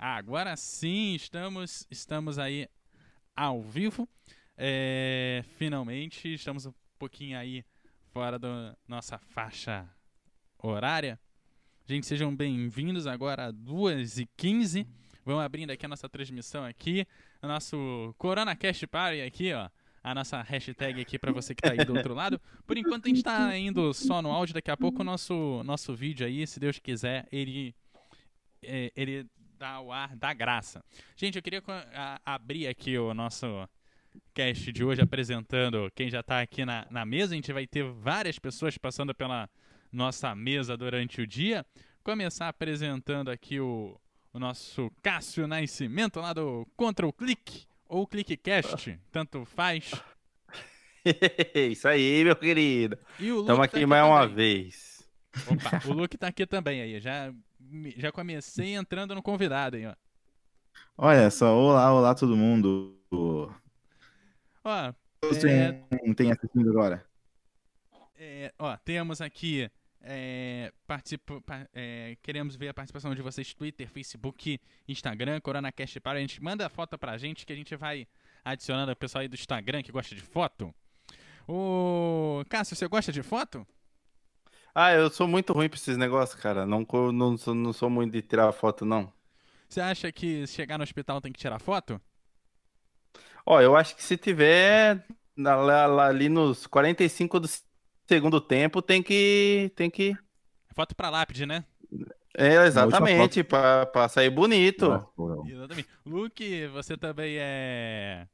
Agora sim, estamos, estamos aí ao vivo. É, finalmente, estamos um pouquinho aí fora da nossa faixa horária. Gente, sejam bem-vindos agora a 2h15. Vamos abrindo aqui a nossa transmissão aqui. O nosso CoronaCast Party aqui, ó. A nossa hashtag aqui para você que tá aí do outro lado. Por enquanto a gente tá indo só no áudio. Daqui a pouco o nosso, nosso vídeo aí, se Deus quiser, ele, é, ele dá o ar da graça. Gente, eu queria abrir aqui o nosso cast de hoje apresentando quem já está aqui na, na mesa. A gente vai ter várias pessoas passando pela nossa mesa durante o dia. Começar apresentando aqui o, o nosso Cássio Nascimento lá do Contra o Clique ou Clickcast, tanto faz. Isso aí, meu querido. Estamos tá aqui, mais também. uma vez. Opa, o Luke tá aqui também aí. Já já comecei entrando no convidado, hein, ó. Olha só, olá, olá todo mundo. Ó, Você é... tem assistindo agora? É, ó, temos aqui é, participa, é, queremos ver a participação de vocês Twitter, Facebook, Instagram, CoronaCast para a gente manda a foto pra gente que a gente vai adicionando o pessoal aí do Instagram que gosta de foto. Ô, Cássio, você gosta de foto? Ah, eu sou muito ruim pra esses negócios, cara. Não, não, sou, não sou muito de tirar foto, não. Você acha que chegar no hospital tem que tirar foto? Ó, eu acho que se tiver ali nos 45 do segundo tempo, tem que. Tem que... Foto pra lápide, né? É, exatamente, pra, pra sair bonito. Exatamente. Luke, você também é.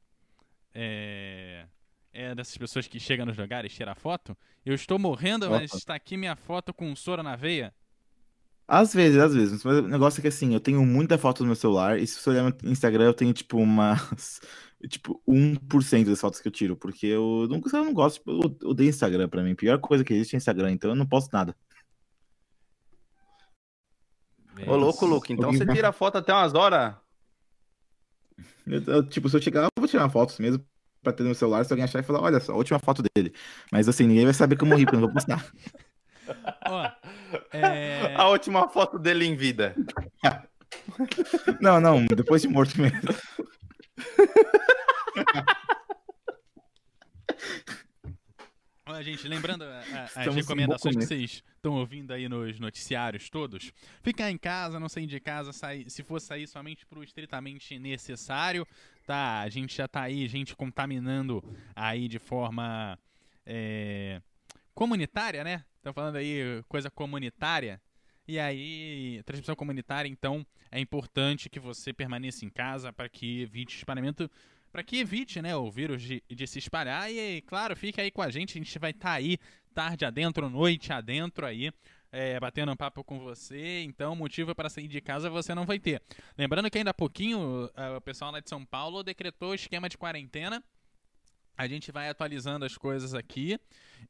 É é dessas pessoas que chegam nos lugares e tira foto. Eu estou morrendo, mas está aqui minha foto com soro na veia. Às vezes, às vezes. Mas o negócio é que assim, eu tenho muita foto no meu celular, e se você olhar no Instagram, eu tenho tipo umas. Tipo, 1% das fotos que eu tiro, porque eu não, eu não gosto, tipo, eu odeio Instagram pra mim. A pior coisa que existe é Instagram, então eu não posto nada. Ô, louco, Luke, então você tira foto até umas horas? Eu, eu, tipo, se eu chegar, eu vou tirar fotos mesmo pra ter no meu celular, se alguém achar e falar, olha só, a última foto dele. Mas assim, ninguém vai saber que eu morri, porque eu não vou postar. Ó, é... A última foto dele em vida. não, não, depois de morto mesmo. Olha, gente, lembrando as recomendações que vocês estão ouvindo aí nos noticiários todos, ficar em casa, não sair de casa, sair, se for sair somente para o estritamente necessário, tá? A gente já tá aí, gente contaminando aí de forma é, comunitária, né? Estão falando aí coisa comunitária. E aí, transmissão comunitária, então, é importante que você permaneça em casa para que evite espalhamento, para que evite, né, o vírus de, de, se espalhar. E, claro, fique aí com a gente, a gente vai estar tá aí tarde adentro, noite adentro aí, é, batendo um papo com você, então motivo para sair de casa você não vai ter. Lembrando que ainda há pouquinho o pessoal lá de São Paulo decretou esquema de quarentena. A gente vai atualizando as coisas aqui.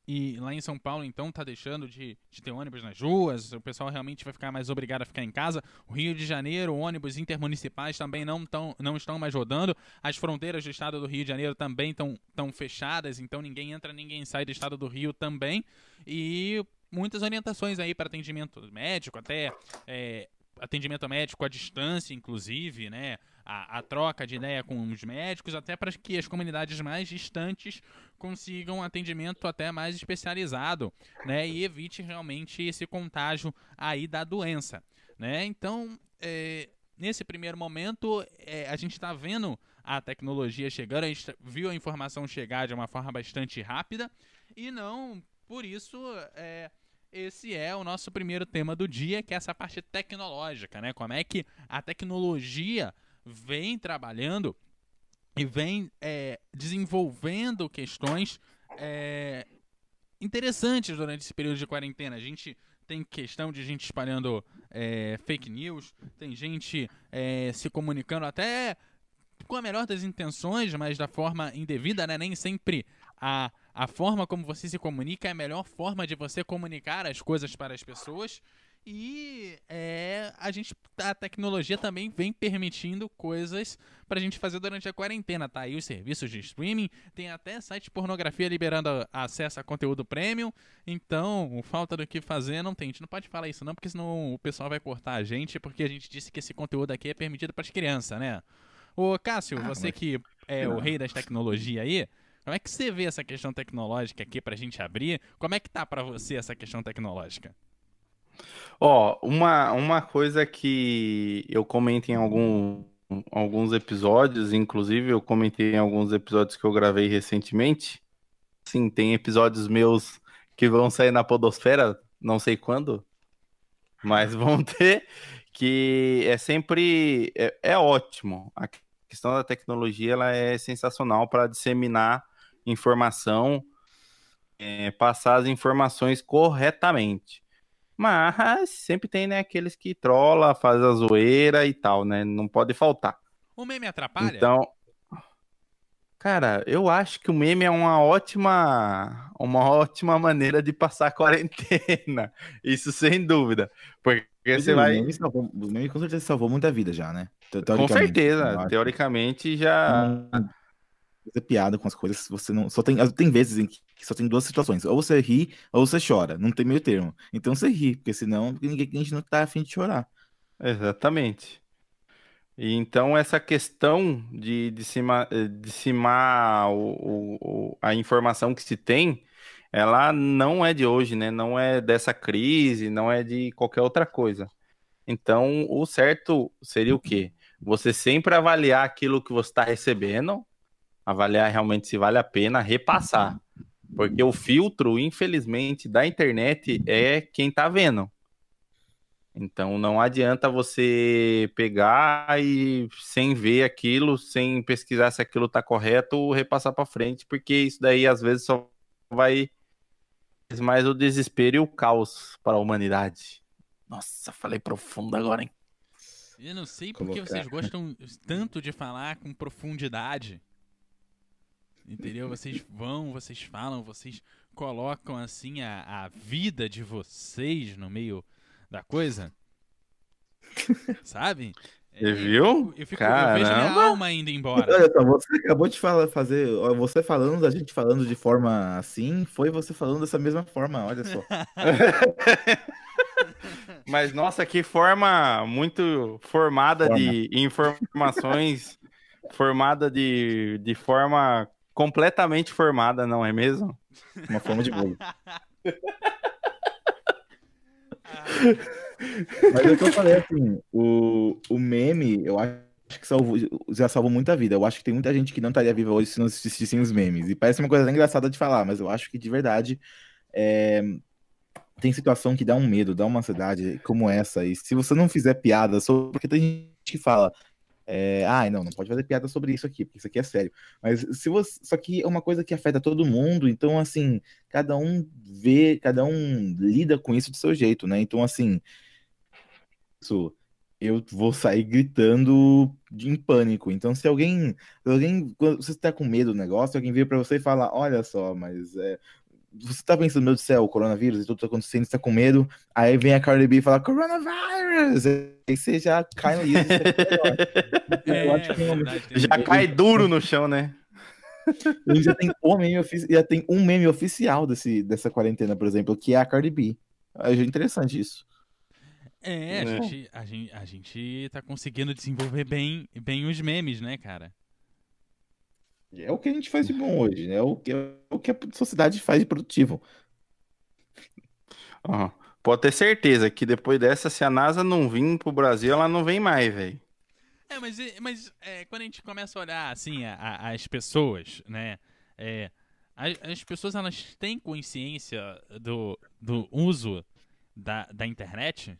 E lá em São Paulo, então, tá deixando de, de, ter ônibus nas ruas. O pessoal realmente vai ficar mais obrigado a ficar em casa. O Rio de Janeiro, ônibus intermunicipais também não, tão, não estão mais rodando. As fronteiras do estado do Rio de Janeiro também estão fechadas. Então ninguém entra, ninguém sai do estado do Rio também. E muitas orientações aí para atendimento médico, até é, atendimento médico à distância, inclusive, né? A, a, troca de ideia com os médicos, até para que as comunidades mais distantes consigam atendimento até mais especializado, né? E evite realmente esse contágio aí da doença, né? Então, é, nesse primeiro momento, é, a gente está vendo a tecnologia chegando, a gente viu a informação chegar de uma forma bastante rápida e não, por isso, é, esse é o nosso primeiro tema do dia, que é essa parte tecnológica, né? Como é que a tecnologia vem trabalhando e vem é, desenvolvendo questões é, interessantes durante esse período de quarentena. A gente tem questão de gente espalhando é, fake news, tem gente é, se comunicando até com a melhor das intenções, mas da forma indevida, né? Nem sempre a a forma como você se comunica é a melhor forma de você comunicar as coisas para as pessoas. E é, a gente, a tecnologia também vem permitindo coisas pra gente fazer durante a quarentena. Tá aí os serviços de streaming, tem até site de pornografia liberando acesso a conteúdo premium. Então, falta do que fazer não tem. A gente não pode falar isso não, porque senão o pessoal vai cortar a gente, porque a gente disse que esse conteúdo aqui é permitido para as crianças, né? Ô, Cássio, ah, você mas... que é o rei das tecnologias aí, como é que você vê essa questão tecnológica aqui pra gente abrir? Como é que tá para você essa questão tecnológica? Ó, uma, uma coisa que eu comento em algum, alguns episódios, inclusive eu comentei em alguns episódios que eu gravei recentemente. Sim, tem episódios meus que vão sair na Podosfera, não sei quando, mas vão ter, que é sempre é, é ótimo. A questão da tecnologia ela é sensacional para disseminar informação, é, passar as informações corretamente. Mas sempre tem, né, aqueles que trola, faz a zoeira e tal, né? Não pode faltar. O meme atrapalha? Então, cara, eu acho que o meme é uma ótima, uma ótima maneira de passar a quarentena. Isso sem dúvida. Porque você vai. O salvou, o meme com certeza salvou muita vida já, né? Com certeza. Teoricamente já. Hum fazer piada com as coisas, você não. Só tem, tem vezes em que só tem duas situações. Ou você ri, ou você chora. Não tem meio termo. Então você ri, porque senão ninguém, a gente não tá afim de chorar. Exatamente. E então essa questão de dissimar, cima o, o, a informação que se tem, ela não é de hoje, né? Não é dessa crise, não é de qualquer outra coisa. Então, o certo seria o quê? Você sempre avaliar aquilo que você está recebendo, avaliar realmente se vale a pena repassar. Porque o filtro, infelizmente, da internet é quem tá vendo. Então não adianta você pegar e sem ver aquilo, sem pesquisar se aquilo tá correto, repassar para frente, porque isso daí às vezes só vai mais o desespero e o caos para a humanidade. Nossa, falei profundo agora, hein? Eu não sei porque Colocar. vocês gostam tanto de falar com profundidade. Entendeu? Vocês vão, vocês falam, vocês colocam assim a, a vida de vocês no meio da coisa. Sabe? Você é, viu? Eu, eu, fico, eu vejo minha alma indo embora. Olha só, você acabou de falar, fazer. Você falando, a gente falando de forma assim, foi você falando dessa mesma forma, olha só. Mas, nossa, que forma muito formada forma. de informações, formada de, de forma completamente formada, não é mesmo? Uma forma de bolo. Mas eu que eu falei assim, o, o meme, eu acho que salvou, já salvou muita vida. Eu acho que tem muita gente que não estaria viva hoje se não assistissem os memes. E parece uma coisa engraçada de falar, mas eu acho que de verdade é, tem situação que dá um medo, dá uma ansiedade como essa. E se você não fizer piada sobre. Porque tem gente que fala, é, ah, não, não pode fazer piada sobre isso aqui, porque isso aqui é sério. Mas se você, isso aqui é uma coisa que afeta todo mundo, então assim, cada um vê, cada um lida com isso do seu jeito, né? Então assim, isso eu vou sair gritando em pânico. Então se alguém, alguém, você está com medo do negócio, alguém veio para você e fala, olha só, mas é, você tá pensando, meu Deus do céu, o coronavírus e tudo tá acontecendo, você tá com medo, aí vem a Cardi B e fala, coronavirus! Aí você já cai no isso. é, é já cai duro no chão, né? Já tem um meme, já tem um meme oficial desse, dessa quarentena, por exemplo, que é a Cardi B. É interessante isso. É, a, é. Gente, a, gente, a gente tá conseguindo desenvolver bem, bem os memes, né, cara? É o que a gente faz de bom hoje, né? É o que, é o que a sociedade faz de produtivo. Uhum. Pode ter certeza que depois dessa, se a NASA não vir pro Brasil, ela não vem mais, velho. É, mas, mas é, quando a gente começa a olhar, assim, a, a, as pessoas, né? É, as, as, pessoas, elas têm consciência do, do uso da, da internet?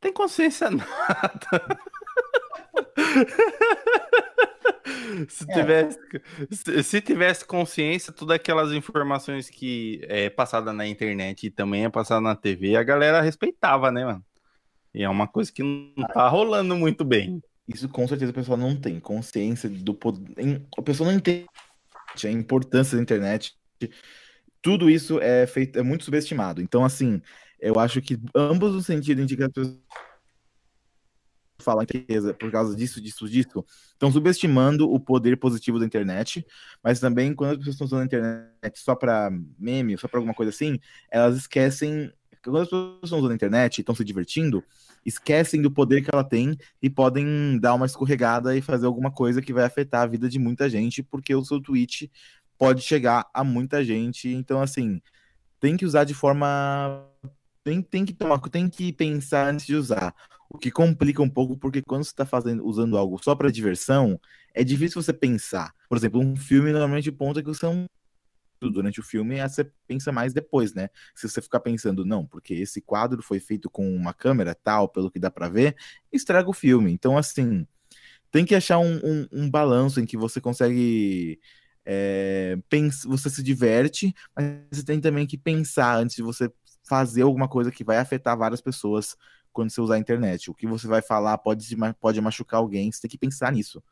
Tem consciência nada. se, é. tivesse, se, se, tivesse consciência, todas aquelas informações que é passada na internet e também é passada na TV, a galera respeitava, né, mano? E é uma coisa que não tá rolando muito bem. Isso com certeza o pessoal não tem consciência do poder. O pessoal não entende a importância da internet. Tudo isso é feito, é muito subestimado. Então, assim, Eu acho que ambos os sentidos em que as pessoas falar riqueza por causa disso, disso, disso, estão subestimando o poder positivo da internet, mas também quando as pessoas estão usando a internet só para meme, só para alguma coisa assim, elas esquecem. Quando as pessoas estão usando a internet e estão se divertindo, esquecem do poder que ela tem e podem dar uma escorregada e fazer alguma coisa que vai afetar a vida de muita gente, porque o seu tweet pode chegar a muita gente. Então, assim, tem que usar de forma. Tem, tem que tomar, tem que pensar antes de usar. O que complica um pouco, porque quando você está fazendo, usando algo só para diversão, é difícil você pensar. Por exemplo, um filme normalmente ponta que você é um durante o filme, você pensa mais depois, né? Se você ficar pensando, não, porque esse quadro foi feito com uma câmera tal, pelo que dá para ver, estraga o filme. Então, assim, tem que achar um, um, um balanço em que você consegue. É, pensa, você se diverte, mas você tem também que pensar antes de você fazer alguma coisa que vai afetar várias pessoas quando você usar a internet. O que você vai falar pode, pode machucar alguém, você tem que pensar nisso.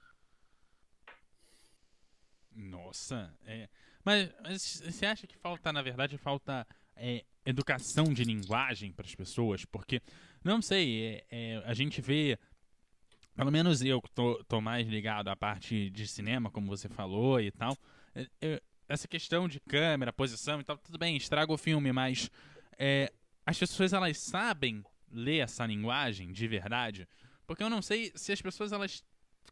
Nossa, é. Mas, mas você acha que falta, na verdade, falta é, educação de linguagem para as pessoas? Porque, não sei, é, é, a gente vê, pelo menos eu que tô, tô, mais ligado à parte de cinema, como você falou e tal, é, essa questão de câmera, posição e tal, tudo bem, estraga o filme, mas é, as pessoas elas sabem ler essa linguagem de verdade? Porque eu não sei se as pessoas elas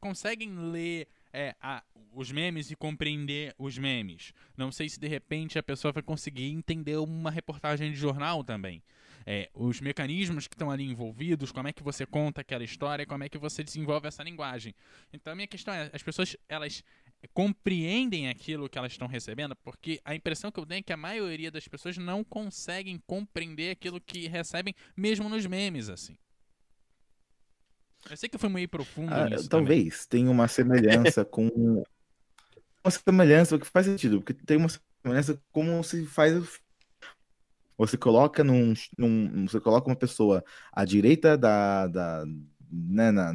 conseguem ler é, a, os memes e compreender os memes. Não sei se de repente a pessoa vai conseguir entender uma reportagem de jornal também. É, os mecanismos que estão ali envolvidos, como é que você conta aquela história, como é que você desenvolve essa linguagem. Então a minha questão é, as pessoas elas compreendem aquilo que elas estão recebendo, porque a impressão que eu tenho é que a maioria das pessoas não conseguem compreender aquilo que recebem, mesmo nos memes, assim. Eu sei que fui meio profundo ah. Talvez tenha uma semelhança com. Uma semelhança, o que faz sentido, porque tem uma semelhança como se faz. Você coloca num, num. Você coloca uma pessoa à direita da. da né, na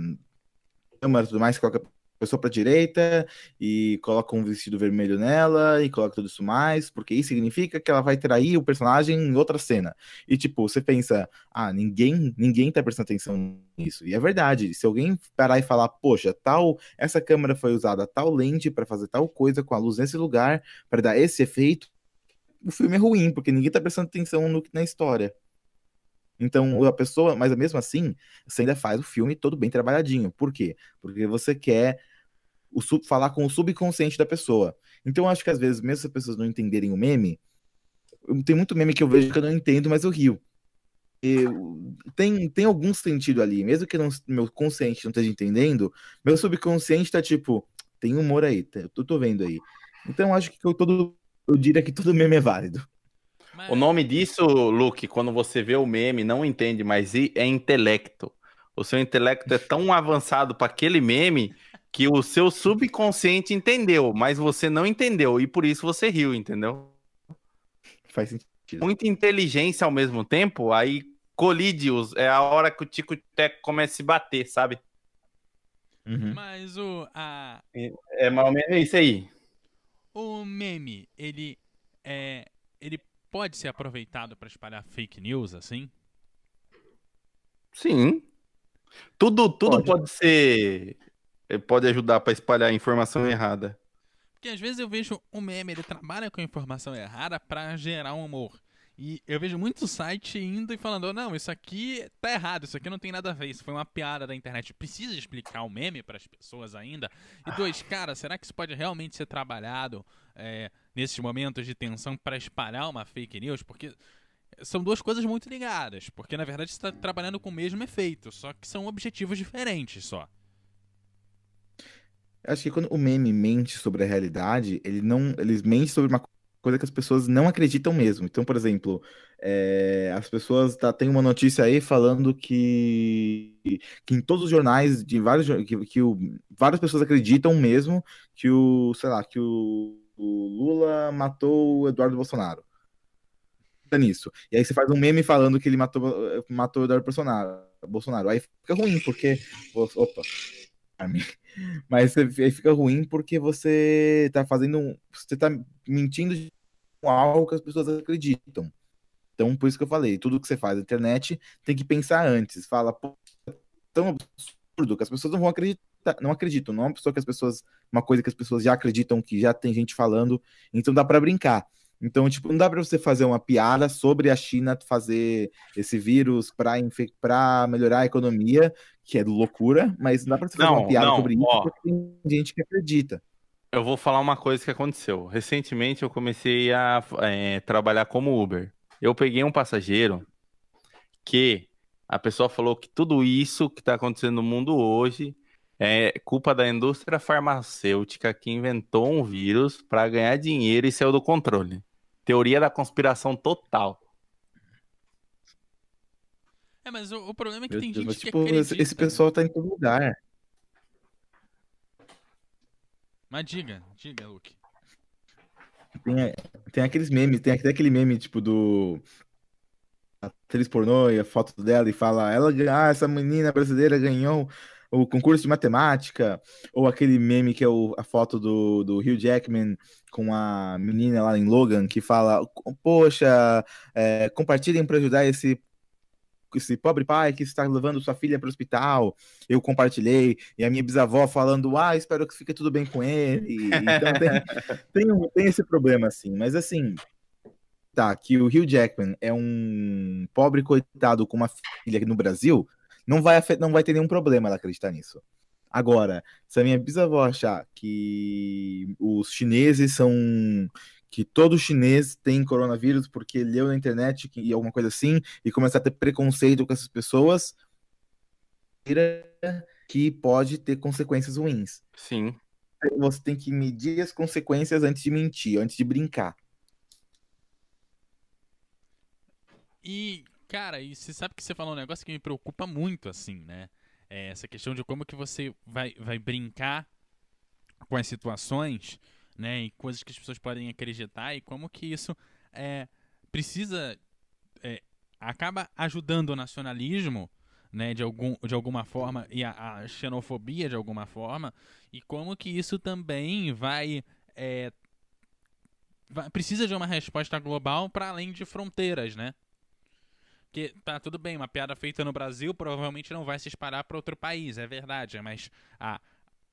câmera e tudo mais, coloca pessoa para direita e coloca um vestido vermelho nela e coloca tudo isso mais, porque isso significa que ela vai trair o personagem em outra cena. E tipo, você pensa, ah, ninguém, ninguém tá prestando atenção nisso. E é verdade. Se alguém parar e falar, poxa, tal, essa câmera foi usada tal lente para fazer tal coisa com a luz nesse lugar para dar esse efeito, o filme é ruim, porque ninguém tá prestando atenção no, na história. Então, a pessoa, mas mesmo assim, você ainda faz o filme todo bem trabalhadinho. Por quê? Porque você quer o sub, falar com o subconsciente da pessoa. Então, acho que às vezes, mesmo se as pessoas não entenderem o meme, tem muito meme que eu vejo que eu não entendo, mas eu rio. Eu, tem, tem algum sentido ali, mesmo que não, meu consciente não esteja entendendo, meu subconsciente tá tipo, tem humor aí, eu tô vendo aí. Então acho que eu, todo, eu diria que todo meme é válido. O nome disso, Luke, quando você vê o meme, não entende, mas é intelecto. O seu intelecto é tão avançado para aquele meme que o seu subconsciente entendeu, mas você não entendeu e por isso você riu, entendeu? Faz sentido. Muita inteligência ao mesmo tempo, aí colide os, é a hora que o tico teco começa a se bater, sabe? Uhum. Mas o a é, é mais ou menos isso aí. O meme, ele é ele pode ser aproveitado para espalhar fake news assim? Sim. Tudo tudo pode, pode ser pode ajudar para espalhar informação errada. Porque às vezes eu vejo um meme, ele trabalha com informação errada para gerar um humor. E eu vejo muito site indo e falando: não, isso aqui tá errado, isso aqui não tem nada a ver, isso foi uma piada da internet. Precisa explicar o meme para as pessoas ainda? E dois, cara, será que isso pode realmente ser trabalhado é, nesses momentos de tensão para espalhar uma fake news? Porque são duas coisas muito ligadas. Porque na verdade você está trabalhando com o mesmo efeito, só que são objetivos diferentes só. Acho que quando o meme mente sobre a realidade, ele não, eles mentem sobre uma coisa que as pessoas não acreditam mesmo. Então, por exemplo, é, as pessoas tá, tem uma notícia aí falando que, que em todos os jornais de vários que, que o, várias pessoas acreditam mesmo que o, sei lá, que o, o Lula matou o Eduardo Bolsonaro. Nisso. E aí você faz um meme falando que ele matou, matou o Eduardo Bolsonaro. Bolsonaro. Aí fica ruim, porque. Opa. Mas aí fica ruim porque você tá fazendo. Você tá mentindo com algo que as pessoas acreditam. Então, por isso que eu falei, tudo que você faz na internet tem que pensar antes. Fala, pô, é tão absurdo que as pessoas não vão acreditar, não acreditam, não é uma pessoa que as pessoas, uma coisa que as pessoas já acreditam, que já tem gente falando, então dá para brincar. Então, tipo, não dá para você fazer uma piada sobre a China fazer esse vírus para melhorar a economia, que é loucura, mas não dá para você fazer não, uma piada não, sobre ó, isso porque tem gente que acredita. Eu vou falar uma coisa que aconteceu. Recentemente eu comecei a é, trabalhar como Uber. Eu peguei um passageiro que a pessoa falou que tudo isso que está acontecendo no mundo hoje é culpa da indústria farmacêutica que inventou um vírus para ganhar dinheiro e saiu do controle. Teoria da conspiração total. É, mas o, o problema é que tem Deus, gente mas, que tipo, acredita. Esse pessoal tá em todo lugar. Mas diga, diga, Luke. Tem, tem aqueles memes, tem até aquele meme, tipo, do atriz pornô e a foto dela e fala, ela ah, essa menina brasileira ganhou o concurso de matemática, ou aquele meme que é o, a foto do, do Hugh Jackman com a menina lá em Logan que fala, poxa, é, compartilhem para ajudar esse esse pobre pai que está levando sua filha para o hospital, eu compartilhei, e a minha bisavó falando, ah, espero que fique tudo bem com ele. Então tem, tem, tem esse problema, assim, mas assim, tá, que o Hugh Jackman é um pobre coitado com uma filha no Brasil, não vai, não vai ter nenhum problema ela acreditar nisso. Agora, se a minha bisavó achar que os chineses são. que todo chinês tem coronavírus porque leu na internet que, e alguma coisa assim, e começar a ter preconceito com essas pessoas, que pode ter consequências ruins. Sim. Você tem que medir as consequências antes de mentir, antes de brincar. E, cara, e você sabe que você falou um negócio que me preocupa muito, assim, né? É essa questão de como que você vai, vai brincar com as situações, né? E coisas que as pessoas podem acreditar e como que isso é, precisa... É, acaba ajudando o nacionalismo, né, de, algum, de alguma forma, e a, a xenofobia de alguma forma, e como que isso também vai, é, vai precisa de uma resposta global para além de fronteiras, né? Porque tá tudo bem, uma piada feita no Brasil provavelmente não vai se espalhar para outro país, é verdade, mas a,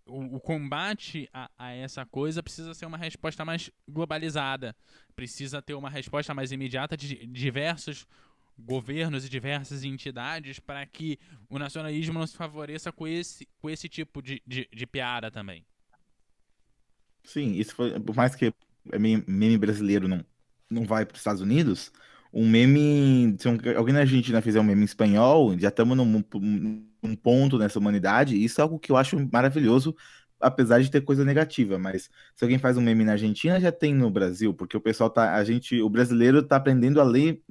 o, o combate a, a, essa coisa precisa ser uma resposta mais globalizada, precisa ter uma resposta mais imediata de diversos governos e diversas entidades para que o nacionalismo não se favoreça com esse, com esse tipo de, de, de piada também. Sim, isso foi, por mais que meme brasileiro não, não vai para os Estados Unidos, um meme. Se alguém na Argentina fizer um meme em espanhol, já estamos num, num, ponto nessa humanidade. Isso é algo que eu acho maravilhoso, apesar de ter coisa negativa. Mas se alguém faz um meme na Argentina, já tem no Brasil, porque o pessoal tá. A gente, o brasileiro tá aprendendo a ler,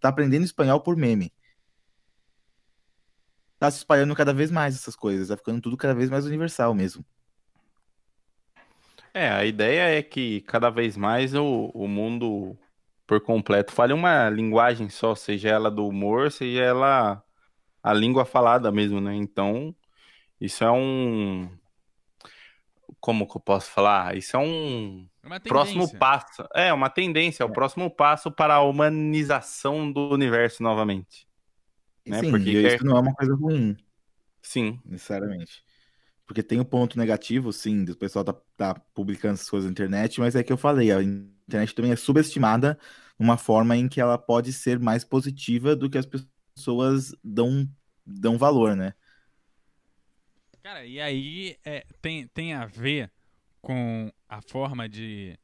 tá aprendendo espanhol por meme. Tá se espalhando cada vez mais essas coisas, tá ficando tudo cada vez mais universal mesmo. É, a ideia é que cada vez mais o, o mundo por completo. Fale uma linguagem só, seja ela do humor, seja ela a língua falada mesmo, né? Então, isso é um. Como que eu posso falar? Isso é um é próximo passo. É, uma tendência, é o próximo passo para a humanização do universo novamente. Né? Sim, Porque isso não é uma coisa ruim. Sim. Necessariamente. Porque tem um ponto negativo, sim, do pessoal tá, tá publicando essas coisas na internet, mas é que eu falei, a internet também é subestimada uma forma em que ela pode ser mais positiva do que as pessoas dão, dão valor, né? Cara, e aí é, tem, tem a ver com a forma de,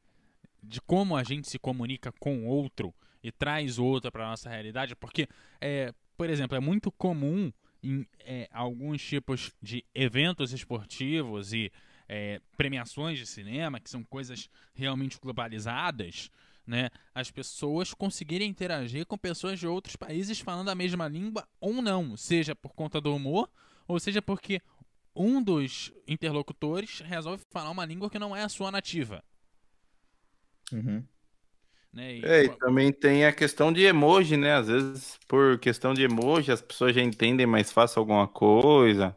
de como a gente se comunica com o outro e traz o outro para nossa realidade, porque, é, por exemplo, é muito comum em é, alguns tipos de eventos esportivos e é, premiações de cinema, que são coisas realmente globalizadas, né? As pessoas conseguirem interagir com pessoas de outros países falando a mesma língua ou não, seja por conta do humor, ou seja porque um dos interlocutores resolve falar uma língua que não é a sua nativa. Uhum. Né? E... É, e também tem a questão de emoji, né? Às vezes, por questão de emoji, as pessoas já entendem mais fácil alguma coisa.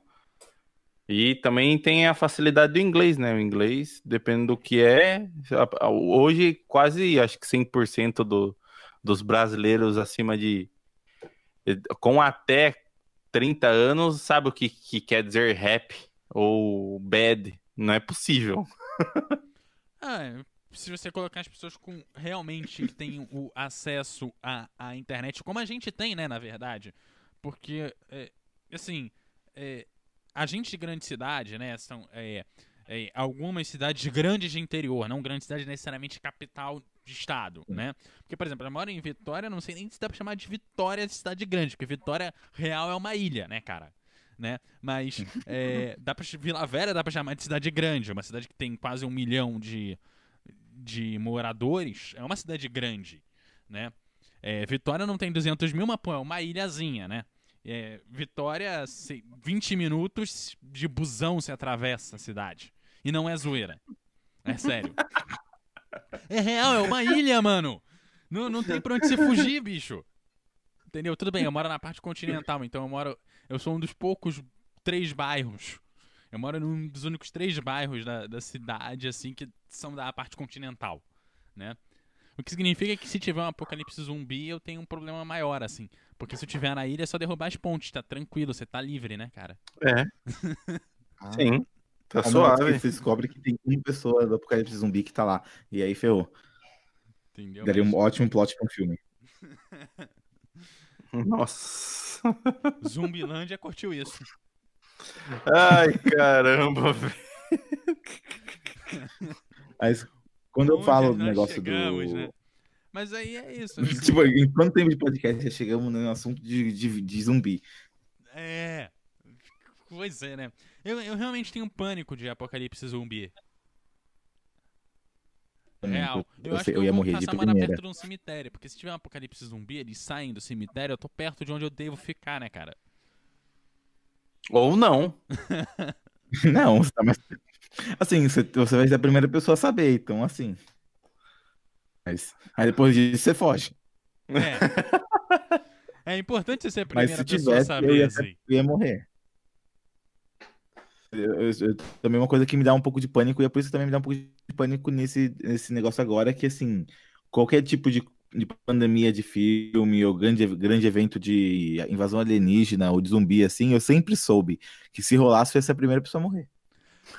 E também tem a facilidade do inglês, né? O inglês, dependendo do que é. Hoje, quase acho que 100% do, dos brasileiros acima de. com até 30 anos, sabe o que, que quer dizer rap ou bad? Não é possível. ah, se você colocar as pessoas com realmente que têm o acesso à, à internet, como a gente tem, né, na verdade. Porque, é, assim, é, a gente de grande cidade, né, são é, é, algumas cidades grandes de interior, não grandes cidades necessariamente capital de estado, né? Porque, por exemplo, eu moro em Vitória, não sei nem se dá pra chamar de Vitória de cidade grande, porque Vitória real é uma ilha, né, cara? Né? Mas é, dá pra, Vila Velha dá pra chamar de cidade grande, uma cidade que tem quase um milhão de, de moradores, é uma cidade grande, né? É, Vitória não tem 200 mil, mas pô, é uma ilhazinha, né? É, Vitória, 20 minutos de busão se atravessa a cidade. E não é zoeira. É sério. É real, é uma ilha, mano. Não, não tem pra onde se fugir, bicho. Entendeu? Tudo bem, eu moro na parte continental, então eu moro. Eu sou um dos poucos três bairros. Eu moro num dos únicos três bairros da, da cidade, assim, que são da parte continental, né? O que significa que se tiver um apocalipse zumbi, eu tenho um problema maior, assim. Porque se eu tiver na ilha, é só derrubar as pontes, tá tranquilo, você tá livre, né, cara? É. Ah. Sim. Tá Ao suave. menos que Você descobre que tem uma pessoa do Apocalipse Zumbi que tá lá. E aí ferrou. Entendeu? Daria um ótimo plot pra um filme. Nossa. Zumbilândia curtiu isso. Ai, caramba, velho. Mas quando eu Onde falo do negócio chegamos, do. né? Mas aí é isso. assim. tipo, em quanto tempo de podcast já chegamos no assunto de, de, de zumbi? É. Pois é, né? Eu, eu realmente tenho pânico de apocalipse zumbi. Real. Eu, Eu, acho sei- que eu eu ia vou morrer de passar a morar primeira. perto de um cemitério. Porque se tiver um apocalipse zumbi, eles saem do cemitério, eu tô perto de onde eu devo ficar, né, cara? Ou não. Não, você tá mais. Assim, você, você vai ser a primeira pessoa a saber, então assim. Mas aí depois disso você foge. É. É importante você ser a Mas primeira se pessoa a tivesse, eu saber, ia, assim. eu ia morrer. Eu, eu- eu- também uma coisa que me dá um pouco de pânico, e é por isso que também me dá um pouco de pânico nesse, nesse negócio agora, que assim, qualquer tipo de, de pandemia de filme ou grande, grande evento de invasão alienígena ou de zumbi, assim, eu sempre soube que se rolasse, eu ia ser a primeira pessoa a morrer.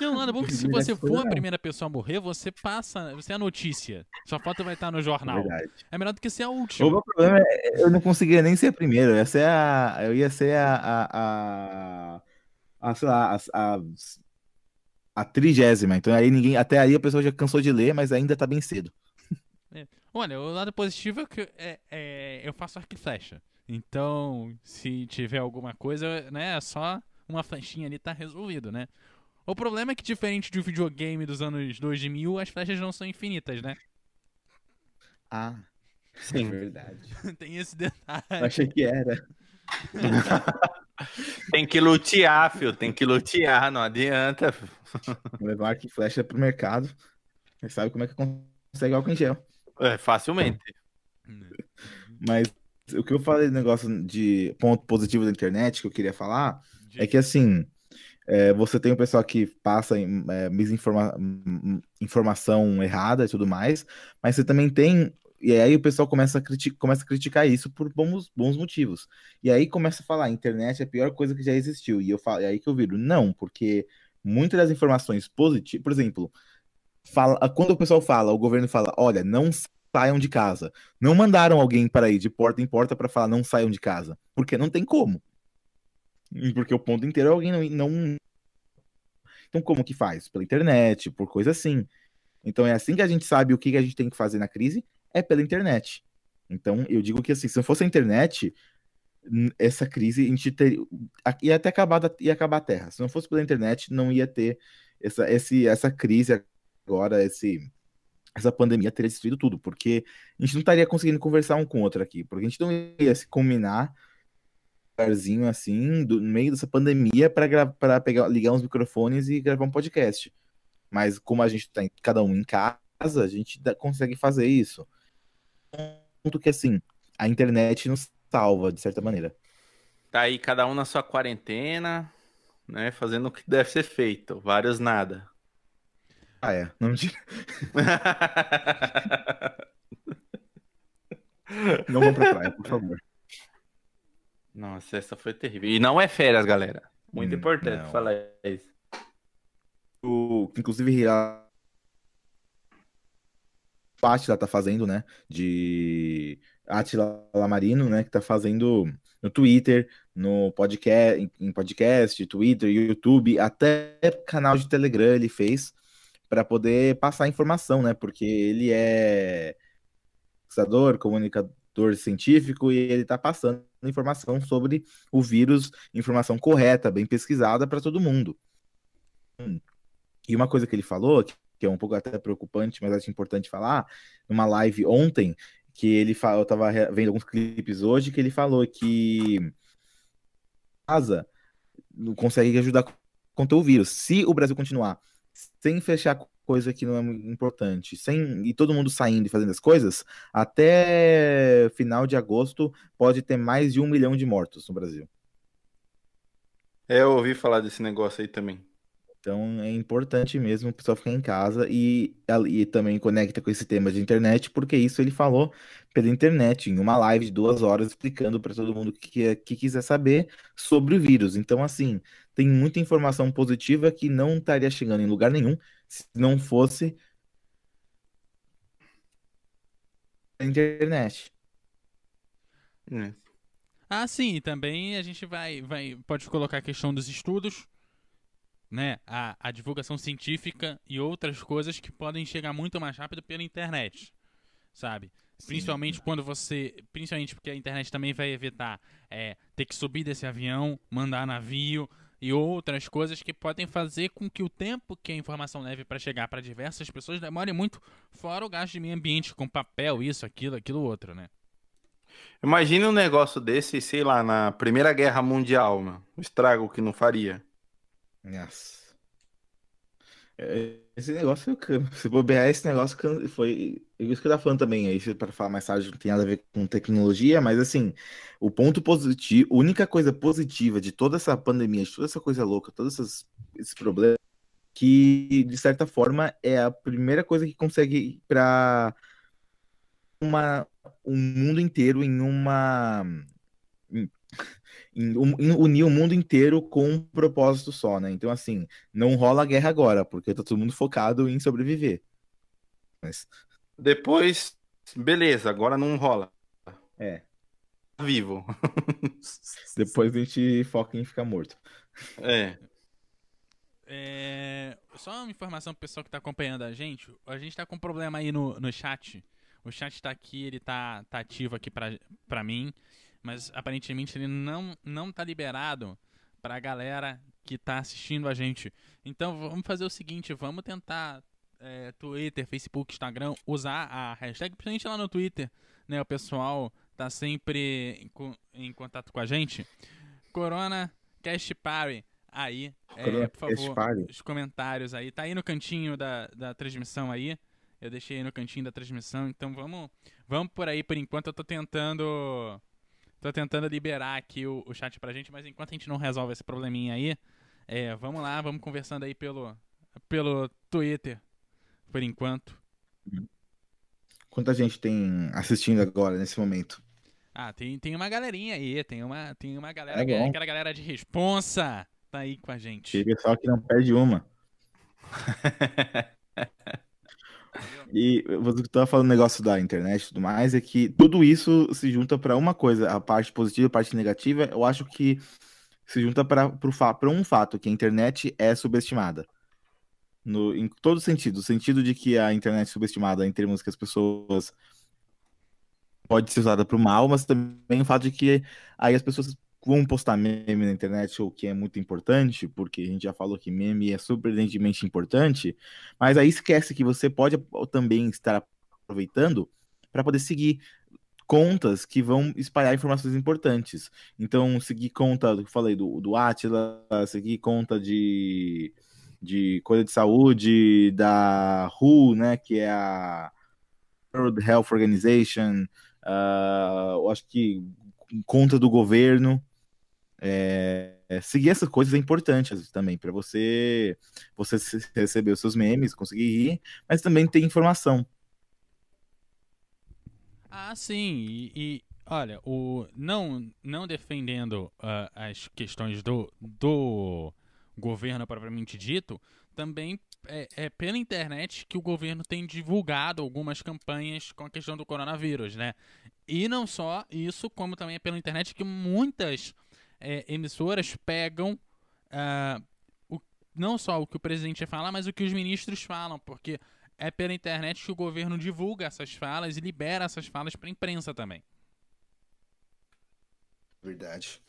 Não, nada bom que se você for a primeira pessoa a morrer, você passa. Você é a notícia. Sua foto vai estar no jornal. verdade. É melhor do que ser a O última. meu problema é eu não conseguia nem ser a primeira, eu ia ser a. Eu ia ser a. a, a, a, sei lá, a, a, a trigésima. Então aí ninguém. Até aí a pessoa já cansou de ler, mas ainda tá bem cedo. Olha, o lado positivo é que é, é, eu faço arco e flecha. Então, se tiver alguma coisa, né, é só uma flechinha ali tá resolvido, né? O problema é que, diferente de um videogame dos anos 2000, as flechas não são infinitas, né? Ah, Sim. verdade. Tem esse detalhe. Eu achei que era. Tem que lutear, filho. Tem que lutear, não adianta. Vou levar arco e flecha pro mercado. Você sabe como é que consegue álcool em gel. É, facilmente. Mas o que eu falei do negócio de ponto positivo da internet que eu queria falar é que assim, é, você tem o pessoal que passa em- é, informação errada e tudo mais, mas você também tem. E aí o pessoal começa a, começa a criticar isso por bons, bons motivos. E aí começa a falar, a internet é a pior coisa que já existiu. E eu falo, é aí que eu viro, não, porque muitas das informações positivas, por exemplo, fala, quando o pessoal fala, o governo fala, olha, não saiam de casa. Não mandaram alguém para ir de porta em porta para falar não saiam de casa, porque não tem como. Porque o ponto inteiro é alguém não, não. Então, como que faz? Pela internet, por coisa assim. Então, é assim que a gente sabe o que a gente tem que fazer na crise, é pela internet. Então, eu digo que assim, se não fosse a internet, essa crise a gente teria, ia até acabar, ia acabar a Terra. Se não fosse pela internet, não ia ter essa, esse, essa crise agora, esse, essa pandemia teria destruído tudo, porque a gente não estaria conseguindo conversar um com o outro aqui, porque a gente não ia se combinar lugarzinho assim, do, no meio dessa pandemia, para pegar, ligar uns microfones e gravar um podcast. Mas como a gente tá em- cada um em casa, a gente dá- consegue fazer isso. Ponto que assim, a internet nos salva, de certa maneira. Tá aí cada um na sua quarentena, né? Fazendo o que deve ser feito. Vários nada. Ah, é. Não mentira. Não vão pra praia, por favor. Nossa, essa foi terrível. E não é férias, galera. Muito hum, importante não. falar isso. O, inclusive, a Pátila tá fazendo, né? De Atila Lamarino, né? Que tá fazendo no Twitter, no podcast, em podcast, Twitter, YouTube, até canal de Telegram ele fez para poder passar informação, né? Porque ele é pesquisador, comunicador científico e ele está passando informação sobre o vírus, informação correta, bem pesquisada para todo mundo. E uma coisa que ele falou, que é um pouco até preocupante, mas acho importante falar, numa live ontem, que ele falou, eu estava vendo alguns clipes hoje, que ele falou que casa não consegue ajudar contra o vírus. Se o Brasil continuar sem fechar coisa que não é muito importante, sem e todo mundo saindo e fazendo as coisas, até final de agosto pode ter mais de um milhão de mortos no Brasil. É, eu ouvi falar desse negócio aí também. Então é importante mesmo o pessoal ficar em casa e, e também conecta com esse tema de internet, porque isso ele falou pela internet, em uma live de duas horas, explicando para todo mundo que, que quiser saber sobre o vírus. Então, assim, tem muita informação positiva que não estaria chegando em lugar nenhum se não fosse a internet. É. Ah, sim, também a gente vai, vai pode colocar a questão dos estudos né, a, a divulgação científica e outras coisas que podem chegar muito mais rápido pela internet, sabe? Sim. Principalmente quando você. Principalmente porque a internet também vai evitar é, ter que subir desse avião, mandar navio e outras coisas que podem fazer com que o tempo que a informação leve para chegar para diversas pessoas demore muito, fora o gasto de meio ambiente com papel, isso, aquilo, aquilo outro, né? Imagina um negócio desse, sei lá, na Primeira Guerra Mundial, mano. O estrago que não faria. Nossa. É, esse negócio, se bobear, esse negócio foi. Isso que eu tava falando também aí, para falar mais tarde, não tem nada a ver com tecnologia, mas assim, o ponto positivo, a única coisa positiva de toda essa pandemia, de toda essa coisa louca, todos esses, esses problemas, que de certa forma é a primeira coisa que consegue para uma um mundo inteiro em uma unir o mundo inteiro com um propósito só, né? Então, assim, não rola guerra agora, porque tá todo mundo focado em sobreviver. Mas... Depois, beleza, agora não rola. É. Vivo. Depois a gente foca em ficar morto. É. é. Só uma informação pro pessoal que tá acompanhando a gente. A gente tá com um problema aí no, no chat. O chat tá aqui, ele tá, tá ativo aqui pra, pra mim mas aparentemente ele não não tá liberado para a galera que está assistindo a gente. Então vamos fazer o seguinte, vamos tentar é, Twitter, Facebook, Instagram, usar a hashtag, principalmente lá no Twitter, né? O pessoal tá sempre em, em contato com a gente. Corona Cast Party aí, é, por favor, os comentários aí, tá aí no cantinho da, da transmissão aí. Eu deixei aí no cantinho da transmissão, então vamos, vamos por aí por enquanto. Eu tô tentando Tô tentando liberar aqui o, o chat pra gente, mas enquanto a gente não resolve esse probleminha aí, é, vamos lá, vamos conversando aí pelo, pelo Twitter, por enquanto. Quanta gente tem assistindo agora, nesse momento? Ah, tem, tem uma galerinha aí, tem uma, tem uma galera, é aquela galera de responsa tá aí com a gente. Tem pessoal que não perde uma. E você estava falando negócio da internet e tudo mais, é que tudo isso se junta para uma coisa, a parte positiva, a parte negativa, eu acho que se junta para um fato, que a internet é subestimada. No, em todo sentido. O sentido de que a internet é subestimada em termos que as pessoas pode ser usada para o mal, mas também o fato de que aí as pessoas vão postar meme na internet, o que é muito importante, porque a gente já falou que meme é surpreendentemente importante, mas aí esquece que você pode também estar aproveitando para poder seguir contas que vão espalhar informações importantes. Então, seguir conta, eu falei, do, do Atila, seguir conta de, de coisa de saúde, da WHO, né, que é a World Health Organization, uh, eu acho que conta do governo, é, seguir essas coisas é importante também para você você receber os seus memes, conseguir rir, mas também ter informação. Ah, sim. E, e olha, o não não defendendo uh, as questões do, do governo propriamente dito, também é, é, pela internet que o governo tem divulgado algumas campanhas com a questão do coronavírus, né? E não só isso, como também é pela internet que muitas é, emissoras pegam uh, o, não só o que o presidente fala, mas o que os ministros falam, porque é pela internet que o governo divulga essas falas e libera essas falas para a imprensa também. Verdade.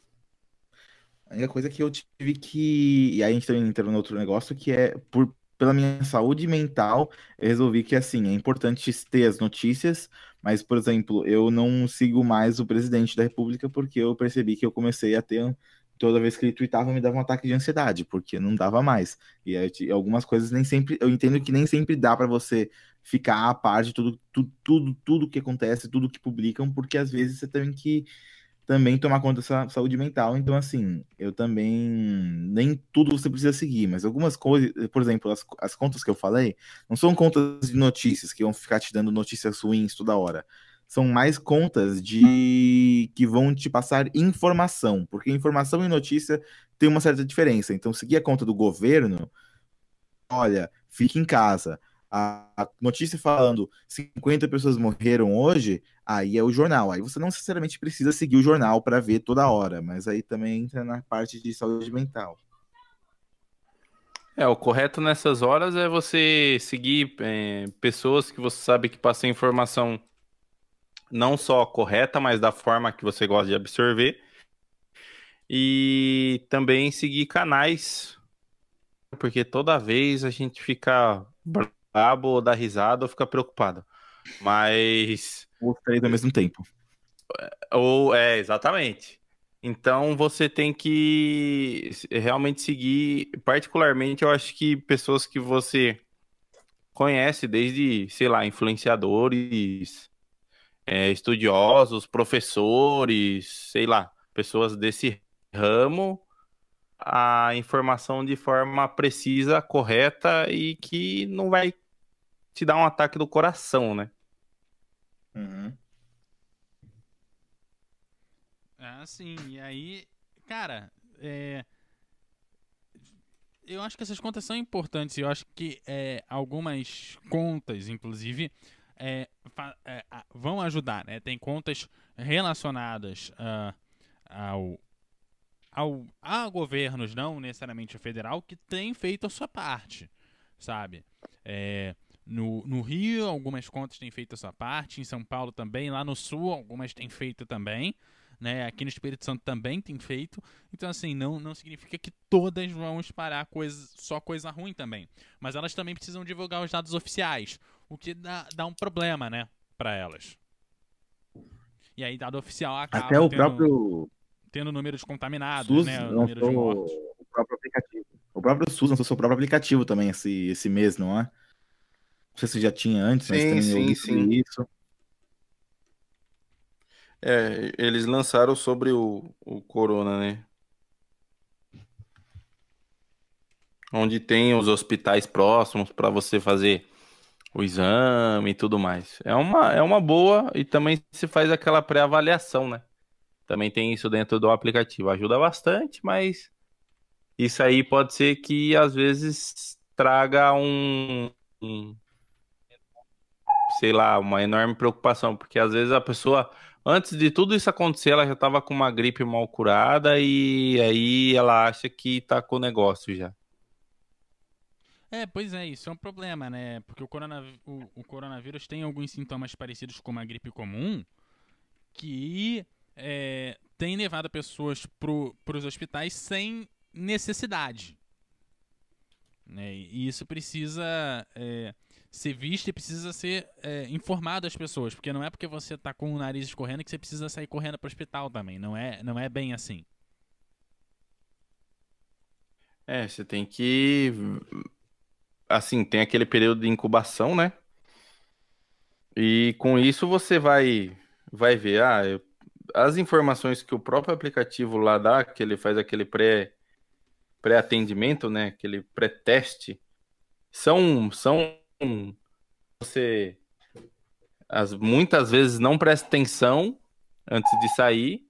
A única coisa que eu tive que. E aí a gente também entrou no outro negócio, que é por pela minha saúde mental, eu resolvi que assim, é importante ter as notícias, mas, por exemplo, eu não sigo mais o presidente da República porque eu percebi que eu comecei a ter toda vez que ele tweetava me dava um ataque de ansiedade, porque não dava mais. E aí, algumas coisas nem sempre, eu entendo que nem sempre dá para você ficar a par de tudo, tudo, tudo, tudo que acontece, tudo que publicam, porque às vezes você tem que também tomar conta da saúde mental. Então, assim, eu também. Nem tudo você precisa seguir, mas algumas coisas, por exemplo, as, as contas que eu falei, não são contas de notícias que vão ficar te dando notícias ruins toda hora. São mais contas de que vão te passar informação, porque informação e notícia tem uma certa diferença. Então, seguir a conta do governo, olha, fique em casa a notícia falando 50 pessoas morreram hoje, aí é o jornal. Aí você não necessariamente precisa seguir o jornal para ver toda hora, mas aí também entra na parte de saúde mental. É, o correto nessas horas é você seguir é, pessoas que você sabe que passam informação não só correta, mas da forma que você gosta de absorver. E também seguir canais, porque toda vez a gente fica brabo, ou dá risada ou fica preocupado. Mas. Ou três ao mesmo tempo. Ou, é, exatamente. Então você tem que realmente seguir, particularmente eu acho que pessoas que você conhece desde, sei lá, influenciadores, é, estudiosos, professores, sei lá, pessoas desse ramo, a informação de forma precisa, correta e que não vai te dar um ataque do coração, né? Uhum. Ah, sim. E aí, cara, é... eu acho que essas contas são importantes. Eu acho que é, algumas contas, inclusive, é, é, vão ajudar. Né? Tem contas relacionadas uh, ao ao, a governos, não necessariamente o federal, que tem feito a sua parte, sabe? É, no, no Rio, algumas contas têm feito a sua parte, em São Paulo também, lá no Sul, algumas têm feito também. Né? Aqui no Espírito Santo também tem feito. Então, assim, não, não significa que todas vão espalhar coisa, só coisa ruim também. Mas elas também precisam divulgar os dados oficiais, o que dá, dá um problema, né, para elas. E aí, dado oficial acaba. Até o tendo... próprio tendo números contaminados, SUS né? Número de mortes. O próprio aplicativo. O próprio SUS lançou seu próprio aplicativo também esse, esse mês, não é? Não sei se já tinha antes, sim, mas tem sim, sim. isso. É, eles lançaram sobre o, o Corona, né? Onde tem os hospitais próximos para você fazer o exame e tudo mais. É uma, é uma boa e também se faz aquela pré-avaliação, né? Também tem isso dentro do aplicativo. Ajuda bastante, mas isso aí pode ser que às vezes traga um, um sei lá, uma enorme preocupação, porque às vezes a pessoa, antes de tudo isso acontecer, ela já estava com uma gripe mal curada e aí ela acha que está com o negócio já. É, pois é, isso é um problema, né? Porque o, o, o coronavírus tem alguns sintomas parecidos com uma gripe comum que é, tem levado pessoas para os hospitais sem necessidade. Né? E isso precisa é, ser visto e precisa ser é, informado às pessoas, porque não é porque você está com o nariz escorrendo que você precisa sair correndo para o hospital também. Não é, não é bem assim. É, você tem que. Assim, tem aquele período de incubação, né? E com isso você vai vai ver, ah, eu as informações que o próprio aplicativo lá dá, que ele faz aquele pré pré-atendimento, né, aquele pré-teste, são são você as, muitas vezes não presta atenção antes de sair.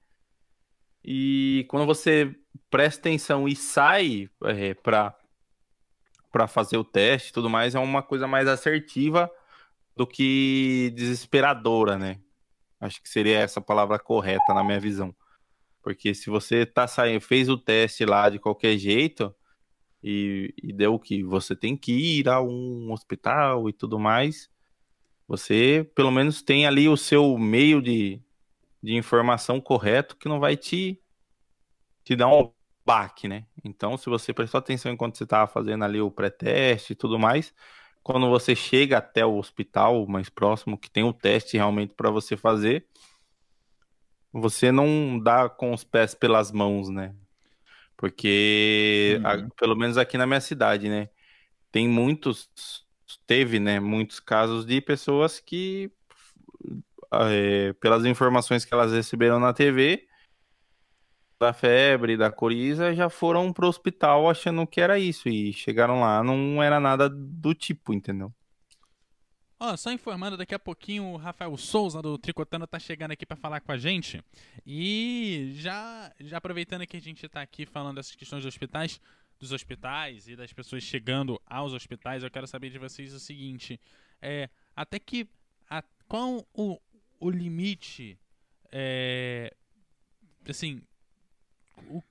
E quando você presta atenção e sai é, para para fazer o teste e tudo mais, é uma coisa mais assertiva do que desesperadora, né? Acho que seria essa palavra correta na minha visão. Porque se você tá saindo, fez o teste lá de qualquer jeito e, e deu que você tem que ir a um hospital e tudo mais, você pelo menos tem ali o seu meio de, de informação correto que não vai te, te dar um baque, né? Então, se você prestou atenção enquanto você estava fazendo ali o pré-teste e tudo mais, quando você chega até o hospital mais próximo, que tem o teste realmente para você fazer, você não dá com os pés pelas mãos, né? Porque, uhum. a, pelo menos aqui na minha cidade, né? Tem muitos, teve, né? Muitos casos de pessoas que, é, pelas informações que elas receberam na TV, da febre, da coriza, já foram pro hospital achando que era isso. E chegaram lá, não era nada do tipo, entendeu? Ó, só informando, daqui a pouquinho o Rafael Souza do Tricotando tá chegando aqui para falar com a gente. E já, já aproveitando que a gente tá aqui falando dessas questões dos hospitais, dos hospitais e das pessoas chegando aos hospitais, eu quero saber de vocês o seguinte: é, até que a, qual o, o limite é, assim, o,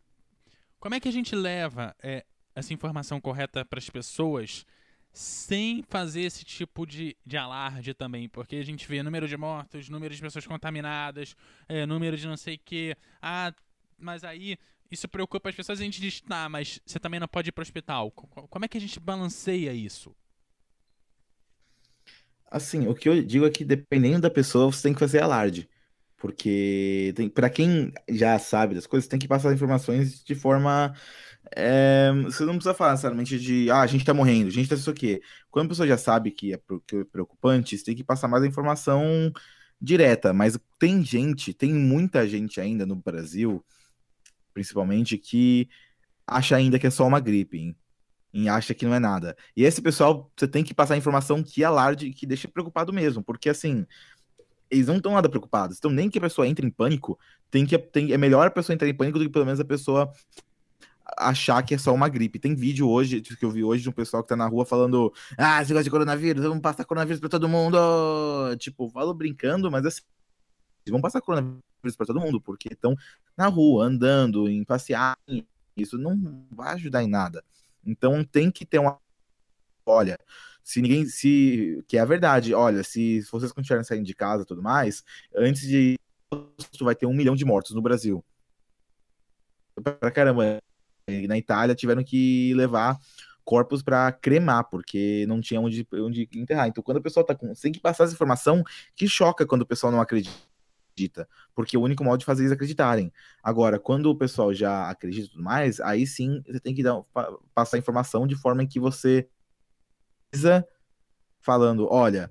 como é que a gente leva é, essa informação correta para as pessoas sem fazer esse tipo de, de alarde também, porque a gente vê número de mortos, número de pessoas contaminadas, é, número de não sei o que. Ah, mas aí isso preocupa as pessoas e a gente diz, tá, mas você também não pode ir para o hospital. Como é que a gente balanceia isso? Assim, o que eu digo é que dependendo da pessoa, você tem que fazer alarde. Porque para quem já sabe das coisas, tem que passar informações de forma é, você não precisa falar necessariamente de, ah, a gente tá morrendo, a gente tá isso aqui. Quando a pessoa já sabe que é, que é preocupante, você tem que passar mais a informação direta. Mas tem gente, tem muita gente ainda no Brasil, principalmente, que acha ainda que é só uma gripe, hein? E acha que não é nada. E esse pessoal, você tem que passar a informação que alarde, que deixa preocupado mesmo, porque assim, eles não estão nada preocupados. Então, nem que a pessoa entre em pânico, tem que tem, é melhor a pessoa entrar em pânico do que pelo menos a pessoa achar que é só uma gripe. Tem vídeo hoje, que eu vi hoje, de um pessoal que tá na rua falando: Ah, você gosta de coronavírus, vamos passar coronavírus pra todo mundo. Tipo, falo brincando, mas assim, vão passar coronavírus pra todo mundo, porque estão na rua, andando, em passear. Isso não vai ajudar em nada. Então tem que ter uma. Olha, se ninguém. se Que é a verdade, olha, se vocês continuarem saindo de casa e tudo mais, antes de. Vai ter um milhão de mortos no Brasil. Pra caramba, na Itália tiveram que levar corpos para cremar, porque não tinha onde, onde enterrar. Então, quando a pessoa tá com. Tem que passar essa informação que choca quando o pessoal não acredita. Porque o único modo de fazer eles acreditarem. Agora, quando o pessoal já acredita e tudo mais, aí sim você tem que dar, passar a informação de forma que você falando, olha,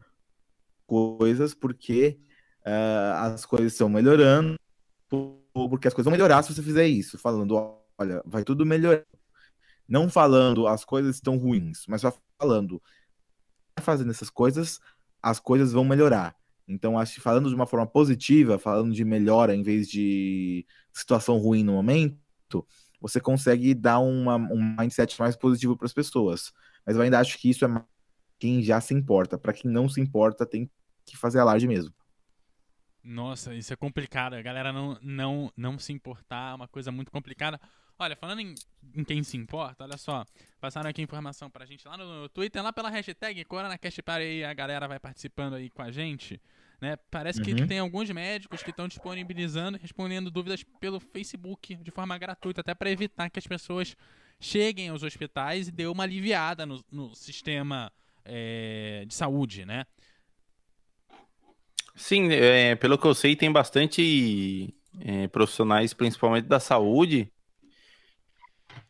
coisas porque uh, as coisas estão melhorando, porque as coisas vão melhorar se você fizer isso. Falando, olha, vai tudo melhorar. Não falando as coisas estão ruins, mas só falando, fazendo essas coisas, as coisas vão melhorar. Então, acho que falando de uma forma positiva, falando de melhora em vez de situação ruim no momento, você consegue dar uma, um mindset mais positivo para as pessoas. Mas eu ainda acho que isso é quem já se importa. Para quem não se importa, tem que fazer alarde mesmo. Nossa, isso é complicado. A galera não, não, não se importar é uma coisa muito complicada. Olha, falando em, em, quem se importa, olha só. Passaram aqui informação pra gente lá no Twitter, lá pela hashtag CoronaCastPare aí, a galera vai participando aí com a gente. Né? Parece uhum. que tem alguns médicos que estão disponibilizando, respondendo dúvidas pelo Facebook de forma gratuita, até para evitar que as pessoas cheguem aos hospitais e dê uma aliviada no, no sistema é, de saúde, né? Sim, é, pelo que eu sei, tem bastante é, profissionais, principalmente da saúde,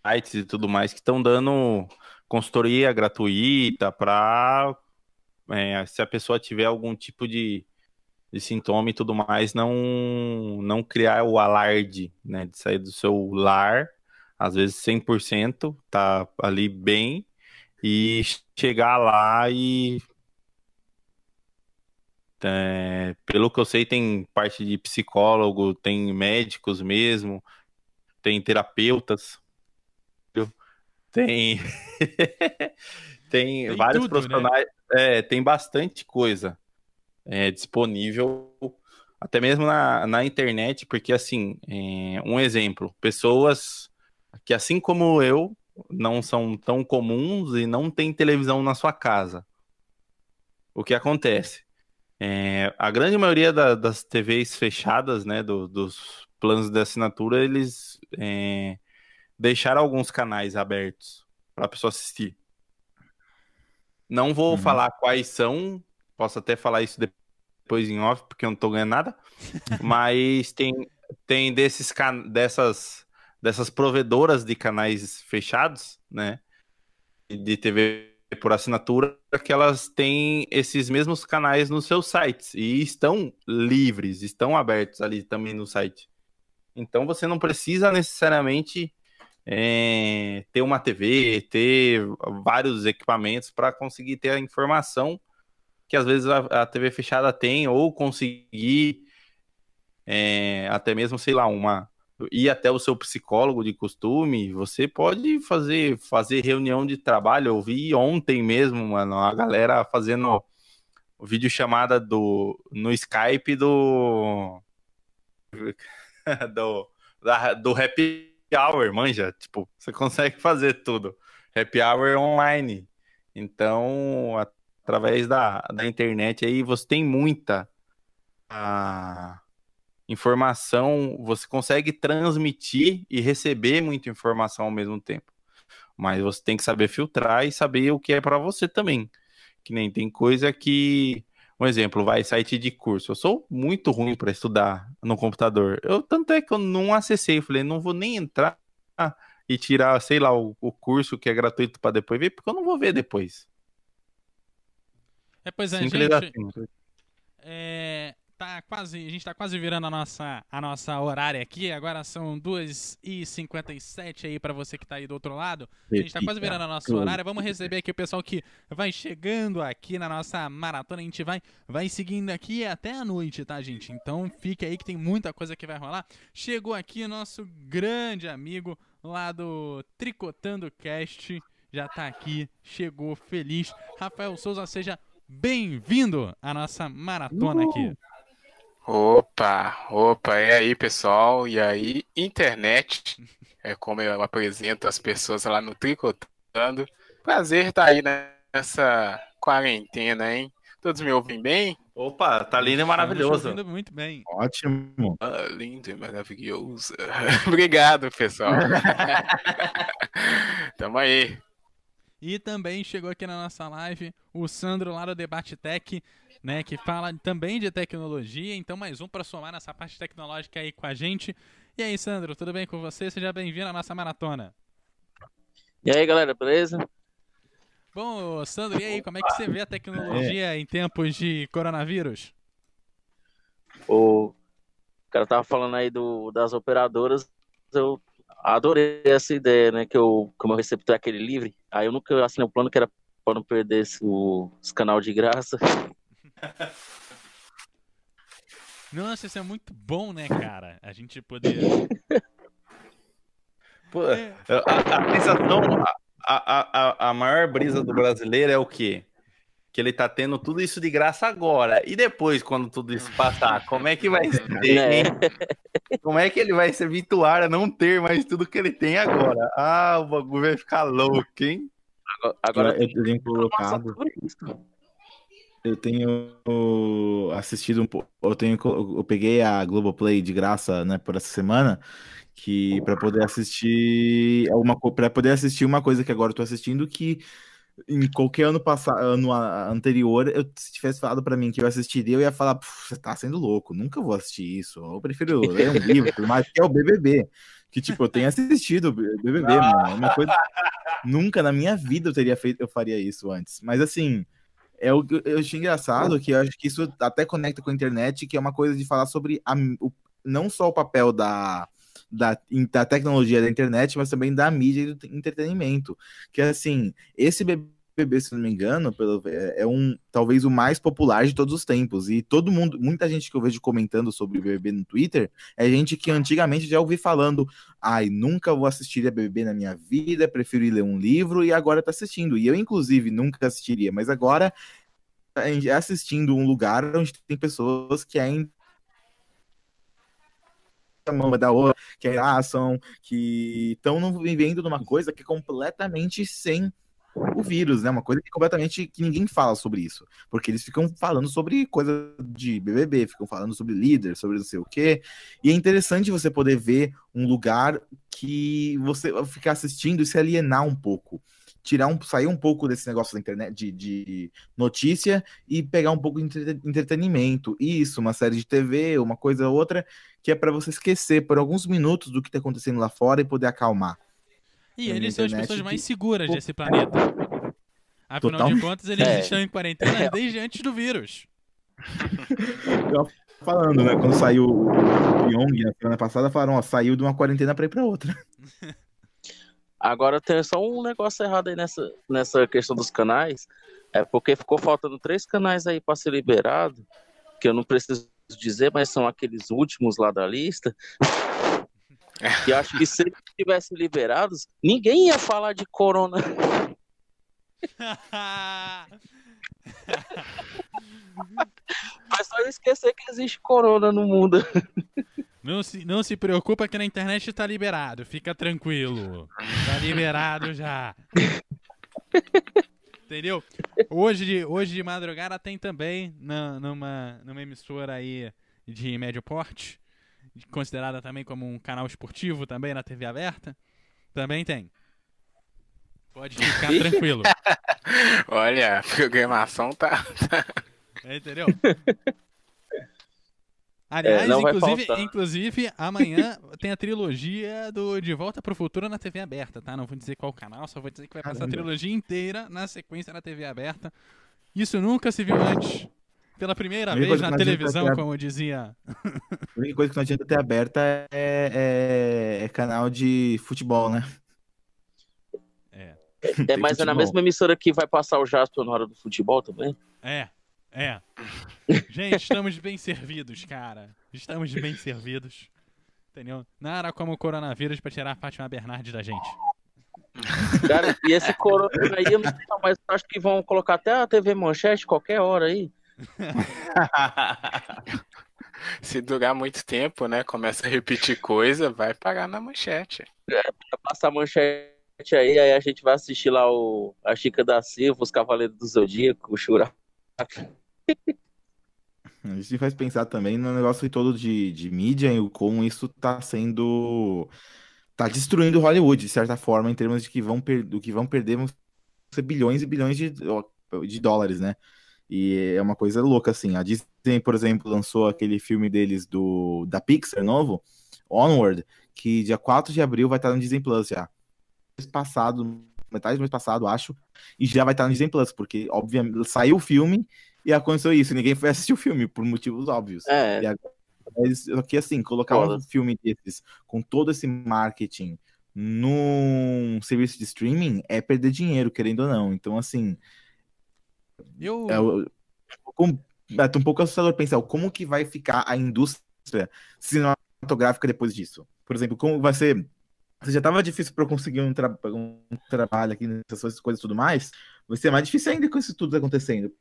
sites e tudo mais que estão dando consultoria gratuita para é, se a pessoa tiver algum tipo de, de sintoma e tudo mais, não, não criar o alarde, né, de sair do seu lar, às vezes 100%, tá ali bem, e chegar lá e É, pelo que eu sei, tem parte de psicólogo, tem médicos mesmo, tem terapeutas, tem tem, tem, vários tudo, né? profissionais, né? é, tem bastante coisa é, disponível, até mesmo na, na internet, porque assim, é, um exemplo, pessoas que assim como eu não são tão comuns e não tem televisão na sua casa. O que acontece? É, a grande maioria da, das TVs fechadas, né, do, dos planos de assinatura, eles é, deixaram alguns canais abertos para a pessoa assistir. Não vou uhum. falar quais são, posso até falar isso depois em off, porque eu não estou ganhando nada, mas tem, tem desses dessas dessas provedoras de canais fechados, né, de TV por assinatura, que elas têm esses mesmos canais nos seus sites e estão livres, estão abertos ali também no site. Então você não precisa necessariamente é, ter uma TV, ter vários equipamentos para conseguir ter a informação que às vezes a, a TV fechada tem, ou conseguir é, até mesmo, sei lá, uma ir até o seu psicólogo de costume, você pode fazer fazer reunião de trabalho. Eu vi ontem mesmo, mano, a galera fazendo vídeo chamada do no Skype do do da, do Happy Hour, manja, tipo, você consegue fazer tudo. Happy Hour online. Então, através da, da internet aí, você tem muita a informação, você consegue transmitir e receber muita informação ao mesmo tempo. Mas você tem que saber filtrar e saber o que é para você também. Que nem tem coisa que, um exemplo, vai site de curso. Eu sou muito ruim para estudar no computador. Eu tanto é que eu não acessei, eu falei, não vou nem entrar e tirar, sei lá, o, o curso que é gratuito para depois ver, porque eu não vou ver depois. É, pois é, Simples gente. Assim. É, tá quase, a gente tá quase virando a nossa, a nossa horária aqui. Agora são 2h57 aí para você que tá aí do outro lado. A gente tá quase virando a nossa horária. Vamos receber aqui o pessoal que vai chegando aqui na nossa maratona. A gente vai, vai seguindo aqui até a noite, tá, gente? Então fique aí que tem muita coisa que vai rolar. Chegou aqui nosso grande amigo lá do Tricotando Cast. Já tá aqui, chegou feliz. Rafael Souza, seja bem-vindo à nossa maratona aqui. Opa, opa, e aí pessoal? E aí, internet? É como eu apresento as pessoas lá no Tricotando. Prazer estar aí nessa quarentena, hein? Todos me ouvem bem? Opa, tá lindo e maravilhoso. Tá muito bem. Ótimo. Ah, lindo e maravilhoso. Obrigado, pessoal. Tamo aí. E também chegou aqui na nossa live o Sandro lá do Debate Tech né, que fala também de tecnologia. Então, mais um para somar nessa parte tecnológica aí com a gente. E aí, Sandro, tudo bem com você? Seja bem-vindo à nossa maratona. E aí, galera, beleza? Bom, Sandro, e aí, como é que você vê a tecnologia é. em tempos de coronavírus? O cara tava falando aí do, das operadoras, eu adorei essa ideia, né, que eu, como eu receptor aquele livre, aí eu nunca assinei o um plano que era para não perder esse, o, os canal de graça. Nossa, isso é muito bom, né, cara? A gente poder. Pô, é. a, a sensação, a, a, a maior brisa do brasileiro é o quê? Que ele tá tendo tudo isso de graça agora. E depois, quando tudo isso passar, como é que vai ser? É. Como é que ele vai se habituar a não ter mais tudo que ele tem agora? Ah, o bagulho vai ficar louco, hein? Agora, agora eu tenho colocado eu tenho assistido um pouco. Eu tenho eu peguei a Globoplay de graça, né, por essa semana, que para poder assistir uma para poder assistir uma coisa que agora eu tô assistindo que em qualquer ano passado, ano anterior, eu se tivesse falado para mim que eu assistiria, eu ia falar, você tá sendo louco, nunca vou assistir isso. Eu prefiro ler um livro, mais que é o BBB, que tipo, eu tenho assistido BBB, mano, é uma coisa nunca na minha vida eu teria feito, eu faria isso antes. Mas assim, é o que eu achei engraçado, que eu acho que isso até conecta com a internet, que é uma coisa de falar sobre a, o, não só o papel da, da, da tecnologia da internet, mas também da mídia e do entretenimento. Que assim, esse BBB, se não me engano, pelo, é, é um talvez o mais popular de todos os tempos. E todo mundo, muita gente que eu vejo comentando sobre BBB no Twitter, é gente que antigamente já ouvi falando: ai, nunca vou assistir a BBB na minha vida, prefiro ir ler um livro, e agora tá assistindo. E eu, inclusive, nunca assistiria, mas agora assistindo um lugar onde tem pessoas que ainda mão da outra, que abraçam, que estão vivendo numa coisa que é completamente sem o vírus, né? Uma coisa que completamente que ninguém fala sobre isso, porque eles ficam falando sobre coisa de BBB, ficam falando sobre líder, sobre não sei o quê. E é interessante você poder ver um lugar que você ficar assistindo e se alienar um pouco tirar um, sair um pouco desse negócio da internet de, de notícia e pegar um pouco de entretenimento. Isso, uma série de TV, uma coisa ou outra, que é para você esquecer por alguns minutos do que está acontecendo lá fora e poder acalmar. E eles são as pessoas mais seguras desse planeta. Afinal Total... de contas, eles é. estão em quarentena desde antes do vírus. falando, né? Quando saiu o Pyong na semana passada, falaram, ó, saiu de uma quarentena para ir para outra. Agora tem só um negócio errado aí nessa, nessa questão dos canais. É porque ficou faltando três canais aí para ser liberado, que eu não preciso dizer, mas são aqueles últimos lá da lista. E acho que se eles tivessem liberados, ninguém ia falar de corona. Mas só esquecer que existe corona no mundo. Não se, não se preocupa que na internet tá liberado, fica tranquilo. Tá liberado já. Entendeu? Hoje de, hoje de madrugada tem também na, numa, numa emissora aí de médio porte, considerada também como um canal esportivo também na TV aberta. Também tem. Pode ficar tranquilo. Olha, a programação tá. É, entendeu? Aliás, é, inclusive, inclusive, amanhã tem a trilogia do De Volta pro Futuro na TV aberta, tá? Não vou dizer qual canal, só vou dizer que vai passar a trilogia inteira na sequência na TV aberta. Isso nunca se viu antes. Pela primeira vez na televisão, como dizia. A única coisa que não adianta ter aberta é, é, é canal de futebol, né? É. É, mas é na mesma emissora que vai passar o Jasper na hora do futebol também? É. É. Gente, estamos bem servidos, cara. Estamos bem servidos. Entendeu? Nada como o coronavírus pra tirar a Fátima Bernardes da gente. Cara, e esse corona aí, eu não sei, mas acho que vão colocar até a TV Manchete qualquer hora aí. Se durar muito tempo, né? Começa a repetir coisa, vai pagar na manchete. É, passar a manchete aí, aí a gente vai assistir lá o, a Chica da Silva, os Cavaleiros do Zodíaco, o Churaco. A gente faz pensar também no negócio todo de, de mídia e como isso tá sendo. tá destruindo Hollywood, de certa forma, em termos de que vão, per, do que vão perder vão ser bilhões e bilhões de, de dólares, né? E é uma coisa louca, assim. A Disney, por exemplo, lançou aquele filme deles do da Pixar novo, Onward, que dia 4 de abril vai estar no Disney Plus já. Mês passado, metade do mês passado, acho, e já vai estar no Disney Plus, porque, obviamente, saiu o filme e aconteceu isso, ninguém foi assistir o filme, por motivos óbvios. É. E agora, mas, aqui, assim, colocar um filme desses com todo esse marketing num serviço de streaming é perder dinheiro, querendo ou não. Então, assim. Eu. É, eu, eu, é um pouco assustador pensar como que vai ficar a indústria cinematográfica depois disso. Por exemplo, como vai ser já estava difícil para conseguir um, tra um, trabalho aqui nessas coisas e tudo mais, vai ser mais difícil ainda com isso tudo acontecendo.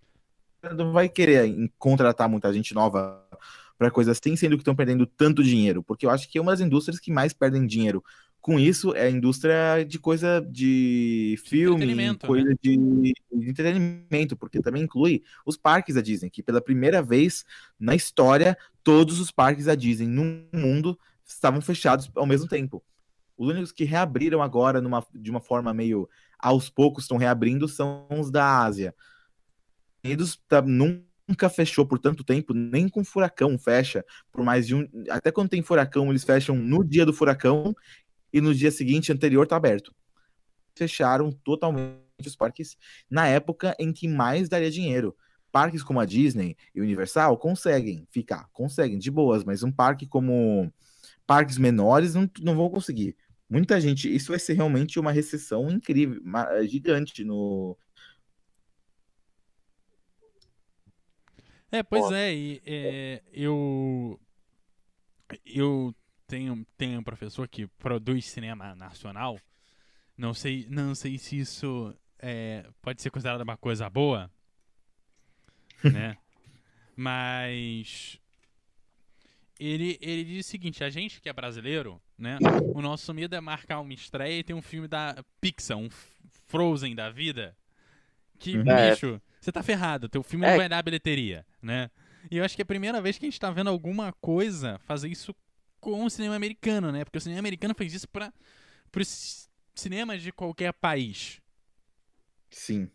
Não vai querer contratar muita gente nova para coisas assim, sendo que estão perdendo tanto dinheiro, porque eu acho que é uma das indústrias que mais perdem dinheiro com isso é a indústria de coisa de filme, né? coisa né? de, de, entretenimento, porque também inclui os parques da Disney, que pela primeira vez na história, todos os parques da Disney no mundo estavam fechados ao mesmo tempo. Os únicos que reabriram agora numa, de uma forma meio aos poucos estão reabrindo são os da Ásia. Unidos tá, nunca fechou por tanto tempo, nem com furacão fecha. Por mais de um. Até quando tem furacão, eles fecham no dia do furacão e no dia seguinte anterior tá aberto. Fecharam totalmente os parques na época em que mais daria dinheiro. Parques como a Disney e Universal conseguem ficar, conseguem de boas, mas um parque como parques menores não, não vão conseguir. Muita gente, isso vai ser realmente uma recessão incrível, uma, gigante no, É, pois é, e, é, eu eu tenho, tenho um professor que produz cinema nacional. Não sei, não sei se isso é, pode ser considerado uma coisa boa, né? Mas ele, ele diz o seguinte: a gente que é brasileiro, né? O nosso medo é marcar uma estreia e ter um filme da Pixar, um Frozen da vida. Que, uhum. é. bicho, você tá ferrado, teu filme é. não vai dar bilheteria, né? E eu acho que é a primeira vez que a gente tá vendo alguma coisa fazer isso com o cinema americano, né? Porque o cinema americano fez isso para os cinemas de qualquer país. Sim.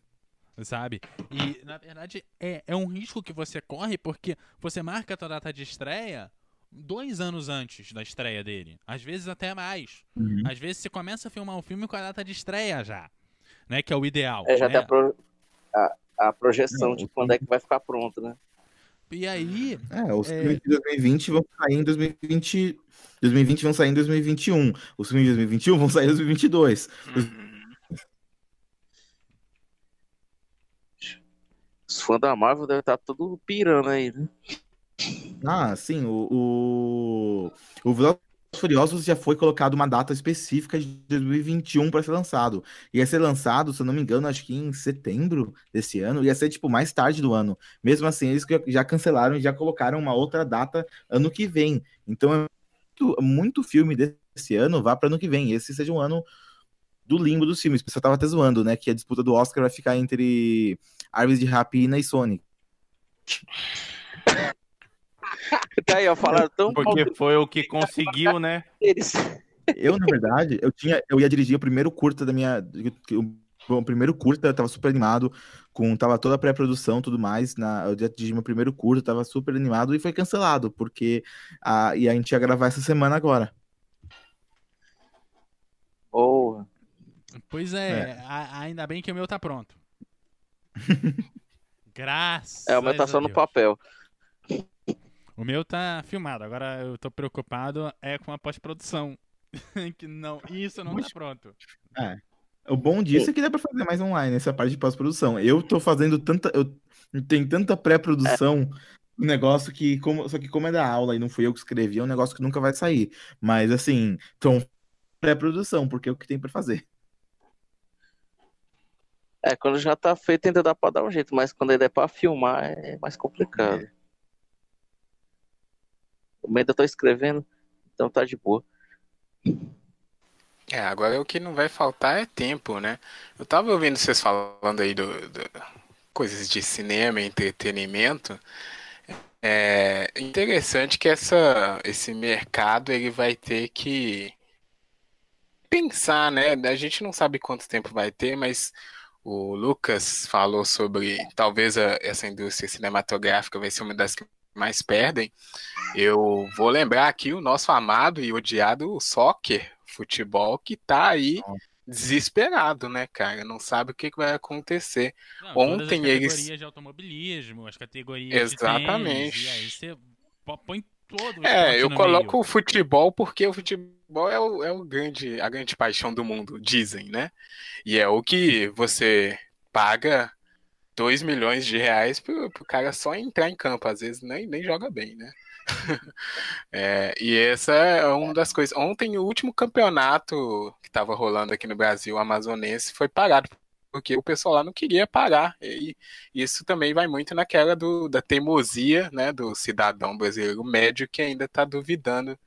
Sabe? E, na verdade, é, é um risco que você corre porque você marca a tua data de estreia dois anos antes da estreia dele. Às vezes até mais. Uhum. Às vezes você começa a filmar um filme com a data de estreia já. Né? Que é o ideal. É, já né? tem a, pro... a, a projeção Não, de quando é que vai ficar pronto, né? E aí. É, os é... filmes de 2020 vão sair em 2020. 2020 vão sair em 2021. Os filmes de 2021 vão sair em 2022. Uhum. Os fãs da Marvel devem estar tudo pirando aí, né? Ah, sim. O, o, o Furiosos já foi colocado uma data específica de 2021 para ser lançado. Ia ser lançado, se eu não me engano, acho que em setembro desse ano. Ia ser, tipo, mais tarde do ano. Mesmo assim, eles já cancelaram e já colocaram uma outra data ano que vem. Então, é muito, muito filme desse ano vá para ano que vem. Esse seja um ano do limbo dos filmes. O pessoal tava até zoando, né? Que a disputa do Oscar vai ficar entre Árvores de Rapina e Sonic. tá aí, ó, falaram tão Porque foi o que conseguiu, né? Eu, na verdade, eu tinha, eu ia dirigir o primeiro curta da minha. O primeiro curta, eu tava super animado, com tava toda a pré-produção tudo mais. Na, eu ia dirigir meu primeiro curta, tava super animado e foi cancelado, porque a, e a gente ia gravar essa semana agora. Oh. Pois é, é. A, ainda bem que o meu tá pronto. Graças É, o meu tá só no papel. O meu tá filmado, agora eu tô preocupado é com a pós-produção. que não, isso não tá pronto. É. O bom disso é que dá pra fazer mais online, essa parte de pós-produção. Eu tô fazendo tanta. Eu tenho tanta pré-produção no negócio que, como, só que como é da aula e não fui eu que escrevi, é um negócio que nunca vai sair. Mas assim, então, pré-produção, porque é o que tem pra fazer. É, quando já tá feito ainda dá pra dar um jeito, mas quando ainda é pra filmar é mais complicado. É. Eu ainda tô escrevendo, então tá de boa. É, agora o que não vai faltar é tempo, né? Eu tava ouvindo vocês falando aí do, do coisas de cinema, entretenimento. É interessante que essa, esse mercado ele vai ter que pensar, né? A gente não sabe quanto tempo vai ter, mas o Lucas falou sobre talvez a, essa indústria cinematográfica vai ser uma das que mais perdem, eu vou lembrar aqui o nosso amado e odiado soccer, futebol, que tá aí desesperado, né, cara? Não sabe o que, vai acontecer. Não, Ontem as eles. categorias de automobilismo, as categorias Exatamente. de tênis, e aí você põe todo É, eu coloco meio. o futebol porque o futebol é, o, é o grande, a grande paixão do mundo, dizem, né? E é o que você paga 2 milhões de reais pro, pro cara só entrar em campo, às vezes nem, nem joga bem, né? é, e essa é uma das coisas. Ontem, o último campeonato que estava rolando aqui no Brasil, amazonense, foi parado porque o pessoal lá não queria parar. E isso também vai muito naquela do, da teimosia né, do cidadão brasileiro médio que ainda está duvidando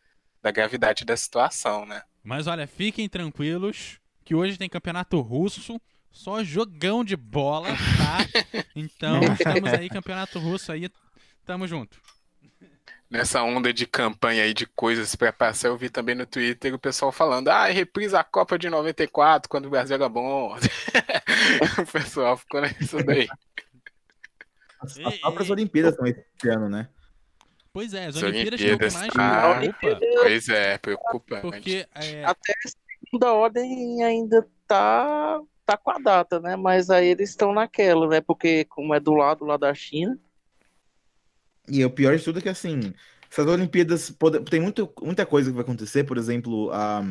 da gravidade da situação. Né? Mas olha, fiquem tranquilos que hoje tem campeonato russo só jogão de bola, tá? Então, estamos aí, campeonato russo aí, tamo junto. Nessa onda de campanha aí de coisas para passar, eu vi também no Twitter o pessoal falando: ah, reprisa a Copa de 94 quando o Brasil era bom. o pessoal ficou nisso daí. As, as próprias Olimpíadas são esse ano, né? Pois é, as, as Olimpíadas, Olimpíadas mais ah, preocupa. Pois é, preocupa. Porque é... até a segunda ordem ainda tá tá com a data, né? Mas aí eles estão naquela, né? Porque como é do lado lá da China. E o pior de tudo é que assim, essas Olimpíadas pode, tem muito, muita coisa que vai acontecer, por exemplo, a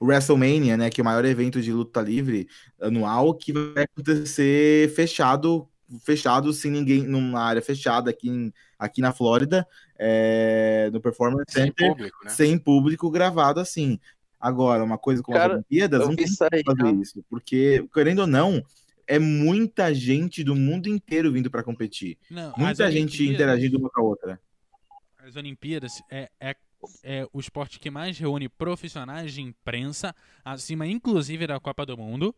o WrestleMania, né, que é o maior evento de luta livre anual, que vai acontecer fechado fechados, sem ninguém, numa área fechada aqui, em, aqui na Flórida, é, no Performance sem Center, público, né? sem público gravado assim. Agora, uma coisa com Cara, as Olimpíadas, não tem que fazer não. isso, porque, querendo ou não, é muita gente do mundo inteiro vindo para competir. Não, muita gente interagindo uma com a outra. As Olimpíadas é, é, é, o esporte que mais reúne profissionais de imprensa, acima inclusive da Copa do Mundo.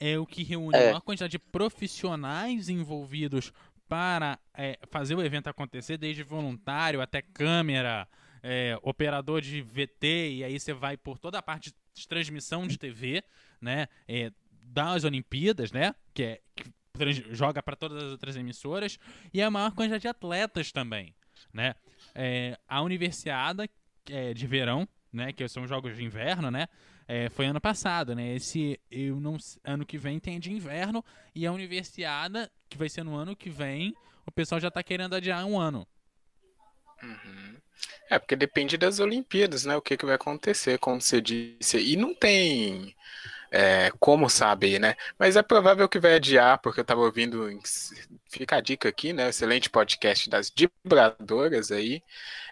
É o que reúne é. uma quantidade de profissionais envolvidos para é, fazer o evento acontecer, desde voluntário até câmera, é, operador de VT, e aí você vai por toda a parte de transmissão de TV, né? É, das Olimpíadas, né? Que é que joga para todas as outras emissoras e a maior quantidade de atletas também, né? É, a Universiada é, de verão, né? Que são jogos de inverno, né? É, foi ano passado, né? Esse eu não, ano que vem tem de inverno e a Universiada que vai ser no ano que vem, o pessoal já está querendo adiar um ano. Uhum. É, porque depende das Olimpíadas, né? O que, que vai acontecer, como você disse. E não tem é, como saber, né? Mas é provável que vai adiar, porque eu estava ouvindo. Fica a dica aqui, né? Excelente podcast das vibradoras aí.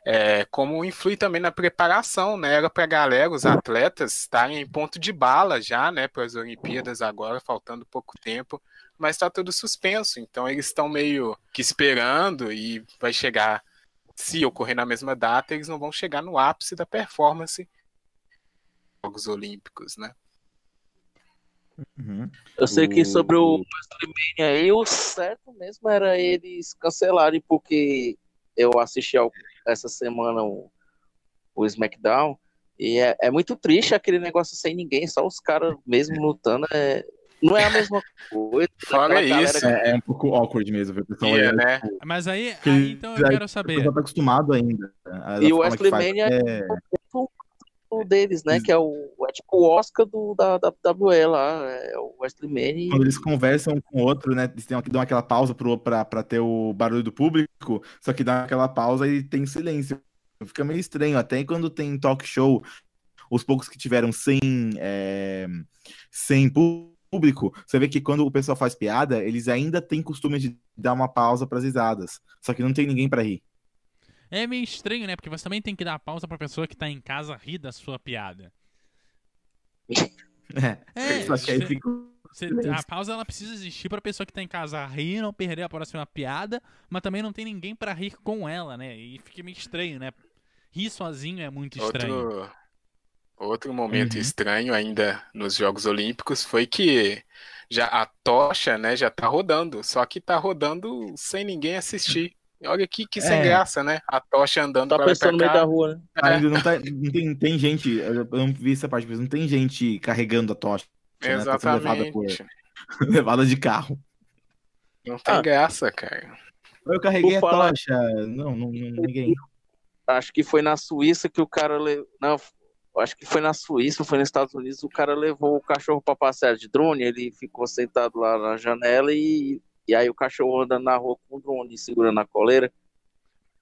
É, como influi também na preparação, né? Era para a galera, os atletas, estarem em ponto de bala já, né? Para as Olimpíadas agora, faltando pouco tempo. Mas está tudo suspenso, então eles estão meio que esperando e vai chegar se ocorrer na mesma data, eles não vão chegar no ápice da performance Jogos Olímpicos, né? Uhum. Eu sei que sobre o WrestleMania aí, o certo mesmo era eles cancelarem, porque eu assisti ao, essa semana o, o SmackDown, e é, é, muito triste aquele negócio sem ninguém, só os caras mesmo lutando. É, não é a mesma coisa. Fora isso. Que... É, é, um pouco awkward mesmo, ver o pessoal yeah, né? Mas aí, aí, então eu quero saber. O pessoal tá acostumado ainda. E o Wesley Mania é um deles, né? Que é o, é tipo o Oscar do, da, da WWE lá, é o Wesley Mania. Quando eles conversam com o outro, né? Eles dão aquela pausa pro, pra, pra ter o barulho do público, só que dá aquela pausa e tem silêncio. Fica meio estranho. Até quando tem talk show, os poucos que tiveram sem, é, sem público público, você vê que quando o pessoal faz piada, eles ainda têm costume de dar uma pausa para as risadas. Só que não tem ninguém para rir. É meio estranho, né? Porque você também tem que dar pausa pra pessoa que tá em casa rir da sua piada. É, é só que aí fica... Você, a pausa ela precisa existir para pessoa que tá em casa rir, não perder a próxima piada, mas também não tem ninguém para rir com ela, né? E fica meio estranho, né? Rir sozinho é muito estranho. Outro, Outro momento uhum. estranho ainda nos Jogos Olímpicos foi que já a tocha, né, já tá rodando, só que tá rodando sem ninguém assistir. Olha que, que sem é. graça, né? A tocha andando tá pra no meio da rua, né? É. Ainda não, tá, não tem, tem gente, eu não vi essa parte, mas não tem gente carregando a tocha. Exatamente. Né? Tá levada, por, levada de carro. Não tem ah. graça, cara. Eu carreguei a tocha. Não, não, ninguém. Acho que foi na Suíça que o cara. Le... Não, acho que foi na Suíça, foi nos Estados Unidos, o cara levou o cachorro para passear de drone, ele ficou sentado lá na janela e, e aí o cachorro andando na rua com o drone segurando a coleira.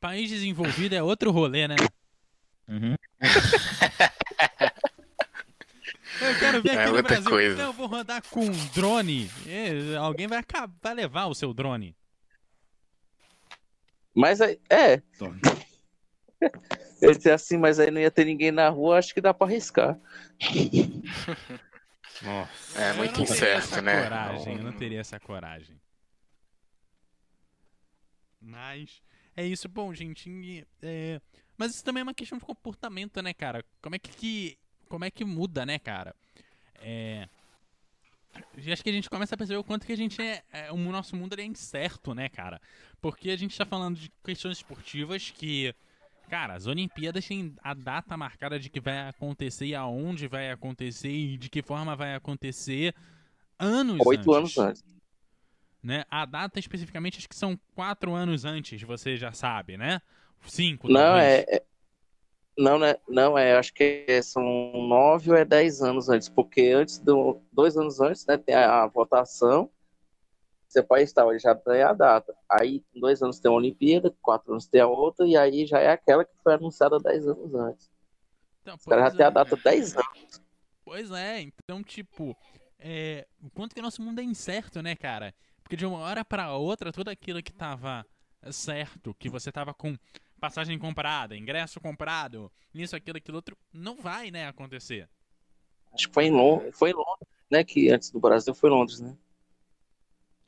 País desenvolvido é outro rolê, né? Uhum. Eu quero ver é aqui no Brasil. Coisa. Eu vou rodar com um drone. É, alguém vai, acabar, vai levar o seu drone. Mas é. é. Ele disse assim, mas aí não ia ter ninguém na rua, acho que dá pra arriscar. Nossa. É muito incerto, né? Coragem, eu não teria essa coragem. Mas é isso, bom, gente. É... Mas isso também é uma questão de comportamento, né, cara? Como é que, como é que muda, né, cara? É... Acho que a gente começa a perceber o quanto que a gente é, é, o nosso mundo é incerto, né, cara? Porque a gente tá falando de questões esportivas que Cara, as Olimpíadas têm a data marcada de que vai acontecer e aonde vai acontecer e de que forma vai acontecer anos Oito antes. anos antes. Né? A data especificamente acho que são quatro anos antes, você já sabe, né? Cinco, Não, é, é, Não, né? Não, é, acho que são nove ou é dez anos antes, porque antes do. Dois anos antes, né, tem a, a votação você pode estar, ele já tem a data. Aí, dois anos tem a Olimpíada, quatro anos tem a outra, e aí já é aquela que foi anunciada dez anos antes. Então, Os caras já tem a é. data dez anos. Pois é, então, tipo, é... o quanto que nosso mundo é incerto, né, cara? Porque de uma hora para outra, tudo aquilo que tava certo, que você tava com passagem comprada, ingresso comprado, isso, aquilo, aquilo outro, não vai, né, acontecer. Acho que foi em Londres, foi em Londres, né, que antes do Brasil foi Londres, né?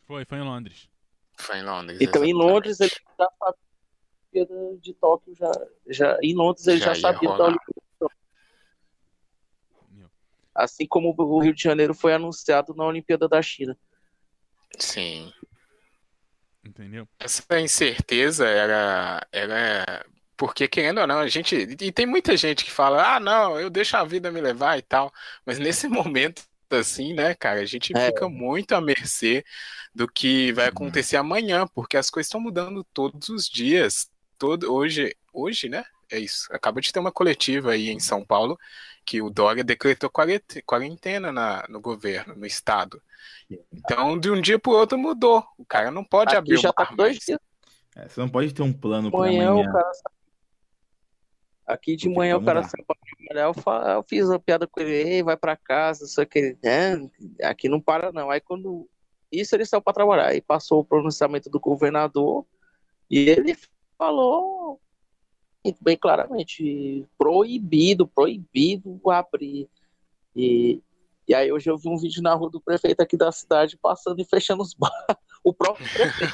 Foi, foi em Londres. Foi em Londres. Então, em Londres, ele já sabia de Tóquio, já, já, em Londres ele já, já sabia da Olimpíada. Assim como o Rio de Janeiro foi anunciado na Olimpíada da China. Sim. Entendeu? Essa incerteza era, era porque, querendo ou não, a gente. E tem muita gente que fala, ah, não, eu deixo a vida me levar e tal. Mas nesse momento, assim, né, cara, a gente é. fica muito à mercê do que vai uhum. acontecer amanhã, porque as coisas estão mudando todos os dias. Todo, hoje, hoje, né? É isso. Acaba de ter uma coletiva aí em São Paulo que o Dória decretou quarentena na, no governo, no estado. Então, de um dia para o outro mudou. O cara não pode Aqui abrir já o tá dois dias. É, você não pode ter um plano para amanhã. amanhã. O cara... Aqui de Porque manhã o cara sai para trabalhar, eu, falo, eu, fiz uma piada com ele, Ei, vai para casa, só que é, aqui não para não. Aí quando isso ele saiu para trabalhar, aí passou o pronunciamento do governador e ele falou bem claramente proibido, proibido abrir. E, e aí hoje eu vi um vídeo na rua do prefeito aqui da cidade passando e fechando os bares. O próprio prefeito.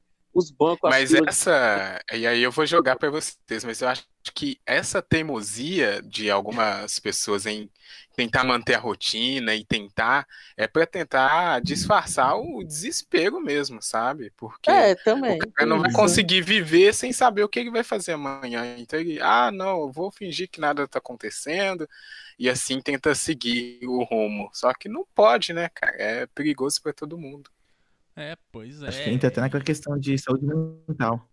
os bancos. Mas essa. E aí eu vou jogar para vocês, mas eu acho que essa teimosia de algumas pessoas em tentar manter a rotina e tentar é para tentar disfarçar o desespero mesmo, sabe? Porque é, também, o cara não vai conseguir viver sem saber o que ele vai fazer amanhã. Então ele, ah, não, eu vou fingir que nada tá acontecendo e assim tenta seguir o rumo. Só que não pode, né, cara? É perigoso para todo mundo. É, pois é. Acho que entra até naquela questão de saúde mental.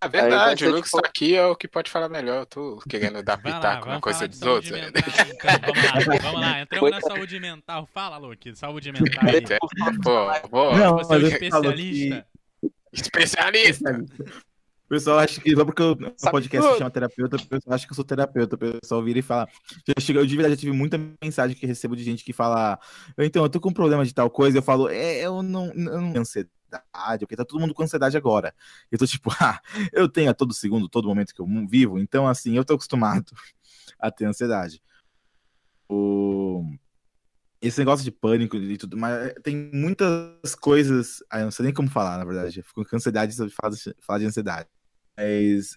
É verdade, o Lucas tipo... tá aqui é o que pode falar melhor. Eu tô querendo dar pitaco na coisa dos outros. Mental, então, vamos lá, vamos lá. Entramos na saúde mental. Fala, Luke, saúde mental aí. Pô, pô, Não, você é um especialista. Que... Especialista. O pessoal acha que só porque o podcast se chama terapeuta, o pessoal acha que eu sou terapeuta. O pessoal vira e fala. Já chegou, eu de verdade já tive muita mensagem que recebo de gente que fala: Então, eu tô com um problema de tal coisa. Eu falo: É, eu não, eu não tenho ansiedade, porque tá todo mundo com ansiedade agora. Eu tô tipo: Ah, eu tenho a todo segundo, todo momento que eu vivo. Então, assim, eu tô acostumado a ter ansiedade. O esse negócio de pânico e tudo, mas tem muitas coisas. Ah, eu não sei nem como falar, na verdade. Eu fico com ansiedade de falar de ansiedade. Mas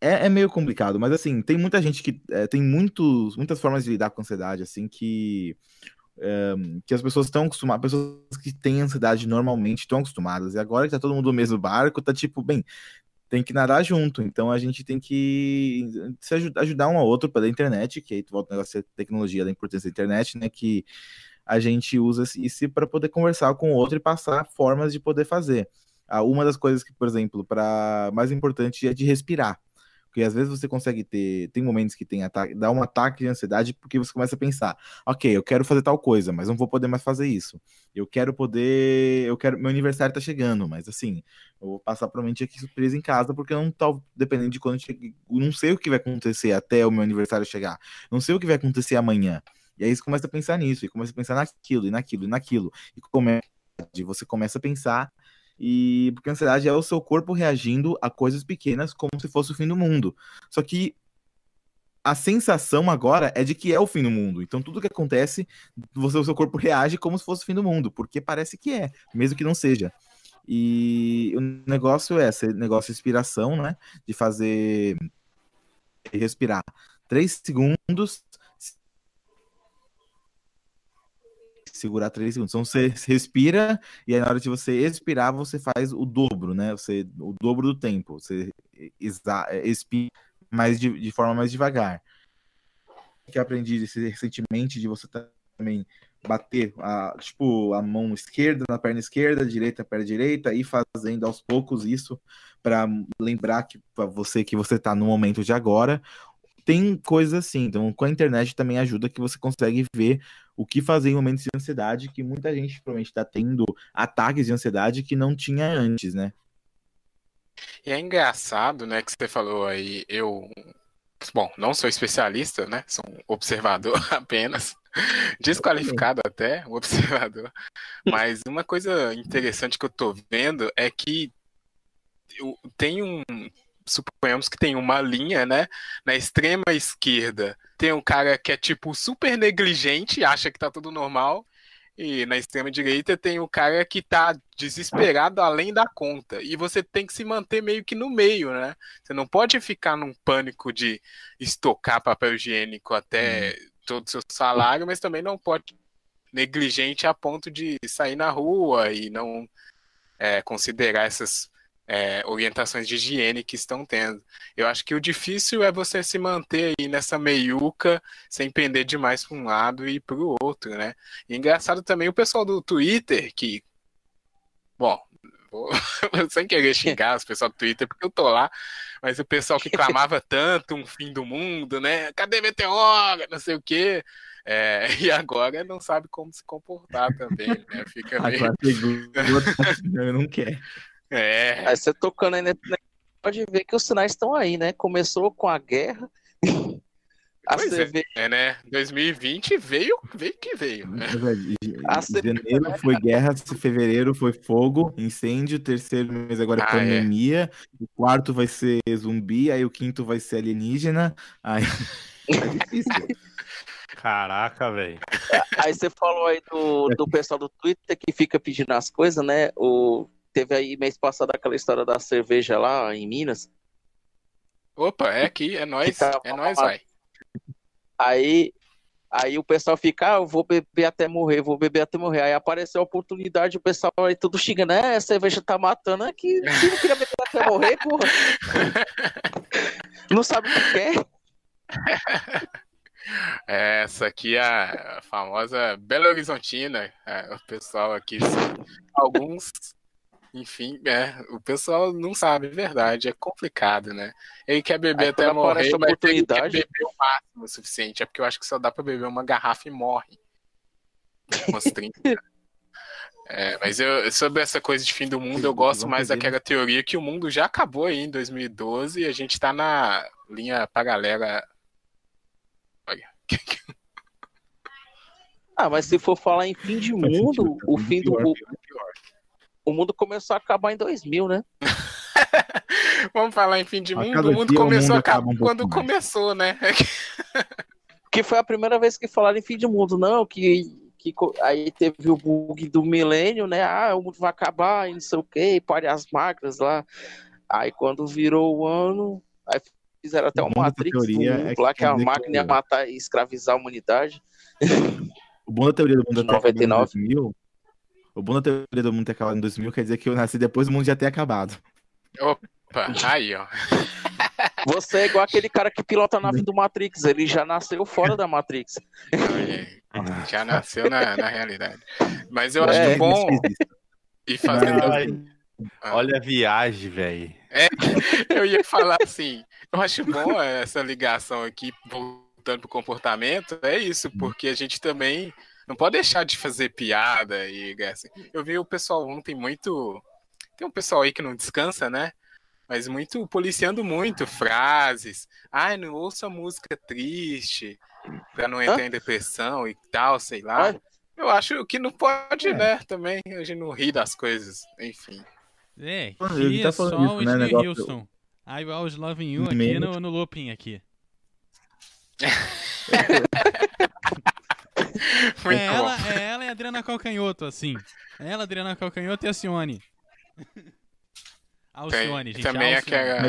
é, é, meio complicado, mas assim, tem muita gente que é, tem muitos, muitas formas de lidar com ansiedade, assim, que, é, que as pessoas estão acostumadas, pessoas que têm ansiedade normalmente estão acostumadas, e agora que tá todo mundo no mesmo barco, tá tipo, bem, tem que nadar junto, então a gente tem que se ajudar, ajudar um ao outro pela internet, que aí tu volta o negócio da tecnologia, da importância da internet, né, que a gente usa isso para poder conversar com o outro e passar formas de poder fazer. Uma das coisas que, por exemplo, para mais importante é de respirar. Porque às vezes você consegue ter, tem momentos que tem ataque, dá um ataque de ansiedade porque você começa a pensar, ok, eu quero fazer tal coisa, mas não vou poder mais fazer isso. Eu quero poder, eu quero, meu aniversário tá chegando, mas assim, eu vou passar provavelmente aqui surpresa em casa porque eu não tá dependendo de quando chegue, não sei o que vai acontecer até o meu aniversário chegar. Não sei o que vai acontecer amanhã. E aí você começa a pensar nisso, e começa a pensar naquilo, e naquilo, e naquilo. E começa, você começa a pensar e porque a ansiedade é o seu corpo reagindo a coisas pequenas como se fosse o fim do mundo. Só que a sensação agora é de que é o fim do mundo. Então tudo que acontece, você, o seu corpo reage como se fosse o fim do mundo, porque parece que é, mesmo que não seja. E o negócio é esse negócio de inspiração, né? De fazer respirar três segundos segurar três segundos. Então você respira e aí na hora de você expirar, você faz o dobro, né? Você, o dobro do tempo. Você expira mais de, de forma mais devagar. Que eu aprendi recentemente de você também bater a, tipo, a mão esquerda na perna esquerda, direita na perna direita, e fazendo aos poucos isso para lembrar que para você que você está no momento de agora tem coisas assim. Então, com a internet também ajuda que você consegue ver o que fazer em momentos de ansiedade, que muita gente provavelmente está tendo ataques de ansiedade que não tinha antes, né? E é engraçado, né, que você falou aí, eu bom, não sou especialista, né? Sou um observador apenas. Desqualificado até, um observador. Mas uma coisa interessante que eu tô vendo é que tem um. Suponhamos que tem uma linha, né? Na extrema esquerda tem um cara que é tipo super negligente, acha que tá tudo normal. E na extrema direita tem o cara que tá desesperado além da conta. E você tem que se manter meio que no meio, né? Você não pode ficar num pânico de estocar papel higiênico até hum. todo o seu salário, mas também não pode negligente a ponto de sair na rua e não é, considerar essas é, orientações de higiene que estão tendo. Eu acho que o difícil é você se manter aí nessa meiuca sem pender demais para um lado e para o outro, né? E engraçado também o pessoal do Twitter, que, bom, vou, sem querer xingar os pessoal do Twitter, porque eu tô lá, mas o pessoal que clamava tanto um fim do mundo, né? Cadê Meteora? Não sei o quê. É, e agora não sabe como se comportar também, né? Fica meio... Agora pegou, não quer. É. Aí você tocando aí, né, pode ver que os sinais estão aí, né? Começou com a guerra. A pois é, é, né? 2020 veio, veio que veio. Né? A Janeiro foi guerra, fevereiro foi fogo, incêndio, terceiro mês agora é ah, pandemia, é. o quarto vai ser zumbi, aí o quinto vai ser alienígena. Aí é difícil. Caraca, velho. Aí você falou aí do, do pessoal do Twitter que fica pedindo as coisas, né? O Teve aí mês passado aquela história da cerveja lá em Minas. Opa, é aqui, é nós, tá é nós, vai. Aí, aí o pessoal fica, ah, eu vou beber até morrer, vou beber até morrer. Aí apareceu a oportunidade, o pessoal aí tudo xingando, né? A cerveja tá matando aqui, não queria beber até morrer, porra. não sabe o que quer. Essa aqui é a famosa Belo Horizontina. É, o pessoal aqui, alguns enfim, é, o pessoal não sabe, é verdade, é complicado, né? Ele quer beber Aí, até morrer, mas ele quer beber o máximo o suficiente. É porque eu acho que só dá pra beber uma garrafa e morre. Umas 30. é, mas eu, sobre essa coisa de fim do mundo, eu gosto mais daquela teoria que o mundo já acabou aí em 2012 e a gente tá na linha paralela. Olha. Ah, mas se for falar em fim de mundo, o fim do mundo o mundo começou a acabar em 2000, né? Vamos falar em fim de mundo. O mundo começou a acabar um quando mais. começou, né? que foi a primeira vez que falaram em fim de mundo, não, que, que aí teve o bug do milênio, né? Ah, o mundo vai acabar e não sei o quê, pare as máquinas lá. Aí quando virou o ano, aí fizeram até uma Matrix é que lá que a máquina ia matar e escravizar a humanidade. O bom da teoria do mundo até 99. 2000 o bom da teoria do mundo ter acabado em 2000 quer dizer que eu nasci depois do mundo já ter acabado. Opa, aí, ó. Você é igual aquele cara que pilota a nave do Matrix, ele já nasceu fora da Matrix. Já nasceu na, na realidade. Mas eu acho é, bom. E fazendo. Ah. Olha a viagem, velho. É, eu ia falar assim. Eu acho bom essa ligação aqui, voltando pro comportamento. É isso, porque a gente também não pode deixar de fazer piada e assim. Eu vi o pessoal ontem muito. Tem um pessoal aí que não descansa, né? Mas muito policiando muito frases. Ai, não ouça música triste pra não entrar Hã? em depressão e tal, sei lá. Eu acho que não pode, é. né? Também a gente não ri das coisas, enfim. É, que tá só isso, o né, Wilson. I was loving you aqui no, no looping aqui. é, ela, é ela e a Adriana Calcanhoto, assim. É ela, Adriana Calcanhoto e a Cione. Alcione, gente. Também é que é...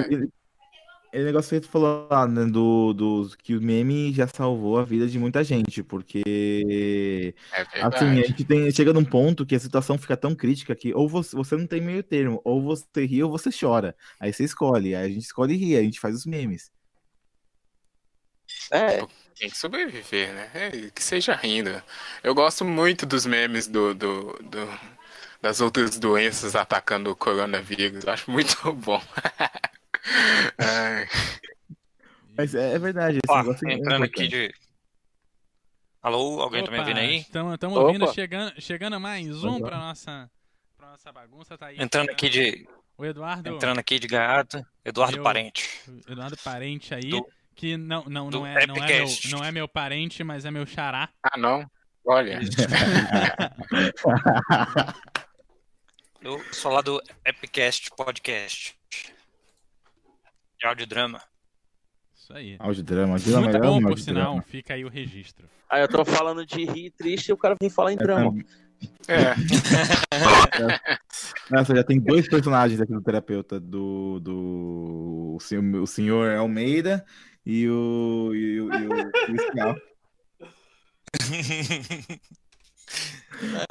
Esse negócio que tu falou lá, né, do, do, que o meme já salvou a vida de muita gente, porque é assim, a gente tem, chega num ponto que a situação fica tão crítica que ou você, você não tem meio termo, ou você ri ou você chora. Aí você escolhe, aí a gente escolhe rir, a gente faz os memes. É, tem que sobreviver, né? É, que seja rindo. Eu gosto muito dos memes do, do, do das outras doenças atacando o coronavírus. Acho muito bom. Mas é, é verdade. Ó, é entrando aqui de. Alô, alguém Opa, tá me ouvindo aí? Estamos ouvindo, chegando, chegando mais um para nossa, pra nossa bagunça. Tá aí, entrando aqui de. O Eduardo. Entrando aqui de gato, Eduardo eu, Parente. Eduardo Parente aí. Do que não, não, não, é, não, é meu, não é meu parente, mas é meu xará. Ah, não? Olha. Eu sou lá do Epicast Podcast. De audiodrama. Isso aí. Audiodrama. audiodrama Muito bom, por sinal. Fica aí o registro. Aí eu tô falando de rir triste e o cara vem falar em drama. É. Nossa, já tem dois personagens aqui do terapeuta, do, do o senhor Almeida e o, e o, e o policial.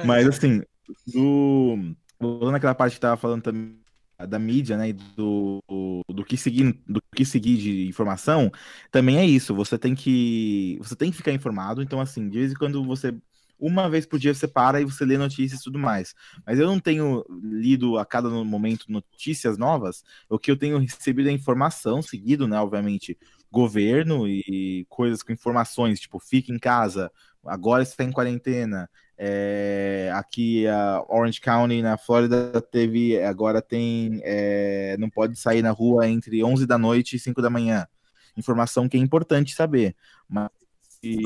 Mas assim, do, voltando naquela parte que tava falando também da mídia, né, do, do que seguir, do que seguir de informação, também é isso. Você tem que, você tem que ficar informado. Então, assim, de vez em quando você uma vez por dia você para e você lê notícias e tudo mais. Mas eu não tenho lido a cada momento notícias novas. O que eu tenho recebido é informação, seguido, né, obviamente, governo e coisas com informações, tipo, fique em casa, agora está em quarentena. É, aqui a Orange County na Flórida teve, agora tem, é, não pode sair na rua entre 11 da noite e 5 da manhã. Informação que é importante saber. Mas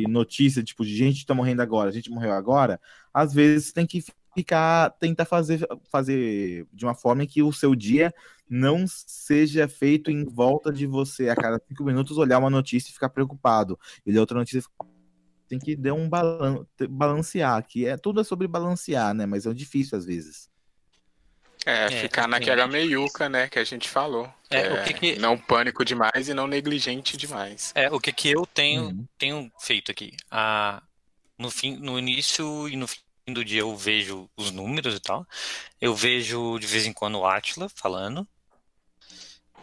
notícia, tipo, de gente que tá morrendo agora, a gente morreu agora, às vezes tem que ficar, tentar fazer, fazer de uma forma que o seu dia não seja feito em volta de você a cada cinco minutos olhar uma notícia e ficar preocupado, e ler outra notícia tem que dar um balan balancear, que é tudo é sobre balancear, né? Mas é difícil às vezes. É, é ficar naquela meiuca, né, que a gente falou. É, é, o que que... Não pânico demais e não negligente demais. É, o que que eu tenho, uhum. tenho feito aqui? Ah, no, fim, no início e no fim do dia eu vejo os números e tal. Eu vejo de vez em quando o Atila falando.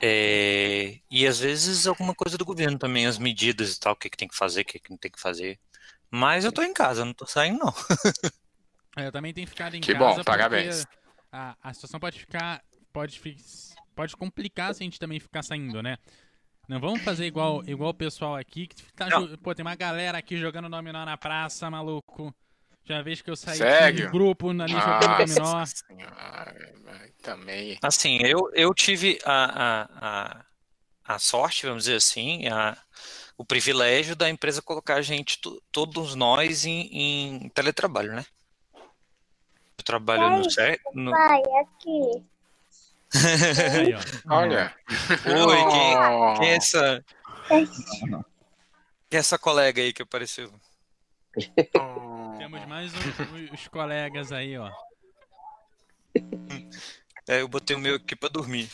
É, e às vezes alguma coisa do governo também, as medidas e tal, o que, que tem que fazer, o que, que não tem que fazer. Mas eu tô em casa, não tô saindo, não. É, eu também tenho ficado em que casa. Que bom, parabéns a, a situação pode ficar. Pode, pode complicar se a gente também ficar saindo, né? Não vamos fazer igual, igual o pessoal aqui, que tá, pô, tem uma galera aqui jogando dominó na praça, maluco. Já vez que eu saí Sério? de grupo ali jogando dominó. também. Assim, eu, eu tive a, a, a, a sorte, vamos dizer assim, a, o privilégio da empresa colocar a gente, todos nós, em, em teletrabalho, né? Eu trabalho Pai, no CERN. No... Pai, aqui. Aí, Olha. Oi, quem, quem, é essa. Quem é essa colega aí que apareceu? Temos mais um, os colegas aí, ó. É, eu botei o meu aqui pra dormir.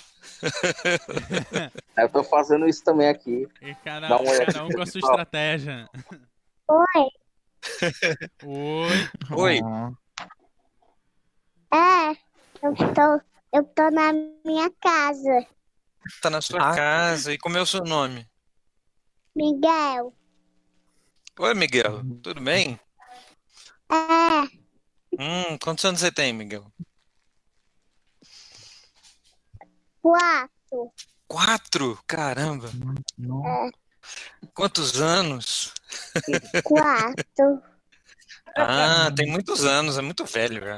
eu tô fazendo isso também aqui. E cada, cada um com a sua estratégia. Oi. Oi. Oi. É, eu tô, eu tô na minha casa. Tá na sua ah. casa. E como é o seu nome? Miguel. Oi, Miguel. Tudo bem? É. Hum, quantos anos você tem, Miguel? Quatro. Quatro? Caramba. É. Quantos anos? Quatro. ah, tem muitos anos, é muito velho já.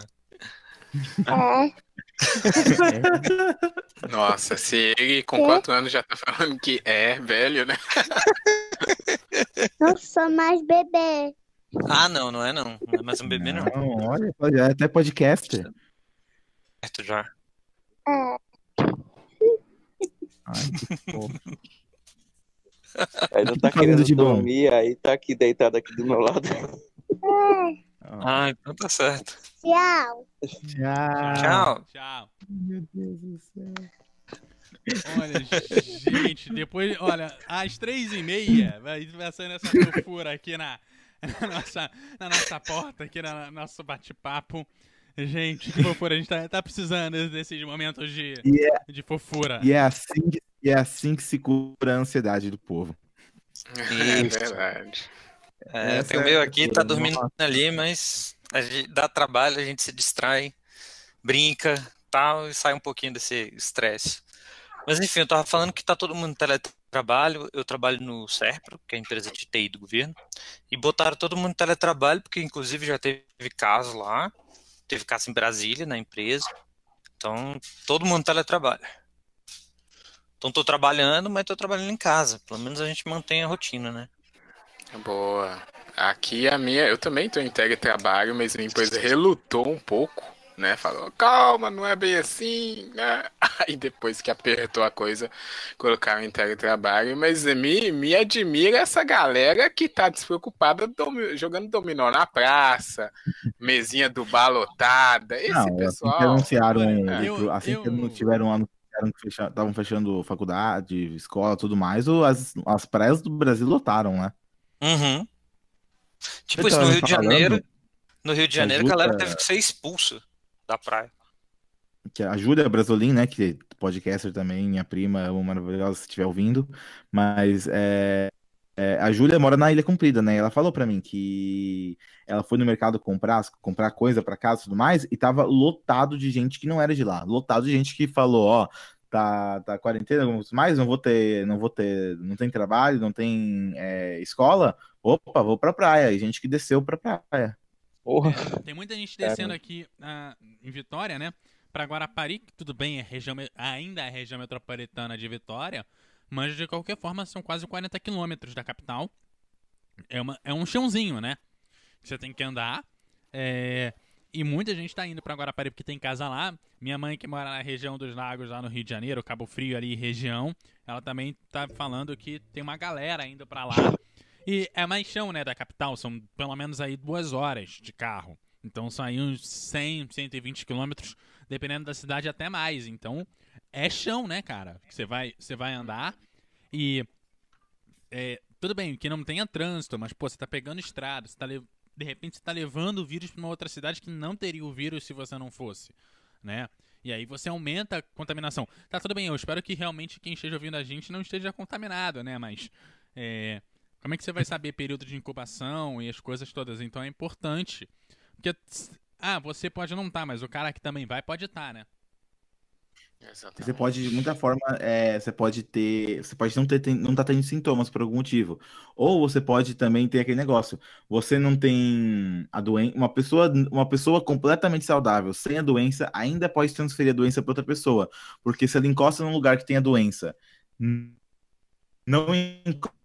É. Nossa, se ele com quatro anos já tá falando que é velho, né? Não sou mais bebê. Ah, não, não é não. Não é mais um bebê, não. Não, olha, é até podcast. Certo já. É. Ai, que fofo. Aí não tá querendo de dormir, bom? aí tá aqui deitado aqui do meu lado. É. Ah, então tá certo. Tchau. Tchau. Tchau. Tchau. Meu Deus do céu. Olha, gente, depois, olha, às três e meia vai, vai saindo essa fofura aqui na, na, nossa, na nossa porta, aqui no nosso bate-papo. Gente, que fofura, a gente tá, tá precisando desses momentos de, yeah. É de fofura. E é, assim que, e é assim que se cura a ansiedade do povo. É verdade. É, tem o meu aqui, tá dormindo ali, mas dá trabalho, a gente se distrai, brinca, tal, e sai um pouquinho desse estresse. Mas enfim, eu tava falando que tá todo mundo em teletrabalho, eu trabalho no SERPRO, que é a empresa de TI do governo, e botaram todo mundo em teletrabalho, porque inclusive já teve caso lá, teve caso em Brasília, na empresa, então todo mundo teletrabalha. Então tô trabalhando, mas tô trabalhando em casa. Pelo menos a gente mantém a rotina, né? Boa. Aqui a minha, eu também tô em teletrabalho, mas minha empresa relutou um pouco né? Falou, calma, não é bem assim, né? Aí depois que apertou a coisa, colocaram em teletrabalho. Mas me, me admira essa galera que tá despreocupada domi jogando dominó na praça, mesinha do bar lotada. Esse não, pessoal. Assim que anunciaram, eu, assim eu... que não tiveram ano que estavam fechando faculdade, escola tudo mais, as, as praias do Brasil lotaram, né? Uhum. Tipo, isso no Rio de Janeiro. No Rio de Janeiro, a galera teve que ser expulsa da praia. Que a Júlia Brasolin, né, que é podcaster também, minha prima, é uma maravilhosa se estiver ouvindo, mas é, é, a Júlia mora na Ilha Comprida, né? Ela falou para mim que ela foi no mercado comprar, comprar coisa para casa e tudo mais, e tava lotado de gente que não era de lá, lotado de gente que falou, ó, tá, tá quarentena, mais não vou ter, não vou ter, não tem trabalho, não tem é, escola, opa, vou pra praia, e gente que desceu pra praia. Porra. É, tem muita gente descendo aqui uh, em Vitória, né? Para Guarapari, que tudo bem, é região, ainda é região metropolitana de Vitória, mas de qualquer forma são quase 40 quilômetros da capital. É, uma, é um chãozinho, né? Que você tem que andar. É, e muita gente está indo para Guarapari porque tem casa lá. Minha mãe, que mora na região dos lagos, lá no Rio de Janeiro, Cabo Frio ali, região, ela também tá falando que tem uma galera indo para lá e é mais chão, né, da capital, são pelo menos aí duas horas de carro. Então são aí uns 100, 120 quilômetros, dependendo da cidade até mais. Então é chão, né, cara? Você vai, você vai andar e é, tudo bem que não tenha trânsito, mas pô, você tá pegando estrada, você tá de repente você tá levando o vírus para uma outra cidade que não teria o vírus se você não fosse, né? E aí você aumenta a contaminação. Tá tudo bem, eu espero que realmente quem esteja ouvindo a gente não esteja contaminado, né? Mas é, como é que você vai saber período de incubação e as coisas todas? Então é importante. Porque, ah, você pode não estar, tá, mas o cara que também vai pode estar, tá, né? Exatamente. Você pode, de muita forma, é, você pode ter. Você pode não ter não tá tendo sintomas por algum motivo. Ou você pode também ter aquele negócio. Você não tem a doença. Uma pessoa, uma pessoa completamente saudável, sem a doença, ainda pode transferir a doença para outra pessoa. Porque se ela encosta num lugar que tem a doença, não encosta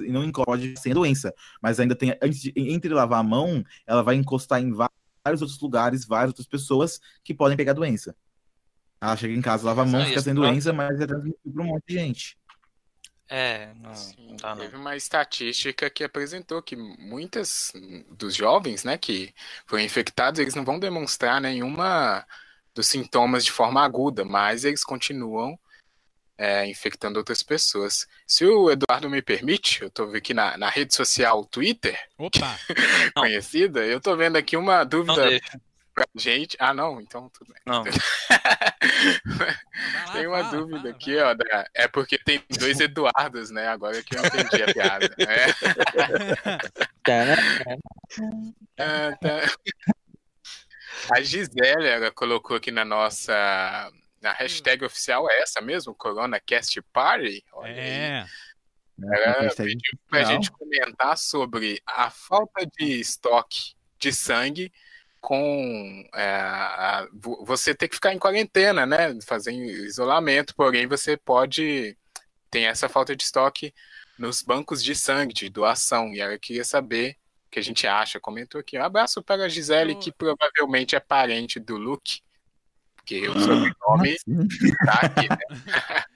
e não pode sem a doença, mas ainda tem, antes de, entre lavar a mão, ela vai encostar em vários outros lugares, várias outras pessoas que podem pegar a doença. Ela chega em casa, lava a mão, fica sem doença, mas é transmitido para um monte de gente. É, não, Sim, não dá não. Teve uma estatística que apresentou que muitas dos jovens, né, que foram infectados, eles não vão demonstrar nenhuma dos sintomas de forma aguda, mas eles continuam é, infectando outras pessoas. Se o Eduardo me permite, eu estou aqui na, na rede social Twitter, conhecida, eu estou vendo aqui uma dúvida pra gente. Ah, não, então tudo bem. Não. tem uma fala, dúvida fala, aqui, ó. Da... É porque tem dois Eduardos, né? Agora que eu entendi a piada. É. ah, tá. A Gisele, ela colocou aqui na nossa a hashtag hum. oficial é essa mesmo, CoronaCast Party. Olha é. Aí. Era pediu pra a gente comentar sobre a falta de estoque de sangue com é, a, você ter que ficar em quarentena, né? Fazer isolamento, porém você pode tem essa falta de estoque nos bancos de sangue, de doação. E eu queria saber o que a gente acha. Comentou aqui. Um abraço para a Gisele, que provavelmente é parente do Luke porque o sobrenome tá aqui, né?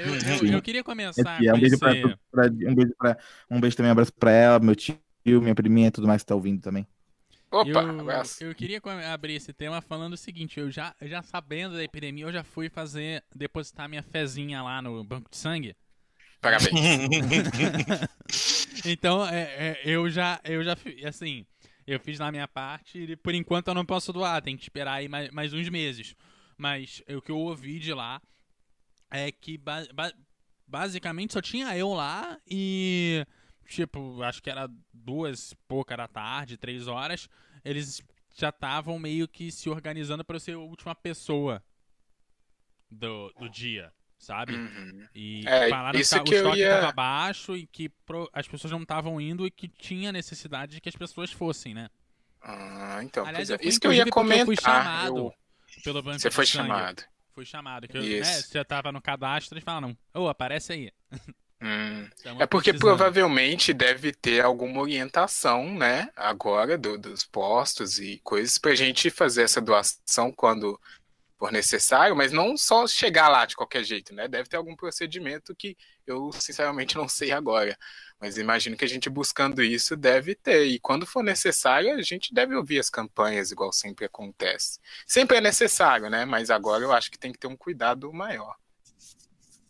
eu, eu, eu, queria começar é, um, beijo pra, pra, um, beijo pra, um beijo também, um abraço pra ela, meu tio, minha priminha e tudo mais que tá ouvindo também. Opa, eu, abraço. Eu queria abrir esse tema falando o seguinte, eu já, já sabendo da epidemia, eu já fui fazer, depositar minha fezinha lá no banco de sangue. Parabéns. então, é, é, eu já, eu já, assim, eu fiz na minha parte e por enquanto eu não posso doar, tem que esperar aí mais, mais uns meses. Mas o que eu ouvi de lá é que ba ba basicamente só tinha eu lá e tipo, acho que era duas pouca da tarde, três horas, eles já estavam meio que se organizando para ser a última pessoa do, do dia, sabe? Uhum. E é, falaram que, que o estoque ia... estava baixo e que pro, as pessoas não estavam indo e que tinha necessidade de que as pessoas fossem, né? Ah, então, Aliás, é. isso que eu ia comentar. Eu fui chamado. Eu pelo banco Você foi chamado. foi chamado. Que eu, né, se eu tava no cadastro, eles falaram, ô, oh, aparece aí. Hum. É porque provavelmente deve ter alguma orientação, né, agora do, dos postos e coisas pra gente fazer essa doação quando for necessário, mas não só chegar lá de qualquer jeito, né? Deve ter algum procedimento que eu sinceramente não sei agora. Mas imagino que a gente buscando isso deve ter. E quando for necessário, a gente deve ouvir as campanhas, igual sempre acontece. Sempre é necessário, né? Mas agora eu acho que tem que ter um cuidado maior.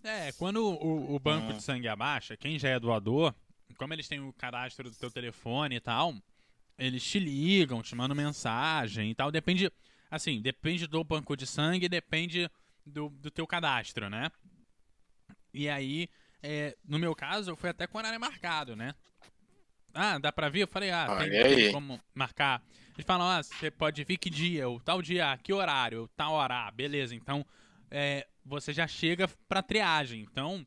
É, quando o, o banco hum. de sangue abaixa, quem já é doador, como eles têm o cadastro do teu telefone e tal, eles te ligam, te mandam mensagem e tal. Depende, assim, depende do banco de sangue, depende do, do teu cadastro, né? E aí, é, no meu caso, foi até com horário marcado, né? Ah, dá pra vir? Eu falei, ah, tem, tem, como marcar. Eles falam, ah, você pode vir que dia, ou tal dia, que horário, tal hora, beleza. Então, é, você já chega pra triagem. Então,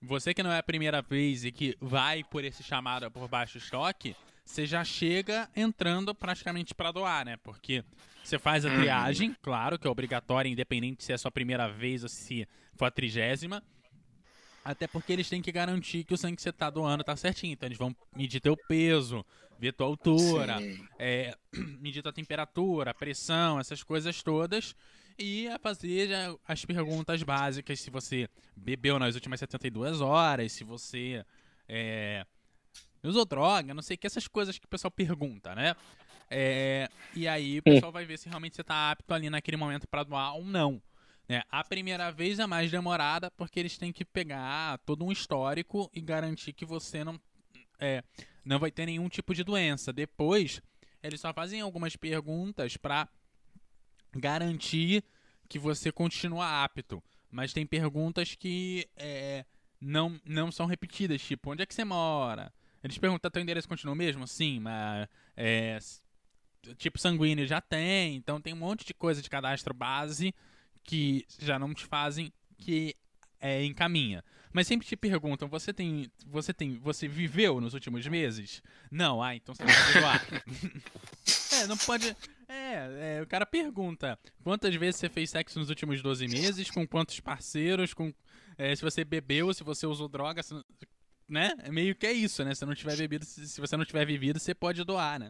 você que não é a primeira vez e que vai por esse chamado por baixo estoque, você já chega entrando praticamente para doar, né? Porque você faz a uhum. triagem, claro que é obrigatória, independente se é a sua primeira vez ou se for a trigésima. Até porque eles têm que garantir que o sangue que você tá doando tá certinho. Então eles vão medir teu peso, ver tua altura, é, medir tua temperatura, pressão, essas coisas todas. E a fazer as perguntas básicas, se você bebeu nas últimas 72 horas, se você é, usou droga, não sei o que, essas coisas que o pessoal pergunta, né? É, e aí o pessoal vai ver se realmente você tá apto ali naquele momento para doar ou não. É, a primeira vez é mais demorada porque eles têm que pegar todo um histórico e garantir que você não, é, não vai ter nenhum tipo de doença. Depois, eles só fazem algumas perguntas para garantir que você continua apto. Mas tem perguntas que é, não, não são repetidas, tipo, onde é que você mora? Eles perguntam, teu endereço continua mesmo? Sim, mas é, tipo sanguíneo já tem, então tem um monte de coisa de cadastro base que já não te fazem que é, encaminha. Mas sempre te perguntam, você tem, você tem, você viveu nos últimos meses? Não, ah, então você pode doar. é, não pode. É, é, o cara pergunta quantas vezes você fez sexo nos últimos 12 meses, com quantos parceiros, com é, se você bebeu, se você usou droga, se, né? É meio que é isso, né? Se não tiver bebido, se, se você não tiver vivido, você pode doar, né?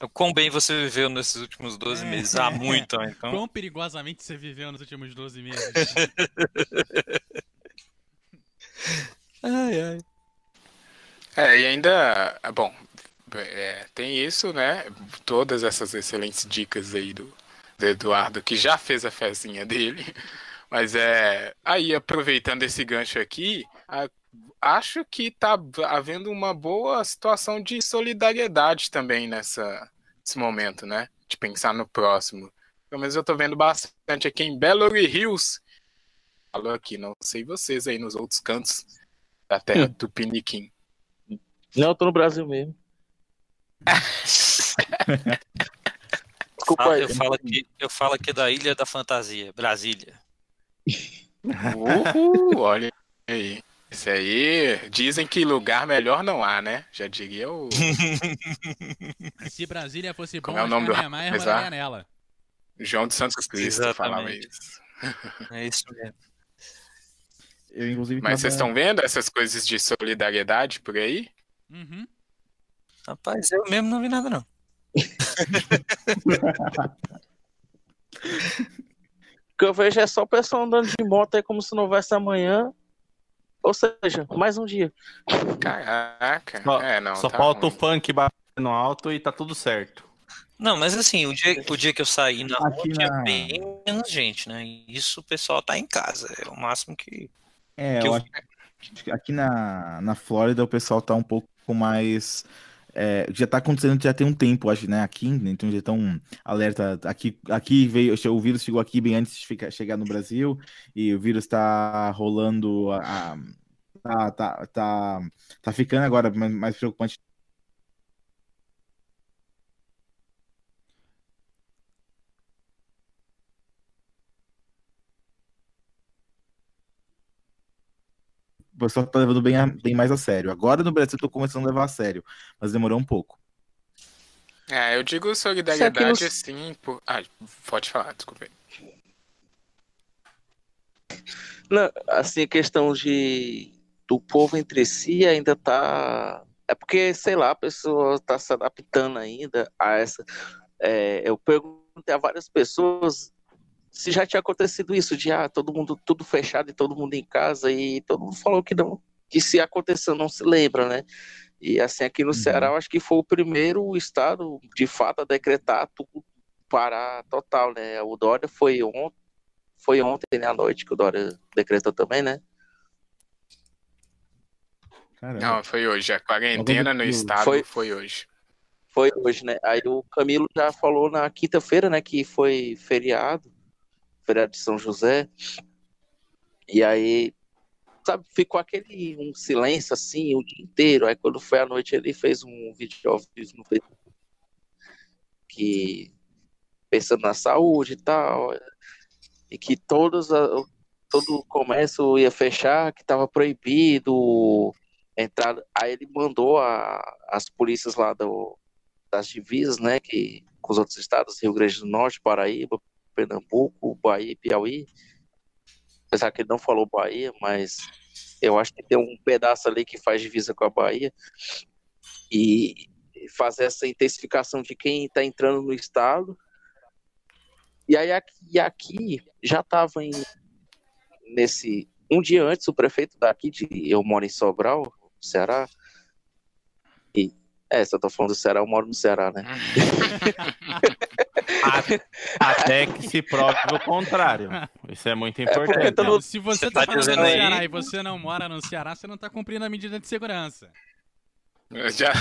O quão bem você viveu nesses últimos 12 é, meses? Ah, muito, então. Quão perigosamente você viveu nos últimos 12 meses? ai, ai. É, e ainda, bom, é, tem isso, né? Todas essas excelentes dicas aí do, do Eduardo, que já fez a fezinha dele. Mas é. Aí, aproveitando esse gancho aqui, a, acho que está havendo uma boa situação de solidariedade também nessa, nesse momento, né? De pensar no próximo. Pelo menos eu estou vendo bastante aqui em Belo Hills. Falou aqui, não sei vocês aí nos outros cantos da terra do Piniquim. Não, eu tô no Brasil mesmo. Desculpa, eu, falo aqui, eu falo aqui da Ilha da Fantasia, Brasília. Uhul, olha aí. Isso aí, dizem que lugar melhor não há, né? Já diria o. Se Brasília fosse bom, Como é o nome do Maia moraria nela. João de Santos Cristo Exatamente. falava isso. É isso mesmo. Eu, inclusive, Mas vocês estão vendo essas coisas de solidariedade por aí? Uhum. Rapaz, eu mesmo não vi nada, não. o que eu vejo é só o pessoal andando de moto aí como se não houvesse amanhã ou seja, mais um dia. Caraca. Só, é, não, só tá falta ruim. o funk batendo alto e tá tudo certo. Não, mas assim, o dia, o dia que eu saí na rua tinha na... bem menos gente, né? Isso o pessoal tá em casa. É o máximo que. É, que eu, eu acho que aqui na, na Flórida o pessoal tá um pouco mais. É, já tá acontecendo já tem um tempo, acho, né? Aqui, né? então já estão alerta. Aqui, aqui veio, o vírus chegou aqui bem antes de ficar, chegar no Brasil, e o vírus tá rolando. A, tá, tá, tá, tá ficando agora mais, mais preocupante pessoal tá levando bem, a, bem mais a sério. Agora no Brasil eu tô começando a levar a sério, mas demorou um pouco. É, eu digo solidariedade assim, por... Ah, pode falar, desculpa. Não, assim, a questão de do povo entre si ainda tá. É porque, sei lá, a pessoa está se adaptando ainda a essa. É, eu perguntei a várias pessoas se já tinha acontecido isso, de ah, todo mundo tudo fechado e todo mundo em casa, e todo mundo falou que não, que se aconteceu não se lembra, né? E assim, aqui no uhum. Ceará, eu acho que foi o primeiro estado, de fato, a decretar tudo parar total, né? O Dória foi ontem, foi ontem né, à noite que o Dória decretou também, né? Caramba. Não, foi hoje. A quarentena no estado foi, foi hoje. Foi hoje, né? Aí o Camilo já falou na quinta-feira, né, que foi feriado, feriado de São José. E aí, sabe, ficou aquele um silêncio assim o dia inteiro. Aí quando foi à noite ele fez um vídeo ao vivo no Facebook que pensando na saúde e tal, e que todos todo o comércio ia fechar, que estava proibido entrar. Aí ele mandou a, as polícias lá do, das divisas, né, que com os outros estados, Rio Grande do Norte, Paraíba, Pernambuco, Bahia e Piauí. Apesar que ele não falou Bahia, mas eu acho que tem um pedaço ali que faz divisa com a Bahia. E fazer essa intensificação de quem está entrando no estado. E aí aqui, aqui já estava nesse um dia antes o prefeito daqui de eu moro em Sobral, Ceará. E, é, se eu tô falando do Ceará, eu moro no Ceará, né? Até que se prove o contrário. Isso é muito é, importante. É. Se você, você tá, tá falando do Ceará aí... e você não mora no Ceará, você não tá cumprindo a medida de segurança. já.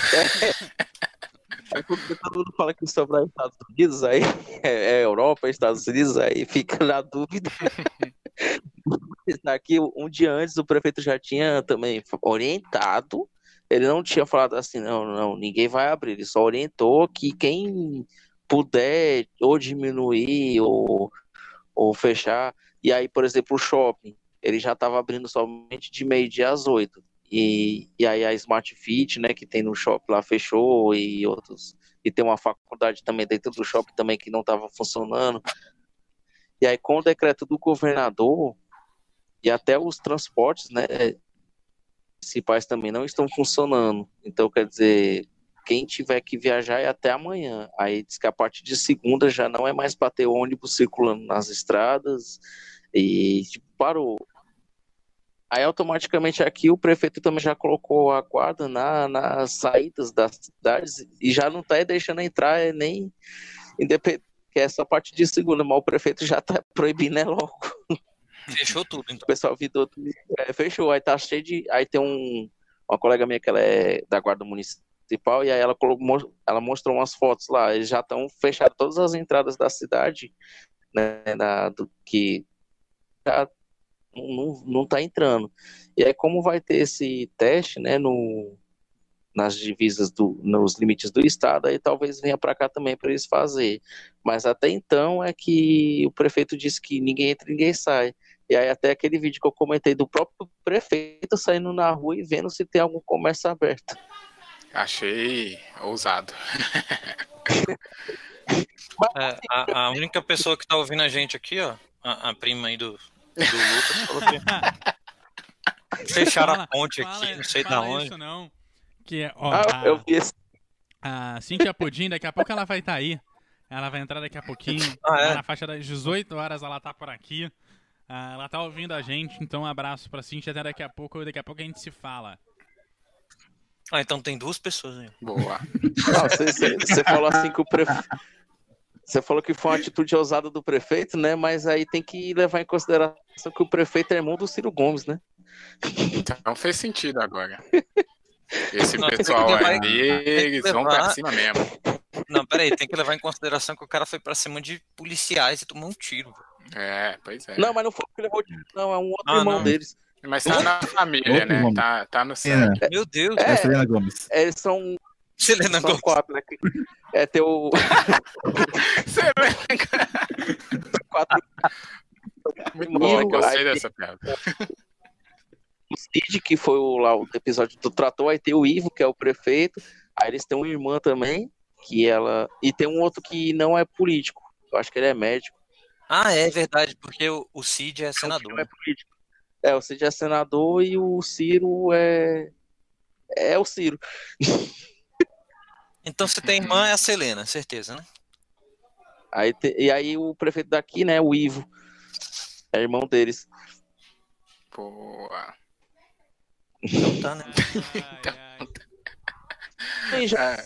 É porque todo mundo fala que Sobral é Estados Unidos, aí é, é Europa, Estados Unidos, aí fica na dúvida. Aqui, um dia antes, o prefeito já tinha também orientado. Ele não tinha falado assim, não, não, ninguém vai abrir. Ele só orientou que quem puder ou diminuir ou, ou fechar. E aí, por exemplo, o shopping, ele já estava abrindo somente de meio-dia às oito. E, e aí a Smart Fit, né, que tem no shopping lá, fechou e outros. E tem uma faculdade também dentro do shopping também que não estava funcionando. E aí, com o decreto do governador, e até os transportes, né, municipais também não estão funcionando. Então, quer dizer, quem tiver que viajar é até amanhã. Aí diz que a partir de segunda já não é mais para ter ônibus circulando nas estradas e tipo, parou. Aí automaticamente aqui o prefeito também já colocou a guarda na, nas saídas das cidades e já não está deixando entrar é nem independente que é só a partir de segunda, mas o prefeito já está proibindo é logo. Fechou tudo, então. O pessoal vidou tudo. É, fechou. Aí tá cheio de. Aí tem um, uma colega minha que ela é da Guarda Municipal, e aí ela, ela mostrou umas fotos lá. Eles já estão fechados todas as entradas da cidade, né? Do, que já não, não tá entrando. E aí, como vai ter esse teste, né? No, nas divisas do, nos limites do estado, aí talvez venha para cá também para eles fazer. Mas até então é que o prefeito disse que ninguém entra, ninguém sai. E aí até aquele vídeo que eu comentei do próprio prefeito saindo na rua e vendo se tem algum comércio aberto. Achei ousado. É, a, a, única pessoa que tá ouvindo a gente aqui, ó, a, a prima aí do, do Lucas, falou que fecharam fala, a ponte aqui, fala, não sei da onde. Isso não. Que é, ó, ah, a, eu vi esse... a Cintia Pudim, daqui a pouco ela vai estar tá aí. Ela vai entrar daqui a pouquinho. Ah, é? Na faixa das 18 horas ela tá por aqui. Ah, ela tá ouvindo a gente, então um abraço pra Cintia até daqui a pouco. Daqui a pouco a gente se fala. Ah, então tem duas pessoas aí. Boa. Você falou assim que o prefeito. Você falou que foi uma atitude ousada do prefeito, né? Mas aí tem que levar em consideração que o prefeito é irmão do Ciro Gomes, né? Então fez sentido agora. Esse não, pessoal aí, eles levar... vão pra cima mesmo. Não, peraí, tem que levar em consideração que o cara foi pra cima de policiais e tomou um tiro. É, pois é. Não, mas não foi porque levou tiro, não, é um outro ah, irmão não. deles. Mas tá na família, né? Tá, tá no sangue. É. Meu Deus. É, é Selena Gomes. Eles são. Selena são Gomes. quatro, né? É teu. Selena Quatro. Muito bom, gostei dessa piada. O Cid, que foi o, lá o episódio do trator, aí tem o Ivo, que é o prefeito. Aí eles têm uma irmã também, que ela. E tem um outro que não é político. Eu acho que ele é médico. Ah, é verdade, porque o, o Cid é senador. É, político. É, o Cid é senador e o Ciro é. É o Ciro. Então você tem irmã, é a Selena, certeza, né? Aí te... E aí o prefeito daqui, né, o Ivo, é irmão deles. Boa. Então tá, né? Ai, ai. Já...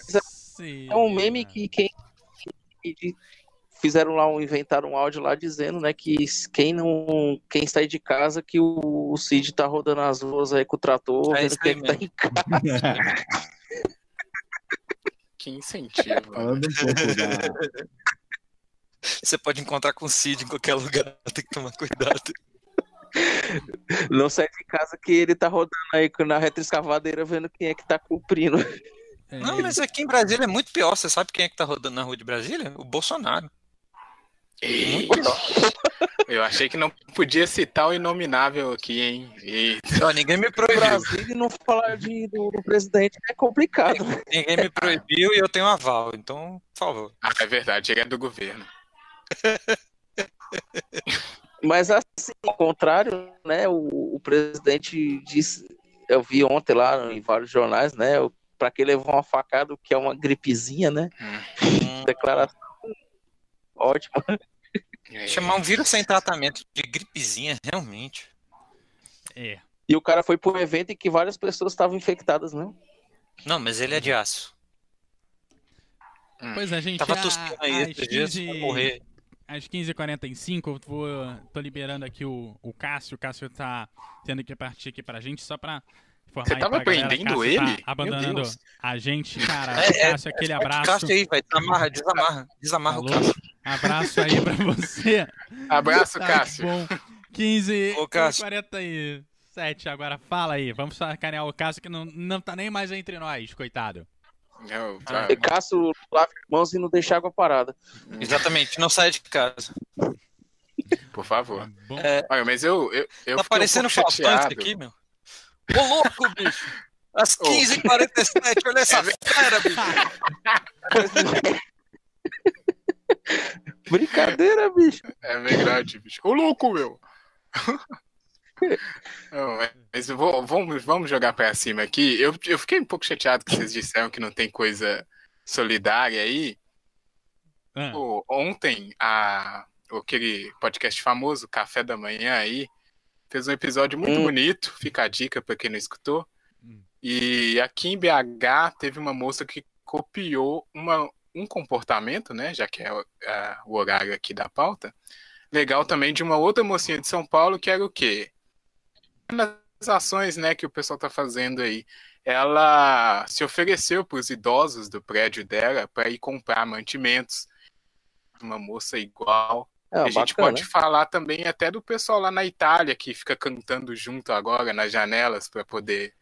É um meme que quem fizeram lá um inventaram um áudio lá dizendo, né, que quem não quem sai de casa que o, o Cid tá rodando as ruas aí com o trator, É vendo quem é que tá em casa. Que incentivo. Falando um pouco da. Você pode encontrar com o Cid em qualquer lugar, tem que tomar cuidado. Não sai de casa que ele tá rodando aí na retroescavadeira vendo quem é que tá cumprindo. É, Não, mas aqui em Brasília é muito pior. Você sabe quem é que tá rodando na rua de Brasília? O Bolsonaro. Eita. Eu achei que não podia citar o inominável aqui, hein? Eita. Ó, ninguém me proibiu. Brasil e não falar de, do, do presidente é complicado. Ninguém me proibiu e eu tenho aval. Então, por favor. Ah, é verdade, ele é do governo. Mas assim, ao contrário, né? O, o presidente disse, eu vi ontem lá em vários jornais, né? Para que levou uma facada, o que é uma gripezinha, né? Hum, Declaração ótima. É. chamar um vírus sem tratamento de gripezinha, realmente. é. E o cara foi pro evento em que várias pessoas estavam infectadas, né? Não, mas ele é de aço. Pois é, gente. Tava a- tossindo aí às esses dias, 15 vai morrer. Às 15h45, eu vou, tô liberando aqui o, o Cássio. O Cássio tá tendo que partir aqui pra gente, só pra informar Você tava galera, prendendo Cássio ele? Tá abandonando a gente, cara. É, é, Cássio, aquele é, abraço. Cássio aí, velho. Desamarra, desamarra. Desamarra o? Cássio. Abraço aí pra você. Abraço, Tá Cássio. bom. 15 Ô, Cássio. 47 agora. Fala aí. Vamos sacanear o Cássio que não, não tá nem mais entre nós, coitado. Não, Ah, tá- Cássio lava as mãos e não deixa água parada. Exatamente, não sai de casa. por favor. Bom, É, Olha, mas eu, eu, eu tá parecendo um faltante chateado. aqui, meu. Ô, louco, bicho! Às Ô. 15h47, olha essa fera, bicho! Brincadeira, bicho. É verdade, bicho. Ô, louco, meu! Não, mas vou- vamos, vamos jogar pra cima aqui. Eu, eu fiquei um pouco chateado que vocês disseram que não tem coisa solidária aí. ah, Pô, ontem, a, aquele podcast famoso, Café da Manhã aí, fez um episódio muito Hum. bonito. Fica a dica pra quem não escutou. Hum. E aqui em BH teve uma moça que copiou uma, um comportamento, né? Já que é o- a- o horário aqui da pauta. Legal também de uma outra mocinha de São Paulo, que era o quê? Nas ações, né, que o pessoal tá fazendo aí. Ela se ofereceu para os idosos do prédio dela para ir comprar mantimentos. Uma moça igual. É, a gente bacana. pode falar também até do pessoal lá na Itália que fica cantando junto agora nas janelas para poder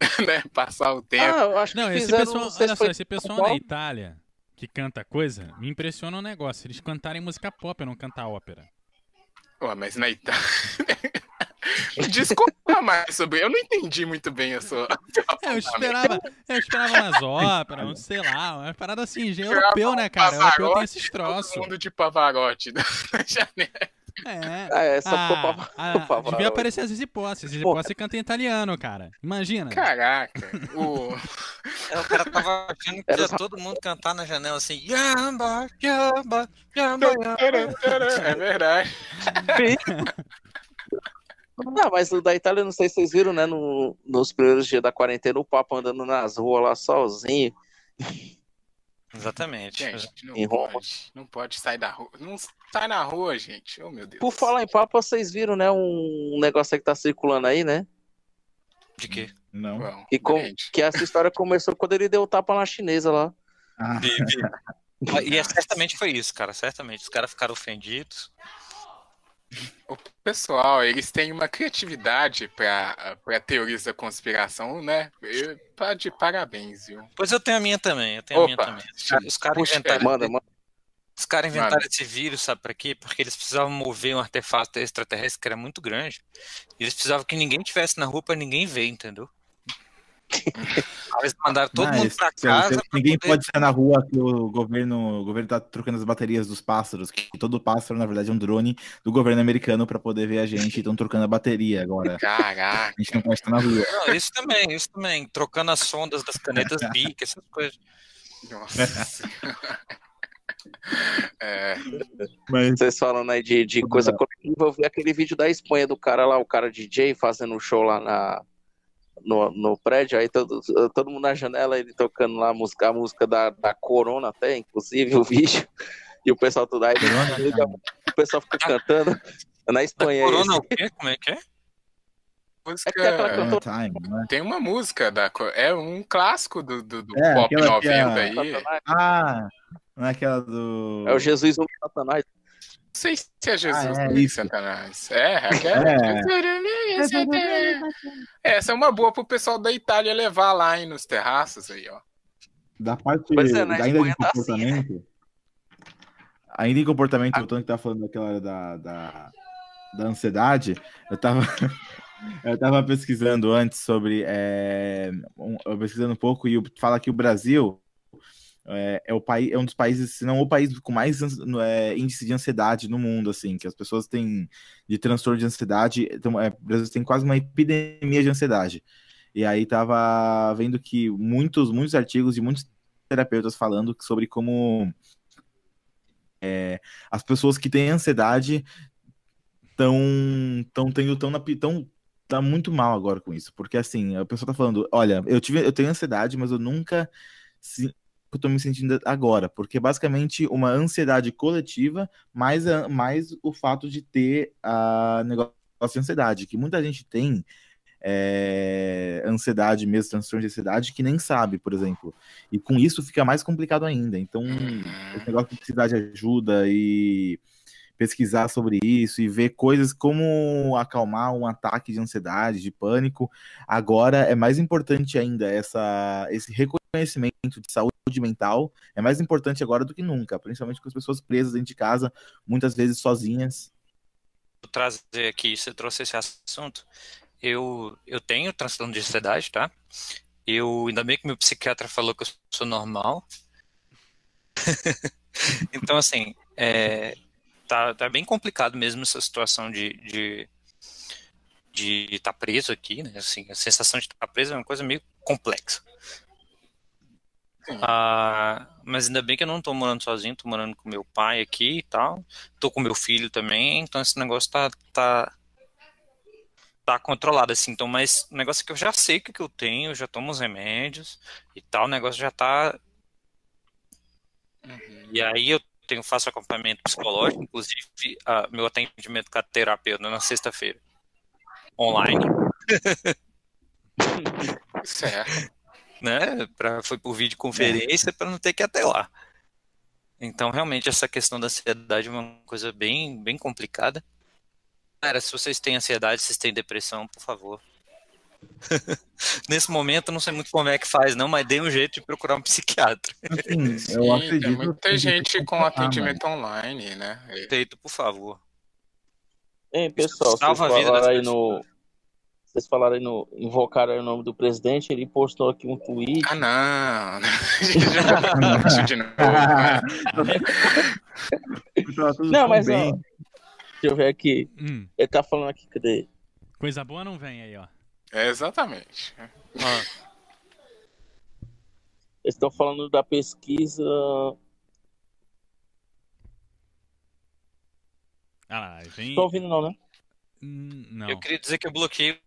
né, passar o tempo. Ah, eu acho que Não, esse pessoal, olha só, esse pessoal Paulo. Itália que canta coisa, me impressiona um negócio. Eles cantarem música pop, não cantar ópera. Ué, mas na Itália. Desculpa mais sobre. Eu não entendi muito bem a sua. É, eu esperava, eu esperava umas óperas, um, sei lá, uma parada assim, europeu, né, cara? Pavarotti, Europeu tem esses troços. Todo mundo de Pavarotti na janela. É. Ah, é, só ficou Ah, pra- ah, Pavarotti. devia aparecer as hipóteses. As Pô, hipóteses canta em italiano, cara. Imagina. Caraca, o. É, o cara tava achando que ia só- todo mundo cantar na janela assim, Yamba, Yamba, Yamba, Yamba. É verdade. Não, mas o da Itália, não sei se vocês viram, né? No, nos primeiros dias da quarentena, o Papa andando nas ruas lá sozinho. Exatamente. Gente, não Em Roma. pode. Não pode sair da rua. Não sai na rua, gente. Oh, meu Deus. Por falar em Papa, vocês viram, né? Um negócio aí que tá circulando aí, né? De quê? Não. Bom, E com- Que essa história começou quando ele deu o tapa na chinesa lá. Ah, Ah, E é, certamente foi isso, cara. Certamente. Os caras ficaram ofendidos. O pessoal, eles têm uma criatividade pra, pra teorias da conspiração, né? Eu- Tá de parabéns, viu? Pois eu tenho a minha também. Eu tenho a minha Opa, também. Os caras inventaram, Manda, manda. os caras inventaram Manda. esse vírus, sabe pra quê? Porque eles precisavam mover um artefato extraterrestre que era muito grande. E eles precisavam que ninguém tivesse na rua pra ninguém ver, entendeu? Eles mandaram todo Mas, mundo pra casa. ninguém poder... pode sair na rua que o governo, o governo tá trocando as baterias dos pássaros, que todo pássaro, na verdade, é um drone do governo americano para poder ver a gente e estão trocando a bateria agora. Caraca. A gente não pode estar na rua. Não, isso também, isso também. Trocando as sondas das canetas BIC, essas coisas. Nossa. É. Mas... Vocês falando aí de, de coisa coletiva, eu vi aquele vídeo da Espanha do cara lá, o cara DJ fazendo um show lá na, no, no prédio, aí todo, todo mundo na janela, ele tocando lá a música, a música da, da Corona até, inclusive, o vídeo. E o pessoal tudo aí, o pessoal fica cantando na Espanha. Corona o quê? Como é que é? Música... É time, né? Tem uma música da é um clássico do, do, do é, pop 90 é... aí. Ah, não é aquela do. É o Jesus um Satanás. Não sei se é Jesus ah, é, Satanás. É, aquela. É. é. Essa é uma boa pro pessoal da Itália levar lá hein, nos terraços aí, ó. Da parte é, ainda de comportamento. Tá assim, né? Ainda em comportamento, ah. o Tony que tá falando daquela da, da, da ansiedade, eu tava. Eu estava pesquisando antes sobre. É, um, pesquisando um pouco e fala que o Brasil é, é, o país, é um dos países, se não o país com mais é, índice de ansiedade no mundo, assim, que as pessoas têm de transtorno de ansiedade, então, é, o Brasil tem quase uma epidemia de ansiedade. E aí tava vendo que muitos, muitos artigos de muitos terapeutas falando sobre como é, as pessoas que têm ansiedade estão tão tendo tão, na, tão tá muito mal agora com isso, porque assim, a pessoa tá falando, olha, eu tive eu tenho ansiedade, mas eu nunca que eu tô me sentindo agora, porque basicamente uma ansiedade coletiva, mais, a, mais o fato de ter a negócio de ansiedade, que muita gente tem é, ansiedade mesmo, transtorno de ansiedade, que nem sabe, por exemplo. E com isso fica mais complicado ainda. Então, esse negócio de ansiedade ajuda e pesquisar sobre isso e ver coisas como acalmar um ataque de ansiedade, de pânico. Agora é mais importante ainda essa, esse reconhecimento de saúde mental, é mais importante agora do que nunca, principalmente com as pessoas presas dentro de casa, muitas vezes sozinhas. Trazer aqui, você trouxe esse assunto. Eu, eu tenho transtorno de ansiedade, tá? Eu, ainda bem que meu psiquiatra falou que eu sou normal. então, assim, é, tá, tá bem complicado mesmo essa situação de de de estar tá preso aqui, né? Assim, a sensação de estar tá preso é uma coisa meio complexa. Ah, mas ainda bem que eu não tô morando sozinho, tô morando com meu pai aqui e tal. Tô com meu filho também, então esse negócio tá tá tá controlado assim. Então, mas o negócio é que eu já sei o que, que eu tenho, eu já tomo os remédios e tal, o negócio já tá uhum. E aí eu tenho, faço acompanhamento psicológico, inclusive uh, meu atendimento com a terapeuta na sexta-feira, online. Certo. né? Pra, foi por videoconferência para não ter que ir até lá. Então, realmente, essa questão da ansiedade é uma coisa bem, bem complicada. Cara, se vocês têm ansiedade, se vocês têm depressão, por favor, Nesse momento, não sei muito como é que faz, não, mas dê um jeito de procurar um psiquiatra. Assim, Sim, eu acredito. Tem muita gente com atendimento online, né? Feito, por favor. Hein, pessoal, vocês falaram aí no. Vocês falaram aí no. Invocaram aí o nome do presidente, ele postou aqui um tweet. Ah, não! não, mas ó, deixa eu ver aqui. Hum. Ele tá falando aqui, cadê? Coisa boa não vem aí, ó. É, exatamente. Ah. Estão falando da pesquisa. Ah, vem... Estou ouvindo, não, né? Hum, não. Eu queria dizer que eu bloqueei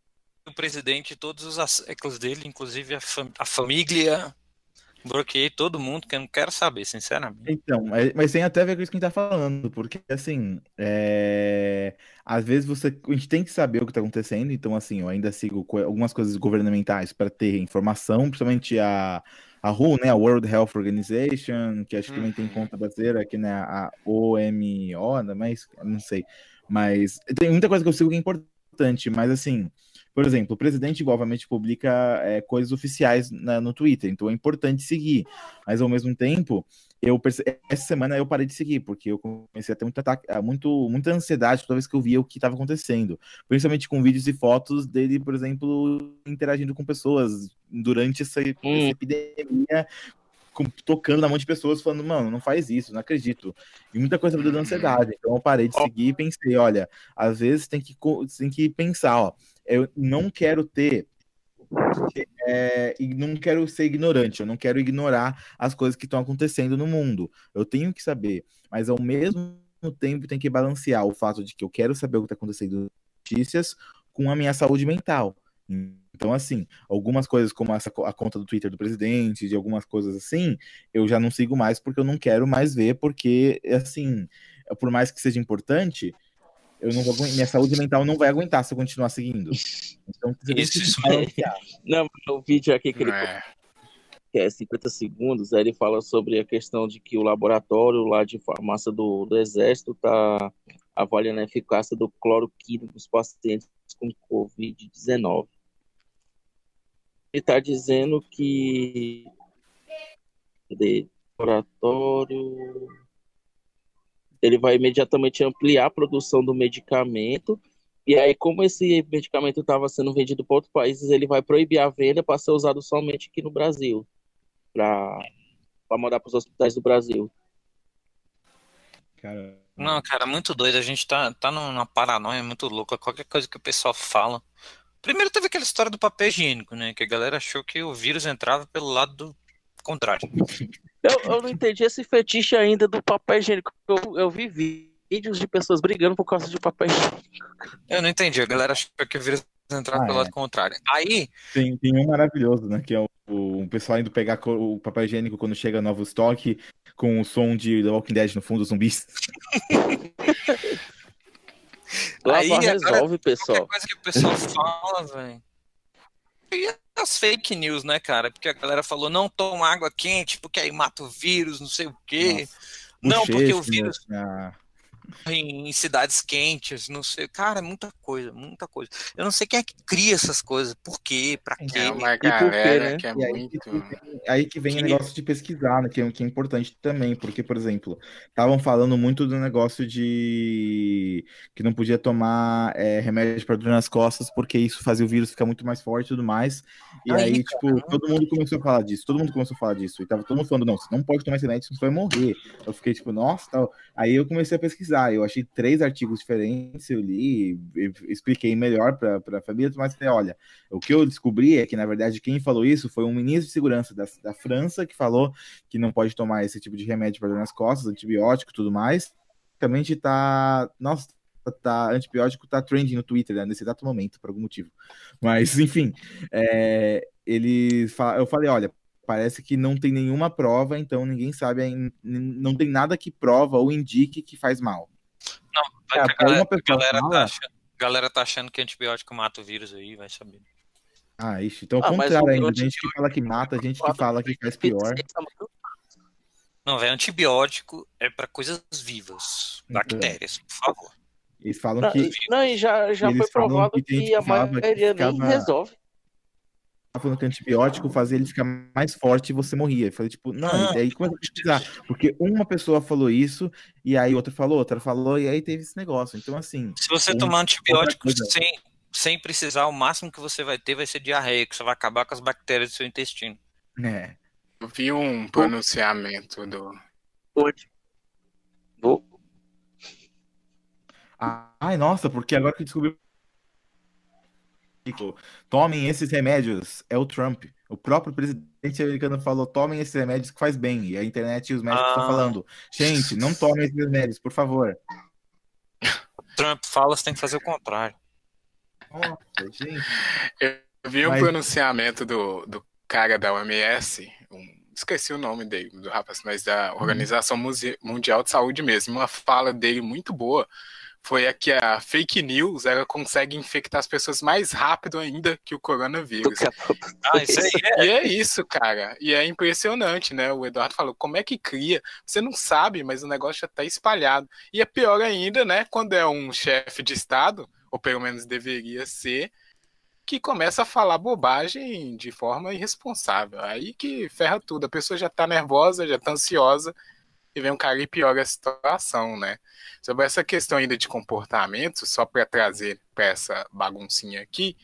o presidente e todos os asséculos dele, inclusive a, fam a família Bloqueei todo mundo que eu não quero saber, sinceramente. Então, mas tem até a ver com isso que a gente tá falando, porque assim, é... às vezes você a gente tem que saber o que tá acontecendo, então assim, eu ainda sigo algumas coisas governamentais para ter informação, principalmente a a WHO, né, a World Health Organization, que acho que também tem uhum. conta brasileira aqui, né, a OMO, né, mas não sei. Mas tem muita coisa que eu sigo que é importante, mas assim, por exemplo, o presidente obviamente publica é, coisas oficiais na, no Twitter, então é importante seguir. Mas ao mesmo tempo, eu essa semana eu parei de seguir, porque eu comecei a ter muito ataque, muito, muita ansiedade toda vez que eu via o que estava acontecendo. Principalmente com vídeos e fotos dele, por exemplo, interagindo com pessoas durante essa, hum. essa epidemia, com, tocando na mão de pessoas, falando, mano, não faz isso, não acredito. E muita coisa me dando ansiedade. Então eu parei de seguir e pensei, olha, às vezes tem que, tem que pensar, ó, eu não quero ter é, e não quero ser ignorante, eu não quero ignorar as coisas que estão acontecendo no mundo. Eu tenho que saber, mas ao mesmo tempo tem que balancear o fato de que eu quero saber o que está acontecendo notícias com a minha saúde mental. Então, assim, algumas coisas como essa, a conta do Twitter do presidente, de algumas coisas assim, eu já não sigo mais porque eu não quero mais ver, porque, assim, por mais que seja importante, eu não vou, minha saúde mental não vai aguentar se eu continuar seguindo. Então, isso, isso Não, o vídeo aqui que ele é. que é 50 segundos, aí ele fala sobre a questão de que o laboratório lá de farmácia do, do Exército está avaliando a eficácia do cloroquina nos pacientes com Covid-19. Ele está dizendo que de laboratório ele vai imediatamente ampliar a produção do medicamento. E aí, como esse medicamento estava sendo vendido para outros países, ele vai proibir a venda para ser usado somente aqui no Brasil, para mandar para os hospitais do Brasil. Cara... Não, cara, muito doido. A gente tá, tá numa paranoia muito louca. Qualquer coisa que o pessoal fala. Primeiro teve aquela história do papel higiênico, né? Que a galera achou que o vírus entrava pelo lado do contrário. Eu, eu não entendi esse fetiche ainda do papel higiênico. Eu, eu vi vídeos de pessoas brigando por causa de papel higiênico. Eu não entendi. A galera achou que o vírus entrar ah, pelo é. lado contrário. Aí. Tem, tem um maravilhoso, né? Que é o, o, pessoal indo pegar o papel higiênico quando chega novo estoque, com o som de The Walking Dead no fundo dos zumbis. Lá Aí, resolve, pessoal. coisa que o pessoal fala, velho. E as fake news, né, cara? Porque a galera falou, não toma água quente, porque aí mata o vírus, não sei o quê. Nossa, não, porque o vírus. Né? Em, cidades quentes, não sei. Cara, é muita coisa, muita coisa. Eu não sei quem é que cria essas coisas, por quê, pra quê. É uma galera né? que é aí, muito... Que, aí que vem que... o negócio de pesquisar, né, que, é, que é importante também, porque, por exemplo, estavam falando muito do negócio de que não podia tomar é, remédio para dor nas costas, porque isso fazia o vírus ficar muito mais forte e tudo mais. E aí, aí tipo, todo mundo começou a falar disso, todo mundo começou a falar disso. E tava todo mundo falando, não, você não pode tomar esse remédio, você vai morrer. Eu fiquei tipo, nossa, tal. Aí eu comecei a pesquisar eu achei três artigos diferentes, eu li, expliquei melhor para a família, mas olha, o que eu descobri é que, na verdade, quem falou isso foi um ministro de segurança da, da França que falou que não pode tomar esse tipo de remédio para dor nas costas, antibiótico e tudo mais. Basicamente tá. Nossa, tá, antibiótico tá trending no Twitter né, nesse exato momento, por algum motivo. Mas, enfim, é, ele eu falei, olha, parece que não tem nenhuma prova, então ninguém sabe, não tem nada que prova ou indique que faz mal. Não, vai é, que a galera, a galera, tá achando, galera tá achando que antibiótico mata o vírus aí, vai saber. Ah, isso. Então, ao ah, contrário ainda. Gente que fala que mata, gente que fala que faz pior. Não, velho, antibiótico é para coisas vivas, então. bactérias, por favor. Eles falam não, que. Não, e já, já foi provado que, que a maioria ficava... nem resolve falando que antibiótico fazia ele ficar mais forte e você morria. Eu falei, tipo, não, ah, e aí começa a pesquisar. Porque uma pessoa falou isso, e aí outra falou, outra falou, e aí teve esse negócio. Então, assim. Se você um, tomar antibiótico sem, sem precisar, o máximo que você vai ter vai ser diarreia, que você vai acabar com as bactérias do seu intestino. É. Eu vi um pronunciamento do. Hoje. Vou. Ai, nossa, porque agora que descobriu tomem esses remédios, é o Trump. O próprio presidente americano falou: tomem esses remédios que faz bem. E a internet e os médicos estão ah. falando: gente, não tomem esses remédios, por favor. Trump fala, você tem que fazer o contrário. Nossa, gente. Eu vi um Mas... pronunciamento do, do cara da OMS, um, esqueci o nome dele, do rapaz, mas da uhum. Organização Mundial de Saúde mesmo, uma fala dele muito boa foi a que a fake news ela consegue infectar as pessoas mais rápido ainda que o coronavírus. Ah, isso aí é. E é isso, cara. E é impressionante, né? O Eduardo falou, como é que cria? Você não sabe, mas o negócio já está espalhado. E é pior ainda, né? Quando é um chefe de Estado, ou pelo menos deveria ser, que começa a falar bobagem de forma irresponsável. Aí que ferra tudo. A pessoa já está nervosa, já está ansiosa e vem um cara e piora a situação, né? Sobre essa questão ainda de comportamento, só para trazer para essa baguncinha aqui,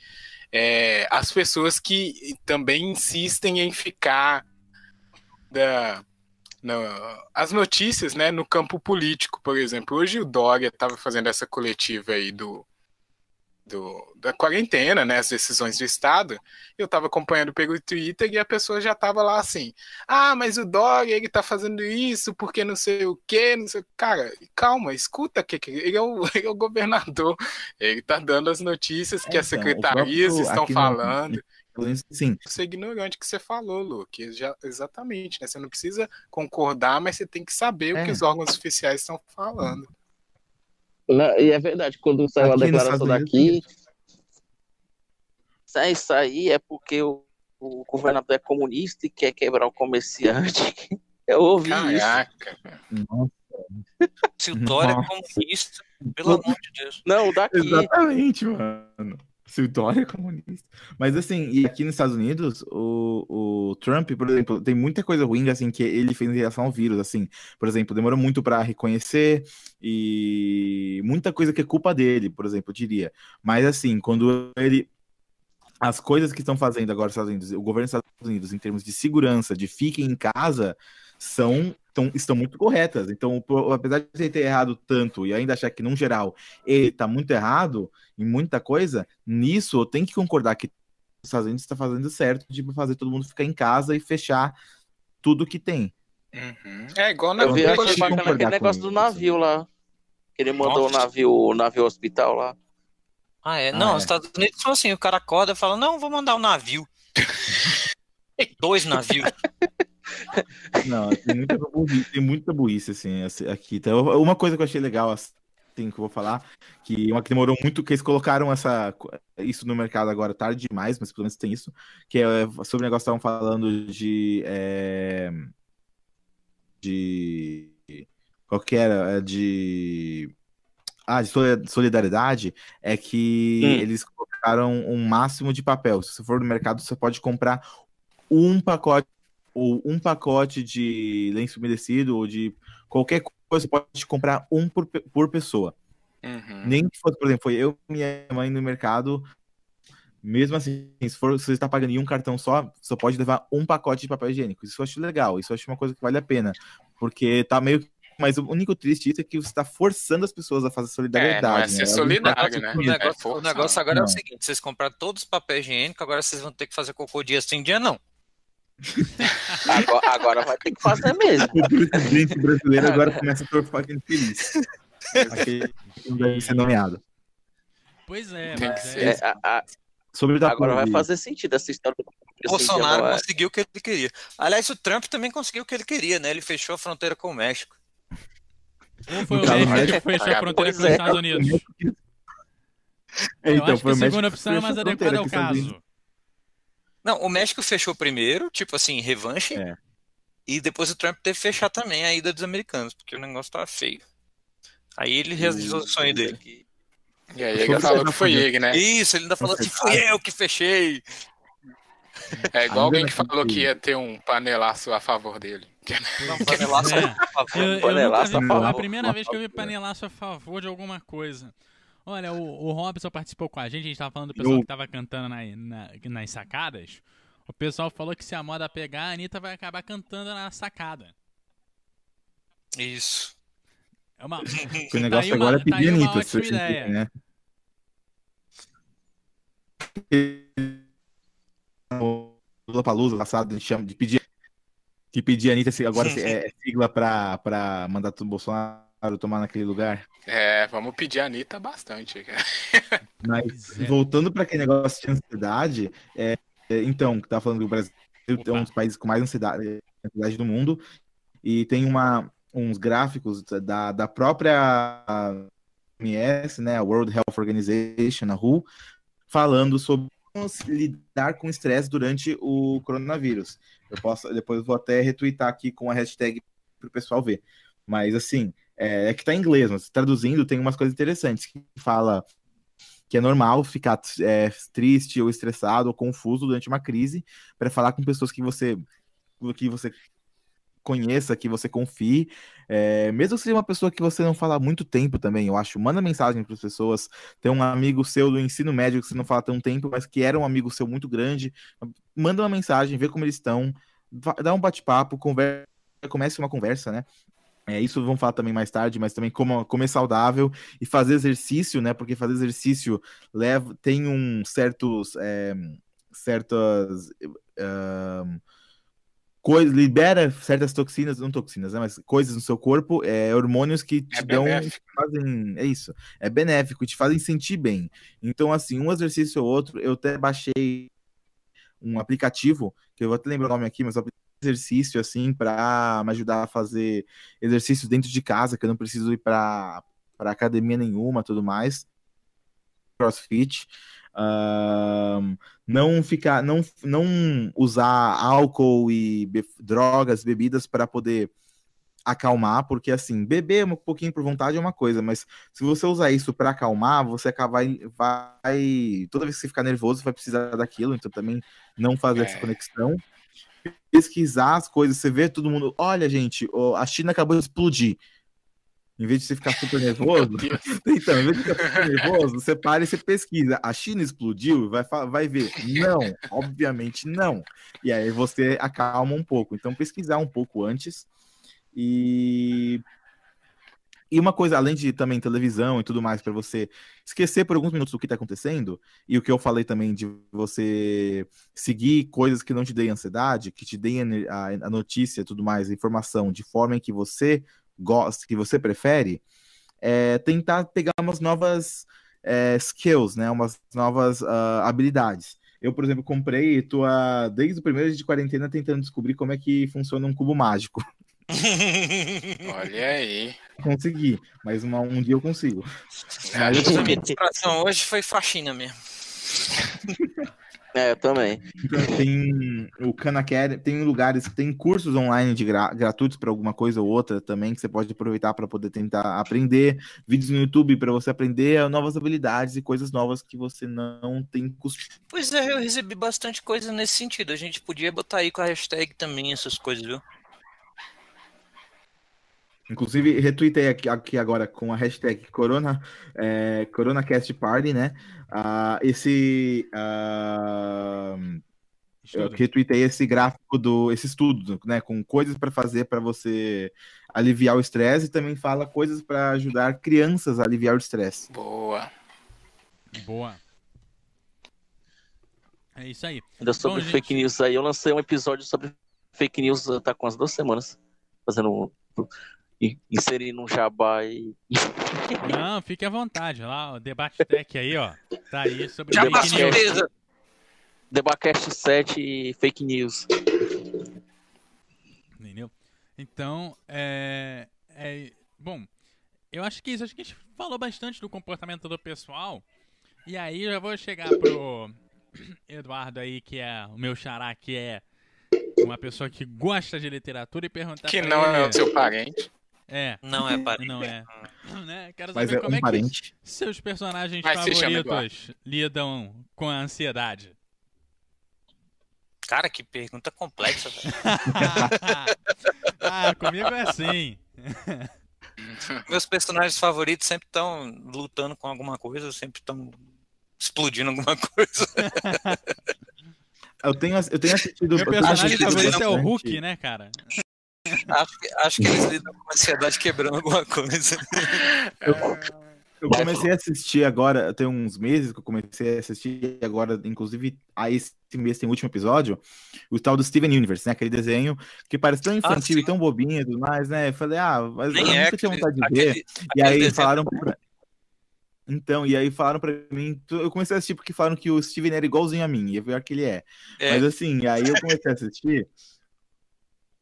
é, as pessoas que também insistem em ficar da, as notícias né, no campo político, por exemplo. Hoje o Dória estava fazendo essa coletiva aí do, do, da quarentena, né, as decisões do Estado, eu estava acompanhando pelo Twitter e a pessoa já estava lá assim, ah, mas o Dória, ele tá fazendo isso porque não sei o quê, não sei... Cara, calma, escuta, que ele é o, ele é o governador, ele tá dando as notícias que é, as então, secretarias próprio, estão falando. No... Sim. Você é ignorante que você falou, Luke. Já, exatamente, né? Você não precisa concordar, mas você tem que saber é. o que os órgãos oficiais estão falando. Não, e é verdade, quando saiu aqui a declaração daqui, é isso aí é porque o, o, governador é comunista e quer quebrar o comerciante. Eu ouvi Caraca. isso. Se o Dória é comunista, pelo amor de Deus. Não, daqui. Exatamente, mano. Se o Dória é comunista. Mas assim, e aqui nos Estados Unidos, o, o Trump, por exemplo, tem muita coisa ruim assim que ele fez em relação ao vírus, assim. Por exemplo, demorou muito para reconhecer e muita coisa que é culpa dele, por exemplo, eu diria. Mas assim, quando ele as coisas que estão fazendo agora os Estados Unidos, o governo dos Estados Unidos, em termos de segurança, de fiquem em casa, são estão, estão muito corretas. Então, apesar de ele ter errado tanto e ainda achar que, no geral, ele está muito errado em muita coisa, nisso eu tenho que concordar que os Estados Unidos está fazendo certo de fazer todo mundo ficar em casa e fechar tudo que tem. Uhum. É igual na Eu vi aquele negócio do navio lá. Que ele mandou o navio, o navio hospital lá. Ah, é? Não, ah, é. os Estados Unidos são assim, o cara acorda e fala, não, vou mandar um navio. Dois navios. Não, tem muita burrice, tem muita burrice assim, aqui. Então, uma coisa que eu achei legal, assim, que eu vou falar, que uma que demorou muito, que eles colocaram essa, isso no mercado agora tarde demais, mas pelo menos tem isso, que é sobre o negócio que estavam falando de. É, de. Qual que era? É de. Ah, de solidariedade, é que hum. eles colocaram um máximo de papel. Se você for no mercado, você pode comprar um pacote ou um pacote de lenço umedecido ou de qualquer coisa, você pode comprar um por, por pessoa. Uhum. Nem que fosse, por exemplo, foi eu e minha mãe no mercado. Mesmo assim, se, for, se você está pagando em um cartão só, você pode levar um pacote de papel higiênico. Isso eu acho legal, isso eu acho uma coisa que vale a pena. Porque tá meio mas o único triste é que você está forçando as pessoas a fazer solidariedade. É, não é ser né? solidário, né? O negócio, é o negócio agora não. é o seguinte: vocês compraram todos os papéis higiênicos, agora vocês vão ter que fazer cocô dia sim, dia não. Agora, agora, vai ter que fazer mesmo. O presidente brasileiro agora começa a torcer aquele feliz. Aquele que deve ser nomeado. Pois é, mas é. é a, a... Sobre agora vai fazer sentido essa história. O Bolsonaro é. conseguiu o que ele queria. Aliás, o Trump também conseguiu o que ele queria, né? Ele fechou a fronteira com o México. Ou foi o México que fechou a fronteira com os Estados Unidos? É, então, Eu acho que a segunda opção é mais adequada ao caso. Não, o México fechou primeiro, tipo assim, revanche. É. E depois o Trump teve que fechar também a ida dos americanos, porque o negócio tava feio. Aí ele realizou o sonho dele. E aí ele falou que foi ele, né? Isso, ele ainda falou assim, foi eu que fechei. É igual alguém que falou que ia ter um panelaço a favor dele. Não, panelaço é. a favor. Eu, eu panelaço a, favor. a primeira vez que eu vi panelaço a favor de alguma coisa. Olha, o, o Robson participou com a gente, a gente tava falando do pessoal eu... que tava cantando na, na, nas sacadas. O pessoal falou que se a moda pegar, a Anitta vai acabar cantando na sacada. Isso. É uma... o negócio agora é pedir Anitta, se ideia. né? Lula Palusa, passado, a gente chama de pedir que pedir a Anitta agora é, é sigla para para mandato do Bolsonaro tomar naquele lugar. É, vamos pedir a Anitta bastante. Mas é. voltando para aquele negócio de ansiedade, é, é, então, que tá falando que o Brasil Opa. é um dos países com mais ansiedade, ansiedade do mundo, e tem uma, uns gráficos da, da própria OMS, né, a World Health Organization, a WHO, falando sobre como lidar com estresse durante o coronavírus. Eu posso, depois eu vou até retweetar aqui com a hashtag para o pessoal ver. Mas assim, é, é que tá em inglês, mas traduzindo tem umas coisas interessantes que fala que é normal ficar é, triste ou estressado ou confuso durante uma crise para falar com pessoas que você que você conheça, que você confie, é, mesmo que seja uma pessoa que você não fala há muito tempo também, eu acho, manda mensagem para as pessoas. Tem um amigo seu do ensino médio que você não fala há tão tempo, mas que era um amigo seu muito grande, manda uma mensagem, vê como eles estão, dá um bate-papo, conversa, comece uma conversa, né? É, isso vamos falar também mais tarde, mas também como comer saudável e fazer exercício, né? Porque fazer exercício leva, tem um certos, é, certas uh, coisas, libera certas toxinas, não toxinas, né? Mas coisas no seu corpo, é, hormônios que te é dão, fazem, é isso, é benéfico, te fazem sentir bem. Então, assim, um exercício ou outro, eu até baixei um aplicativo que eu vou até lembrar o nome aqui, mas exercício assim para me ajudar a fazer exercícios dentro de casa, que eu não preciso ir para para academia nenhuma, tudo mais. CrossFit. Uh, não ficar, não, não usar álcool e be drogas, bebidas para poder acalmar, porque assim, beber um pouquinho por vontade é uma coisa, mas se você usar isso para acalmar, você acaba vai toda vez que você ficar nervoso vai precisar daquilo, então também não fazer é. essa conexão pesquisar as coisas, você vê todo mundo, olha, gente, a China acabou de explodir. Em vez de você ficar super nervoso, então, em vez de ficar super nervoso, você para e você pesquisa. A China explodiu? Vai, vai ver. Não, obviamente não. E aí você acalma um pouco. Então, pesquisar um pouco antes e e uma coisa, além de também televisão e tudo mais, para você esquecer por alguns minutos o que está acontecendo, e o que eu falei também de você seguir coisas que não te deem ansiedade, que te deem a, a notícia e tudo mais, a informação de forma em que você gosta, que você prefere, é tentar pegar umas novas é, skills, né? Umas novas uh, habilidades. Eu, por exemplo, comprei tô a, desde o primeiro dia de quarentena tentando descobrir como é que funciona um cubo mágico. Olha aí. Consegui, mas uma, um dia eu consigo. Mas eu... A minha distração hoje foi faxina mesmo. É, eu também. Então, tem o Canacare, tem lugares que tem cursos online de gra gratuitos para alguma coisa ou outra também que você pode aproveitar para poder tentar aprender, vídeos no YouTube para você aprender novas habilidades e coisas novas que você não tem costume. Pois é, eu recebi bastante coisa nesse sentido. A gente podia botar aí com a hashtag também essas coisas, viu? Inclusive, retuitei aqui, aqui, agora com a hashtag Corona, é, CoronaCast Party, né? Uh, esse. Uh, eu retuitei esse gráfico do. esse estudo, né? Com coisas para fazer para você aliviar o estresse e também fala coisas para ajudar crianças a aliviar o estresse. Boa. Boa. É isso aí. Ainda sobre Bom, fake gente... news aí, eu lancei um episódio sobre fake news, tá com as duas semanas. Fazendo inserir num jabá e. Não, fique à vontade. Lá, o Debate Tech aí, ó. Tá aí sobre Jabá surpresa. Debacast 7 e fake news. Entendeu? Então, é, é. Bom, eu acho que isso. Acho que a gente falou bastante do comportamento do pessoal. E aí eu já vou chegar pro Eduardo aí, que é o meu xará, que é uma pessoa que gosta de literatura e perguntar. Que não ele, é o seu parente. É. Não é parente. Não é. Né? Quero Mas saber é como um é parente. que seus personagens Mas favoritos lidam com a ansiedade. Cara, que pergunta complexa, velho. ah, comigo é assim. Meus personagens favoritos sempre estão lutando com alguma coisa, sempre estão explodindo alguma coisa. Eu tenho, eu tenho assistido. Meu personagem favorito é o Hulk, né, cara? Acho, acho que eles lidam com ansiedade quebrando alguma coisa. Eu, eu comecei a assistir agora, tem uns meses que eu comecei a assistir, agora, inclusive, a esse mês tem o último episódio, o tal do Steven Universe, né? Aquele desenho que parece tão ah, infantil ah, e tão bobinho e tudo mais, né? Eu falei, ah, mas Nem eu é, nunca tinha vontade de aquele, ver. Aquele e aí falaram. Pra... Então, e aí falaram pra mim, eu comecei a assistir porque falaram que o Steven era igualzinho a mim, e é pior que ele é. é. Mas assim, aí eu comecei a assistir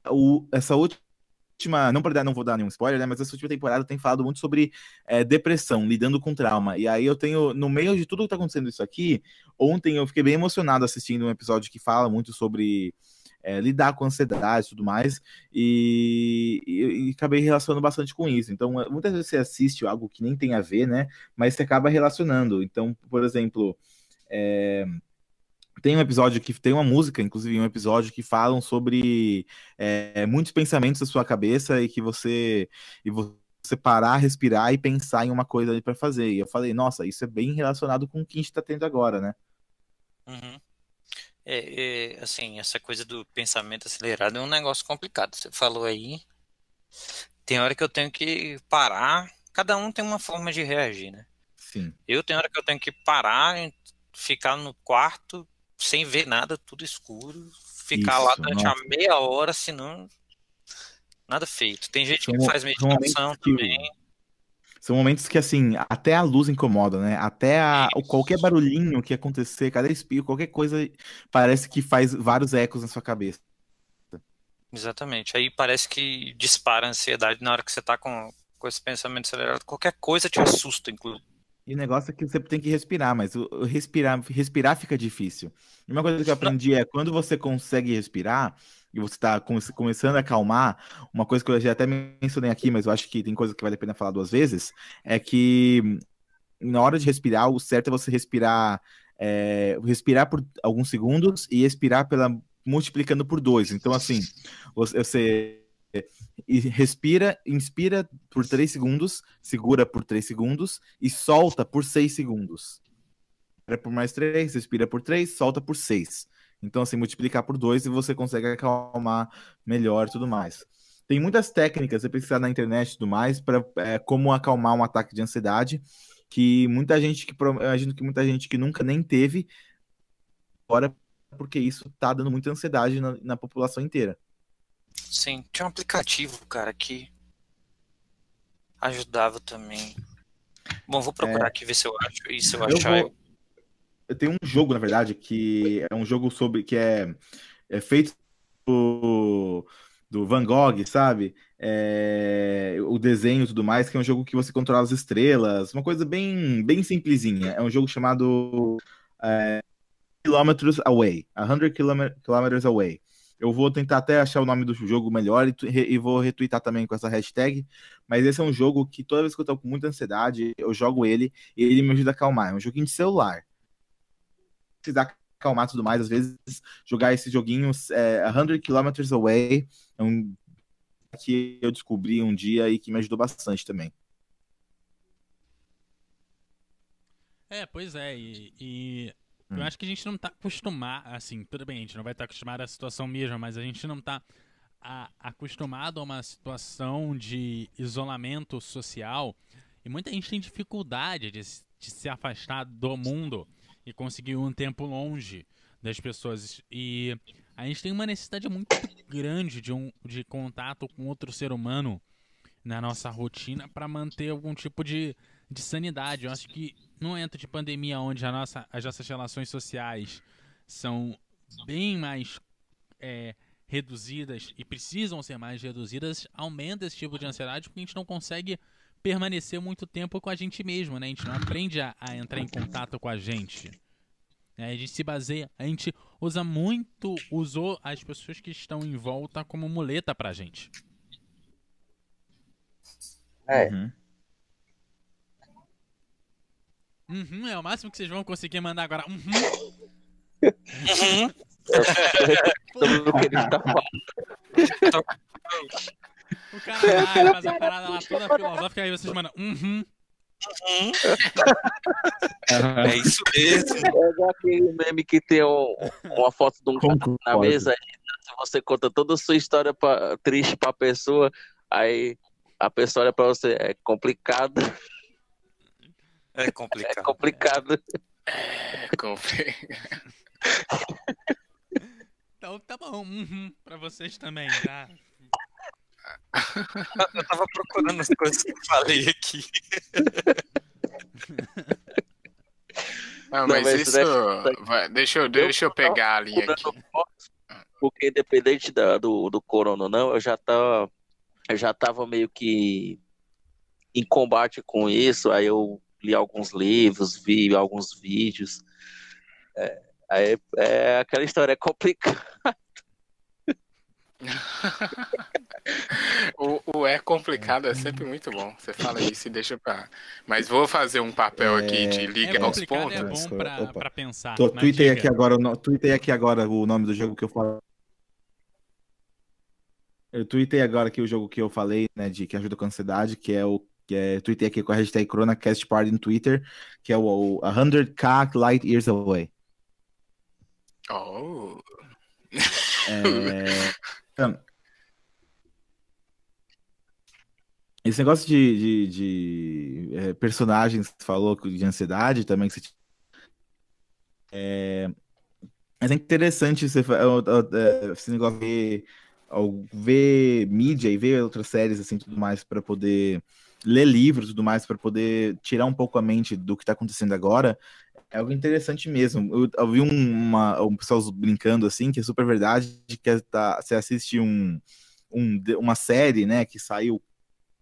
o, essa última, não, dar, não vou dar nenhum spoiler, né, mas essa última temporada tem falado muito sobre é, depressão, lidando com trauma. E aí eu tenho, no meio de tudo que tá acontecendo isso aqui, ontem eu fiquei bem emocionado assistindo um episódio que fala muito sobre é, lidar com ansiedade e tudo mais, e, e, e, acabei relacionando bastante com isso. Então, muitas vezes você assiste algo que nem tem a ver, né? Mas você acaba relacionando. Então, por exemplo, é, tem um episódio que tem uma música, inclusive um episódio que falam sobre é, muitos pensamentos da sua cabeça e que você e você parar, respirar e pensar em uma coisa para fazer. E eu falei, nossa, isso é bem relacionado com o que a gente está tendo agora, né? Uhum. É, é, assim, essa coisa do pensamento acelerado é um negócio complicado. Você falou aí, tem hora que eu tenho que parar. Cada um tem uma forma de reagir, né? Sim. Eu tenho hora que eu tenho que parar, ficar no quarto sem ver nada, tudo escuro, ficar Isso, lá durante nossa. uma meia hora, senão nada feito. Tem gente que faz meditação também. São momentos que, assim, até a luz incomoda, né? Até a, qualquer barulhinho que acontecer, cada espio, qualquer coisa, parece que faz vários ecos na sua cabeça. Exatamente. Aí parece que dispara a ansiedade na hora que você tá com, com esse pensamento acelerado. Qualquer coisa te assusta, inclusive. E o negócio é que você tem que respirar, mas o respirar, respirar fica difícil. E uma coisa que eu aprendi é quando você consegue respirar e você está começando a acalmar, uma coisa que eu já até mencionei aqui, mas eu acho que tem coisa que vale a pena falar duas vezes, é que na hora de respirar, o certo é você respirar, é, respirar por alguns segundos e expirar pela multiplicando por dois. Então, assim, você e respira, inspira por 3 segundos, segura por 3 segundos e solta por 6 segundos. Respira por mais 3, respira por 3, solta por 6. Então, assim, multiplicar por 2 e você consegue acalmar melhor e tudo mais. Tem muitas técnicas, você precisa na internet e tudo mais, para é, como acalmar um ataque de ansiedade, que muita gente que imagino que muita gente que nunca nem teve, agora porque isso tá dando muita ansiedade na, na população inteira. Sim, tinha um aplicativo, cara, que ajudava também. Bom, vou procurar é... aqui ver se eu acho. E se eu, eu achar. Vou... Eu tenho um jogo, na verdade, que é um jogo sobre. que é, é feito do, do Van Gogh, sabe? É, o desenho e tudo mais, que é um jogo que você controla as estrelas, uma coisa bem, bem simplesinha. É um jogo chamado é, Kilometers Away, 100 Kilometers Away. Eu vou tentar até achar o nome do jogo melhor e, e, vou retweetar também com essa hashtag. Mas esse é um jogo que toda vez que eu tô com muita ansiedade, eu jogo ele e ele me ajuda a acalmar. É um joguinho de celular. Precisar acalmar tudo mais, às vezes jogar esse joguinho é, 100 Kilometers Away é um que eu descobri um dia e que me ajudou bastante também. É, pois é, e, e Hum. Eu acho que a gente não tá acostumado, assim, tudo bem, a gente não vai estar tá acostumado à situação mesmo, mas a gente não tá a, acostumado a uma situação de isolamento social e muita gente tem dificuldade de, de se afastar do mundo e conseguir um tempo longe das pessoas. E a gente tem uma necessidade muito grande de, um, de contato com outro ser humano na nossa rotina para manter algum tipo de, de sanidade. Eu acho que no momento de pandemia, onde a nossa, as nossas relações sociais são bem mais é, reduzidas e precisam ser mais reduzidas, aumenta esse tipo de ansiedade porque a gente não consegue permanecer muito tempo com a gente mesmo, né? A gente não aprende a, a entrar em contato com a gente. É, a gente se baseia, a gente usa muito, usou as pessoas que estão em volta como muleta pra gente. É. Uhum. Uhum, é o máximo que vocês vão conseguir mandar agora. Uhum. uhum. O que ele está falando. O cara lá faz a parada lá toda filosófica, aí vocês mandam. Uhum. Uhum. É isso mesmo. É aquele meme que tem um, uma foto de um cara na mesa, você conta toda a sua história pra, triste pra pessoa, aí a pessoa olha pra você, é complicado. É complicado. É complicado. É complicado. Então tá bom, uhum, pra vocês também, tá? Eu tava procurando as coisas que eu falei aqui. Não, mas, Não, mas isso. Vai, deixa, eu, deixa eu pegar a linha aqui. Porque independente da, do, do corona ou não, eu já tava, eu já tava meio que em combate com isso. Aí eu li alguns livros, vi alguns vídeos. É, é, é aquela história é complicada. o, o é complicado é sempre muito bom. Você fala isso e deixa pra. Mas vou fazer um papel aqui de É liga aos complicado, é pontos. bom pra, Opa. pra pensar. Tô, tuitei aqui agora, tuitei aqui agora o nome do jogo que eu falei. Eu tuitei agora aqui o jogo que eu falei, né, de que ajuda com a ansiedade, que é o que é, tuitei aqui com a hashtag CoronaCast Party no Twitter, que é o, o 100k Light Years Away. Oh. É, então, Esse negócio de, de, de, é, personagens que falou de ansiedade também que você é, mas é interessante você, é, esse negócio de ver, ver mídia e ver outras séries assim tudo mais para poder ler livros e tudo mais para poder tirar um pouco a mente do que está acontecendo agora é algo interessante mesmo. Eu, eu vi um, uma, um pessoal brincando assim que é super verdade que é, tá, você assiste um, um, uma série né que saiu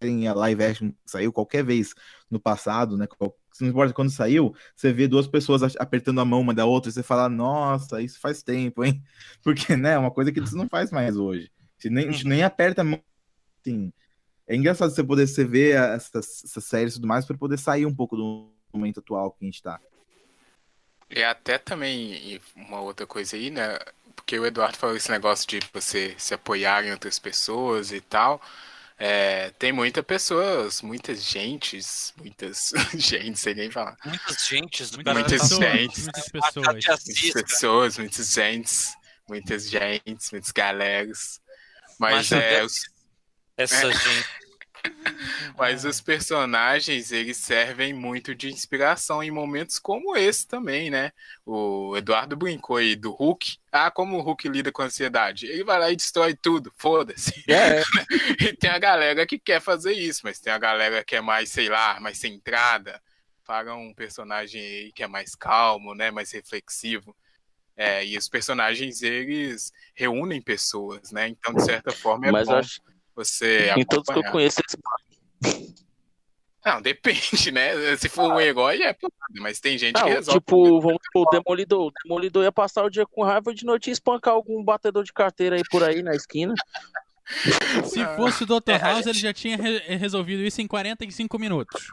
em a live action que saiu qualquer vez no passado, né? qual- Não importa quando saiu, você vê duas pessoas apertando a mão uma da outra e você fala, nossa, isso faz tempo, hein? Porque, né, é uma coisa que isso não faz mais hoje. Você nem, a gente nem aperta a mão. Assim. É engraçado você poder você ver essas, essas séries e tudo mais para poder sair um pouco do momento atual que a gente tá. E até também uma outra coisa aí, né? Porque o Eduardo falou esse negócio de você se apoiar em outras pessoas e tal. É, tem muitas pessoas, muitas gentes, muitas gente, sei nem falar. Muitas gentes Muitas pessoas, gentes. muitas pessoas. Muitas pessoas, muitas gentes, muitas gentes, muitas galeras. Mas, Mas é, eu- os, Essa gente. mas os personagens, eles servem muito de inspiração em momentos como esse também, né? O Eduardo brincou aí do Hulk. Ah, como o Hulk lida com a ansiedade? Ele vai lá e destrói tudo, foda-se. É, E tem a galera que quer fazer isso, mas tem a galera que é mais, sei lá, mais centrada. Paga um personagem aí que é mais calmo, né? Mais reflexivo. É, e os personagens, eles reúnem pessoas, né? Então, de certa forma, é mas bom eu acho você que em todos que eu acompanhar. conheço, eles Não, depende, né? Se for um herói, é porrada, mas tem gente que Não, resolve. tipo, vamos o Demolidor. O Demolidor ia passar o dia com raiva de noite e espancar algum batedor de carteira aí por aí na esquina. Se fosse o Dr. É, House, gente- ele já tinha re- resolvido isso em 45 minutos.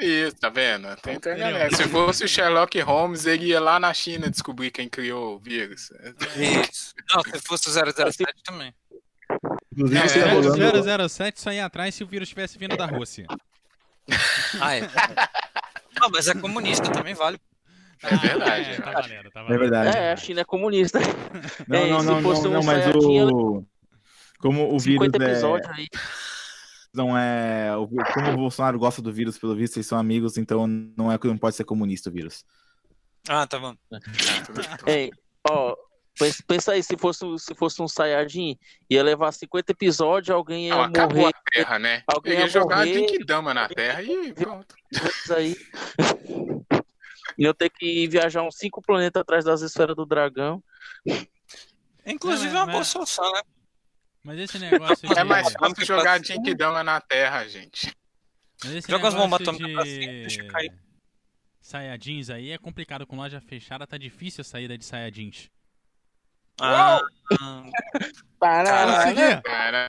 Isso, tá vendo? Tem, tem galera. Se fosse o Sherlock Holmes, ele ia lá na China descobrir quem criou o vírus. Isso. Não, se fosse o 007 também. Inclusive, É, você tá é, rolando- O 007 só ia atrás se o vírus estivesse vindo da Rússia. Ah, é. Não, mas é comunista, também vale. É verdade. É, tá é. valendo, tá É verdade. É, a China é comunista. Não, É, não, se não, fosse não, um não, mas o. Como o vírus 50 é, aí. não é. Como o Bolsonaro gosta do vírus, pelo visto, eles são amigos, então não é não pode ser comunista o vírus. Ah, tá bom. Ei, ó, pensa, pensa aí, se fosse, um- se fosse um Saiyajin, ia levar 50 episódios, alguém ia Não, acabou morrer a Terra, né? Alguém ia ia jogar a morrer. Genkidama na Terra e pronto. antes aí. Iam ter que viajar uns cinco planetas atrás das esferas do dragão. Inclusive Não, é uma mas- boa solução, né? Mas esse negócio de... É mais fácil jogar Genkidama na Terra, gente. Mas Joga as bombas atômicas cima, deixa cair. Saiyajins aí é complicado com loja fechada, tá difícil a saída de Saiyajins. Ah, Caralho. Consegui! Cara.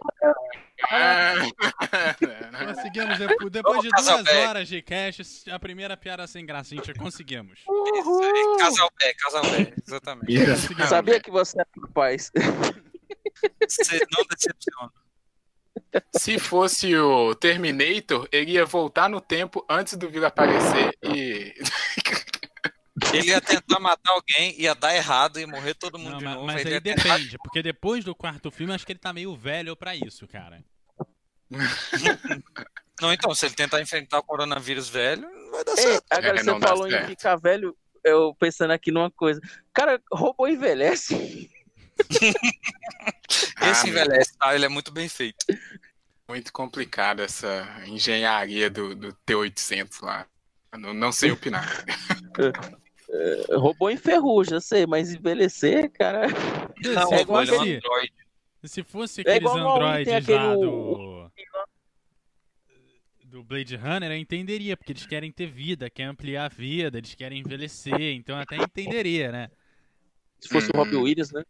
Conseguimos, depois, depois de duas horas de cash, a primeira piada sem gracinha, conseguimos. isso aí, casal pé, casal pé, exatamente. Conseguimos. Sabia que você é capaz. Você não decepciona. Se fosse o Terminator, ele ia voltar no tempo antes do vírus aparecer e. Ele ia tentar matar alguém, ia dar errado e morrer todo mundo Não, de mas, novo. mas ele aí depende, porque depois do quarto filme, acho que ele tá meio velho pra isso, cara. Não, então, se ele tentar enfrentar o coronavírus velho, vai dar certo. agora É, você falou em ficar velho, eu pensando aqui numa coisa. Cara, robô envelhece. Ah, Esse envelhece, tá? Ele é muito bem feito. Muito complicado essa engenharia do, do T800 lá. Não, não sei opinar. Robô enferruja, sei, mas envelhecer, cara. Não, se, é igual ele é um fosse, android. se fosse É aqueles igual Wall-E, tem androides lá aquele- do... do Blade Runner, eu entenderia, porque eles querem ter vida, querem ampliar a vida, eles querem envelhecer, então até entenderia, né? Se fosse o Robbie Hum. Williams, né?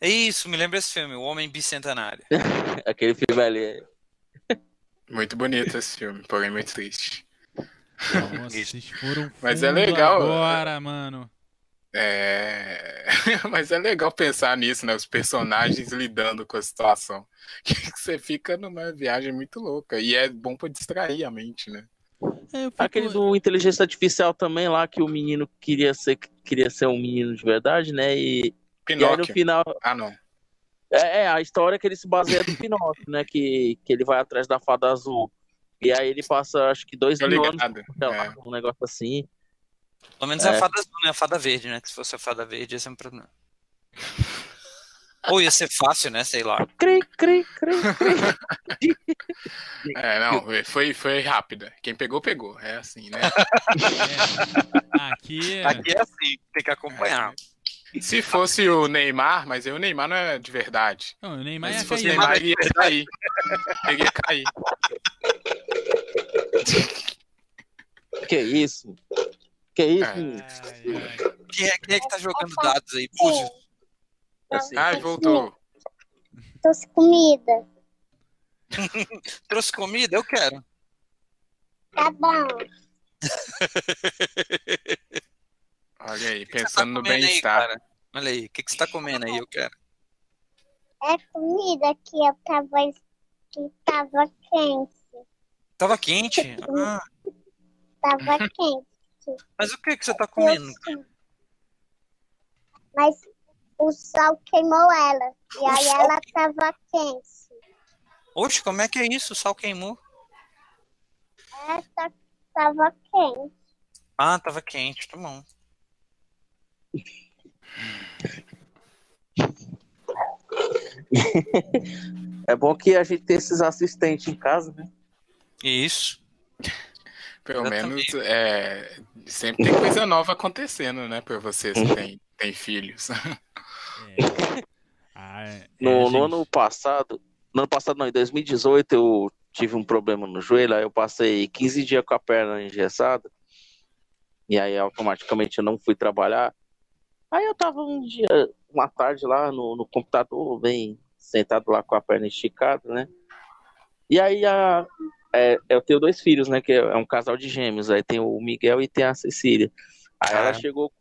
É isso, me lembra esse filme, O Homem Bicentenário. Aquele filme ali. Muito bonito esse filme, porém muito triste. Nossa, vocês foram Mas é legal. Agora, mano. É. Mas é legal pensar nisso, né? Os personagens lidando com a situação. Que você fica numa viagem muito louca. E é bom pra distrair a mente, né? É, fico... Aquele do inteligência artificial também lá, que o menino queria ser, queria ser um menino de verdade, né? E, Pinóquio. e aí no final. Ah, não. É, é, a história que ele se baseia do Pinóquio, né? Que, que ele vai atrás da fada azul. E aí ele passa, acho que dois mil anos, sei lá, é. um negócio assim. Pelo menos é. a fada azul, né? A fada verde, né? Que se fosse a fada verde, ia ser um problema. Ou ia ser fácil, né? Sei lá. Cri, cri, cri, cri. É, não, foi, foi rápida. Quem pegou, pegou. É assim, né? É. Aqui, é... Aqui é assim, tem que acompanhar. Se fosse o Neymar, mas aí o Neymar não é de verdade. Não, o Neymar mas é se fosse o Neymar, ele ia cair. Ele ia cair. Que isso? Que isso? É. Quem, é, quem é que tá jogando dados aí? Puxa. Ah, voltou. Trouxe comida. Trouxe comida? Eu quero. Tá bom. Olha aí, pensando no bem-estar. Olha aí, o que, que você tá comendo aí? Eu quero. É comida que eu tava, que tava quente. Tava quente? Ah. Tava quente. Mas o que, que você tá comendo? Mas o sol queimou ela. E o aí sol... ela tava quente. Oxe, como é que é isso? O sol queimou? Essa tava quente. Ah, tava quente, tá bom. É bom que a gente tem esses assistentes em casa, né? Isso. Pelo Eu menos é, sempre tem coisa nova acontecendo, né? Por vocês que têm, têm filhos. É. Ah, é, no, gente... no, ano passado, no ano passado não, em 2018 eu tive um problema no joelho, aí eu passei 15 dias com a perna engessada, e aí automaticamente eu não fui trabalhar. Aí eu tava um dia, uma tarde lá no, no computador, bem sentado lá com a perna esticada, né? E aí a, é, eu tenho dois filhos, né? Que é um casal de gêmeos. Aí tem o Miguel e tem a Cecília. Aí ela chegou.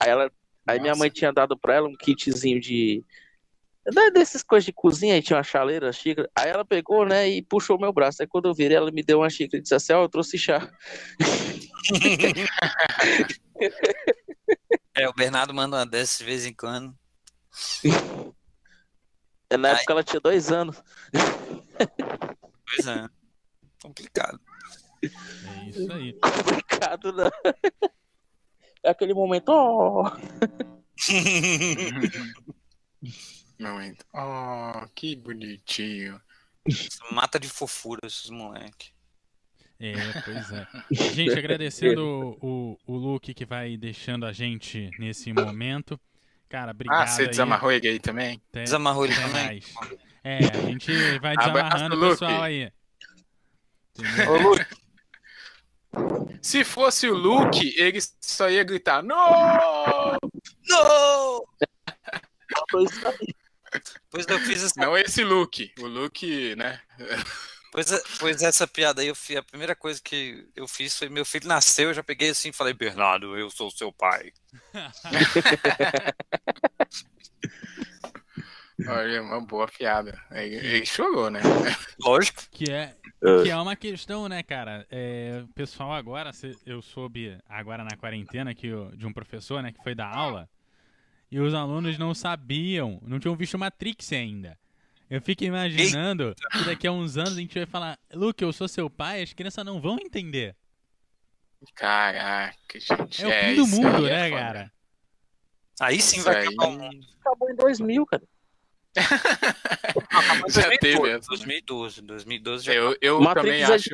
Aí ela. Aí minha mãe tinha dado pra ela um kitzinho de. Dessas coisas de cozinha, aí tinha uma chaleira, xícara. Aí ela pegou, né, e puxou meu braço. Aí quando eu virei, ela me deu uma xícara e disse assim: Ó, oh, eu trouxe chá. é, o Bernardo manda uma dessas de vez em quando. Na Ai. época ela tinha dois anos. Pois é. Complicado. É isso aí. Complicado, não. É aquele momento. Oh. momento. Oh, que bonitinho. Mata de fofura esses moleque. É, pois é. Gente, agradecendo o, o, o Luke que vai deixando a gente nesse momento. Cara, obrigado. Ah, você desamarrou ele aí também? Até, desamarrou ele também? Mais. É, a gente vai desamarrando o pessoal aí. Ô, Luke. Se fosse o Luke, ele só ia gritar: Não! Não! Pois eu fiz essa... Não esse Luke, o Luke, né? Pois, é, pois essa piada aí, eu fiz, a primeira coisa que eu fiz foi: meu filho nasceu, eu já peguei assim e falei: Bernardo, eu sou seu pai. Olha, uma boa piada. Ele chorou, né? Lógico. Que é, que é uma questão, né, cara? É, o pessoal agora, eu soube agora na quarentena que de um professor, né, que foi dar aula, e os alunos não sabiam, não tinham visto Matrix ainda. Eu fico imaginando Eita. que daqui a uns anos a gente vai falar, Luke, eu sou seu pai, as crianças não vão entender. Caraca, gente. É o fim é, do mundo, é né, cara? Aí sim isso vai acabar o mundo. Acabou em 2000, cara. já 2012, teve 2012, 2012 já Eu, eu também acho.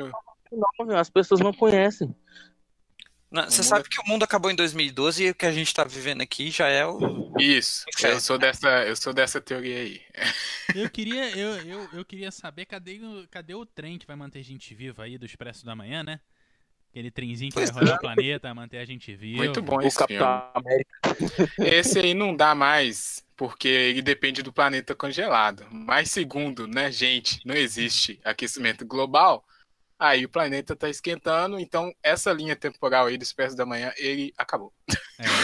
Não, as pessoas não conhecem. Você sabe que o mundo acabou em 2012 e o que a gente está vivendo aqui já é o. Isso, eu sou dessa, eu sou dessa teoria aí. Eu queria, eu, eu, eu queria saber cadê, cadê o trem que vai manter a gente viva aí do Expresso da Manhã, né? Aquele trenzinho que pois vai rodar é. o planeta, manter a gente vivo. Muito bom esse Capitão América. Esse aí não dá mais, porque ele depende do planeta congelado. Mas segundo, né, gente, não existe aquecimento global. Aí o planeta tá esquentando, então essa linha temporal aí do Expresso da Manhã, ele acabou.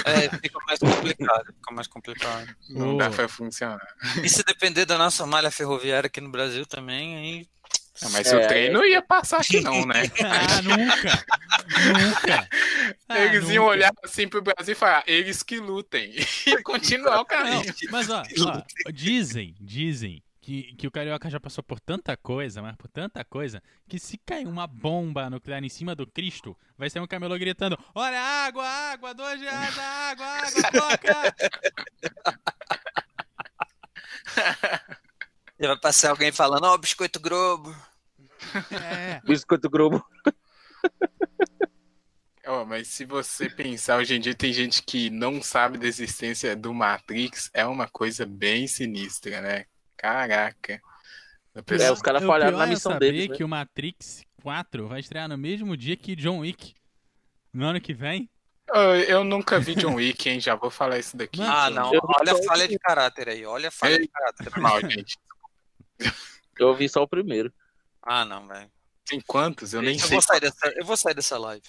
É, fica mais complicado, fica mais complicado. Não oh. dá pra funcionar. E se depender da nossa malha ferroviária aqui no Brasil também, aí ah, mas é, o trem não ia passar aqui não, né? ah, nunca! Nunca! Ah, eles nunca. iam olhar assim pro Brasil e falar, eles que lutem. E continuar o caminho. Não, mas ó, ó, dizem, dizem que, que o Carioca já passou por tanta coisa, mas por tanta coisa, que se cair uma bomba nuclear em cima do Cristo, vai ser um camelô gritando, olha, água, água, dois reais, água, água, toca! Vai passar alguém falando, ó, oh, biscoito Globo. É. biscoito Globo. Oh, mas se você pensar, hoje em dia tem gente que não sabe da existência do Matrix, é uma coisa bem sinistra, né? Caraca. É, os caras falharam na é missão é saber deles, né? que o Matrix 4 vai estrear no mesmo dia que John Wick. No ano que vem. Eu nunca vi John Wick, hein? Já vou falar isso daqui. Ah, não. Olha a falha de caráter aí. Olha a falha de caráter. Mal, gente. Eu ouvi só o primeiro. Ah, não, velho. Tem quantos? Eu nem eu sei. Vou sair dessa, eu vou sair dessa live.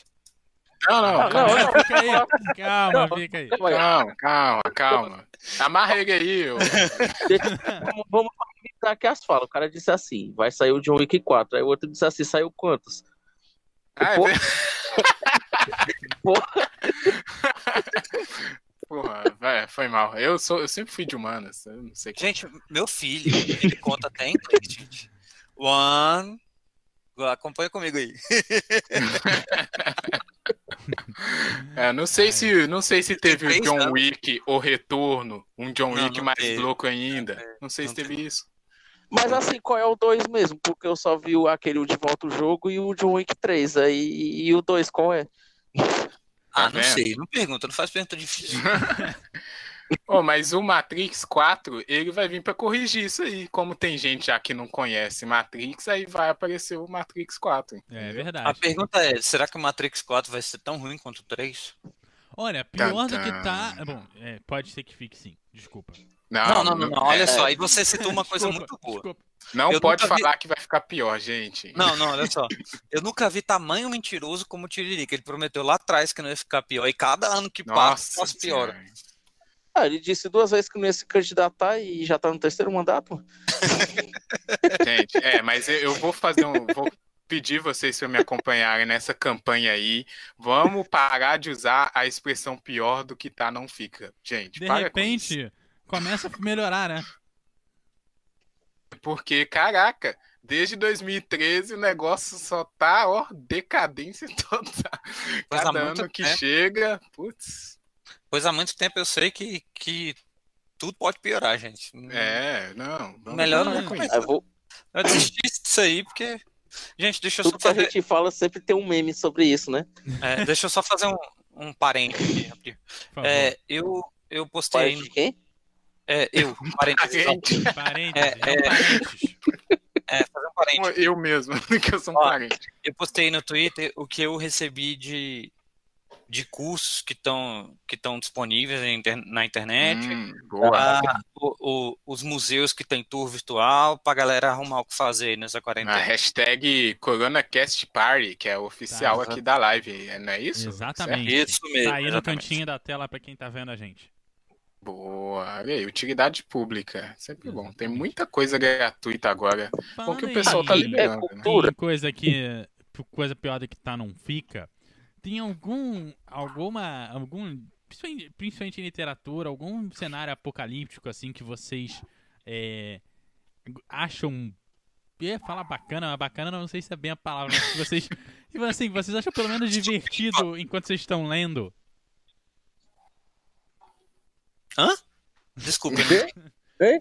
Não, não, calma, não, não, fica aí. Calma, fica aí. Calma, calma, calma. Amarra ele aí. Eu... Vamos facilitar aqui as falas. O cara disse assim: vai sair o John Wick 4. Aí o outro disse assim: saiu quantos? Ah, Porra. É Porra. Porra, véio, foi mal. Eu, sou, eu sempre fui de humanas. Eu não sei gente, meu filho, ele conta até em gente. One. Acompanha comigo aí. É, não sei se não sei se teve o John Wick o retorno, um John não, Wick não mais teve. louco ainda. É, não sei não se teve teve. isso. Mas assim, qual é o 2 mesmo? Porque eu só vi aquele de volta o jogo e o John Wick 3. Aí, e o 2 qual é? Ah, não sei, não pergunta, não faz pergunta difícil. oh, mas o Matrix 4, ele vai vir para corrigir isso aí. Como tem gente já que não conhece Matrix, aí vai aparecer o Matrix 4. É verdade. A pergunta é: será que o Matrix 4 vai ser tão ruim quanto o 3? Olha, pior do que tá. Bom, é, pode ser que fique sim, desculpa. Não, não, não, não, olha é... só, aí você citou uma coisa desculpa, muito boa. Desculpa. Não eu pode falar vi... que vai ficar pior, gente. Não, não, olha só. Eu nunca vi tamanho mentiroso como o Tiririca. Ele prometeu lá atrás que não ia ficar pior. E cada ano que passa, passa pior. Ah, ele disse duas vezes que não ia se candidatar e já tá no terceiro mandato. Gente, é, mas eu vou fazer um. Vou pedir vocês para me acompanharem nessa campanha aí. Vamos parar de usar a expressão pior do que tá, não fica. Gente, de repente, começa a melhorar, né? Porque, caraca, desde 2013 o negócio só tá, ó, decadência total. Cada ano que tempo. chega, putz. Pois há muito tempo eu sei que, que tudo pode piorar, gente. É, não. Melhor não. Eu vou eu desisti disso aí, porque. Gente, deixa eu Tudo só fazer... que a gente fala sempre tem um meme sobre isso, né? É, deixa eu só fazer um, um parênteses aqui. É, eu, eu postei. Parente de quem? É, eu, parênteses. parênteses. É, é, é, fazer um parênteses. Eu mesmo, que eu sou um Ó, parente. Eu postei no Twitter o que eu recebi de, de cursos que estão que disponíveis na internet, hum, ah, o, o, os museus que tem tour virtual, pra galera arrumar o que fazer nessa quarentena. A hashtag CoronaCast Party, que é oficial tá, aqui da live, não é isso? Exatamente. Certo? Isso mesmo. Tá aí exatamente. no cantinho da tela para quem tá vendo a gente. Boa, e aí, utilidade pública, sempre bom. Tem muita coisa gratuita agora. Bom que o pessoal tá liberando. É né? Tem coisa que coisa pior do que tá não fica. Tem algum alguma algum principalmente em literatura, algum cenário apocalíptico assim que vocês é, acham ia falar bacana, mas bacana não sei se é bem a palavra, mas vocês assim, vocês acham pelo menos divertido enquanto vocês estão lendo? Hã? Desculpa.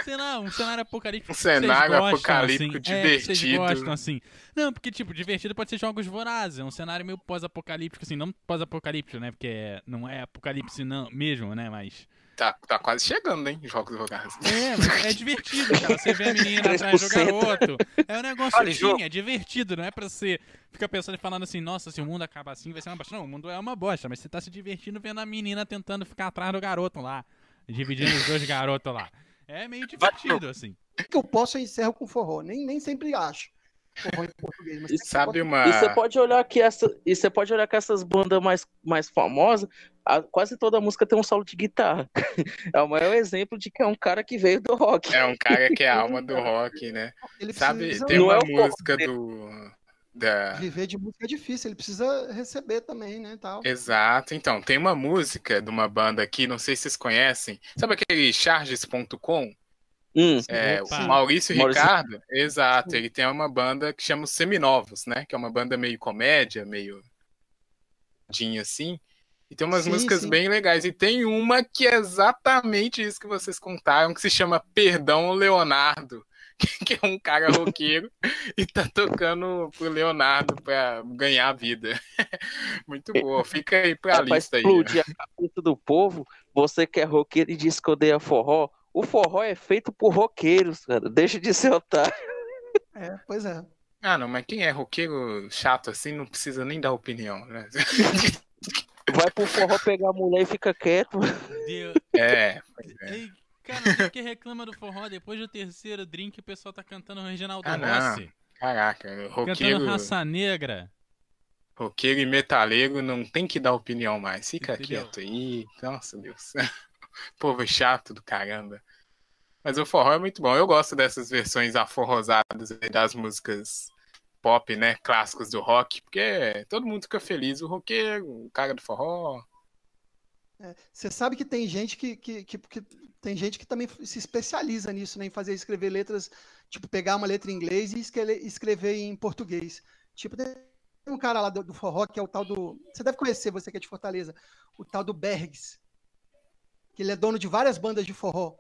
Sei lá, um cenário apocalíptico. Um cenário gostam, apocalíptico assim. divertido. É, vocês gostam, assim. Não, porque, tipo, divertido pode ser jogos vorazes. É um cenário meio pós-apocalíptico, assim. Não pós-apocalíptico, né? Porque não é apocalipse não, mesmo, né? Mas Tá, tá quase chegando, hein? Jogos Vorazes. É, é divertido, cara. Você vê a menina atrás do garoto. É um negócio Olha, assim, é divertido, não é pra você ficar pensando e falando assim, nossa, se o mundo acabar assim, vai ser uma bosta. Não, o mundo é uma bosta, mas você tá se divertindo vendo a menina tentando ficar atrás do garoto lá. Dividindo os dois garotos lá. É meio divertido, assim. Que eu posso, eu encerro com forró. Nem, nem sempre acho forró em português. Mas e sabe uma... E você pode olhar que essa, e você pode olhar que essas bandas mais, mais famosas, a, quase toda música tem um solo de guitarra. É o maior exemplo de que é um cara que veio do rock. É um cara que é a alma do rock, né? Ele sabe, tem uma é música do da... Viver de música é difícil, ele precisa receber também, né, tal. Exato. Então, tem uma música de uma banda aqui, não sei se vocês conhecem. Sabe aquele charges.com? Hum, é, o Maurício, Maurício Ricardo, exato, ele tem uma banda que chama os Seminovos, né? Que é uma banda meio comédia, meio dinha assim. E tem umas sim, músicas sim. bem legais. E tem uma que é exatamente isso que vocês contaram, que se chama Perdão Leonardo. Que é um cara roqueiro e tá tocando pro Leonardo pra ganhar a vida. Muito boa. Fica aí pra é, lista aí. explodir a cabeça do povo, você que é roqueiro e diz que odeia forró, o forró é feito por roqueiros, cara. Deixa de ser otário. É, pois é. Ah, não, mas quem é roqueiro chato assim não precisa nem dar opinião, né? Vai pro forró pegar a mulher e fica quieto. Deus. É. é. Ei, cara, que reclama do forró? Depois do terceiro drink, o pessoal tá cantando o Reginaldo ah, Rossi. Caraca, roqueiro... Cantando Raça Negra. Roqueiro e metaleiro não tem que dar opinião mais. Fica Entendeu? quieto aí. Nossa, Deus. Povo chato do caramba. Mas o forró é muito bom. Eu gosto dessas versões aforrosadas das músicas pop, né? Clássicos do rock, porque todo mundo fica feliz. O roqueiro, o cara do forró. É, você sabe que tem gente que, que, que, que, tem gente que também se especializa nisso, né? Em fazer escrever letras, tipo, pegar uma letra em inglês e escrever, escrever em português. Tipo, tem um cara lá do, do, forró que é o tal do. Você deve conhecer, você que é de Fortaleza, o tal do Bergs que ele é dono de várias bandas de forró.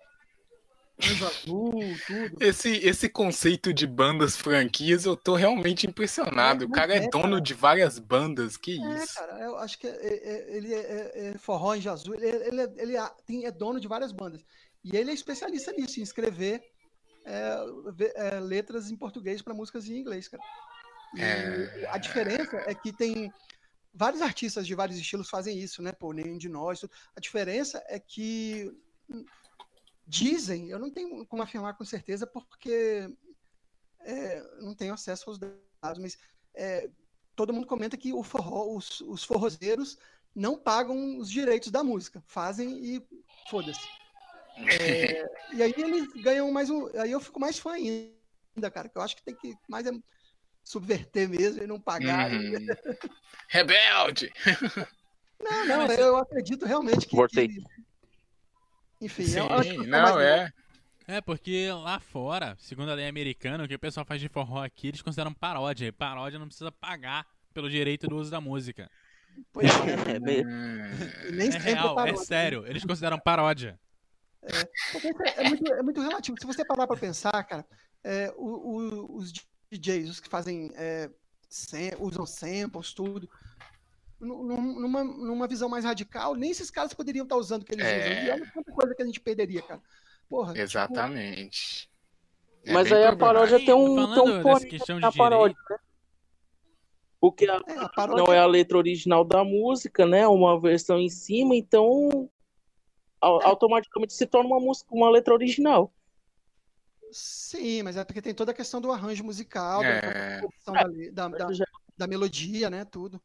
Azul, tudo. Esse, esse conceito de bandas franquias, eu tô realmente impressionado. É, o cara é, é dono cara. de várias bandas, que é, isso. cara, eu acho que é, é, ele é, forró Anjo Azul, ele, ele, ele tem, é dono de várias bandas. E ele é especialista nisso, em escrever letras em português para músicas em inglês, cara. E a diferença é que tem vários artistas de vários estilos fazem isso, né? Pô, nenhum de nós. A diferença é que dizem, eu não tenho como afirmar com certeza, porque é, não tenho acesso aos dados, mas é, todo mundo comenta que o forró, os, os forrozeiros não pagam os direitos da música, fazem e foda-se. É, e aí eles ganham mais um. Aí eu fico mais fã ainda, cara, que eu acho que tem que mais é subverter mesmo e não pagar. Uhum. Rebelde! Não, não, eu acredito realmente que. que... Enfim, Sim, eu não, é. É, porque lá fora, segundo a lei americana, o que o pessoal faz de forró aqui, eles consideram paródia. E paródia não precisa pagar pelo direito do uso da música. Pois é, é, meio... Nem é real, é, é sério. Eles consideram paródia. É, é, muito, é muito relativo. Se você parar pra pensar, cara, é, o, o, os DJs, os que fazem, é, sem, usam samples, tudo, numa, numa visão mais radical, nem esses caras poderiam estar usando o que eles é... usam. E olha quanta coisa que a gente perderia, cara. Porra, tipo, Exatamente. Tipo... É Mas aí a paródia tem um, tem um porém questão de paródia, né? Porque a, é, a paródia... não é a letra original da música, né? Uma versão em cima, então automaticamente se torna uma música, uma letra original. Sim, mas é porque tem toda a questão do arranjo musical, é. da, da, da, da, melodia, né? Tudo.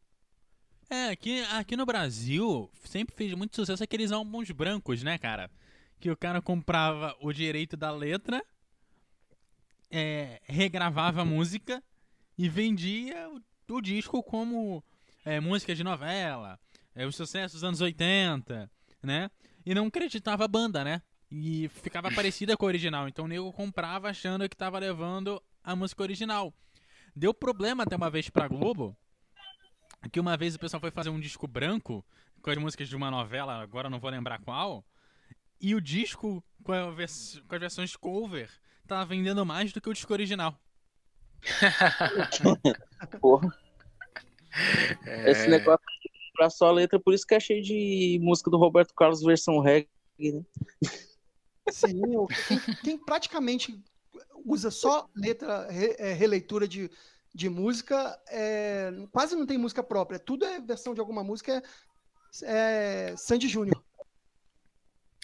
É, aqui, aqui no Brasil sempre fez muito sucesso aqueles álbuns brancos, né, cara? Que o cara comprava o direito da letra, é, regravava a música e vendia o, o disco como é, música de novela, é, os sucessos dos anos 80, né? E não acreditava a banda, né? E ficava parecida com a original. Então o nego comprava achando que tava levando a música original. Deu problema até uma vez pra Globo. Que uma vez o pessoal foi fazer um disco branco com as músicas de uma novela, agora não vou lembrar qual. E o disco com, vers com as versões cover tava vendendo mais do que o disco original. Porra. É... Esse negócio pra só a letra, por isso que é cheio de música do Roberto Carlos versão reggae né? Sim, quem, quem, praticamente usa só letra, re, é, releitura de, de música, é, quase não tem música própria. Tudo é versão de alguma música, é, é Sandy Júnior.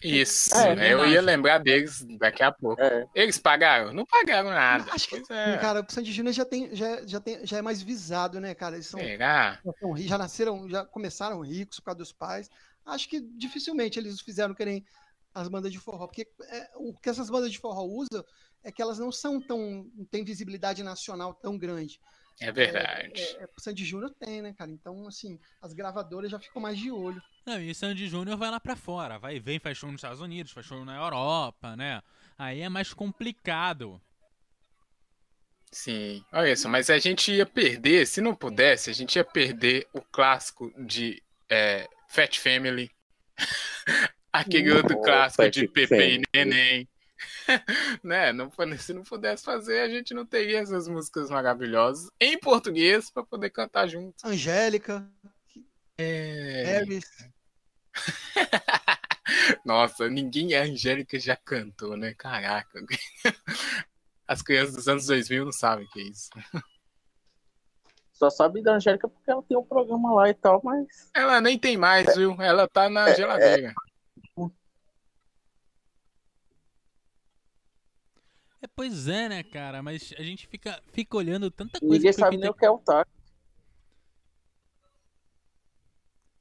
Isso, é, eu ia lembrar deles daqui a pouco. É. Eles pagaram? Não pagaram nada. Acho que, é. cara, o Sandy Júnior já, tem, já, já, tem, já é mais visado, né, cara? Eles são, Será? já nasceram, já começaram ricos por causa dos pais. Acho que dificilmente eles fizeram querem as bandas de forró, porque é, o que essas bandas de forró usam é que elas não são tão. não têm visibilidade nacional tão grande. É verdade. É, é, é, Sandy Júnior tem, né, cara? Então, assim, as gravadoras já ficam mais de olho. Não, e Sandy Júnior vai lá para fora, vai vem, faz show nos Estados Unidos, faz show na Europa, né? Aí é mais complicado. Sim, olha isso, mas a gente ia perder, se não pudesse, a gente ia perder o clássico de é, Fat Family, aquele outro clássico de Pepe e Neném. né? Não, se não pudesse fazer, a gente não teria essas músicas maravilhosas em português para poder cantar junto. Angélica. É... Nossa, ninguém é Angélica já cantou, né? Caraca. As crianças dos anos 2000 não sabem o que é isso. Só sabe da Angélica porque ela tem um programa lá e tal, mas. Ela nem tem mais, viu? Ela tá na é, geladeira. É... É, pois é, né, cara? Mas a gente fica, fica olhando tanta coisa. Ninguém sabe nem o que é o TAC.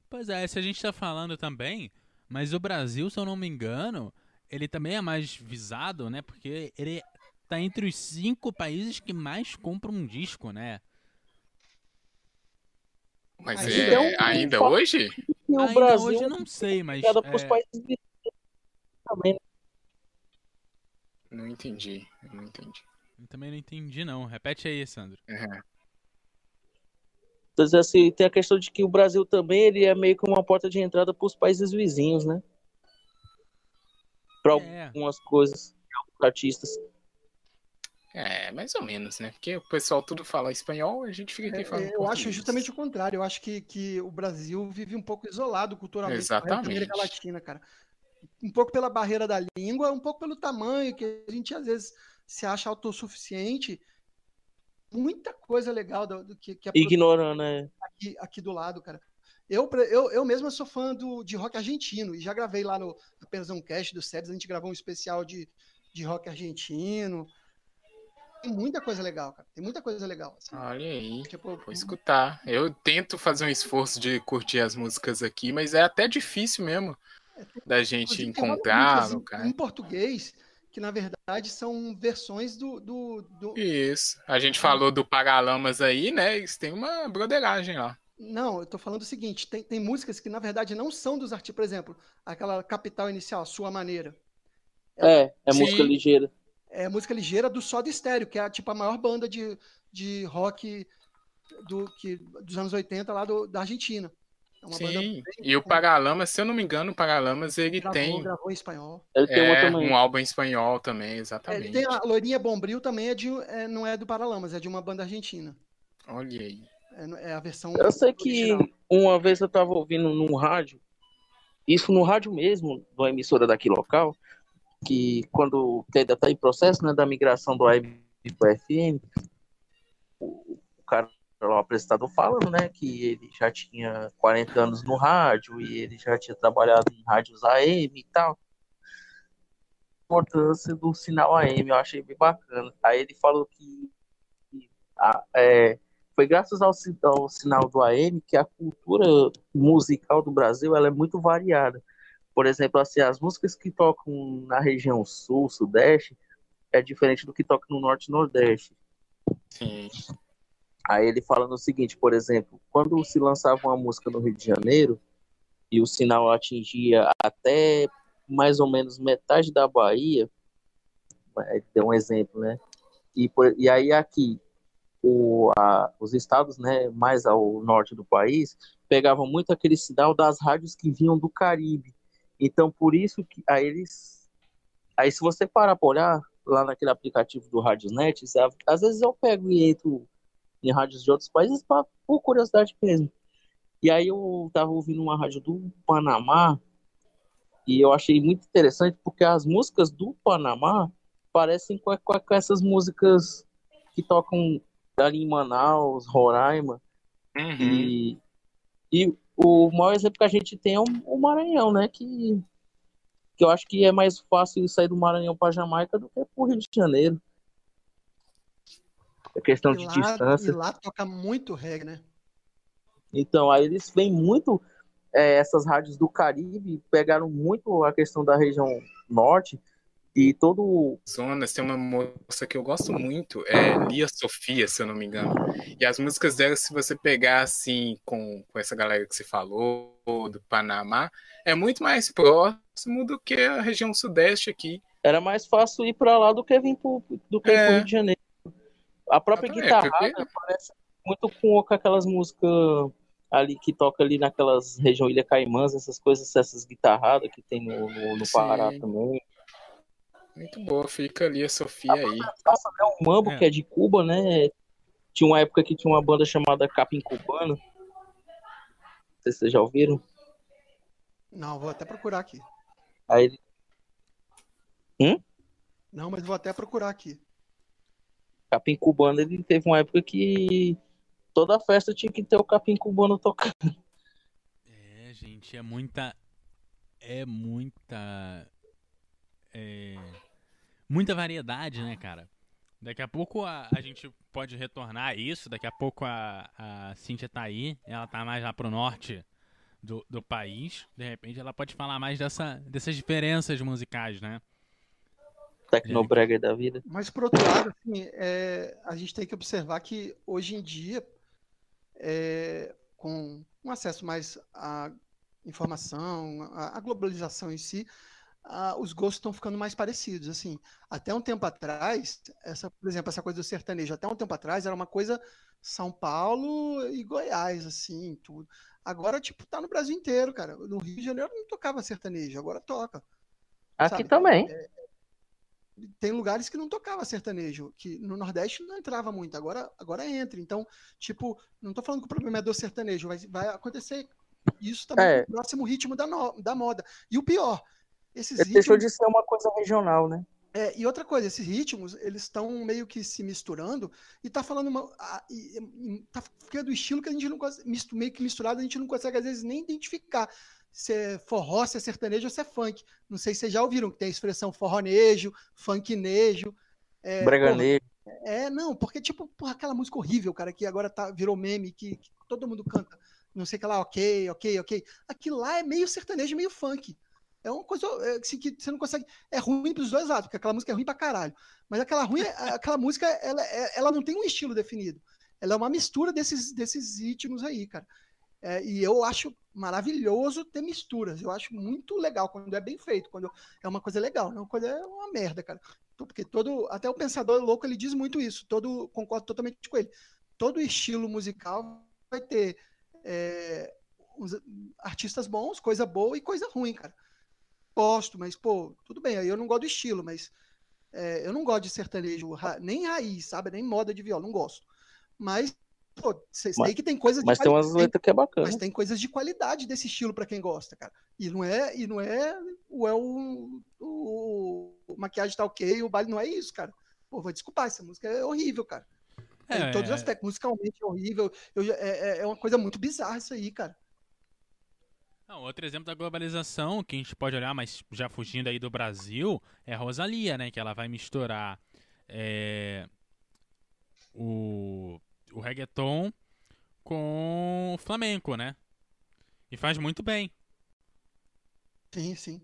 Pois é, se a gente tá falando também, mas o Brasil, se eu não me engano, ele também é mais visado, né? Porque ele tá entre os cinco países que mais compram um disco, né? Mas é, é ainda hoje? ainda Brasil, hoje não sei, mas. É... Países também. Não entendi, não entendi. Eu também não entendi, não. Repete aí, Sandro. Uhum. Então, assim, tem a questão de que o Brasil também ele é meio que uma porta de entrada para os países vizinhos, né? Para é. algumas coisas, alguns artistas. É, mais ou menos, né? Porque o pessoal tudo fala espanhol, a gente fica aqui é, falando. É, eu acho justamente o contrário. Eu acho que, que o Brasil vive um pouco isolado culturalmente Exatamente. na América Latina, cara um pouco pela barreira da língua, um pouco pelo tamanho, que a gente às vezes se acha autossuficiente. Muita coisa legal do, do que, que é Ignorando, né? Aqui, aqui do lado, cara. Eu, eu, eu mesmo sou fã do, de rock argentino e já gravei lá no, no Pesão Cast do Sebs, a gente gravou um especial de, de rock argentino. Tem muita coisa legal, cara. Tem muita coisa legal. Assim. Olha aí. Tipo, vou escutar. Eu tento fazer um esforço de curtir as músicas aqui, mas é até difícil mesmo da gente encontrar, assim, cara. Em português, que na verdade são versões do, do, do... Isso. A gente falou do Paralamas aí, né? Eles têm uma broderagem lá. Não, eu tô falando o seguinte: tem, tem músicas que na verdade não são dos artistas. Por exemplo, aquela Capital Inicial, Sua Maneira. É, é Sim. música ligeira. É música ligeira do Soda Stereo, que é tipo a maior banda de, de rock do, que, dos anos 80 lá do, da Argentina. É Sim, e o Paralamas, se eu não me engano, o Paralamas ele gravou, tem. Gravou em espanhol. Ele tem é, um álbum em espanhol também, exatamente. Ele tem a Loirinha Bombril também é de, é, não é do Paralamas, é de uma banda argentina. Olha aí. É, é a versão. Eu sei que uma vez eu tava ouvindo num rádio, isso no rádio mesmo, da emissora daqui local, que quando ainda tá em processo né, da migração do AM para FM, o cara o apresentador falando, né, que ele já tinha 40 anos no rádio e ele já tinha trabalhado em rádios AM e tal. Importância do sinal AM, eu achei bem bacana. Aí ele falou que, que a, é, foi graças ao, ao, sinal do AM que a cultura musical do Brasil ela é muito variada. Por exemplo, assim, as músicas que tocam na região sul, sudeste, é diferente do que toca no norte e nordeste. Sim. Aí ele falando o seguinte, por exemplo, quando se lançava uma música no Rio de Janeiro e o sinal atingia até mais ou menos metade da Bahia, deu um exemplo, né? E, por, e aí aqui, o, a, os estados né, mais ao norte do país pegavam muito aquele sinal das rádios que vinham do Caribe. Então, por isso que aí eles... Aí se você parar para olhar lá naquele aplicativo do Radiosnet, às vezes eu pego e entro em rádios de outros países pra, por curiosidade mesmo. E aí eu tava ouvindo uma rádio do Panamá E eu achei muito interessante porque as músicas do Panamá parecem com, com, com essas músicas que tocam ali em Manaus, Roraima. Uhum. E, e o maior exemplo que a gente tem é o, o Maranhão, né? Que, que eu acho que é mais fácil sair do Maranhão para Jamaica do que pro Rio de Janeiro. É questão e de lá, distância. E lá toca muito reggae, né? Então, aí eles vêm muito. É, essas rádios do Caribe pegaram muito a questão da região norte e todo. Zonas, tem uma moça que eu gosto muito, é Lia Sofia, se eu não me engano. E as músicas dela, se você pegar assim, com, com essa galera que você falou, do Panamá, é muito mais próximo do que a região sudeste aqui. Era mais fácil ir para lá do que vir pro, do que é. pro Rio de Janeiro. A própria guitarra porque... parece muito com aquelas músicas ali que toca ali naquelas regiões Ilha Caimãs, essas coisas, essas guitarradas que tem no, no, no Pará também. Muito boa, fica ali a Sofia a aí. Passa, né, um mambo é. que é de Cuba, né? Tinha uma época que tinha uma banda chamada Capim Cubano. Não sei se vocês já ouviram. Não, vou até procurar aqui. Aí Hum? Não, mas vou até procurar aqui. Capim Cubano, ele teve uma época que toda festa tinha que ter o capim cubano tocando. É, gente, é muita. É muita. É. Muita variedade, né, cara? Daqui a pouco a, a gente pode retornar a isso. Daqui a pouco a, a Cintia tá aí. Ela tá mais lá pro norte do, do país. De repente ela pode falar mais dessa, dessas diferenças musicais, né? Tecnobrega da vida. Mas por outro lado, assim, é, a gente tem que observar que hoje em dia é, com um acesso mais à informação, à, globalização em si, os gostos estão ficando mais parecidos. Assim, até um tempo atrás, essa, por exemplo, essa coisa do sertanejo, até um tempo atrás era uma coisa São Paulo e Goiás, assim, tudo. Agora, tipo, tá no Brasil inteiro, cara. No Rio de Janeiro não tocava sertanejo, agora toca. Aqui sabe? também. É, tem lugares que não tocava sertanejo, que no Nordeste não entrava muito, agora, agora entra. Então, tipo, não estou falando que o problema é do sertanejo, vai, vai acontecer isso também é. no próximo ritmo da, no, da moda. E o pior, esses ritmos... Deixou de ser uma coisa regional, né? É, e outra coisa, esses ritmos, eles estão meio que se misturando e tá falando uma. A, e, tá ficando estilo que a gente não consegue. Meio que misturado, a gente não consegue, às vezes, nem identificar se é forró, se é sertanejo ou se é funk. Não sei se vocês já ouviram que tem a expressão forronejo, funknejo. É, Braganejo. É, não, porque, tipo, porra, aquela música horrível, cara, que agora tá, virou meme, que, que todo mundo canta. Não sei o que lá, ok, ok, ok. Aquilo lá é meio sertanejo, meio funk. É uma coisa é, assim, que você não consegue. É ruim pros dois lados, porque aquela música é ruim pra caralho. Mas aquela, ruim, aquela música, ela, é, ela não tem um estilo definido. Ela é uma mistura desses, desses ritmos aí, cara. É, e eu acho maravilhoso ter misturas. Eu acho muito legal quando é bem feito, quando é uma coisa legal, não quando é uma merda, cara. Porque todo, até o pensador louco ele diz muito isso. Todo concordo totalmente com ele. Todo estilo musical vai ter é, artistas bons, coisa boa e coisa ruim, cara. Gosto, mas pô, tudo bem. Aí eu não gosto do estilo, mas é, eu não gosto de sertanejo nem raiz, sabe? Nem moda de viola, não gosto. Mas Pô, vocês que tem coisas Mas tem umas letras que é bacana. Mas tem coisas de qualidade desse estilo para quem gosta, cara. E não é, e não é o, é o, o, o maquiagem tá ok, o baile não é isso, cara. Pô, vou desculpar, essa música é horrível, cara. É, em todos os aspectos, musicalmente é horrível. Eu, é, é, é uma coisa muito bizarra isso aí, cara. Não, outro exemplo da globalização que a gente pode olhar, mas já fugindo aí do Brasil, é a Rosalia, né? Que ela vai misturar é, o o reggaeton com o flamenco, né? E faz muito bem. Sim, sim.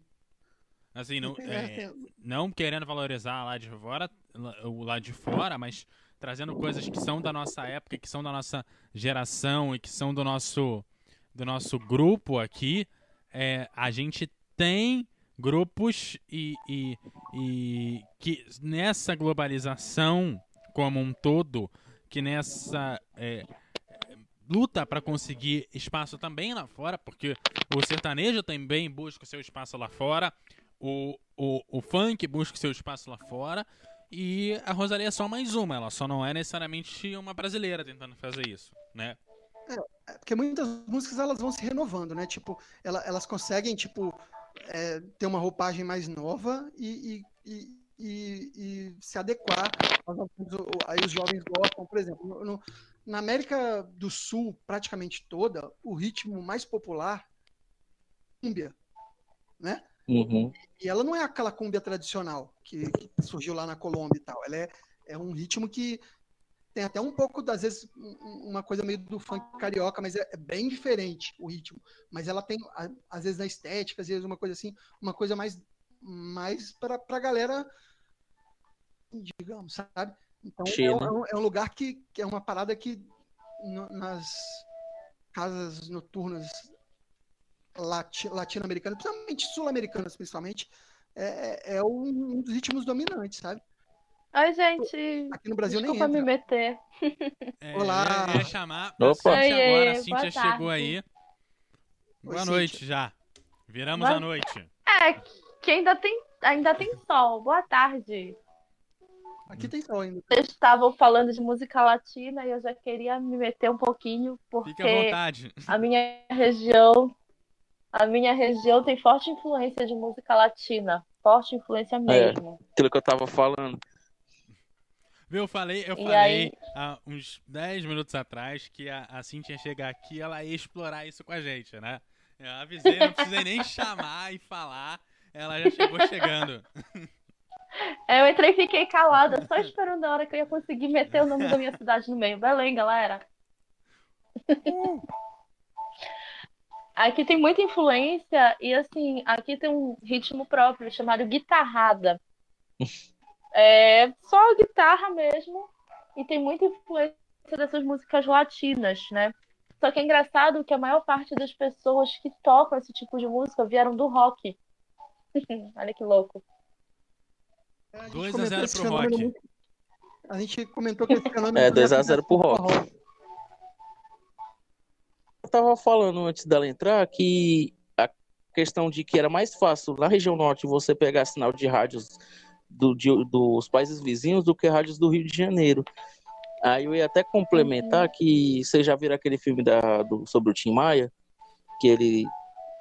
Assim, não, é, não querendo valorizar lá de fora, o lá de fora, mas trazendo coisas que são da nossa época, que são da nossa geração e que são do nosso do nosso grupo aqui, é, a gente tem grupos e, e, e que nessa globalização como um todo que nessa é, luta para conseguir espaço também lá fora, porque o sertanejo também busca o seu espaço lá fora, o, o, o funk busca o seu espaço lá fora, e a Rosalia é só mais uma, ela só não é necessariamente uma brasileira tentando fazer isso, né? É, é porque muitas músicas elas vão se renovando, né? Tipo, ela, elas conseguem, tipo, é, ter uma roupagem mais nova e, e, e, e se adequar aí os jovens gostam, por exemplo, no, na América do Sul, praticamente toda, o ritmo mais popular é cúmbia, né? Uhum. E ela não é aquela cúmbia tradicional que, que, surgiu lá na Colômbia e tal. Ela é, é um ritmo que tem até um pouco, às vezes, uma coisa meio do funk carioca, mas é, é bem diferente o ritmo. Mas ela tem, às vezes, na estética, às vezes, uma coisa assim, uma coisa mais, mais para a galera, digamos, sabe? Então, é um, é um, lugar que, que, é uma parada que no, nas casas noturnas lati, latino-americanas, principalmente sul-americanas, principalmente, é, é, é um dos ritmos dominantes, sabe? Oi, gente. Aqui no Brasil Desculpa nem me meter. É, Olá. Eu ia chamar Opa. Oi, agora. A tarde. chegou aí. Boa Oi, noite Cíntia. já. Viramos Boa- a noite. É, que ainda tem, ainda tem sol. Boa tarde. Aqui tem sol ainda. Vocês estavam falando de música latina e eu já queria me meter um pouquinho, Fique à porque vontade. a minha região, a minha região tem forte influência de música latina. Forte influência mesmo. Aquilo que eu tava falando. Eu falei, eu E falei aí? há uns 10 minutos atrás que a, a Cintia ia chegar aqui e ela ia explorar isso com a gente, né? Eu avisei, não precisei nem chamar e falar. Ela já chegou chegando. Eu entrei e fiquei calada, só esperando a hora que eu ia conseguir meter o nome da minha cidade no meio. Belém, galera. Aqui tem muita influência e assim, aqui tem um ritmo próprio chamado guitarrada. É só guitarra mesmo e tem muita influência dessas músicas latinas, né? Só que é engraçado que a maior parte das pessoas que tocam esse tipo de música vieram do rock. Olha que louco. A gente 2 a comentou 0 esse pro fenômeno Rock. muito- A gente comentou que esse fenômeno. É, também 2 a 0 pro acontece Rock. Eu tava falando antes dela entrar que a questão de que era mais fácil na região norte você pegar sinal de rádios do- de- dos países vizinhos do que rádios do Rio de Janeiro. Aí eu ia até complementar que vocês já viram aquele filme da, do- sobre o Tim Maia, que ele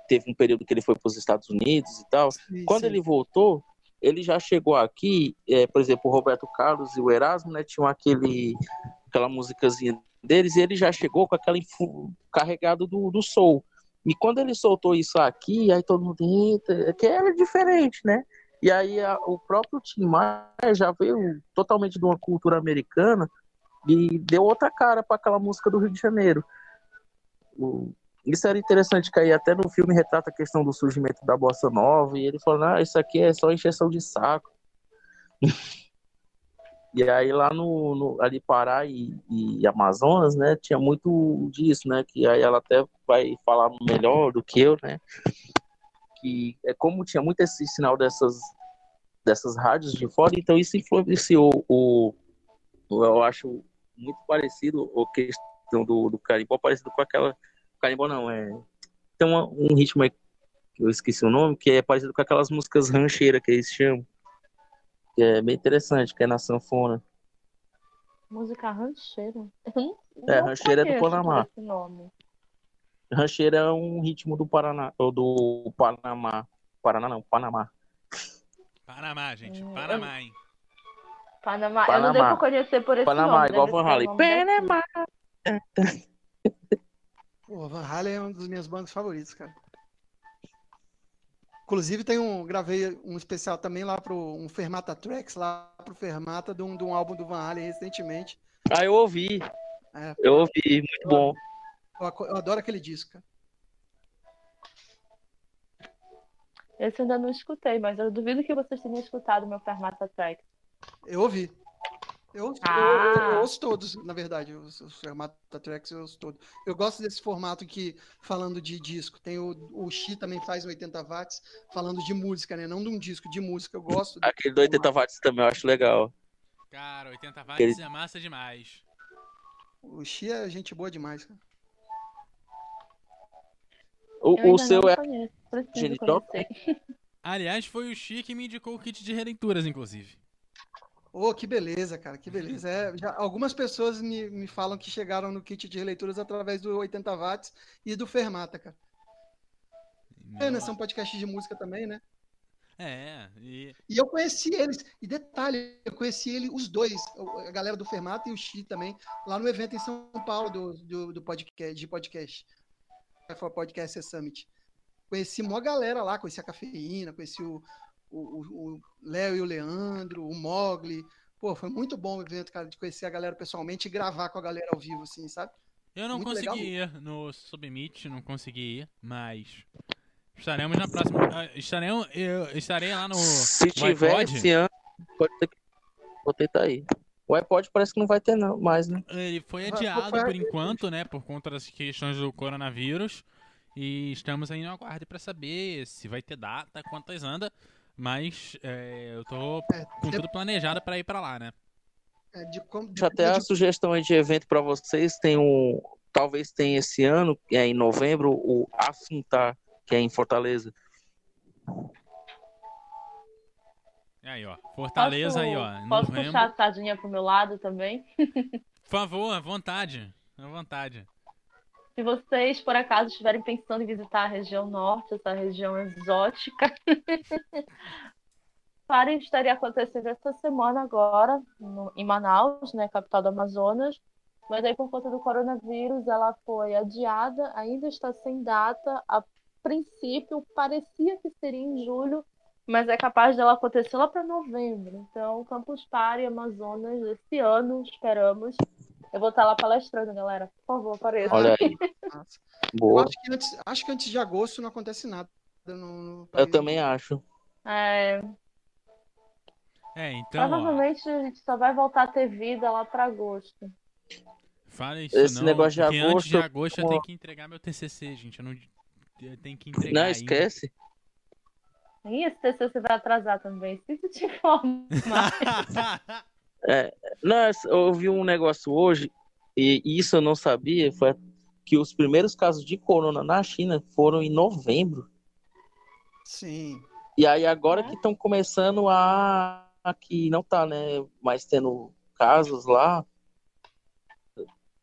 teve um período que ele foi para os Estados Unidos e tal. Sim, Quando sim. ele voltou, ele já chegou aqui, é, por exemplo, o Roberto Carlos e o Erasmo, né, tinham aquele, aquela musicazinha deles, e ele já chegou com aquela carregado do, do soul. E quando ele soltou isso aqui, aí todo mundo, eita, é que era diferente, né? E aí a- o próprio Tim Maia já veio totalmente de uma cultura americana e deu outra cara para aquela música do Rio de Janeiro. O- isso era interessante, que aí até no filme retrata a questão do surgimento da bossa nova, e ele falou, ah, isso aqui é só encheção de saco. e aí lá no, no ali Pará e, e Amazonas, né, tinha muito disso, né, que aí ela até vai falar melhor do que eu, né, que é como tinha muito esse sinal dessas dessas rádios de fora, então isso influenciou o, o eu acho muito parecido a questão do, do carimbó, parecido com aquela carimbó não, é tem uma- um ritmo aí que eu esqueci o nome, que é parecido com aquelas músicas rancheiras que eles chamam. Que é bem interessante, que é na sanfona. Música rancheira? É, rancheira é do Panamá. Rancheira é um ritmo do Paraná, ou do Panamá. Paraná não, Panamá. Panamá, gente. Hum, Panamá, hein? Panamá. Eu Panamá. não devo conhecer por esse Panamá, nome. igual deve Van daqui. Panamá. Pô, Van Halen é um dos meus bandos favoritos, cara. Inclusive, tem um. Gravei um especial também lá pro um Fermata Tracks, lá pro Fermata, de um, de um álbum do Van Halen recentemente. Ah, eu ouvi, É, eu ouvi, muito bom. eu, eu adoro aquele disco, cara. Esse eu ainda não escutei, mas eu duvido que vocês tenham escutado meu Fermata Track. Eu ouvi. Eu, ouço- Ah. eu- eu- eu ouço todos, na verdade, os, os Fermata Tracks eu ouço todos. Eu gosto desse formato que, falando de disco, tem o, o Xi também faz no 80 watts, falando de música, né? Não de um disco, de música. Eu gosto. Aquele do 80 watts também eu acho legal. Cara, 80 watts Aquele- é massa demais. O Xi é gente boa demais, cara. O, o seu é. Aliás, foi o Chi que me indicou o kit de releituras, inclusive. Ô, que beleza, cara, que beleza. É, já, algumas pessoas me, me falam que chegaram no kit de releituras através do 80 watts e do Fermata, cara. né? São podcasts de música também, né? É, e... e eu conheci eles, e detalhe, eu conheci ele, os dois, a galera do Fermato e o Xi também, lá no evento em São Paulo do, do, do podcast, de podcast. Foi Podcast Summit. Conheci uma galera lá, conheci a Cafeína, conheci o, o Léo e o Leandro, o Mogli. Pô, foi muito bom o evento, cara, de conhecer a galera pessoalmente e gravar com a galera ao vivo, assim, sabe? Eu não muito consegui legal. ir no Submit, não consegui ir, mas estaremos na próxima. Uh, estaremos, eu estarei lá no. Se tiver iPod. esse ano, pode ter que. Vou tentar ir. O iPod parece que não vai ter não, mais, né? Ele foi adiado por enquanto, né? Por conta das questões do coronavírus. E estamos aí no aguardo para saber se vai ter data, quantas anda. Mas é, eu tô é, com tudo planejado para ir para lá, né? É, de como, de, até de... a sugestão de evento para vocês tem um, talvez tenha esse ano, que é em novembro, o Assuntar, que é em Fortaleza. Aí, ó. Fortaleza posso, aí, ó. Posso novembro. puxar a sardinha pro meu lado também? Por favor, à vontade. À vontade. Se vocês, por acaso, estiverem pensando em visitar a região norte, essa região exótica, Party estaria acontecendo essa semana agora, no, em Manaus, né, capital do Amazonas, mas aí por conta do coronavírus ela foi adiada, ainda está sem data. A princípio parecia que seria em julho, mas é capaz dela acontecer lá para novembro. Então, Campus Party Amazonas esse ano, esperamos. Eu vou estar lá palestrando, galera. Por favor, apareça. Olha aí. Boa. Acho que, antes, acho que antes de agosto não acontece nada. No, no Eu também acho. É... É, então. Provavelmente ó... a gente só vai voltar a ter vida lá para agosto. Fala isso Esse não, negócio de agosto, antes de agosto eu tenho que entregar meu TCC, gente. Eu não eu tenho que entregar. Não, esquece. Ainda. Ih, esse TCC vai atrasar também. Esqueci de te informar. É, não, eu ouvi um negócio hoje, e isso eu não sabia, foi que os primeiros casos de corona na China foram em novembro. Sim. E aí agora é. que estão começando a que não tá, né, mais tendo casos lá.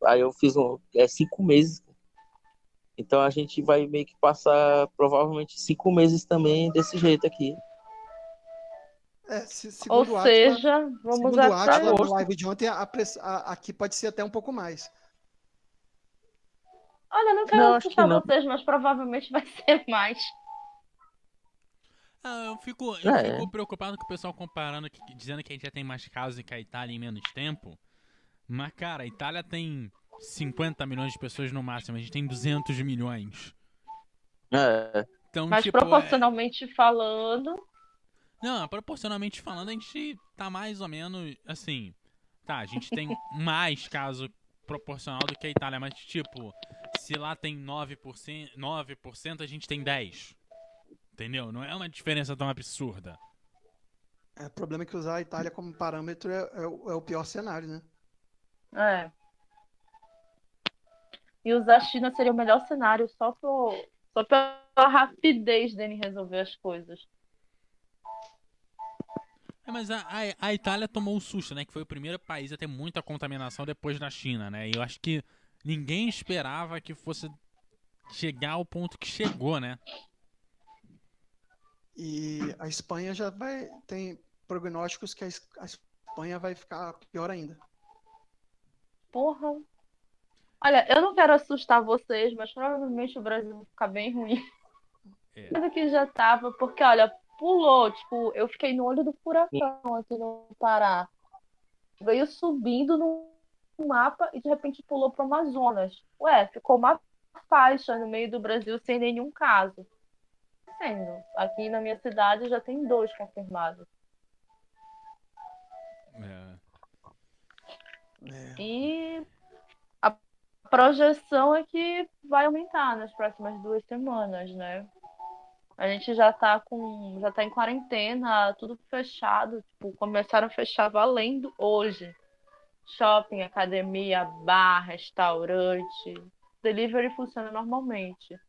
Aí eu fiz um é cinco meses. Então a gente vai meio que passar provavelmente cinco meses também desse jeito aqui. É, se, Ou seja, Atila, vamos até no live de ontem, a, a, aqui pode ser até um pouco mais. Olha, não quero não, assustar vocês, mas provavelmente vai ser mais. Ah, eu fico, eu é. fico preocupado com o pessoal comparando, que, dizendo que a gente já tem mais casos que a Itália em menos tempo. Mas, cara, a Itália tem 50 milhões de pessoas no máximo, a gente tem 200 milhões. É. Então, mas tipo, proporcionalmente é... falando. Não, proporcionalmente falando, a gente tá mais ou menos assim. Tá, a gente tem mais caso proporcional do que a Itália, mas tipo, se lá tem 9%, 9% a gente tem 10%. Entendeu? Não é uma diferença tão absurda. É, o problema é que usar a Itália como parâmetro é, é, é o pior cenário, né? É. E usar a China seria o melhor cenário só, por, só pela rapidez dele resolver as coisas. É, mas a, a, a, Itália tomou um susto, né? Que foi o primeiro país a ter muita contaminação depois da China, né? E eu acho que ninguém esperava que fosse chegar ao ponto que chegou, né? E a Espanha já vai. Tem prognósticos que a, a Espanha vai ficar pior ainda. Porra. Olha, eu não quero assustar vocês, mas provavelmente o Brasil vai ficar bem ruim. É. Coisa que já tava, porque olha, pulou, tipo, eu fiquei no olho do furacão aqui no Pará. Veio subindo no mapa e de repente pulou pro Amazonas. Ué, ficou uma faixa no meio do Brasil sem nenhum caso acontecendo. Aqui na minha cidade já tem dois confirmados. É. É. E a projeção é que vai aumentar nas próximas duas semanas, né? A gente já tá com. já tá em quarentena, tudo fechado. Tipo, começaram a fechar valendo hoje. Shopping, academia, bar, restaurante. Delivery funciona normalmente.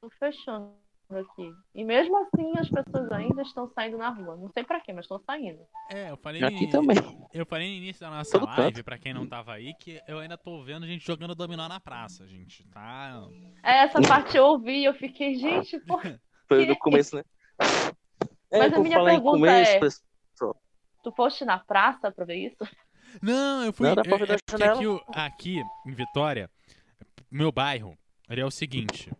Tudo fechando. Aqui. E mesmo assim as pessoas ainda estão saindo na rua. Não sei pra quê, mas estão saindo. É, eu falei. Aqui também. Eu falei no início da nossa Todo live, pra quem não tava aí, que eu ainda tô vendo gente jogando dominó na praça, gente. Tá. É, Essa parte eu ouvi eu fiquei, gente, por Foi no começo, né? É, Mas a por minha pergunta começo, é- pessoal. Tu foste na praça pra ver isso? Não, eu fui. Não, é- ver é janela. aqui, aqui em Vitória, meu bairro, ele é o seguinte: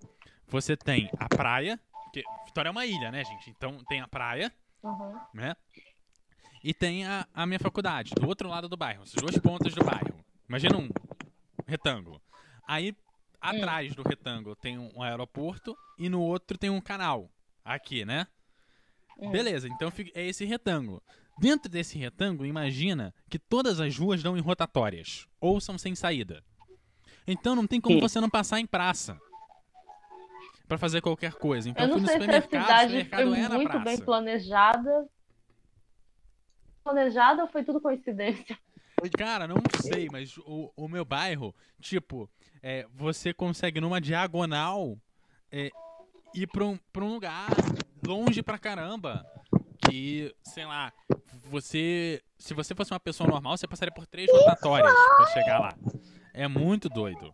você tem a praia, que Vitória é uma ilha, né, gente? Então tem a praia, Uhum. né? E tem a, a minha faculdade, do outro lado do bairro, os dois pontos do bairro. Imagina um retângulo. Aí, atrás do retângulo tem um aeroporto e no outro tem um canal. Aqui, né? Hum. Beleza, então é esse retângulo. Dentro desse retângulo, imagina que todas as ruas dão em rotatórias, ou são sem saída. Então não tem como Sim. você não passar em praça Pra fazer qualquer coisa. Então eu não fui no sei se a supermercado, cidade foi supermercado muito bem planejada. Planejada ou foi tudo coincidência? Cara, não sei, mas o, o meu bairro, tipo, é, você consegue numa diagonal é, ir pra um, pra um lugar longe pra caramba. Que, sei lá, você. Se você fosse uma pessoa normal, você passaria por três rotatórias pra chegar lá. É muito doido.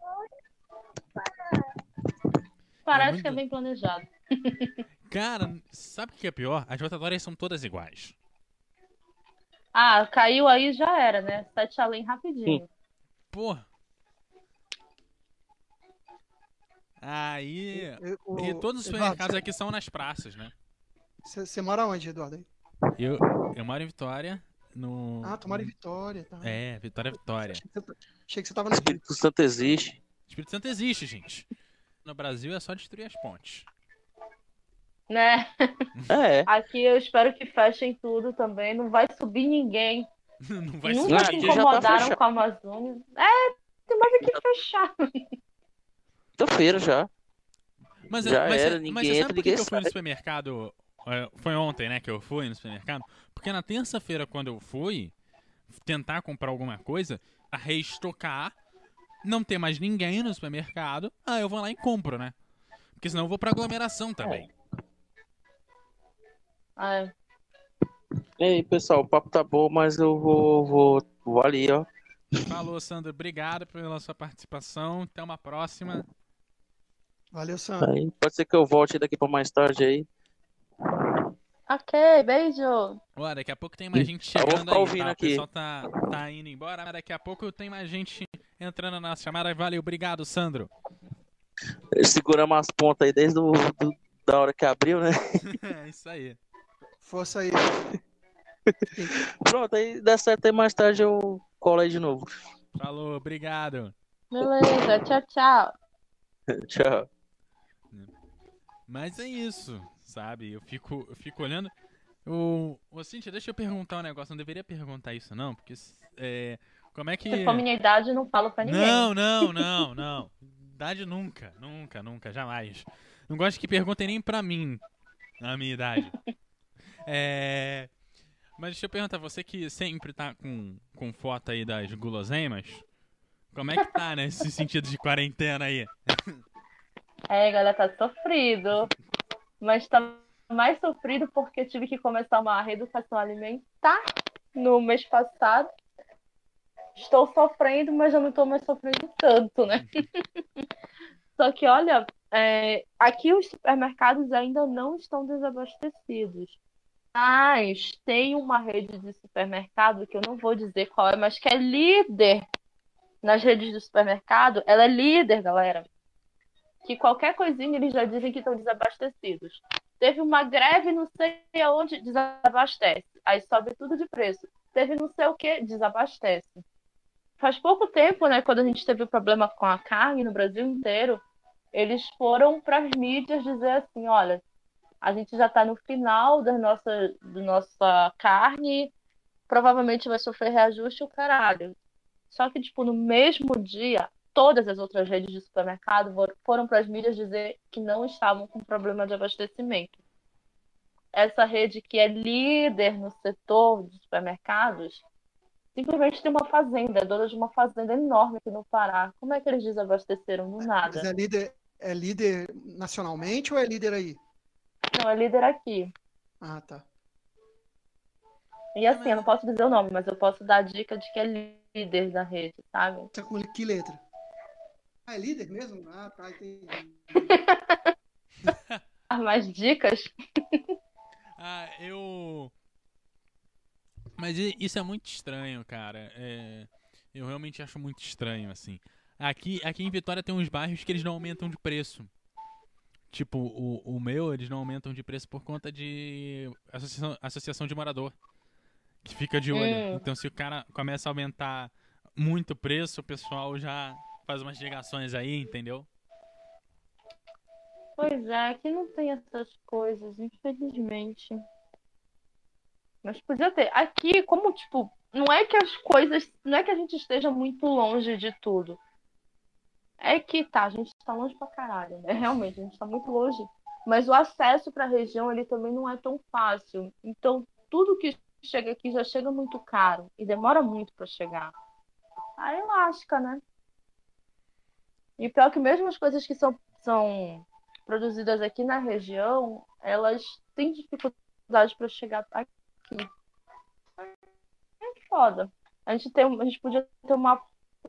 Parece muito- que é bem planejado. Cara, sabe o que é pior? As rotatórias são todas iguais. Ah, caiu aí já era, né? Sete além rapidinho. Pô. Aí. Eu- E todos os supermercados aqui são nas praças, né? Você mora onde, Eduardo? Eu, eu moro em Vitória, no. Ah, tu mora em Vitória. Tá. É, Vitória, Vitória. Achei que você tava no Espírito Santo existe. Espírito Santo existe, gente. No Brasil é só destruir as pontes. Né? É. Aqui eu espero que fechem tudo também. Não vai subir ninguém. Não vai Nunca subir se tá incomodaram fechado. com a Amazônia. É, tem mais aqui fechar. Quinta-feira já. Mas, Já mas, era, mas ninguém você sabe entra, por que eu fui no supermercado? é, Foi ontem, né, que eu fui no supermercado? Porque na terça-feira, quando eu fui tentar comprar alguma coisa, a reestocar, não ter mais ninguém no supermercado, ah, eu vou lá e compro, né? Porque senão eu vou pra aglomeração também. É. Ei, pessoal, o papo tá bom, mas eu vou, vou, vou ali, ó. Falou, Sandro. Obrigado pela sua participação. Até uma próxima. Valeu, Sandro. Aí, pode ser que eu volte daqui pra mais tarde aí. Ok, beijo. Ó, daqui a pouco tem mais gente vou chegando ficar aí, ouvindo tá? O aqui. pessoal tá, tá indo embora, mas daqui a pouco tem mais gente entrando na nossa chamada. Valeu, obrigado, Sandro. Seguramos as pontas aí desde o, do- da hora que abriu, né? É isso aí. Força aí. Pronto, aí dá certo aí mais tarde eu colo aí de novo. Falou, obrigado. Beleza, tchau, tchau. Tchau. Mas é isso, sabe? Eu fico, eu fico olhando. O, ô, Cíntia, deixa eu perguntar um negócio. Não deveria perguntar isso, não? Porque, é, como é que... Se for minha idade, não falo pra ninguém. Não, não, não, não. Idade nunca, nunca, nunca, jamais. Não gosto que perguntem nem pra mim a minha idade. É... Mas deixa eu perguntar, você que sempre tá com, com foto aí das guloseimas, como é que tá nesse sentido de quarentena aí? É, galera, tá sofrido. Mas tá mais sofrido porque tive que começar uma reeducação alimentar no mês passado. Estou sofrendo, mas já não estou mais sofrendo tanto, né? Só que, olha, é, aqui os supermercados ainda não estão desabastecidos. Mas tem uma rede de supermercado que eu não vou dizer qual é, mas que é líder nas redes de supermercado. Ela é líder, galera que qualquer coisinha eles já dizem que estão desabastecidos. Teve uma greve, não sei aonde, desabastece. Aí sobe tudo de preço. Teve não sei o que, desabastece. Faz pouco tempo, né, quando a gente teve o problema com a carne no Brasil inteiro, eles foram para as mídias dizer assim, olha, a gente já está no final da nossa, da nossa carne, provavelmente vai sofrer reajuste o caralho. Só que, tipo, no mesmo dia, todas as outras redes de supermercado foram para as mídias dizer que não estavam com problema de abastecimento. Essa rede que é líder no setor de supermercados simplesmente tem uma fazenda, é dona de uma fazenda enorme aqui no Pará. Como é que eles desabasteceram do nada? Mas é líder, é líder nacionalmente ou é líder aí? Não, é líder aqui. Ah, tá. E assim, eu não posso dizer o nome, mas eu posso dar a dica de que é líder da rede, sabe? Tá com que letra? Ah, é líder mesmo? Ah, tá, entendi. Mais dicas? ah, eu. Mas isso é muito estranho, cara. É... Eu realmente acho muito estranho, assim. Aqui, aqui em Vitória tem uns bairros que eles não aumentam de preço. Tipo, o, o meu, eles não aumentam de preço por conta de associação, associação de morador. Que fica de olho. É. Então, se o cara começa a aumentar muito o preço, o pessoal já faz umas ligações aí, entendeu? Pois é, aqui não tem essas coisas, infelizmente. Mas podia ter. Aqui, como, tipo, não é que as coisas. Não é que a gente esteja muito longe de tudo. É que tá, a gente está longe pra caralho, né? Realmente, a gente está muito longe. Mas o acesso para a região ele também não é tão fácil. Então, tudo que chega aqui já chega muito caro e demora muito para chegar. Aí lasca, né? E pior que mesmo as coisas que são, são produzidas aqui na região, elas têm dificuldade para chegar aqui. É foda. A gente, tem, a gente podia ter uma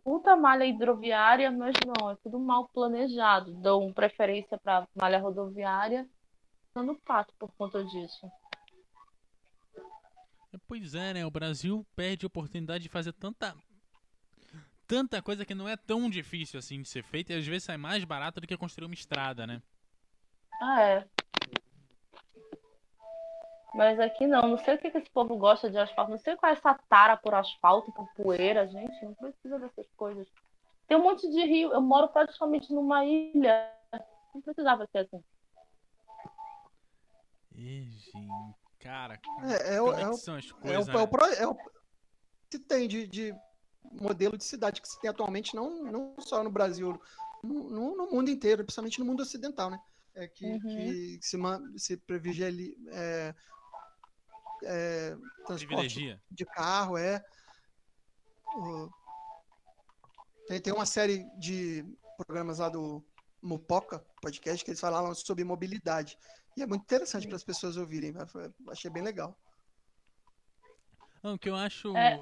puta malha hidroviária, mas não, é tudo mal planejado. Dão preferência para malha rodoviária, dando pato por conta disso. Pois é, né? O Brasil perde a oportunidade de fazer tanta tanta coisa que não é tão difícil assim de ser feita e às vezes sai mais barato do que construir uma estrada, né? Ah, é. Mas aqui não, não sei o que, que esse povo gosta de asfalto, não sei qual é essa tara por asfalto, por poeira, gente, não precisa dessas coisas. Tem um monte de rio, eu moro praticamente numa ilha, não precisava ser assim. E, gente, cara, é, é, como é, é, são as coisas? É o, é o, é o, que tem de, de modelo de cidade que se tem atualmente, não, não só no Brasil, no, no mundo inteiro, principalmente no mundo ocidental, né? É que, uhum. que se, se privilegia é, é, transporte de carro, é. O, tem, tem uma série de programas lá do Mupoca podcast que eles falaram sobre mobilidade. E é muito interessante para as pessoas ouvirem. Achei bem legal. o que eu acho é...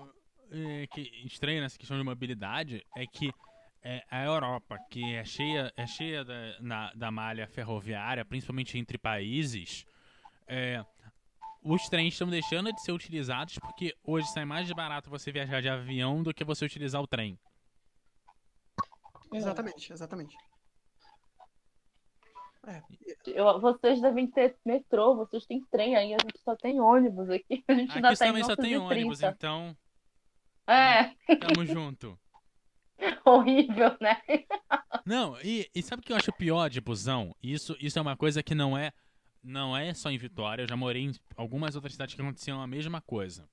É, que estranho nessa questão de mobilidade é que é, a Europa, que é cheia, é cheia da, na, da malha ferroviária, principalmente entre países, é, os trens estão deixando de ser utilizados porque hoje sai mais barato você viajar de avião do que você utilizar o trem. Exatamente, exatamente. É. Eu, vocês devem ter metrô, vocês têm trem aí, a gente só tem ônibus aqui. A gente aqui ainda também só tem ônibus, então. É. Tamo junto. Horrível, né? Não, e, e sabe o que eu acho pior de busão? Isso, isso é uma coisa que não é não é só em Vitória, eu já morei em algumas outras cidades que aconteciam a mesma coisa.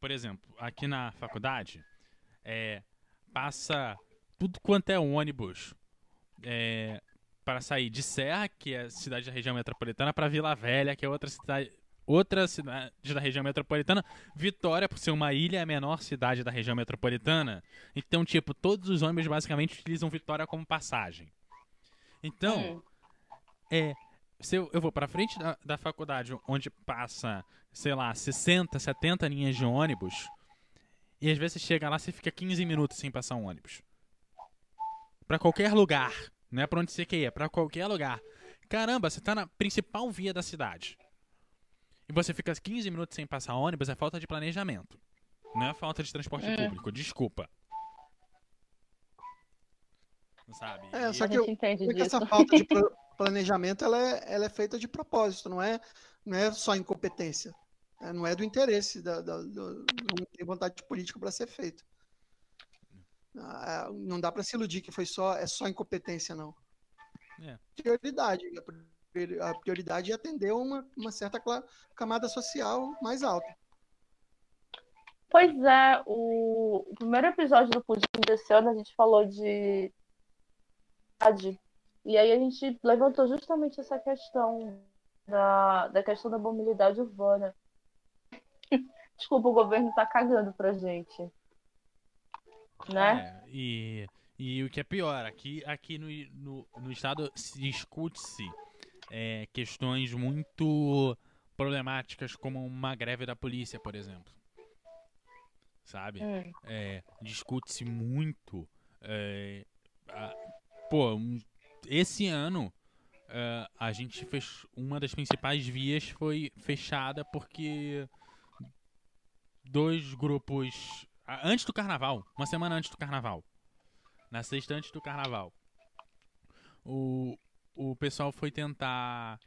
Por exemplo, aqui na faculdade, é, passa tudo quanto é ônibus é, para sair de Serra, que é cidade da região metropolitana, para Vila Velha, que é outra cidade, outra cidade da região metropolitana. Vitória, por ser uma ilha, é a menor cidade da região metropolitana. Então, tipo, todos os ônibus basicamente utilizam Vitória como passagem. Então, é, se eu, eu vou para frente da, da faculdade, onde passa, sei lá, 60, 70 linhas de ônibus, e às vezes você chega lá e fica 15 minutos sem passar um ônibus. Para qualquer lugar, não é para onde você quer ir, é para qualquer lugar. Caramba, você tá na principal via da cidade. E você fica 15 minutos sem passar ônibus, é falta de planejamento. Não é falta de transporte é. público, desculpa. Sabe? É, só que, eu, que essa falta de, planejamento ela é, ela é feita de propósito, não é, não é só incompetência. É, não é do interesse, da, da, do, não tem vontade política para ser feito. Ah, não dá para se iludir que foi só é só incompetência, não. É. Prioridade. A prioridade é atender uma, uma certa camada social mais alta. Pois é, o, o primeiro episódio do Pudim desse ano a gente falou de e aí a gente levantou justamente essa questão da, da questão da mobilidade urbana. Desculpa, o governo tá cagando pra gente. Né? É, e, e o que é pior, aqui, aqui no, no, no estado se discute-se é, questões muito problemáticas, como uma greve da polícia, por exemplo. Sabe? Hum. É, Discute-se muito. É, a, pô, esse ano Uh, a gente fez uma das principais vias foi fechada porque dois grupos antes do carnaval, uma semana antes do carnaval, na sexta antes do carnaval, o, o pessoal foi tentar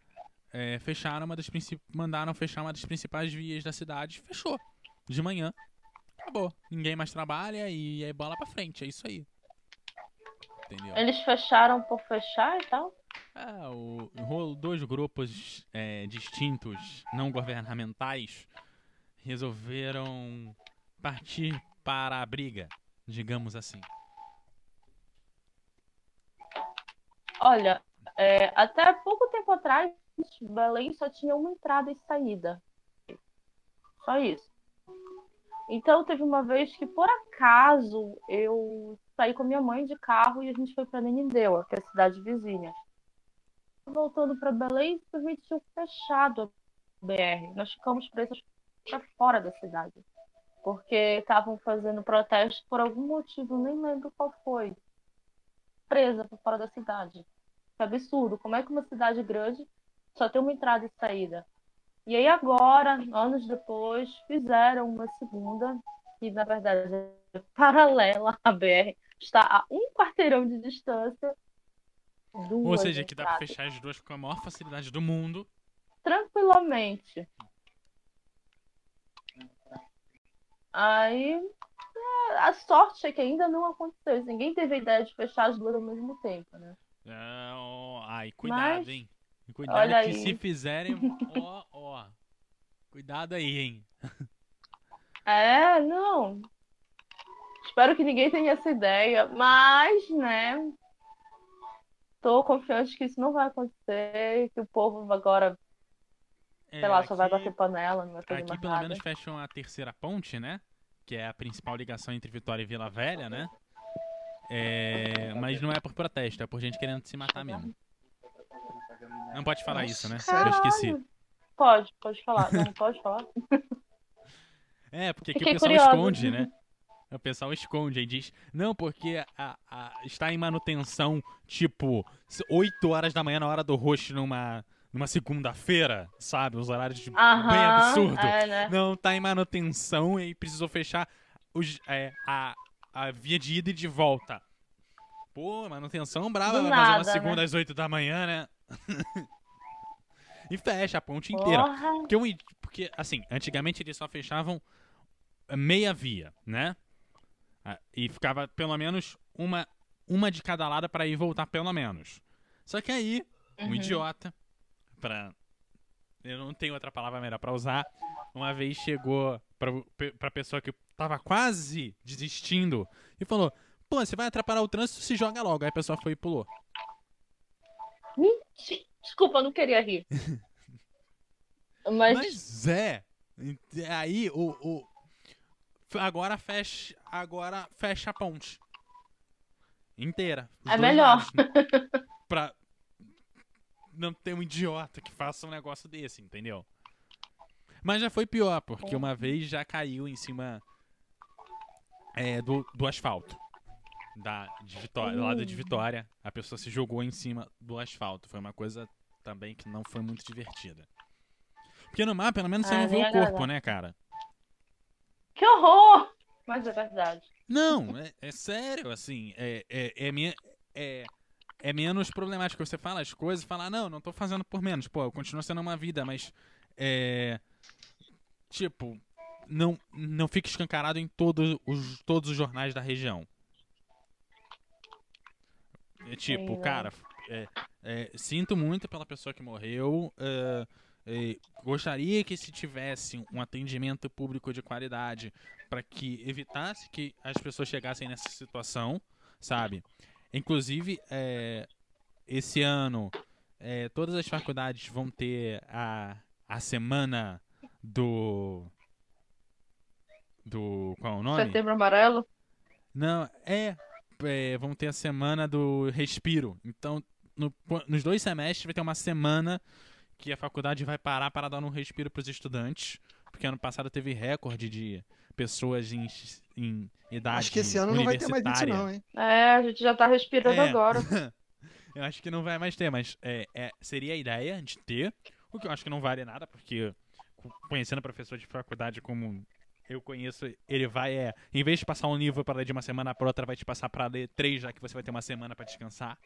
é, fechar uma das mandaram fechar uma das principais vias da cidade, fechou de manhã, acabou, ninguém mais trabalha e aí bola para frente, é isso aí. Entendeu? Eles fecharam por fechar e tal? É, o, dois grupos é, distintos, não governamentais, resolveram partir para a briga, digamos assim. Olha, é, até pouco tempo atrás, Belém só tinha uma entrada e saída. Só isso. Então teve uma vez que, por acaso, eu saí com minha mãe de carro e a gente foi para Nenindeua, que é a cidade vizinha. Voltando para Belém, simplesmente tinham fechado a BR. Nós ficamos presos para fora da cidade. Porque estavam fazendo protesto por algum motivo, nem lembro qual foi. Presa para fora da cidade. Que absurdo. Como é que uma cidade grande só tem uma entrada e saída? E aí agora, anos depois, fizeram uma segunda, que na verdade é paralela à BR, está a um quarteirão de distância. Ou seja, que dá para fechar as duas com a maior facilidade do mundo. Tranquilamente. Aí é, a sorte é que ainda não aconteceu. Ninguém teve a ideia de fechar as duas ao mesmo tempo, né? Não, ai, cuidado, Mas, hein? Cuidado que aí. se fizerem, ó, ó. Cuidado aí, hein? É, não. Espero que ninguém tenha essa ideia, mas, né? Tô confiante que isso não vai acontecer, que o povo agora, é, sei lá, aqui, só vai bater panela, não vai fazer Aqui pelo menos fecham a terceira ponte, né? Que é a principal ligação entre Vitória e Vila Velha, né? É, mas não é por protesto, é por gente querendo se matar mesmo. Não pode falar isso, né? Caralho. Eu esqueci. Pode, pode falar. Não, pode falar. É, porque aqui Fiquei o pessoal curiosa. esconde, né? O pessoal esconde e diz, não, porque a, a, está em manutenção, tipo, 8 horas da manhã na hora do rosto numa, numa segunda-feira, sabe? Os horários de, bem absurdo. É, né? Não, tá em manutenção e precisou fechar os, é, a, a via de ida e de volta. Pô, manutenção brava, vai fazer uma segunda né? às 8 da manhã, né? e fecha a ponte inteira. Porque, porque, assim, antigamente eles só fechavam meia via, né? Ah, e ficava pelo menos uma, uma de cada lado para ir voltar pelo menos. Só que aí, um uhum. idiota, pra. Eu não tenho outra palavra melhor para usar. Uma vez chegou pra, pra pessoa que tava quase desistindo e falou: Pô, você vai atrapalhar o trânsito, se joga logo. Aí a pessoa foi e pulou. Mentira. Desculpa, eu não queria rir. Mas, Mas é. Aí o, o, agora fecha, agora fecha a ponte. Inteira. É melhor. pra não ter um idiota que faça um negócio desse, entendeu? Mas já foi pior, porque uma vez já caiu em cima é, do, do asfalto. Da, de Vitória, do lado de Vitória, a pessoa se jogou em cima do asfalto. Foi uma coisa também que não foi muito divertida. Porque no mar, pelo menos, você ah, não vê o corpo, né, cara? Que horror! Mas é verdade. Não, é, é sério, assim, é, é, é, minha, é, é menos problemático. Você fala as coisas e fala, não, não tô fazendo por menos. Pô, continua sendo uma vida, mas é. Tipo, não, não fica escancarado em todos os, todos os jornais da região. É tipo, cara, é, é, sinto muito pela pessoa que morreu. Uh, gostaria que se tivesse um atendimento público de qualidade para que evitasse que as pessoas chegassem nessa situação, sabe? Inclusive, é, esse ano, é, todas as faculdades vão ter a, a semana do. Do. Qual é o nome? Setembro Amarelo? Não, é, é. Vão ter a semana do respiro. Então, no, nos dois semestres vai ter uma semana que a faculdade vai parar para dar um respiro para os estudantes, porque ano passado teve recorde de pessoas em, em idade Acho que esse ano não vai ter mais isso não, hein? É, a gente já tá respirando é. agora. eu acho que não vai mais ter, mas é, é, seria a ideia de ter, o que eu acho que não vale nada, porque conhecendo professor de faculdade como eu conheço, ele vai é, em vez de passar um livro para ler de uma semana para outra, vai te passar para ler três, já que você vai ter uma semana para descansar.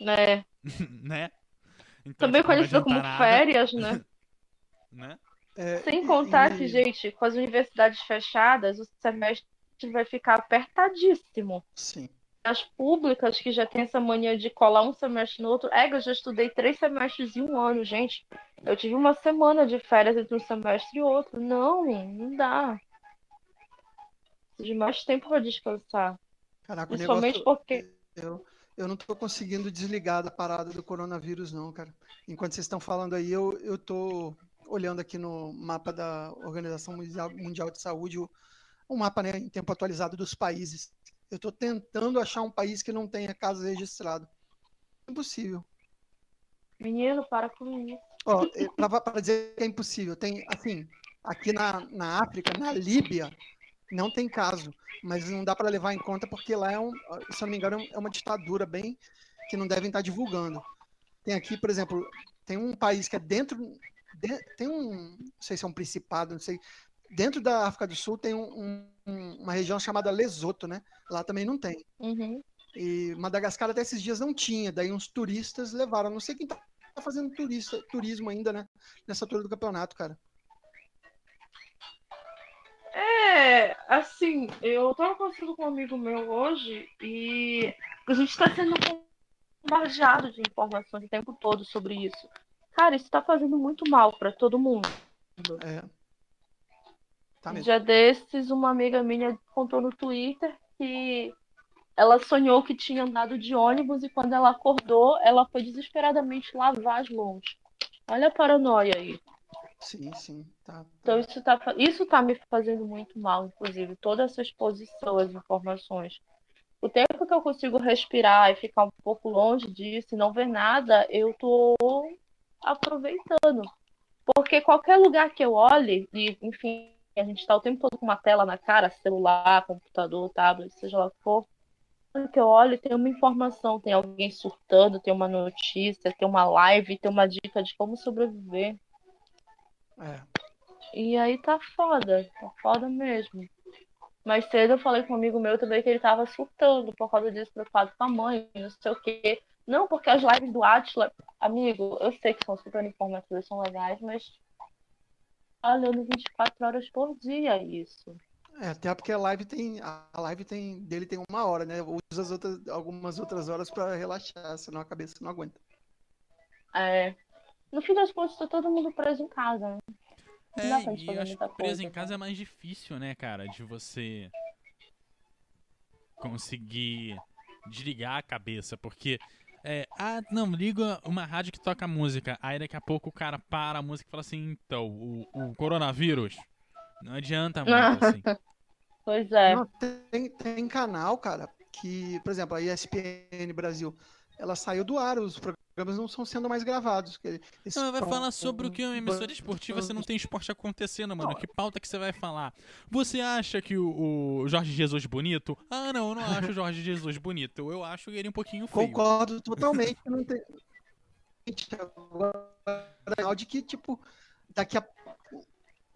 Né? né? Então, Também conhecido como nada. férias, né? né? É, Sem contar e... que, gente, com as universidades fechadas, o semestre vai ficar apertadíssimo. Sim. As públicas que já tem essa mania de colar um semestre no outro. É, eu já estudei três semestres em um ano, gente. Eu tive uma semana de férias entre um semestre e outro. Não, não dá. Preciso de mais tempo para descansar. Caraca, Principalmente negócio... porque. Eu, eu não tô conseguindo desligar da parada do coronavírus, não, cara. Enquanto vocês estão falando aí, eu, eu tô olhando aqui no mapa da Organização Mundial de Saúde, o, um mapa né, em tempo atualizado dos países. Eu estou tentando achar um país que não tenha caso registrado. Impossível. Menino, para com isso. Para dizer que é impossível, tem, assim, aqui na, na África, na Líbia, não tem caso, mas não dá para levar em conta porque lá é um, se eu não me engano, é uma ditadura bem que não devem estar divulgando. Tem aqui, por exemplo, tem um país que é dentro, de, tem um, não sei se é um principado, não sei, dentro da África do Sul tem um, um, uma região chamada Lesoto, né? Lá também não tem. Uhum. E Madagascar até esses dias não tinha, daí uns turistas levaram, não sei quem tá fazendo turista, turismo ainda, né? Nessa altura do campeonato, cara. É, assim, eu tava conversando com um amigo meu hoje e a gente está sendo bombardeado de informações o tempo todo sobre isso. Cara, isso tá fazendo muito mal para todo mundo. É. Tá um dia desses, uma amiga minha contou no Twitter que ela sonhou que tinha andado de ônibus e quando ela acordou, ela foi desesperadamente lavar as mãos. Olha a paranoia aí. Sim, sim. Tá, tá. Então isso tá, isso tá me fazendo muito mal, inclusive, toda essa exposição às informações. O tempo que eu consigo respirar e ficar um pouco longe disso e não ver nada, eu tô aproveitando. Porque qualquer lugar que eu olhe, e enfim, a gente está o tempo todo com uma tela na cara, celular, computador, tablet, seja lá o que for, que eu olho tem uma informação, tem alguém surtando, tem uma notícia, tem uma live, tem uma dica de como sobreviver. É. E aí tá foda, tá foda mesmo. Mais cedo eu falei com um amigo meu também que ele tava surtando por causa disso, preocupado com a mãe, não sei o quê. Não, porque as lives do Atila, amigo, eu sei que são super informativas, são legais, mas olhando 24 horas por dia isso. É, até porque a live tem. A live tem. dele tem uma hora, né? Usa as outras, algumas outras horas para relaxar, senão a cabeça não aguenta. É. No fim das contas, tá todo mundo preso em casa, né? É, e eu acho que preso em casa é mais difícil, né, cara? De você conseguir desligar a cabeça, porque é, ah, não, liga uma rádio que toca música. Aí daqui a pouco o cara para a música e fala assim: então, o, o coronavírus. Não adianta muito assim. Pois é. Não, tem, tem canal, cara, que, por exemplo, a ESPN Brasil, ela saiu do ar, os programas não estão sendo mais gravados. Não, vai falar sobre o que é uma emissora esportiva, você não tem esporte acontecendo, mano. Não. Que pauta que você vai falar? Você acha que o, o, Jorge Jesus bonito? Ah, não, eu não acho o Jorge Jesus bonito. Eu acho ele um pouquinho feio. Concordo totalmente. não tem... de que, tipo, daqui a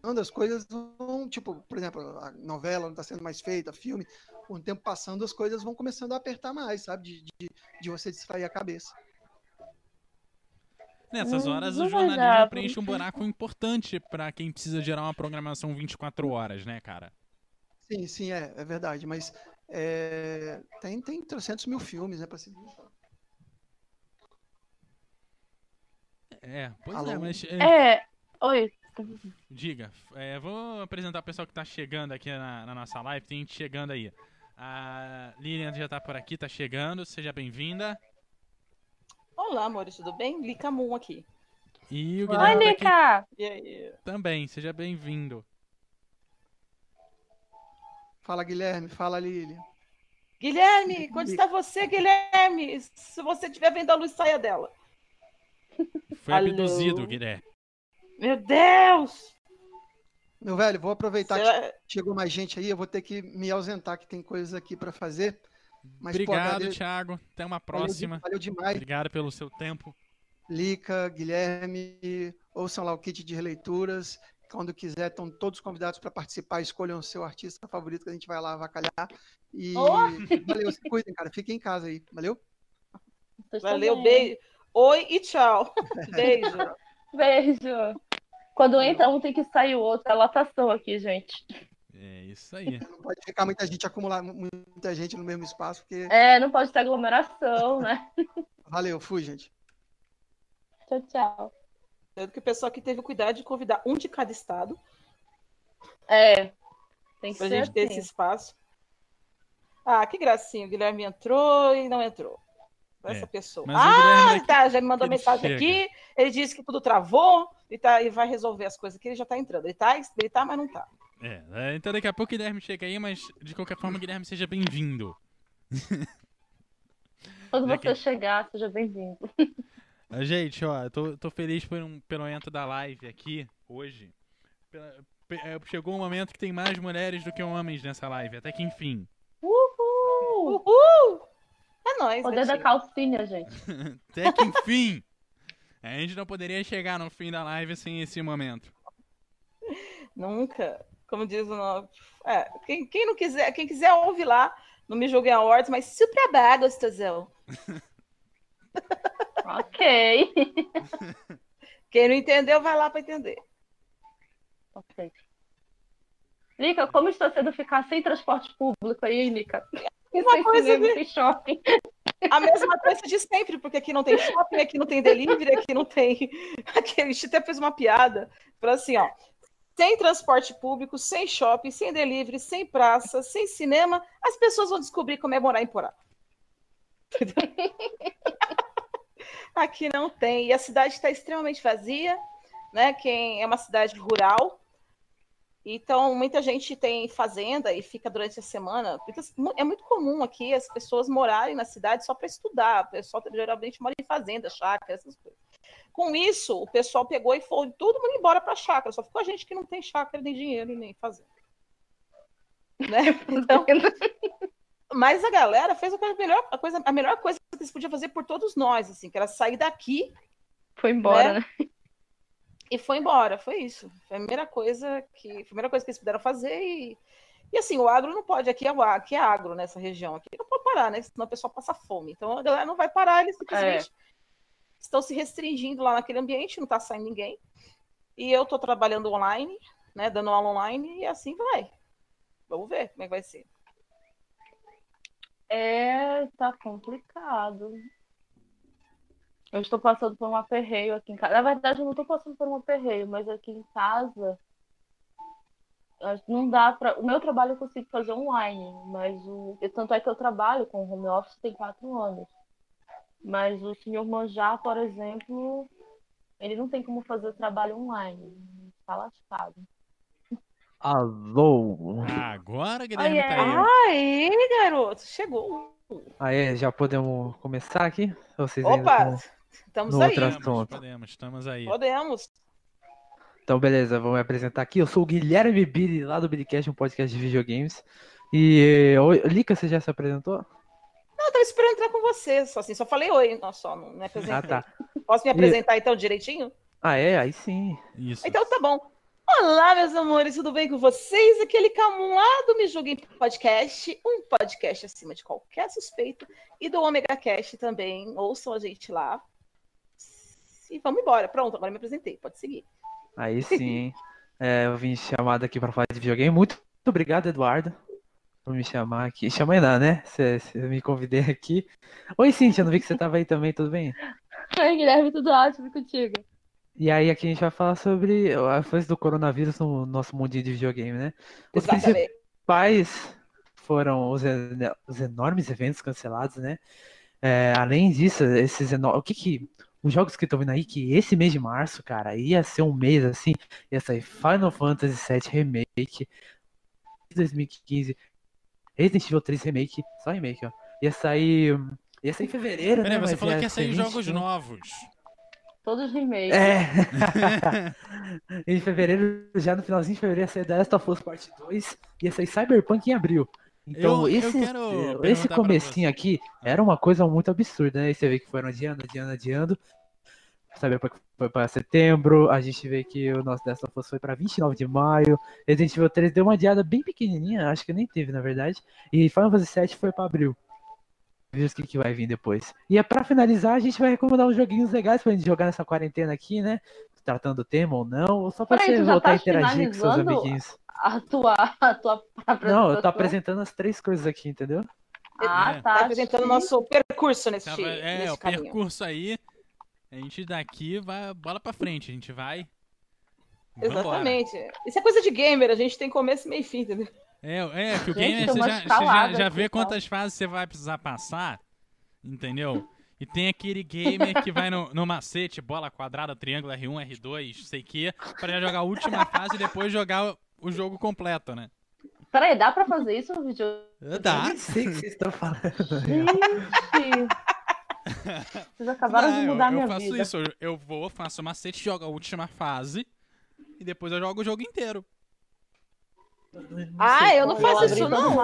quando as coisas vão, tipo, por exemplo, a novela não está sendo mais feita, filme, com o tempo passando, as coisas vão começando a apertar mais, sabe? De, de, de você distrair a cabeça. Nessas horas, o jornalismo preenche um buraco importante para quem precisa gerar uma programação 24 horas, né, cara? Sim, sim, é, é verdade. Mas é, tem, tem 300 mil filmes, né, pra se É, pois é, Alô? é, mas. É... é, oi. Diga, é, vou apresentar o pessoal que tá chegando aqui na, na, nossa live. Tem gente chegando aí. A Lilian já tá por aqui, tá chegando. Seja bem-vinda. Olá, amores, tudo bem? Lica Moon aqui. E o Guilherme Oi, tá Lica! Também, seja bem-vindo. Fala, Guilherme. Fala, Lilian. Guilherme, onde está você, Guilherme? Se você estiver vendo a luz, saia dela. Foi Alô? abduzido, Guilherme. Meu Deus! Meu velho, vou aproveitar que chegou mais gente aí, eu vou ter que me ausentar, que tem coisas aqui para fazer. Mas, Obrigado, pô, Thiago. Até uma próxima. Valeu, valeu demais. Obrigado pelo seu tempo. Lica, Guilherme, ouçam lá o kit de releituras. Quando quiser, estão todos convidados para participar. Escolham o seu artista favorito que a gente vai lá avacalhar. E oh! valeu, se cuidem, cara. Fiquem em casa aí. Valeu? Valeu, beijo. Oi e tchau. Beijo. beijo. Quando entra um, tem que sair o outro. É lotação aqui, gente. É isso aí. Não pode ficar muita gente, acumular muita gente no mesmo espaço, porque. É, não pode ter aglomeração, né? Valeu, fui, gente. Tchau, tchau. Tanto que o pessoal aqui teve o cuidado de convidar um de cada estado. É. Tem que pra ser gente assim. ter esse espaço. Ah, que gracinha. O Guilherme entrou e não entrou. Essa é. pessoa. ah, é tá. Já me mandou mensagem chega. aqui. Ele disse que tudo travou e, tá, e vai resolver as coisas aqui. Ele já tá entrando. Ele tá, ele tá mas não tá. É, então daqui a pouco o Guilherme chega aí, mas de qualquer forma, Guilherme, seja bem-vindo. Quando daqui... você chegar, seja bem-vindo. Gente, ó, eu tô, tô feliz por um, pelo entro da live aqui hoje. É, chegou um momento que tem mais mulheres do que homens nessa live, até que enfim. Uhul! Uhul! É nóis, Poder da calcinha, gente. até que enfim! A gente não poderia chegar no fim da live sem esse momento. Nunca. Como diz o nome. É, quem, quem não quiser, quem quiser ouve lá, não me julguem a ordem, mas super bem, gostosão. ok. Quem não entendeu, vai lá para entender. Ok. Lica, como está sendo ficar sem transporte público aí, Lica? Uma coisa de... sem shopping. A mesma coisa de sempre, porque aqui não tem shopping, aqui não tem delivery, aqui não tem. Aqui a gente até fez uma piada. Falou assim, ó. Sem transporte público, sem shopping, sem delivery, sem praça, sem cinema, as pessoas vão descobrir como é morar em Porá. Aqui não tem. E a cidade está extremamente vazia, né? Quem é uma cidade rural. Então, muita gente tem fazenda e fica durante a semana. É muito comum aqui as pessoas morarem na cidade só para estudar. O pessoal geralmente mora em fazenda, chácara, essas coisas. Com isso, o pessoal pegou e foi todo mundo embora para chácara. Só ficou a gente que não tem chácara, nem dinheiro, nem fazenda. Né? Então, mas a galera fez a melhor, a coisa, a melhor coisa que eles podiam fazer por todos nós, assim, que era sair daqui. Foi embora, né? né? E foi embora, foi isso. Foi a primeira coisa que, a primeira coisa que eles puderam fazer e, e assim, o agro não pode, aqui é, aqui é agro nessa região, aqui não pode parar, né? Senão o pessoal passa fome. Então a galera não vai parar, eles simplesmente é. Estão se restringindo lá naquele ambiente, não tá saindo ninguém. E eu tô trabalhando online, né? Dando aula online e assim vai. Vamos ver como é que vai ser. É, tá complicado. Eu estou passando por um aperreio aqui em casa. Na verdade, eu não estou passando por um aperreio, mas aqui em casa não dá para. O meu trabalho eu consigo fazer online, mas o. Tanto é que eu trabalho com home office tem quatro anos. Mas o senhor Manjar, por exemplo, ele não tem como fazer trabalho online. Está lascado. Alô? Agora, Guilherme Aê. tá aí. Aí, garoto, chegou. Aí, já podemos começar aqui? Vocês Opa, estamos no aí. Outro assunto? Podemos, estamos aí. Podemos. Então, beleza, vou me apresentar aqui. Eu sou o Guilherme Biri, lá do Biricast, um podcast de videogames. E, oi, Lica, você já se apresentou? Não, eu tava esperando entrar com você, só assim, só falei oi, não, só, não me apresentei. Ah, tá. Posso me apresentar e... então direitinho? Ah, é? Aí sim. Isso. Então tá bom. Olá, meus amores, tudo bem com vocês? Aquele Camum lá do Me Julguem Podcast, um podcast acima de qualquer suspeito, e do Omega Cast também. Ouçam a gente lá. E vamos embora. Pronto, agora me apresentei, pode seguir. Aí sim. é, eu vim chamado aqui para falar de videogame. Muito, muito obrigado, Eduardo, por me chamar aqui. Chama ainda, né? Você me convidei aqui. Oi, Cintia, não vi que você estava aí também, tudo bem? Oi, Guilherme, tudo ótimo contigo. E aí aqui a gente vai falar sobre a influência do coronavírus no nosso mundo de videogame, né? Os Exatamente. principais foram os, os enormes eventos cancelados, né? É, além disso, esses enormes. O que que. Os jogos que estão vindo aí, que esse mês de março, cara, ia ser um mês assim, ia sair Final Fantasy VII Remake 2015, Resident Evil 3 Remake, só remake, ó. Ia sair. Ia sair em fevereiro, Peraí, né? você mas falou que ia sair ser jogos 21. novos. Todos remake. É. em fevereiro, já no finalzinho de fevereiro, ia sair The Last of Us Part 2, ia sair Cyberpunk em abril. Então, Eu- eu esse, quero esse comecinho aqui era uma coisa muito absurda, né? E você vê que foram adiando, adiando, adiando. Cyberpunk foi para setembro, a gente vê que o nosso Last of Us foi para 29 de maio, Resident Evil 3 deu uma adiada bem pequenininha, acho que nem teve, na verdade, e Final Fantasy VII foi para abril. Vamos ver o que, que vai vir depois. E é pra finalizar, a gente vai recomendar uns joguinhos legais pra gente jogar nessa quarentena aqui, né? Tratando do tema ou não, ou só pra Peraí, você voltar tá a interagir com seus amiguinhos. A tua, a tua Não, eu apresentação? tô apresentando as três coisas aqui, entendeu? Ah, É. tá. Tá apresentando o nosso percurso nesse, Tava- é, nesse o caminho. percurso aí. A gente daqui vai bola pra frente. A gente vai. vambora. Exatamente. Isso é coisa de gamer, a gente tem começo, meio e fim, entendeu? É, é que o Gente, game tem você já, você já, já vê quantas fases você vai precisar passar, entendeu? E tem aquele gamer que vai no, no macete, bola quadrada, triângulo, R1, R2, sei que, pra já jogar a última fase e depois jogar o, o jogo completo, né? Peraí, dá pra fazer isso no vídeo? Dá. Eu nem sei o que vocês estão falando. Gente! Vocês acabaram de Não, eu- mudar eu, minha faço vida. isso, eu, eu vou, faço o macete, jogo a última fase e depois eu jogo o jogo inteiro. Ah, eu não Eu faço isso, não.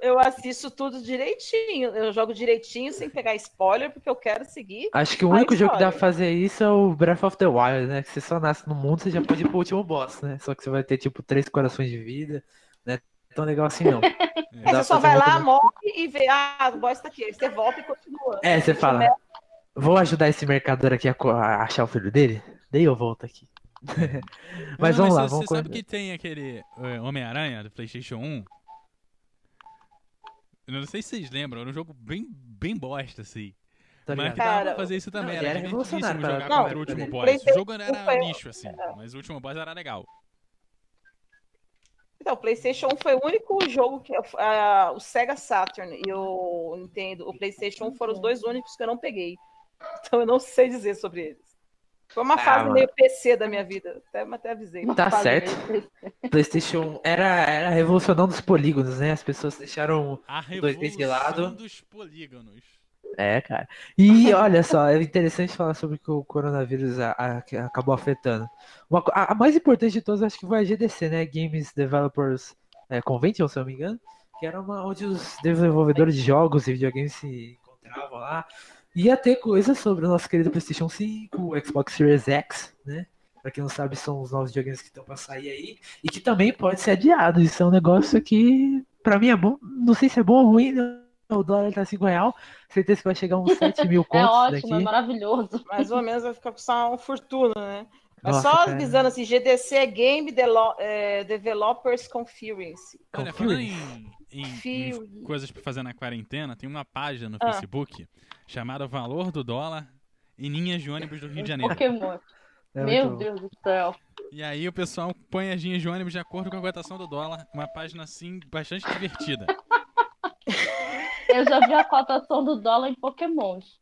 Eu assisto tudo direitinho. Eu jogo direitinho sem pegar spoiler, porque eu quero seguir. Acho que o único jogo que dá pra fazer isso é o Breath of the Wild, né? Que você só nasce no mundo, você já pode ir pro último boss, né? Só que você vai ter, tipo, três corações de vida? Tão legal assim, não. Você só vai lá, morre e vê, ah, o boss tá aqui. Aí você volta e continua. É, você fala, Começa- vou ajudar esse mercador aqui a, achar o filho dele? Daí eu volto aqui. Mas Não, vamos lá, você, vamos Você sabe que tem aquele é, Homem-Aranha do PlayStation 1? Eu não sei se vocês lembram, era um jogo bem, bem bosta, assim. Tá Mas ligado? que dava pra Cara, fazer isso também. não, era era divertidíssimo jogar cara. contra o Não, último boss. O jogo era lixo, assim, mas o último boss era legal. Então, o PlayStation 1 foi o único jogo que. ah, o Sega Saturn e o Nintendo, o PlayStation 1 foram os dois únicos que eu não peguei. Então eu não sei dizer sobre eles. Foi uma Ah, fase mano. meio PC da minha vida. Até, até avisei. Tá certo. PlayStation era, era revolucionando os polígonos, né? As pessoas deixaram. A Dois vezes de lado. revolução dos polígonos. É, cara. E olha só, é interessante falar sobre que o coronavírus a- a- acabou afetando. Uma a, a mais importante de todas, acho que foi a GDC, né? Games Developers é, Convention, se eu não me engano. Que era uma onde os desenvolvedores de jogos e videogames se encontravam lá. Ia ter coisas sobre o nosso querido PlayStation 5, o Xbox Series X, né? Pra quem não sabe, são os novos videogames que estão pra sair aí. E que também pode ser adiado. Isso é um negócio que, pra mim, é bom. Não sei se é bom ou ruim, né? O dólar tá 5 real. Certeza que vai chegar uns 7 mil É contos ótimo, é daqui. maravilhoso. Mais ou menos vai ficar custando uma fortuna, né? Mas Nossa, só cara. avisando assim, GDC é Game Delo- é, Developers Conference. Olha, Conference. falando em, em- coisas pra fazer na quarentena, tem uma página no Ah. Facebook chamada Valor do Dólar em linhas de ônibus do Rio de Janeiro. Pokémon. É Meu. Deus do céu. E aí o pessoal põe as linhas de ônibus de acordo com a cotação do dólar. Uma página, assim, bastante divertida. Eu já vi a cotação do dólar em Pokémons.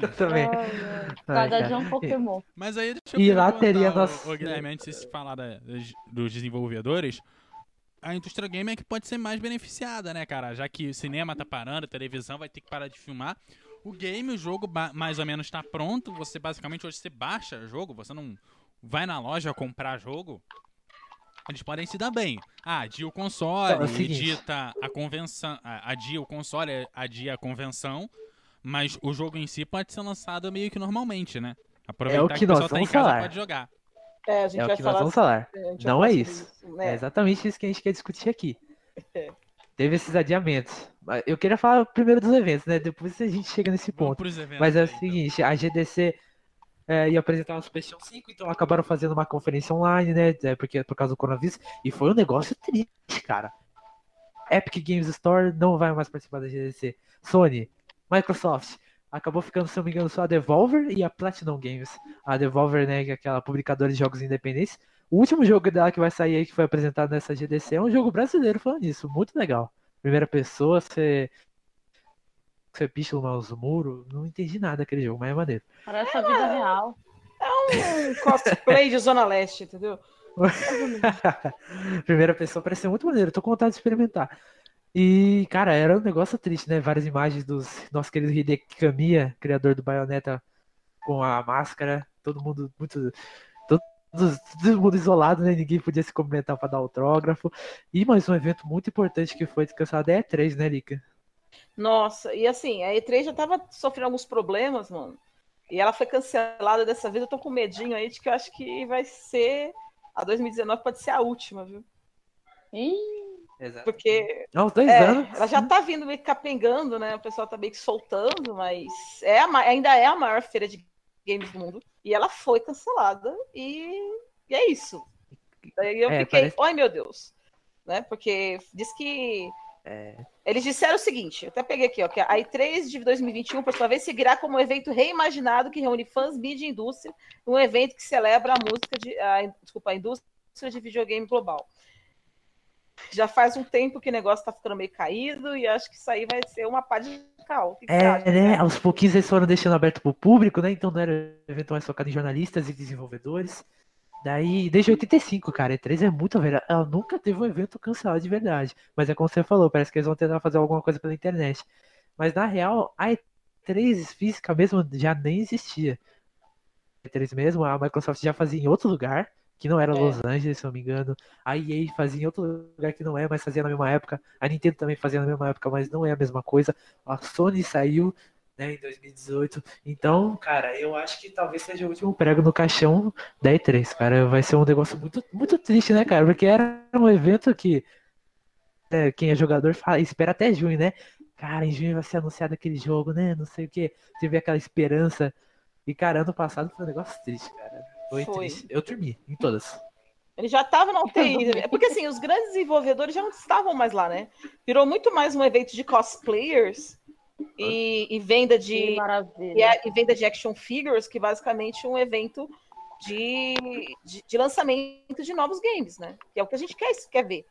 Eu também. Ai, Cada dia é um Pokémon. Mas aí deixa eu E lá teria nosso- ô, Guilherme, antes de se falar da- dos desenvolvedores, a indústria game é que pode ser mais beneficiada, né, cara? Já que o cinema tá parando, a televisão vai ter que parar de filmar. O game, o jogo mais ou menos tá pronto. Você basicamente hoje você baixa jogo, você não vai na loja comprar jogo. Eles podem se dar bem. Ah, adia o console, Então, é o edita a convenção. Adia o console, adia a convenção. Mas o jogo em si pode ser lançado meio que normalmente, né? Aproveitar É o que, que o pessoal nós tá em vamos casa falar. pode jogar. É, a gente É o vai que nós falar. vamos falar. Não é sobre isso. né? É exatamente isso que a gente quer discutir aqui. Teve esses adiamentos. Eu queria falar primeiro dos eventos, né? Depois a gente chega nesse ponto. Mas é o então. seguinte, a GDC é, ia apresentar o PlayStation 5, então acabaram fazendo uma conferência online, né? é, Porque, por causa do coronavírus. E foi um negócio triste, cara. Epic Games Store não vai mais participar da GDC. Sony, Microsoft. Acabou ficando, se não me engano, só a Devolver e a Platinum Games. A Devolver, né, que é aquela publicadora de jogos independentes. O último jogo dela que vai sair aí, que foi apresentado nessa GDC, é um jogo brasileiro falando isso. Muito legal. Primeira pessoa, você. Você picha nos muros. Não entendi nada daquele jogo, mas é maneiro. Parece a vida real. Um cosplay de Zona Leste, entendeu? Primeira pessoa parece ser muito maneiro, tô com vontade de experimentar. E, cara, era um negócio triste, né? Várias imagens dos nosso querido Hideki Kamiya, criador do Bayonetta, com a máscara, todo mundo muito. Todo, todo mundo isolado, né? Ninguém podia se cumprimentar para dar autógrafo. E mais um evento muito importante que foi descansado é a E3, né, Lika? Nossa, e assim, a E3 já tava sofrendo alguns problemas, mano. E ela foi cancelada dessa vez. Eu tô com medinho aí de que eu acho que vai ser. A 2019 pode ser a última, viu? Ih, Porque. Há uns dois é, anos. Ela já tá vindo meio que capengando, né? O pessoal tá meio que soltando, mas é a ainda é a maior feira de games do mundo. E ela foi cancelada e, e é isso. Daí eu É, fiquei, parece- ai meu Deus. Né? Porque diz que É, eles disseram o seguinte, eu até peguei aqui, ó, que a E3 de 2021, por sua vez, seguirá como um evento reimaginado que reúne fãs, mídia e indústria, um evento que celebra a música de, a, desculpa, a indústria de videogame global. Já faz um tempo que o negócio tá ficando meio caído e acho que isso aí vai ser uma pá de cal. O É, acha, né? cara? Aos pouquinhos eles foram deixando aberto pro público, né? Então não era um evento mais focado em jornalistas e desenvolvedores. Daí, desde 85, cara, E3 é muito velha. Ela nunca teve um evento cancelado de verdade. Mas é como você falou, parece que eles vão tentar fazer alguma coisa pela internet. Mas na real, a E3 física mesmo já nem existia. A E3 mesmo, a Microsoft já fazia em outro lugar, que não era É. Los Angeles, se eu não me engano. A EA fazia em outro lugar que não é, mas fazia na mesma época. A Nintendo também fazia na mesma época, mas não é a mesma coisa. A Sony saiu, né, em 2018. Então, cara, eu acho que talvez seja o último prego no caixão da E3, cara. Vai ser um negócio muito, muito triste, né, cara? Porque era um evento que é, quem é jogador fala, espera até junho, né? Cara, em junho vai ser anunciado aquele jogo, né? Não sei o quê. Teve aquela esperança. E, cara, ano passado foi um negócio triste, cara. Foi, Foi. triste. Eu dormi em todas. Ele já estava na UTI. É porque assim, os grandes desenvolvedores já não estavam mais lá, né? Virou muito mais um evento de cosplayers e, e venda de e, a- e venda de action figures, que basicamente é um evento de, de, de lançamento de novos games, né? Que é o que a gente quer, quer ver.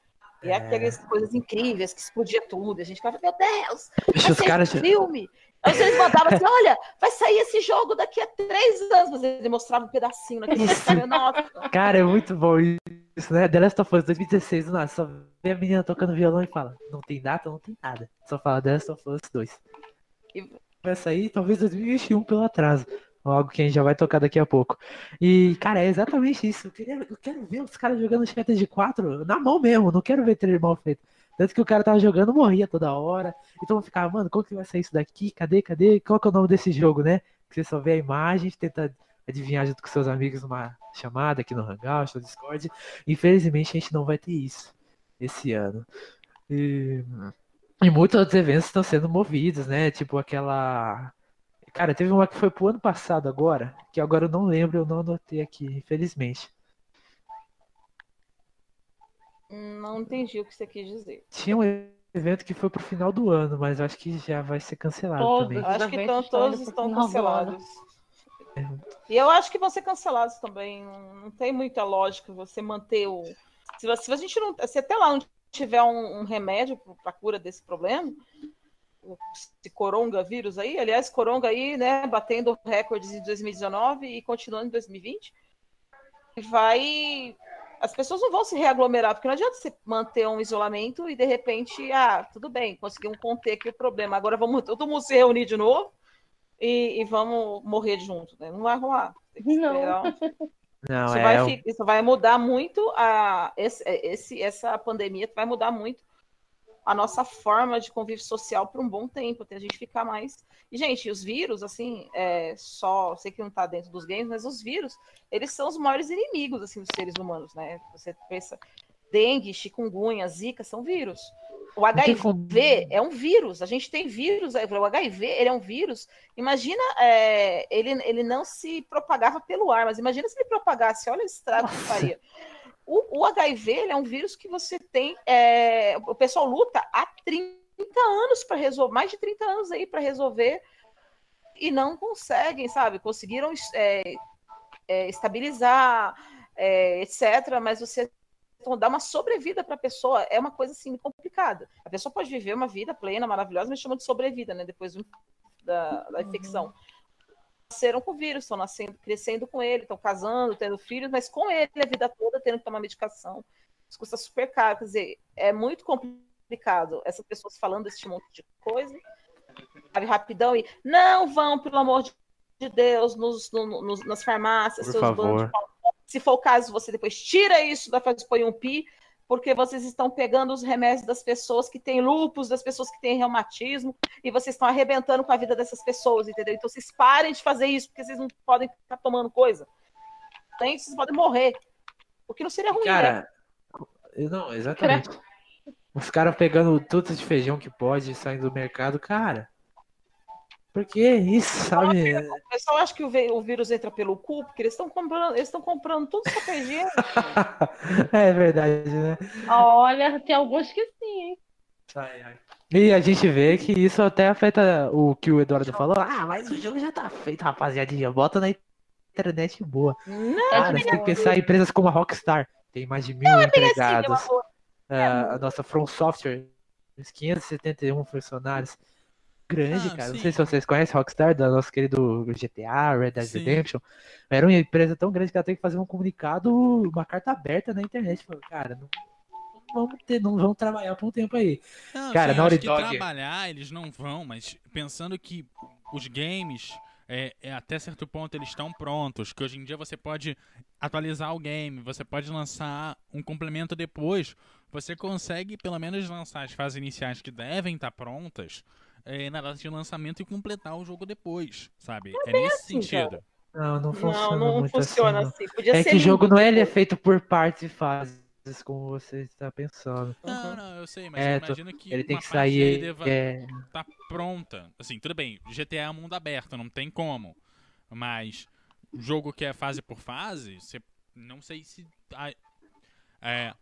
E é aquelas coisas incríveis que explodia tudo. A gente ficava, meu Deus, Deixa os caras. esse filme. Aí eles mandavam assim, olha, vai sair esse jogo daqui a três anos. Mas ele mostrava um pedacinho naquele Cara, é muito bom isso, né? The Last of Us 2016, do nada, só vê a menina tocando violão e fala, não tem data, não tem nada. Só fala The Last of Us 2. E- Vai sair talvez 2021 pelo atraso. Algo que a gente já vai tocar daqui a pouco. E, cara, é exatamente isso. Eu, queria- eu quero ver os caras jogando Shattered 4 na mão mesmo. Não quero ver trailer mal feito. Tanto que o cara tava jogando, morria toda hora. Então eu ficava, mano, como que vai sair isso daqui? Cadê, cadê? Qual que é o nome desse jogo, né? Que você só vê a imagem, tenta adivinhar junto com seus amigos numa chamada aqui no Hangout, no Discord. Infelizmente a gente não vai ter isso esse ano. E, e muitos outros eventos estão sendo movidos, né? Tipo aquela. Cara, teve uma que foi pro ano passado agora, que agora eu não lembro, eu não anotei aqui, infelizmente. não entendi o que você quis dizer. Tinha um evento que foi pro final do ano, mas eu acho que já vai ser cancelado Todos. também. Eu acho que estão, todos estão cancelados. É. E eu acho que vão ser cancelados também. Não tem muita lógica você manter o. Se a gente não. Se até lá não tiver um, um remédio para a cura desse problema, esse coronavírus aí, aliás, coronga aí, né, batendo recordes em 2019 e continuando em 2020, vai. As pessoas não vão se reaglomerar, porque não adianta você manter um isolamento e de repente, ah, tudo bem, conseguimos conter aqui o problema. Agora vamos todo mundo se reunir de novo e, e vamos morrer junto, né? Não vai rolar. Não. Não, Isso, é. vai, isso vai mudar muito a esse, esse- essa pandemia vai mudar muito a nossa forma de convívio social por um bom tempo, até a gente ficar mais. E, gente, os vírus, assim, é, só sei que não está dentro dos games, mas os vírus, eles são os maiores inimigos assim dos seres humanos, né? Você pensa, dengue, chikungunya, zika são vírus. O HIV é um vírus. A gente tem vírus. O HIV ele é um vírus. Imagina, é, ele, ele não se propagava pelo ar, mas imagina se ele propagasse. Olha o estrago que faria. O, o HIV ele é um vírus que você tem. é, o pessoal luta há 30 anos para resolver, mais de 30 anos aí para resolver e não conseguem, sabe? Conseguiram é, é, estabilizar, é, etc. Mas você então, dar uma sobrevida para a pessoa é uma coisa assim complicada. A pessoa pode viver uma vida plena, maravilhosa, mas chama de sobrevida, né? Depois do- da, da infecção. nasceram com o vírus, estão nascendo, crescendo com ele, estão casando, tendo filhos, mas com ele a vida toda tendo que tomar medicação. Isso custa super caro. Quer dizer, é muito complicado essas pessoas falando esse monte de coisa. Sabe, rapidão e não vão, pelo amor de Deus, nos, no, nos nas farmácias, Por seus favor. bandos. Se for o caso, você depois tira isso da fase põe um pi, porque vocês estão pegando os remédios das pessoas que têm lupus, das pessoas que têm reumatismo, e vocês estão arrebentando com a vida dessas pessoas, entendeu? Então vocês parem de fazer isso, porque vocês não podem ficar tomando coisa. Tem, vocês podem morrer. O que não seria ruim, né? Cara, eu não, exatamente. Os caras pegando tudo de feijão que pode, saindo do mercado, cara. Por que isso, sabe? O pessoal acha que o, vírus entra pelo cu, porque eles estão comprando, eles estão comprando tudo só higiene. É verdade, né? Olha, tem alguns que sim, hein? Ai, ai. E a gente vê que isso até afeta o que o Eduardo falou. Ah, mas o jogo já tá feito, rapaziadinha. Bota na internet boa. Não, Cara, você tem que pensar em empresas como a Rockstar. Tem mais de mil Não, é assim, empregados. amor. Ah, a nossa From Software, uns 571 funcionários. Grande, Ah, cara. Não sim. sei se vocês conhecem Rockstar, do nosso querido GTA, Red Dead Sim. Redemption. Era uma empresa tão grande que ela tem que fazer um comunicado, uma carta aberta na internet. Falando, cara, não, não vamos ter, não vamos trabalhar por um tempo aí. Não, Cara, sim, Naughty Dog- trabalhar eles não vão, mas pensando que os games, é, é, até certo ponto, eles estão prontos, que hoje em dia você pode atualizar o game, você pode lançar um complemento depois, você consegue pelo menos lançar as fases iniciais que devem estar prontas é, na data de lançamento e completar o jogo depois, sabe? É, nesse assim, sentido. Não, não funciona Não, não muito funciona assim. assim. não. Podia é ser que o jogo não é, ele é feito por partes e fases, como você está pensando. Não, não, eu sei, mas É, eu imagino que ele tem que sair. deva é, tá pronta. Assim, tudo bem, GTA é mundo aberto, não tem como. Mas jogo que é fase por fase, você não sei se ah, é,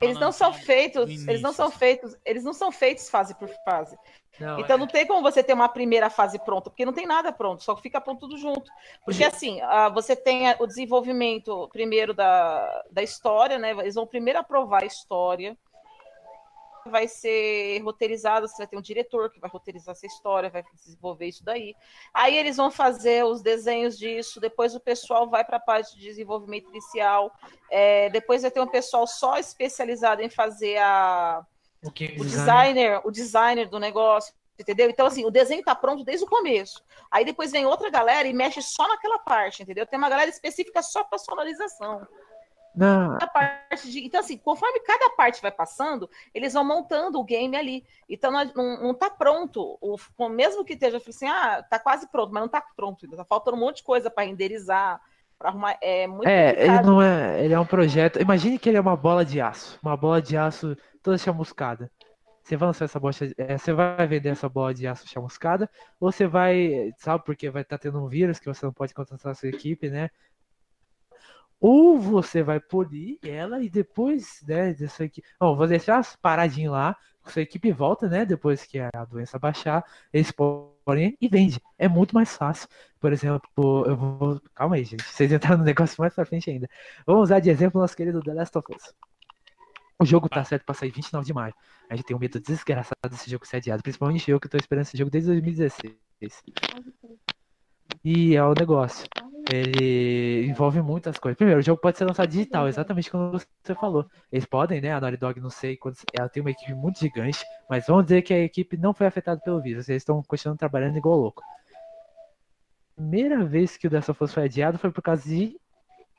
Eles não são feitos, eles não são assim. feitos, eles não são feitos fase por fase. não, Então é. não tem como você ter uma primeira fase pronta, porque não tem nada pronto, só fica pronto tudo junto. Porque assim, ah, você tem o desenvolvimento primeiro da, da história, né? Eles vão primeiro aprovar a história, vai ser roteirizada, você vai ter um diretor que vai roteirizar essa história, vai desenvolver isso daí. Aí eles vão fazer os desenhos disso, depois o pessoal vai para a parte de desenvolvimento inicial, é, depois vai ter um pessoal só especializado em fazer a o o design. designer, o designer do negócio, entendeu? Então, assim, o desenho tá pronto desde o começo. Aí depois vem outra galera e mexe só naquela parte, entendeu? Tem uma galera específica só para sonorização. Não, de... Então, assim, conforme cada parte vai passando, eles vão montando o game ali. Então, não, não, tá pronto. O, mesmo que esteja assim, ah, tá quase pronto, mas não tá pronto. ainda Tá faltando um monte de coisa para renderizar, para arrumar. É muito É, ele complicado. não é. Ele é um projeto. Imagine que ele é uma bola de aço. Uma bola de aço toda chamuscada. Você vai lançar essa bola, é, você vai vender essa bola de aço chamuscada, ou você vai, sabe, porque vai estar tendo um vírus que você não pode contratar a sua equipe, né? Ou você vai polir ela e depois, né, dessa equipe. Bom, vou deixar paradinho lá, sua equipe volta, né? Depois que a doença baixar, eles podem e vende. É muito mais fácil. Por exemplo, eu vou. Calma aí, gente. Vocês entraram no negócio mais pra frente ainda. Vamos usar de exemplo nosso querido The Last of Us. O jogo tá certo pra sair 29 de maio. A gente tem um medo desgraçado desse jogo ser adiado. Principalmente eu que tô esperando esse jogo desde 2016. E é o negócio. Ele envolve muitas coisas. Primeiro, o jogo pode ser lançado digital, exatamente como você falou. Eles podem, né? A Naughty Dog, não sei quando. Ela tem uma equipe muito gigante, mas vamos dizer que a equipe não foi afetada pelo vírus. Eles estão continuando trabalhando igual louco. Primeira vez que o Last of foi adiado foi por causa de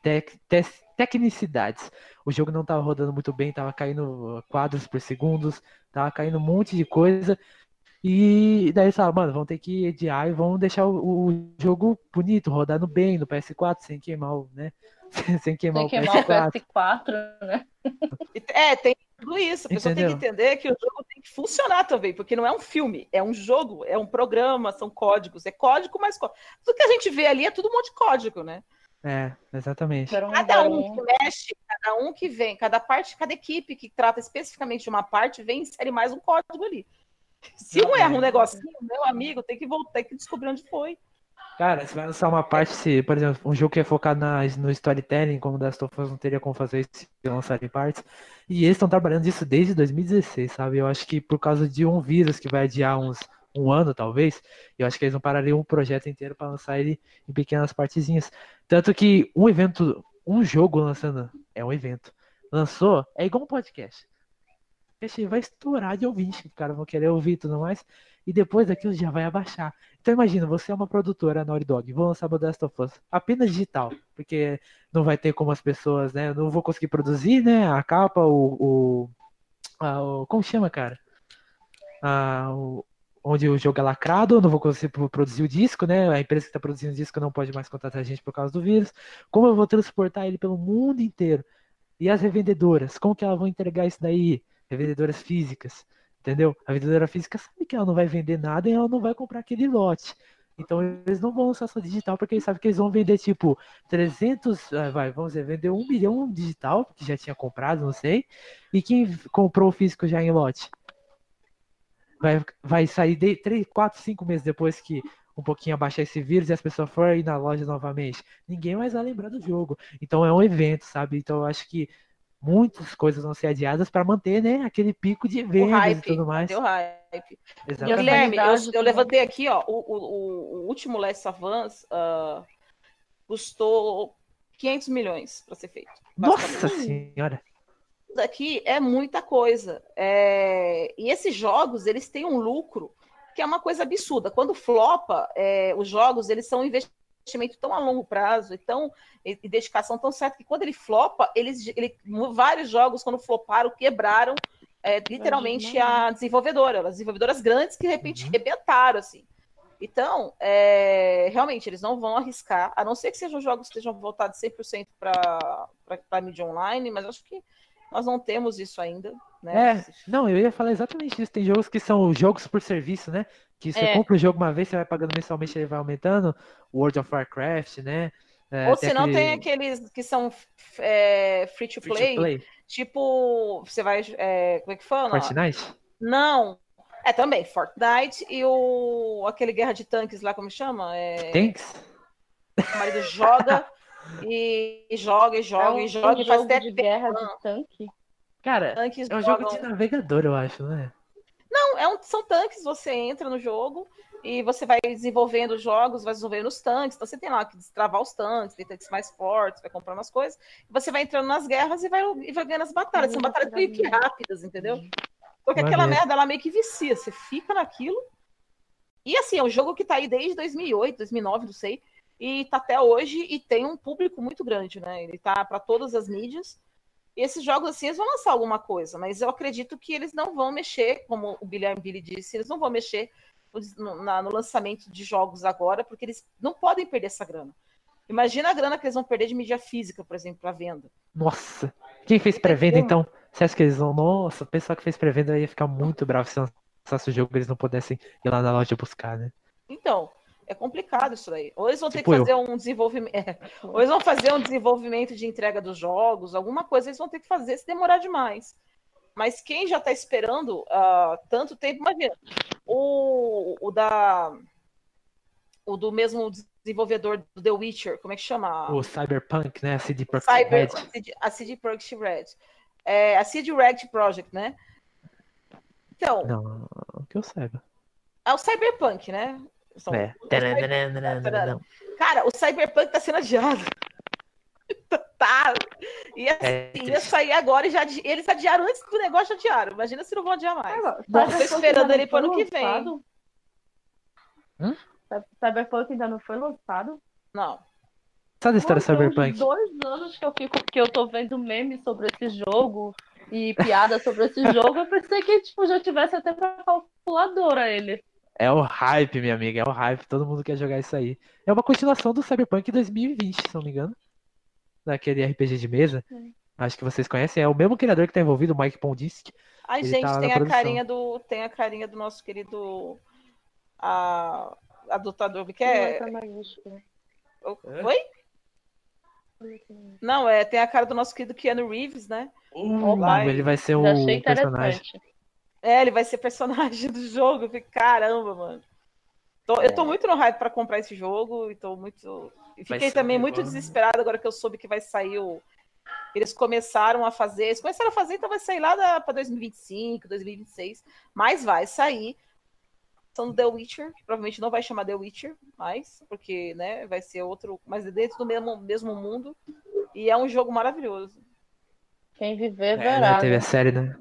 tec tec tecnicidades. O jogo não estava rodando muito bem, tava caindo quadros por segundos, tava caindo um monte de coisa. E daí eles falaram, mano, vão ter que ediar e vão deixar o, o jogo bonito, rodando bem no PS4, sem queimar o, né? sem queimar, Tem que o queimar o PS4. PS4, né? É, tem tudo isso. A pessoa tem Entendeu? que entender que o jogo tem que funcionar também, porque não é um filme, é um jogo, é um programa, são códigos, é código mais código. Tudo que a gente vê ali é tudo um monte de código, né? É, exatamente. Cada um que mexe, cada um que vem, cada parte, cada equipe que trata especificamente de uma parte, vem e insere mais um código ali. Se um erra um negocinho, meu amigo, tem que voltar, tem que descobrir onde foi. Cara, você vai lançar uma parte, se, por exemplo, um jogo que é focado na, no storytelling, como o Last of Us não teria como fazer isso se lançarem partes. E eles estão trabalhando nisso desde 2016, sabe? Eu acho que por causa de um vírus que vai adiar uns, um ano, talvez, eu acho que eles não parariam um projeto inteiro para lançar ele em pequenas partezinhas. Tanto que um evento, um jogo lançando, é um evento. Lançou, é igual um podcast. Esse vai estourar de ouvinte, os caras vão querer ouvir tudo mais, e depois daquilo já vai abaixar. Então imagina, você é uma produtora Naughty Dog, vou lançar Modest of Us, apenas digital, porque não vai ter como as pessoas, né, não vou conseguir produzir, né, a capa, o, o, a, o como chama, cara? A, o, onde o jogo é lacrado, não vou conseguir produzir o disco, né? A empresa que está produzindo o disco não pode mais contratar a gente por causa do vírus. Como eu vou transportar ele pelo mundo inteiro? E as revendedoras, como que elas vão entregar isso daí? Revendedoras físicas, entendeu? A vendedora física sabe que ela não vai vender nada e ela não vai comprar aquele lote. Então eles não vão lançar só digital porque eles sabem que eles vão vender tipo 300, ah, vai, vamos dizer, vender um milhão digital, que já tinha comprado, não sei. E quem comprou o físico já em lote? vai, vai sair de 3, 4, 5 meses depois que um pouquinho abaixar esse vírus e as pessoas forem na loja novamente. Ninguém mais vai lembrar do jogo. Então é um evento, sabe? Então eu acho que muitas coisas vão ser adiadas para manter, né, aquele pico de vendas e tudo mais. Deu hype. Exatamente. Guilherme, eu, eu, levantei aqui, ó, o, o, o último Last of Us uh, custou 500 milhões para ser feito. Nossa senhora! daqui é muita coisa. É... E esses jogos, eles têm um lucro que é uma coisa absurda. Quando flopa, é... os jogos, eles são um investimento tão a longo prazo e, tão... e dedicação tão certa que quando ele flopa, eles, ele... vários jogos, quando floparam, quebraram é, literalmente a desenvolvedora. As desenvolvedoras grandes que, de repente, uhum. rebentaram, assim. Então, é, realmente, eles não vão arriscar, a não ser que sejam jogos que estejam voltados 100% para a mídia online, mas acho que nós não temos isso ainda, né? É, não, eu ia falar exatamente isso. Tem jogos que são jogos por serviço, né? Que você é. compra o jogo uma vez, você vai pagando mensalmente, ele vai aumentando. World of Warcraft, né? É, Ou se não, aquele... tem aqueles que são é, free, to free, to play. Tipo, você vai. É, como é que fala? Fortnite? Não. É também, Fortnite e o aquele Guerra de Tanques lá, como chama? É... Tanks? O marido joga e, joga, e joga, é um, e joga, um e faz até de guerra de tanque. Cara, tanques é um jogam... jogo de navegador, eu acho, né? Não, é um, são tanques, você entra no jogo e você vai desenvolvendo jogos, vai desenvolvendo os tanques, então você tem lá que destravar os tanques, tem tanques mais fortes, vai comprando as coisas, você vai entrando nas guerras e vai, e vai ganhando as batalhas. São batalhas meio que rápidas, entendeu? Porque aquela merda, ela meio que vicia, você fica naquilo. E assim, é um jogo que tá aí desde 2008, 2009, não sei e tá até hoje e tem um público muito grande, né? Ele tá para todas as mídias. E esses jogos assim, eles vão lançar alguma coisa, mas eu acredito que eles não vão mexer, como o Billy Billy disse, eles não vão mexer no, na, no lançamento de jogos agora, porque eles não podem perder essa grana. Imagina a grana que eles vão perder de mídia física, por exemplo, para venda. Nossa! Quem fez pré-venda, então? Você acha que eles vão. Nossa, o pessoal que fez pré-venda ia ficar muito bravo se lançasse o jogo eles não pudessem ir lá na loja buscar, né? Então, é complicado isso daí. Ou eles vão ter tipo que fazer eu. um desenvolvimento. É. Ou eles vão fazer um desenvolvimento de entrega dos jogos, alguma coisa eles vão ter que fazer se demorar demais. Mas quem já está esperando uh, tanto tempo, imagina, o, o da. O do mesmo desenvolvedor do The Witcher, como é que chama? O Cyberpunk, né? A CD Projekt Cyber, Red. A CD Projekt Red. É, a CD Red Project, né? Então. Não, o que eu saiba. É o Cyberpunk, né? São... É. Cara, o Cyberpunk tá sendo adiado. tá. E assim, é. ia sair agora e já eles adiaram antes do negócio adiaram. Imagina se não vão adiar mais. Bom, tô esperando ele para ano que vem. Hum? Cyberpunk ainda não foi lançado? Não. Sabe a história Pô, Cyberpunk? dois anos que eu fico que eu tô vendo memes sobre esse jogo e piadas sobre esse jogo. Eu pensei que tipo, já tivesse até pra calculadora ele. É o hype, minha amiga, é o hype. Todo mundo quer jogar isso aí. É uma continuação do Cyberpunk 2020, se não me engano. Daquele RPG de mesa. É. Acho que vocês conhecem. É o mesmo criador que tá envolvido, o Mike Pondisk. Ai, Ele gente, tá tem a carinha do. Tem a carinha do nosso querido. A, adotador. Que é. Oi? Não, é, tem a cara do nosso querido Keanu Reeves, né? Uh, ele vai ser o personagem. É, ele vai ser personagem do jogo. Eu caramba, mano. Tô, é. Eu tô é. muito no hype para comprar esse jogo e tô muito. E fiquei também muito bom. desesperado agora que eu soube que vai sair o. Eles começaram a fazer. Eles começaram a fazer, então vai sair lá para 2025, 2026. Mas vai sair do The Witcher, que provavelmente não vai chamar The Witcher mais, porque, né, vai ser outro, mas dentro do mesmo, mesmo mundo. E é um jogo maravilhoso. Quem viver É, verá. né, teve né? a série, né?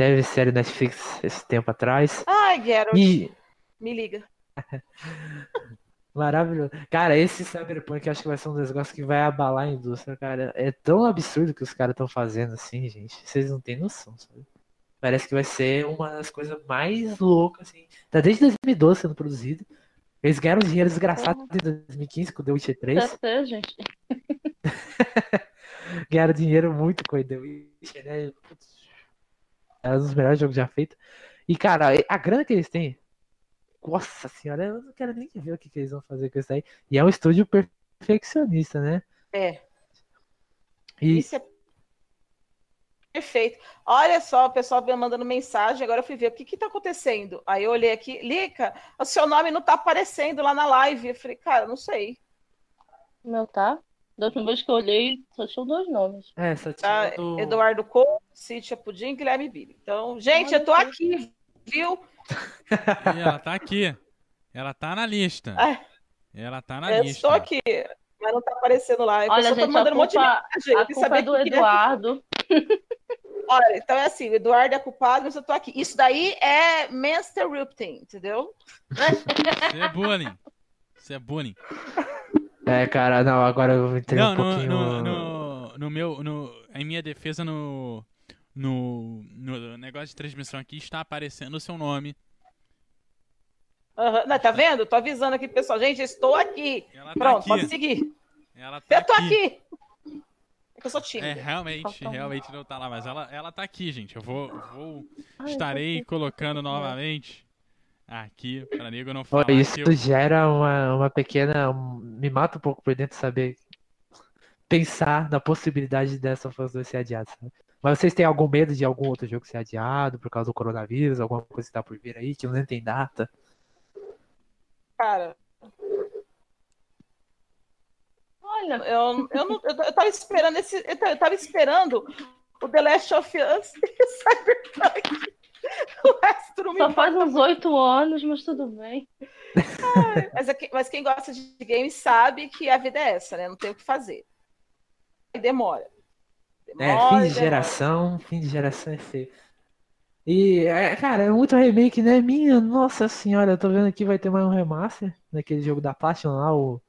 Teve série Netflix esse tempo atrás. Ai, Geralt, E me liga. maravilhoso. Cara, esse Cyberpunk acho que vai ser um dos negócios que vai abalar a indústria, cara. É tão absurdo que os caras estão fazendo assim, gente. Vocês não têm noção, sabe? Parece que vai ser uma das coisas mais loucas, assim. Tá desde 2012 sendo produzido. Eles ganharam dinheiro desgraçado em 2015 com The Witcher 3. TT, gente. Ganharam dinheiro muito com o The Witcher, né? Putz, É um dos melhores jogos já feitos. E, cara, a grana que eles têm. Nossa senhora, eu não quero nem ver o que, que eles vão fazer com isso aí. E é um estúdio perfeccionista, né? É, E isso é perfeito. Olha só, o pessoal me mandando mensagem, agora eu fui ver o que que tá acontecendo. Aí eu olhei aqui, Lica, o seu nome não tá aparecendo lá na live. Eu falei, cara, não sei. Meu tá? Da última vez que eu olhei, só tinham dois nomes. é, só tinha do... Eduardo Couto, Cíntia Pudim, Guilherme Billy. Então, gente, eu tô aqui, viu? E ela tá aqui. Ela tá na lista. Ah, Ela tá na eu lista. estou aqui, mas não tá aparecendo lá. A Olha, tá gente, a mandando um monte de culpa, mensagem. a Eu culpa é saber do. Eduardo. Olha, então é assim, o Eduardo é culpado, mas eu tô aqui. Isso daí é Masterrupting, entendeu? Isso é bullying. Isso é bullying. É, cara, não, agora eu entrei Não, um no, pouquinho. no, no, no meu. No, em minha defesa, no, no, no negócio de transmissão aqui, está aparecendo o seu nome. Aham, Não, tá vendo? Tô avisando aqui, pessoal. Gente, estou aqui. Ela tá Pronto, aqui. pode seguir. Ela tá Eu tô aqui. aqui. É que eu sou É, tímida. realmente, Falta um. realmente não tá lá, mas ela, ela tá aqui, gente. Eu vou, vou Ai, estarei eu colocando novamente aqui pra nego não falar Ó, Isso que eu... gera uma, uma pequena. um- Me mata um pouco por dentro saber pensar na possibilidade dessa Fãs 2 ser adiada, sabe? Mas vocês têm algum medo de algum outro jogo ser adiado por causa do coronavírus, alguma coisa que tá por vir aí, que não tem data? Cara, Olha, eu, eu, não, eu, eu tava esperando esse. Eu tava- eu tava esperando o The Last of Us e o Cyberpunk. O resto não me só faz uns oito anos, mas tudo bem. Mas, é que- mas quem gosta de games sabe que a vida é essa, né? Não tem o que fazer. E demora. É, Demora, fim de demora. geração, fim de geração é feio. E, é, cara, é muito remake, né? Minha nossa senhora, eu tô vendo aqui vai ter mais um remaster naquele jogo da Platinum lá, o.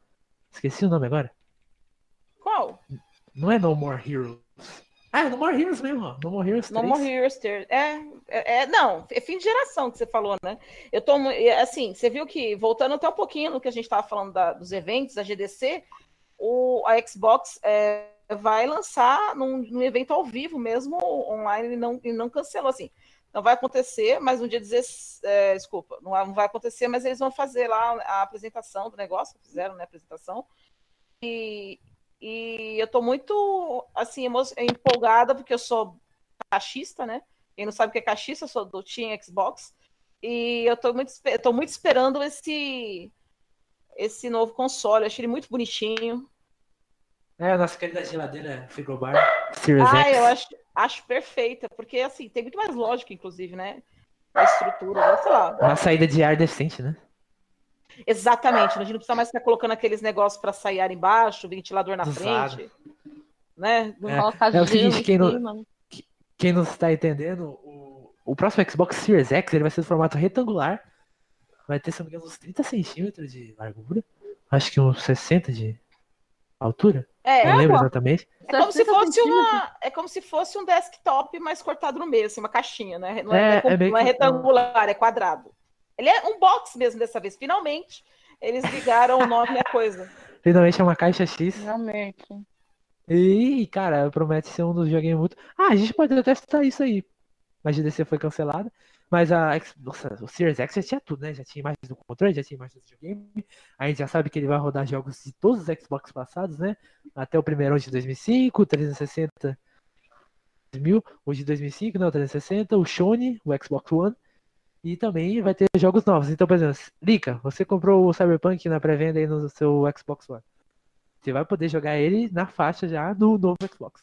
Esqueci o nome agora. Qual? Não é No More Heroes. Ah, é No More Heroes mesmo, ó. No More Heroes 3. No More Heroes Ter- É, é, é, não, é fim de geração que você falou, né? Eu tô, assim, você viu que, voltando até um pouquinho no que a gente estava falando da- dos eventos, da GDC, o, a Xbox é, vai lançar num, num evento ao vivo mesmo, online, e não, e não cancelou, assim. Não vai acontecer, mas no dia 16, é, desculpa, não, não vai acontecer, mas eles vão fazer lá a apresentação do negócio, fizeram, né, a apresentação, e, e eu tô muito, assim, empolgada, porque eu sou cachista, né? Quem não sabe o que é cachista, eu sou do Team Xbox. E eu tô muito, eu tô muito esperando esse esse novo console. Eu achei ele muito bonitinho. É, a nossa querida geladeira Frigobar Series Ah, X. eu acho, acho perfeita, porque assim, tem muito mais lógica, inclusive, né? A estrutura, sei lá. Uma saída de ar decente, né? Exatamente, a gente não precisa mais ficar colocando aqueles negócios para sair ar embaixo, ventilador na Do frente. Né? É, Colocar é o seguinte, em quem não, quem não está entendendo, o, o próximo Xbox Series X ele vai ser do formato retangular. Vai ter, se não me engano, uns 30 centímetros de largura. Acho que uns 60 de altura. É, não lembro é exatamente. como se 60 fosse uma, é como se fosse um desktop mais cortado no meio, assim, uma caixinha, né? Não É, é, é, é é retangular, é quadrado. Ele é um box mesmo dessa vez. Finalmente, eles ligaram o nome à coisa. Finalmente é uma caixa X. Realmente. E, cara, promete ser um dos joguinhos muito. Ah, a gente pode até citar isso aí. A GDC foi cancelada. Mas a. Nossa, o Series X já tinha tudo, né? Já tinha imagens do controle, já tinha imagens do videogame. A gente já sabe que ele vai rodar jogos de todos os Xbox passados, né? Até o primeiro de 2005, 360 2000, o de 2005, não, 360, o Sony, o Xbox One. E também vai ter jogos novos. Então, por exemplo, Lika, você comprou o Cyberpunk na pré-venda aí no seu Xbox One. Você vai poder jogar ele na faixa já no novo Xbox.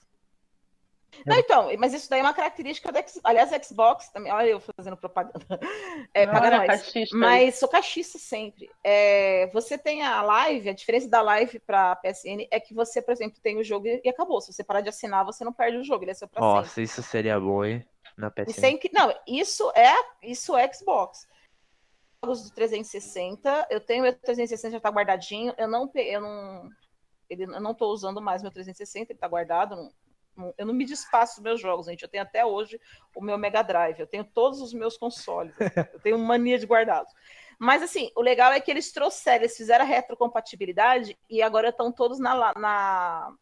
Não, então, mas isso daí é uma característica do Xbox. Aliás, Xbox também. Olha, eu fazendo propaganda. É, paga nós. Mas sou cachista sempre. É, você tem a live, a diferença da live para PSN é que você, por exemplo, tem o jogo e acabou. Se você parar de assinar, você não perde o jogo, ele é seu pra Nossa, sempre. isso seria bom, hein? Na PSN. Sem, não, isso é, isso é Xbox. Jogos do 360, eu tenho meu 360 já tá guardadinho. Eu não, eu não, ele, eu não tô usando mais meu 360, ele tá guardado. Não, eu não me despaço dos meus jogos, gente. Eu tenho até hoje o meu Mega Drive, eu tenho todos os meus consoles, eu tenho mania de guardados. Mas assim, o legal é que eles trouxeram, eles fizeram a retrocompatibilidade e agora estão todos na, na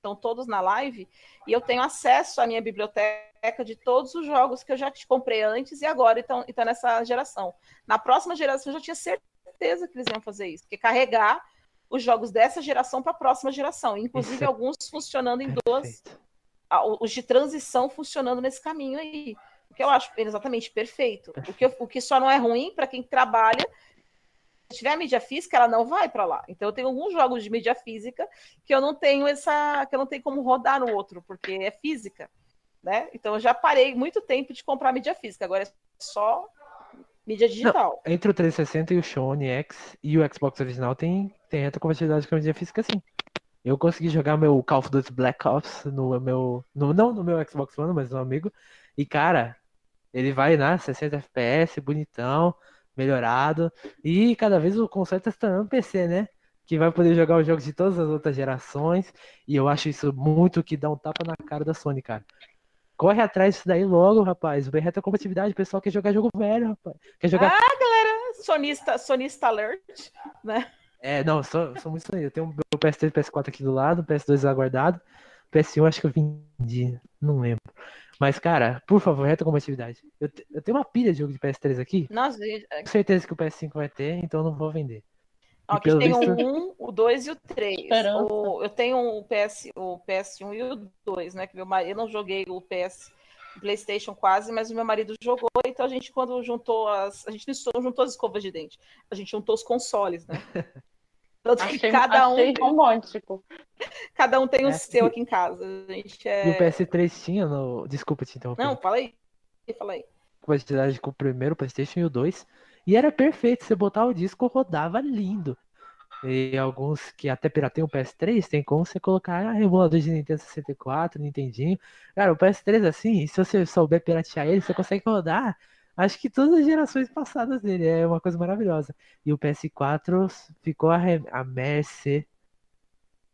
estão todos na live e eu tenho acesso à minha biblioteca de todos os jogos que eu já te comprei antes e agora estão, estão nessa geração. Na próxima geração eu já tinha certeza que eles iam fazer isso, que carregar os jogos dessa geração para a próxima geração, inclusive é alguns funcionando em duas os de transição funcionando nesse caminho aí. O que eu acho exatamente perfeito. O que, eu, o que só não é ruim para quem trabalha. Se tiver mídia física, ela não vai para lá. Então eu tenho alguns jogos de mídia física que eu não tenho essa, que eu não tenho como rodar no outro, porque é física, né? Então eu já parei muito tempo de comprar mídia física. Agora é só mídia digital. Não, entre o 360 e o Sony X e o Xbox original tem tem retrocompatibilidade com a mídia física sim. Eu consegui jogar meu Call of Duty Black Ops no meu. No, não no meu Xbox One, mas no amigo. E, cara, ele vai na 60 FPS, bonitão, melhorado. E cada vez o console tá se tornando PC, né? Que vai poder jogar os jogos de todas as outras gerações. E eu acho isso muito que dá um tapa na cara da Sony, cara. Corre atrás disso daí logo, rapaz. Vem retrocompatibilidade. O pessoal quer jogar jogo velho, rapaz. Quer jogar. Ah, galera, sonista, sonista alert, né? É, não, sou, sou muito sonhista. Eu tenho o PS3 e PS4 aqui do lado, PS2 aguardado. PS1 acho que eu vendi, não lembro. Mas, cara, por favor, retrocompatibilidade. Eu, te, eu tenho uma pilha de jogo de PS3 aqui. Nossa, tenho certeza que o PS5 vai ter, então eu não vou vender. Aqui tem visto... o 1, o 2 e o 3. O, eu tenho o, PS, o PS1 e o 2, né? Que meu marido, eu não joguei o PS PlayStation quase, mas o meu marido jogou, então a gente, quando juntou as. A gente não juntou as escovas de dente, a gente juntou os consoles, né? Tanto achei, que cada um. Tem... romântico. Cada um tem o é. seu aqui em casa. A gente é... E o PS3 tinha no. Desculpa te interromper. Não, fala aí. Fala aí. Quantidade com o primeiro PlayStation e o 2. E era perfeito. Você botar o disco, rodava lindo. E alguns que até pirateiam o PS3, tem como você colocar emulador de Nintendo 64, Nintendinho. Cara, o PS3 assim, se você souber piratear ele, você consegue rodar acho que todas as gerações passadas dele. É uma coisa maravilhosa. E o PS4 ficou a, a mercê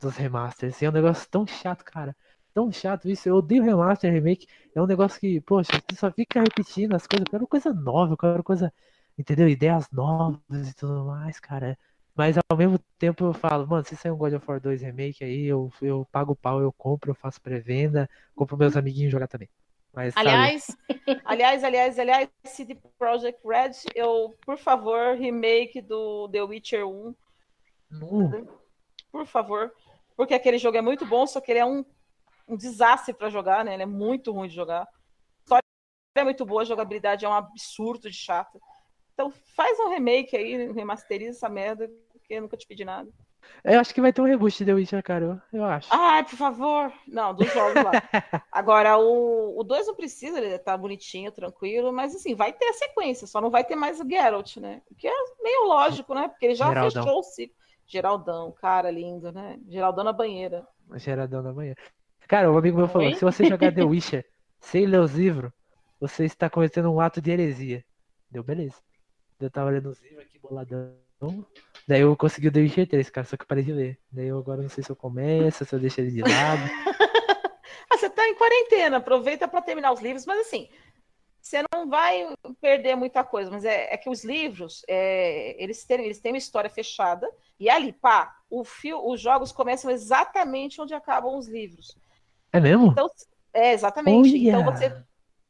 dos remasters. E é um negócio tão chato, cara. Tão chato isso. Eu odeio remaster, remake. É um negócio que, poxa, você só fica repetindo as coisas. Eu quero coisa nova, eu quero coisa. Entendeu? Ideias novas e tudo mais, cara. Mas ao mesmo tempo eu falo, mano, se sair um God of War 2 remake aí, eu, eu pago o pau, eu compro, eu faço pré-venda, compro meus amiguinhos jogar também. Mas, aliás, aliás, aliás, aliás, CD Projekt Red, eu, por favor, remake do The Witcher 1. Uh. Por favor. Porque aquele jogo é muito bom, só que ele é um, um desastre para jogar, né? Ele é muito ruim de jogar. História é muito boa, a jogabilidade é um absurdo de chata. Então faz um remake aí, remasteriza essa merda, porque eu nunca te pedi nada. Eu acho que vai ter um reboot de The Witcher, cara. Eu acho. Ai, por favor. Não, dos jogos lá. Agora, o 2 não precisa, ele tá bonitinho, tranquilo, mas assim, vai ter a sequência, só não vai ter mais o Geralt, né? O que é meio lógico, né? Porque ele já Geraldão. fechou o ciclo. Geraldão, cara lindo, né? Geraldão na banheira. Geraldão na banheira. Cara, um amigo meu falou: se você jogar The Witcher sem ler os livros, você está cometendo um ato de heresia. Deu beleza. Eu tava lendo os livros aqui boladão. Daí eu consegui o The Witcher 3, cara, só que eu parei de ler. Daí eu agora não sei se eu começo, se eu deixo ele de lado. ah, você tá em quarentena, aproveita para terminar os livros, mas assim, você não vai perder muita coisa, mas é, é que os livros, é, eles, têm, eles têm uma história fechada, e ali, pá, o fio, os jogos começam exatamente onde acabam os livros. É mesmo? Então, é, exatamente. Então você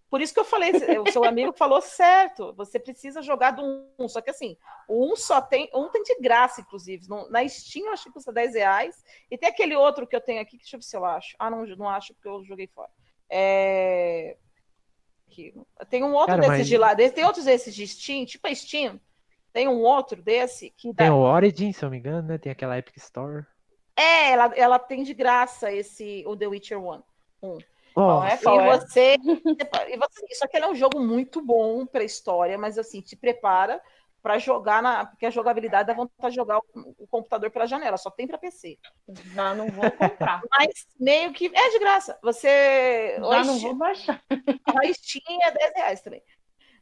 por isso que eu falei, o seu amigo falou certo, você precisa jogar do 1. Só que assim, o 1 só tem, um tem de graça, inclusive. No, na Steam eu acho que custa 10 reais. E tem aquele outro que eu tenho aqui, que deixa eu ver se eu acho. Ah, não, não acho porque eu joguei fora. É... Aqui. Tem um outro Cara, desses mas... de lá, tem outros desses de Steam, tipo a Steam. Tem um outro desse que. Dá... Tem o Origin, se eu não me engano, né? Tem aquela Epic Store. É, ela, ela tem de graça esse o The Witcher 1. 1. É? E. É? Você, e você. Só que ele é um jogo muito bom para história, mas assim, te prepara para jogar na. Porque a jogabilidade dá vontade de jogar o, o computador pela janela, só tem para PC. Já não vou comprar. Mas meio que. É de graça. Você. Já hoje, não vou baixar. A Steam é 10 reais também.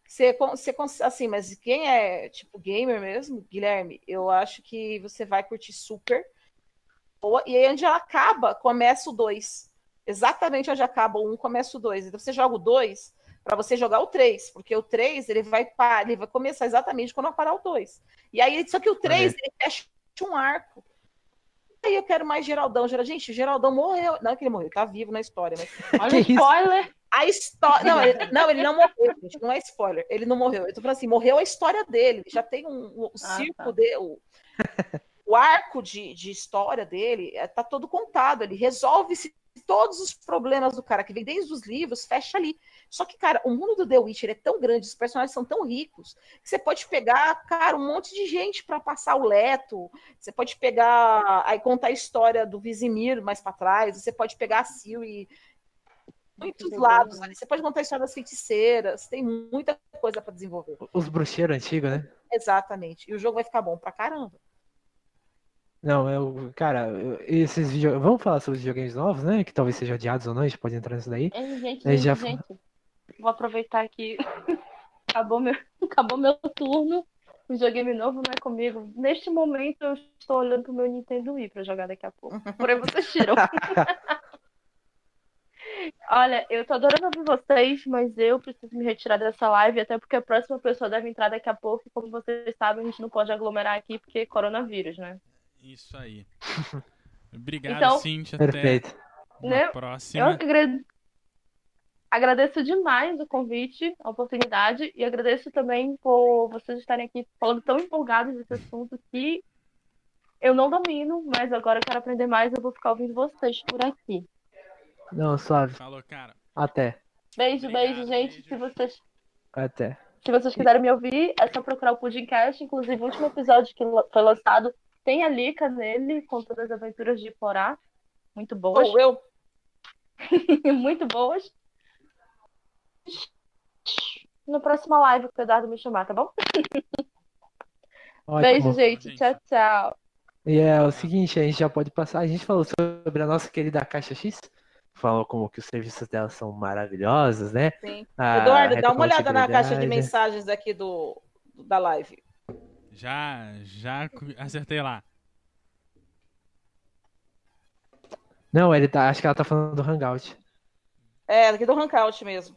Você, você, assim, mas quem é tipo gamer mesmo, Guilherme, eu acho que você vai curtir super. E aí, onde ela acaba, começa o 2 Exatamente onde acaba o 1, um, começa o 2. Então, você joga o 2 para você jogar o 3, porque o 3 ele vai, ele vai começar exatamente quando parar o 2. E aí, só que o 3 ele fecha um arco. Aí eu quero mais Geraldão. Gente, Geraldão morreu. Não é que ele morreu, tá vivo na história, mas. Olha o spoiler! A história. Não, ele, não, ele não morreu, gente. Não é spoiler. Ele não morreu. Eu tô falando assim, morreu a história dele. Já tem um, um ah, circo tá. dele. O, o arco de, de história dele é, tá todo contado. Ele resolve todos os problemas do cara que vem desde os livros, fecha ali. Só que, cara, o mundo do The Witcher é tão grande, os personagens são tão ricos, que você pode pegar, cara, um monte de gente para passar o leto. Você pode pegar, aí contar a história do Vizimir mais para trás. Você pode pegar a Siri muitos lados ali. Você pode contar a história das feiticeiras, tem muita coisa para desenvolver. Os bruxeiros antigos, né? Exatamente. E o jogo vai ficar bom pra caramba. Não, eu, cara, esses vídeos. Vamos falar sobre os videogames novos, né? Que talvez sejam adiados ou não, a gente pode entrar nisso daí. É, gente, gente, já... gente, vou aproveitar que acabou meu, acabou meu turno. O videogame novo não é comigo. Neste momento eu estou olhando pro meu Nintendo Wii pra jogar daqui a pouco. Porém, vocês tiram. Olha, eu tô adorando ouvir vocês, mas eu preciso me retirar dessa live, até porque a próxima pessoa deve entrar daqui a pouco. E como vocês sabem, a gente não pode aglomerar aqui porque é coronavírus, né? Isso aí. Obrigado, então, Cintia. Perfeito. Até né? próxima. Eu agrade... agradeço demais o convite, a oportunidade, e agradeço também por vocês estarem aqui falando tão empolgados desse assunto que eu não domino, mas agora eu quero aprender mais, eu vou ficar ouvindo vocês por aqui. Não, suave. Falou, cara. Até. Beijo, Obrigado, beijo, gente. Beijo. Se vocês. Até. Se vocês quiserem me ouvir, é só procurar o Pudimcast. Inclusive, o último episódio que foi lançado tem a Lika nele, com todas as aventuras de Porá. Muito boas. Ou eu. Muito boas. No próximo live que o Eduardo me chamar, tá bom? Ótimo. Beijo, gente. Tchau, tchau. E é o seguinte, a gente já pode passar. A gente falou sobre a nossa querida Caixa X falou como que os serviços dela são maravilhosos, né? Sim. A Eduardo, dá uma olhada na caixa de mensagens aqui do, da live. Já, já acertei lá. Não, ele tá, acho que ela tá falando do Hangout. É, aqui do Hangout mesmo.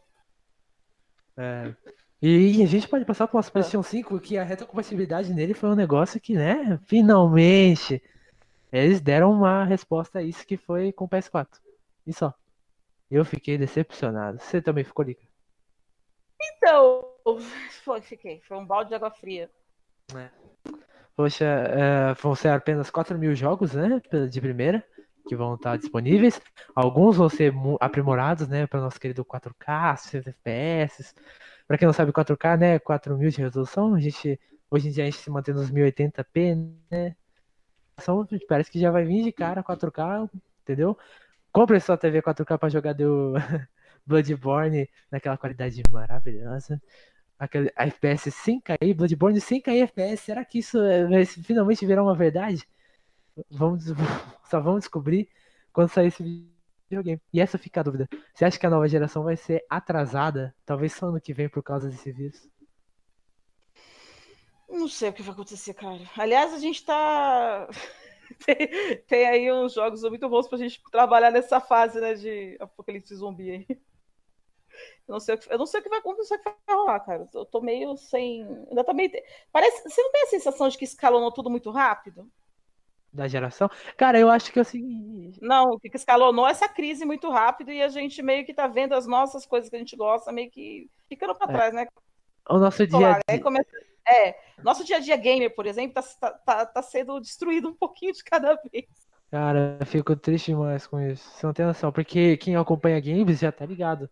É. E, a gente pode passar para o PlayStation 5 que a retrocompatibilidade nele foi um negócio que, né, finalmente eles deram uma resposta a isso que foi com o PS4. E só. Eu fiquei decepcionado. Você também ficou liga? Então, foi, fiquei. Foi um balde de água fria. É. Poxa, é, vão ser apenas 4 mil jogos, né? De primeira, que vão estar disponíveis. Alguns vão ser aprimorados, né? Para o nosso querido 4K, 60 FPS. Para quem não sabe, 4K, né? 4 mil de resolução. A gente, hoje em dia a gente se mantém nos 1080p, né? Parece que já vai vir de cara 4K, entendeu? Compre sua TV 4K para jogar do Bloodborne naquela qualidade maravilhosa. Aquele FPS sem cair, Bloodborne sem cair FPS. Será que isso vai finalmente virar uma verdade? Vamos, só vamos descobrir quando sair esse videogame. E essa fica a dúvida. Você acha que a nova geração vai ser atrasada? Talvez só ano que vem por causa desse vírus? Não sei o que vai acontecer, cara. Aliás, a gente tá tem, tem, aí uns jogos muito bons pra gente trabalhar nessa fase, né, de apocalipse zumbi aí. Eu não sei o que, eu não sei o que vai acontecer, o que vai rolar, cara. Eu tô meio sem. Ainda tá meio. Parece. Você não tem a sensação de que escalonou tudo muito rápido? Da geração? Cara, eu acho que é o seguinte. Não, o que escalonou é essa crise muito rápido e a gente meio que tá vendo as nossas coisas que a gente gosta, meio que ficando pra é. trás, né? O nosso dia. a dia... Começa... É, nosso dia a dia gamer, por exemplo, tá, tá, tá sendo destruído um pouquinho de cada vez. Cara, eu fico triste demais com isso. Você não tem noção, porque quem acompanha games já tá ligado.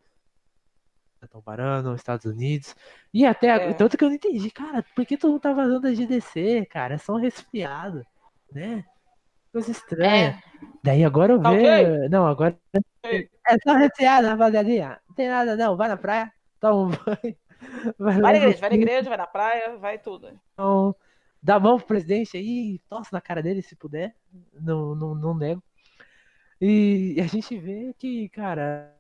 Estão parando nos Estados Unidos. E até. É. Tanto que eu não entendi, cara, por que tu não tá vazando a GDC, cara? É só um resfriado, né? Coisa estranha. É. Daí agora eu tá vejo. Okay. Não, agora. É só reteada, rapaziadinha. Não tem nada, não. Vai na praia, toma um banho. Vai, vai na igreja, vai na igreja, vai na praia, vai tudo. Então, dá a mão pro presidente aí, tosse na cara dele se puder. Não, não, não nego. E a gente vê que, cara,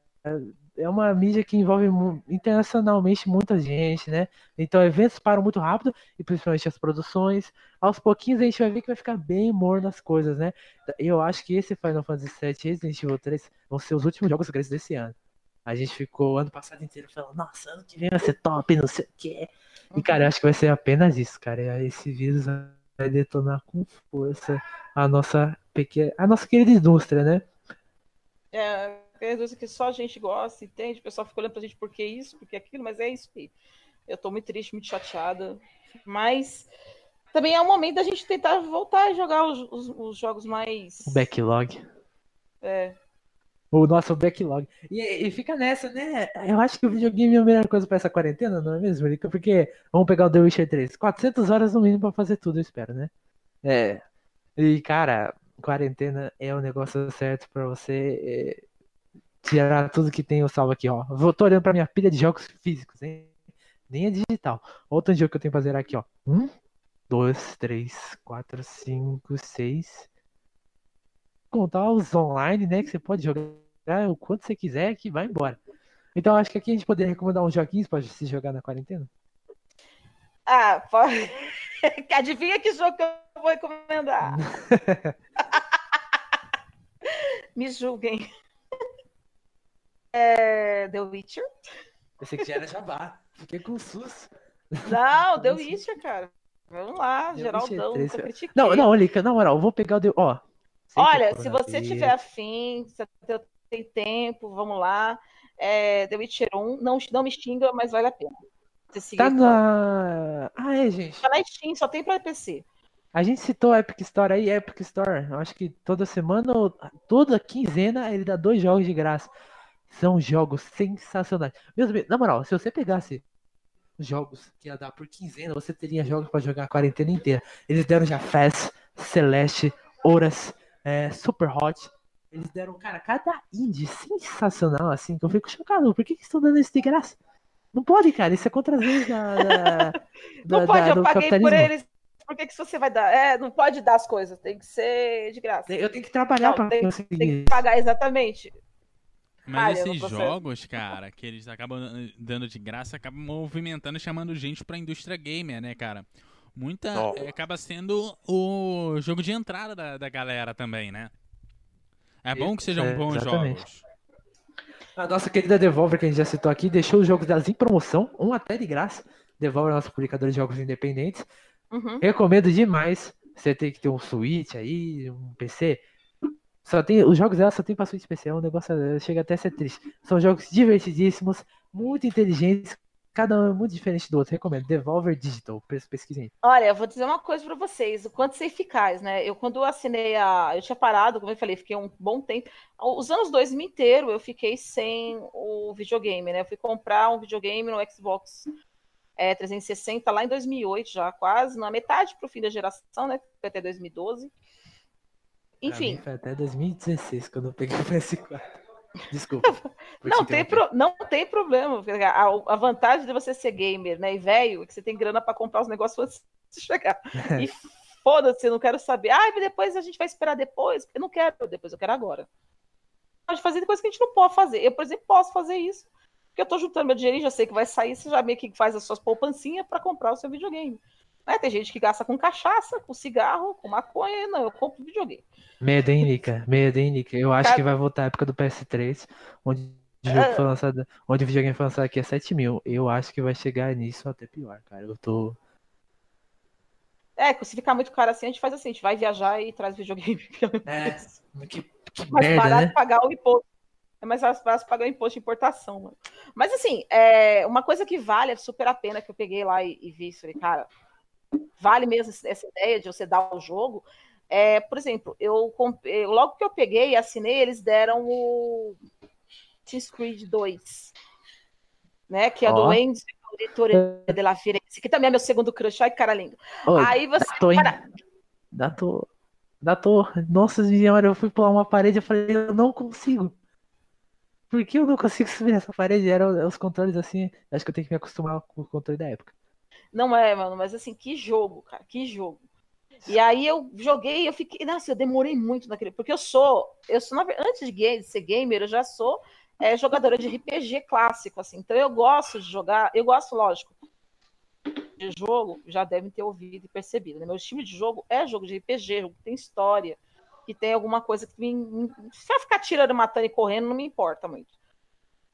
é uma mídia que envolve internacionalmente muita gente, né? Então eventos param muito rápido, e principalmente as produções. Aos pouquinhos a gente vai ver que vai ficar bem morno as coisas, né? Eu acho que esse Final Fantasy VII e Resident Evil 3 vão ser os últimos jogos grandes desse ano. A gente ficou ano passado inteiro falando, nossa, ano que vem vai ser top, não sei o quê. E, cara, eu acho que vai ser apenas isso, cara. Esse vírus vai detonar com força a nossa pequena, a nossa querida indústria, né? É, é indústria que só a gente gosta, entende? O pessoal fica olhando pra gente por que isso, por que aquilo, mas é isso aí. Eu tô muito triste, muito chateada. Mas também é o momento da gente tentar voltar a jogar os, os, os jogos mais. O backlog. É. O nosso backlog. E, e, fica nessa, né? Eu acho que o videogame é a melhor coisa pra essa quarentena, não é mesmo, Porque vamos pegar o The Witcher 3. 400 horas no mínimo pra fazer tudo, eu espero, né? É. E, cara, quarentena é o negócio certo pra você. Tirar tudo que tem o salvo aqui, ó. Vou, tô olhando pra minha pilha de jogos físicos, hein? Nem é digital. Outro jogo que eu tenho que fazer aqui, ó. Um, dois, três, quatro, cinco, seis. Contar os online, né? Que você pode jogar o quanto você quiser que vai embora. Então acho que aqui a gente poderia recomendar uns joguinhos pra se jogar na quarentena. Ah, pode. Adivinha que jogo que eu vou recomendar? Me julguem. É The Witcher. Pensei que já era jabá. Fiquei com sus. Não, The Witcher, cara. Vamos lá, The Geraldão, nunca critiquei. Não, não, Lica, na moral, eu vou pegar o The... Ó, Olha, se você tiver afim, se você tem tempo, vamos lá. É, The Witcher 1, não, não me xinga, mas vale a pena. Você tá na... Ah, é, gente. Tá na Steam, só tem pra PC. A gente citou a Epic Store aí, Epic Store. Eu acho que toda semana, toda quinzena, ele dá dois jogos de graça. São jogos sensacionais. Meus amigos, na moral, se você pegasse jogos que ia dar por quinzena, você teria jogos para jogar a quarentena inteira. Eles deram já Fast, Celeste, Horas, é, Super Hot. Eles deram, cara, cada indie sensacional, assim, que eu fico chocado. Por que, que estão dando isso de graça? Não pode, cara. Isso é contra as leis da, da, Não da, pode, da, eu paguei por eles. Por que, que você vai dar? É, não pode dar as coisas, tem que ser de graça. Eu tenho que trabalhar para conseguir. Tem que pagar, exatamente. Mas esses jogos, cara, que eles acabam dando de graça, acabam movimentando, chamando gente pra indústria gamer, né, cara? Muita. É, acaba sendo o jogo de entrada da, da galera também, né? É bom que sejam é, bons exatamente. jogos. A nossa querida Devolver, que a gente já citou aqui, deixou os jogos delas em promoção, um até de graça. Devolver é nosso publicador de jogos independentes. Uhum. Recomendo demais. Você tem que ter um Switch aí, um PC. Só tem, os jogos dela só tem pra especial, o negócio eh, chega até a ser triste. São jogos divertidíssimos, muito inteligentes, cada um é muito diferente do outro. Recomendo. Devolver Digital, pesquisem. Olha, eu vou dizer uma coisa para vocês, o quanto ser eficaz, né? Eu quando assinei a, eu tinha parado, como eu falei, fiquei um bom tempo. Os anos 2000 inteiro eu fiquei sem o videogame, né? Eu fui comprar um videogame no Xbox é, 360 lá em 2008 já, quase na metade pro fim da geração, né? Até 2012. Enfim. Foi até 2016 quando eu peguei o PS4. Desculpa. não, tem pro, não tem problema. A, a, vantagem de você ser gamer né, e velho é que você tem grana para comprar os negócios antes de chegar. E foda-se, eu não quero saber. Ah, depois a gente vai esperar depois. Eu não quero depois, eu quero agora. Pode fazer coisa que a gente não pode fazer. Eu, por exemplo, posso fazer isso. Porque eu tô juntando meu dinheiro e já sei que vai sair, você já meio que faz as suas poupancinhas para comprar o seu videogame. Né? Tem gente que gasta com cachaça, com cigarro, com maconha. Não, eu compro videogame. Medo, hein, Nica? Medo, hein, Nica? Eu acho Cara... que vai voltar a época do PS3, onde o jogo foi lançado, onde o videogame foi lançado aqui a 7 mil. Eu acho que vai chegar nisso até pior, cara. Eu tô. É, se ficar muito caro assim, a gente faz assim, a gente vai viajar e traz videogame. É, que, que mais merda, barato né? pagar o imposto. É mais fácil pagar o imposto de importação, mano. Mas assim, é, uma coisa que vale super a pena que eu peguei lá e, e vi, falei, cara, vale mesmo essa ideia de você dar o jogo. É, por exemplo, eu, eu logo que eu peguei e assinei, eles deram o Team Creed 2, né? Que é oh. do Enzo Direttore della Firenze, que também é meu segundo crush. Ai, cara lindo. Oh, Aí você. Dato, in... dato, da torre. Nossa senhora, eu fui pular uma parede, eu falei, eu não consigo. Por que eu não consigo subir essa parede? Eram os controles assim. Acho que eu tenho que me acostumar com o controle da época. Não é, mano, mas assim, que jogo, cara, que jogo. E aí eu joguei, eu fiquei, nossa, eu demorei muito naquele, porque eu sou, eu sou antes de, game, ser gamer, eu já sou é, jogadora de RPG clássico, assim. Então eu gosto de jogar, eu gosto, lógico, de jogo, já devem ter ouvido e percebido. Né? Meu time de jogo é jogo de RPG, jogo que tem história, que tem alguma coisa que me. Se eu ficar tirando, matando e correndo, não me importa muito.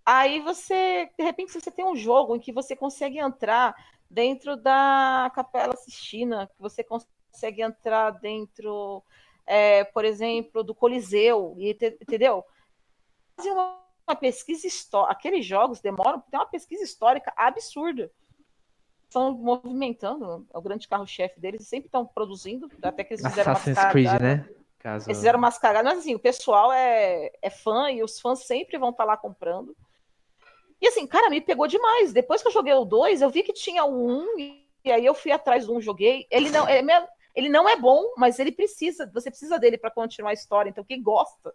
Aí você, de repente, você tem um jogo em que você consegue entrar dentro da Capela Sistina, que você consegue entrar dentro, é, por exemplo, do Coliseu, entendeu? Fazer uma pesquisa histórica. Aqueles jogos demoram, tem uma pesquisa histórica absurda estão movimentando, é o grande carro-chefe deles, sempre estão produzindo, até que eles fizeram Assassin's umas Creed, né? Caso... Eles fizeram umas cagadas, mas assim, o pessoal é, é fã e os fãs sempre vão estar tá lá comprando. E assim, cara, me pegou demais. Depois que eu joguei o 2, eu vi que tinha o 1 um, e, aí eu fui atrás do 1, um, joguei. Ele não, é ele não é bom, mas ele precisa, você precisa dele para continuar a história. Então, quem gosta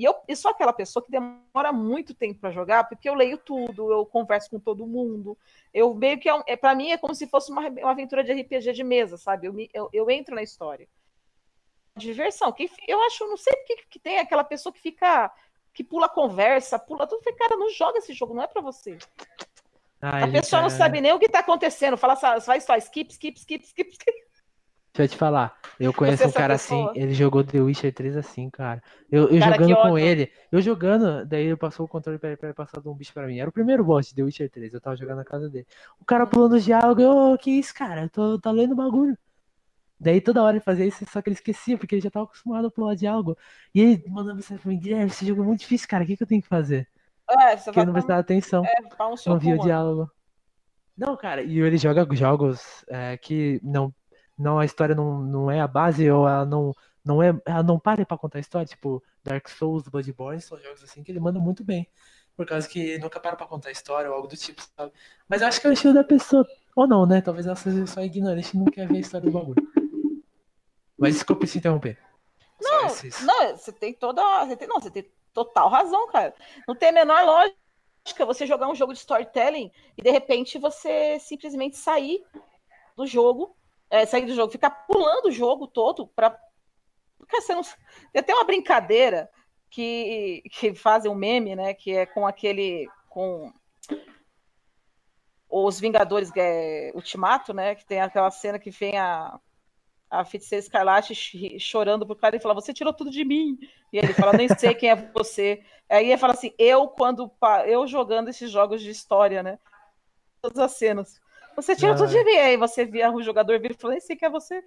e eu, eu sou aquela pessoa que demora muito tempo para jogar, porque eu leio tudo, eu converso com todo mundo. Eu meio que é, é para mim é como se fosse uma, uma aventura de RPG de mesa, sabe? Eu, eu, eu entro na história. Diversão. Que, eu acho, não sei porque que tem aquela pessoa que fica que pula conversa, pula tudo. Cara, não joga esse jogo, não é para você. Ai, a pessoa não sabe nem o que tá acontecendo. Fala só, só skip, skip, skip, skip, skip. Deixa eu te falar, eu conheço um cara assim, ele jogou The Witcher 3 assim, cara. Eu, eu cara, jogando com ele, eu jogando, daí ele passou o controle pra, pra passar de um bicho pra mim. Era o primeiro boss de The Witcher 3, eu tava jogando na casa dele. O cara pulando o diálogo, eu, oh, que isso, cara? Eu tô, tá lendo bagulho. Daí toda hora ele fazia isso, só que ele esquecia, porque ele já tava acostumado a pular diálogo. E ele mandando mensagem pra mim, Guilherme, esse jogo é muito difícil, cara, o que, que eu tenho que fazer? É, você porque não prestava atenção, é, não via o diálogo. Não, cara, e ele joga jogos é, que não não a história não, não é a base ou ela não não é ela não para para contar a história, tipo Dark Souls, Bloodborne, são jogos assim que ele manda muito bem. Por causa que nunca para pra contar a história ou algo do tipo, sabe? Mas eu acho que é o estilo da pessoa. Ou não, né? Talvez ela seja só ignorante e não quer ver a história do bagulho. Mas desculpe se interromper. Não, não, você tem toda. Você tem, não, você tem total razão, cara. Não tem a menor lógica você jogar um jogo de storytelling e de repente você simplesmente sair do jogo é, sair do jogo, ficar pulando o jogo todo para. Porque você não. Tem até uma brincadeira que, que fazem um meme, né? Que é com aquele. com os Vingadores é, Ultimato, né? Que tem aquela cena que vem a, a feiticeira Escarlate chorando pro cara e fala: Você tirou tudo de mim. E ele fala: Nem sei quem é você. Aí ele fala assim: Eu, quando. Eu jogando esses jogos de história, né? Todas as cenas. Você tira tudo de mim, aí você via o jogador vir e falou, esse que é você.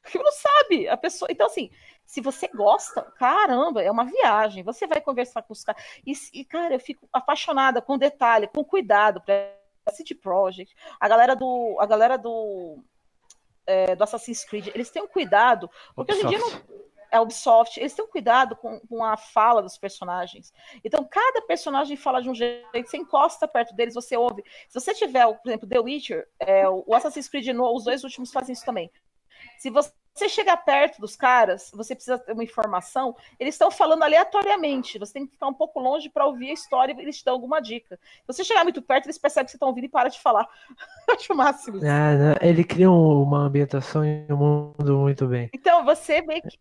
Porque não sabe, a pessoa. Então, assim, se você gosta, caramba, é uma viagem. Você vai conversar com os caras. E, e, cara, eu fico apaixonada com detalhe, com cuidado para City Project, a galera do. A galera do. É, do Assassin's Creed, eles têm um cuidado, porque hoje em dia não, é Ubisoft, eles têm um cuidado com, com, a fala dos personagens. Então, cada personagem fala de um jeito, você encosta perto deles, você ouve. Se você tiver, por exemplo, The Witcher, é, o Assassin's Creed, os dois últimos fazem isso também. Se você chegar perto dos caras, você precisa ter uma informação, eles estão falando aleatoriamente. Você tem que ficar um pouco longe para ouvir a história e eles te dão alguma dica. Se você chegar muito perto, eles percebem que você está ouvindo e para de falar. Acho o máximo. Ah, ele cria uma ambientação e um mundo muito bem. Então, você vê que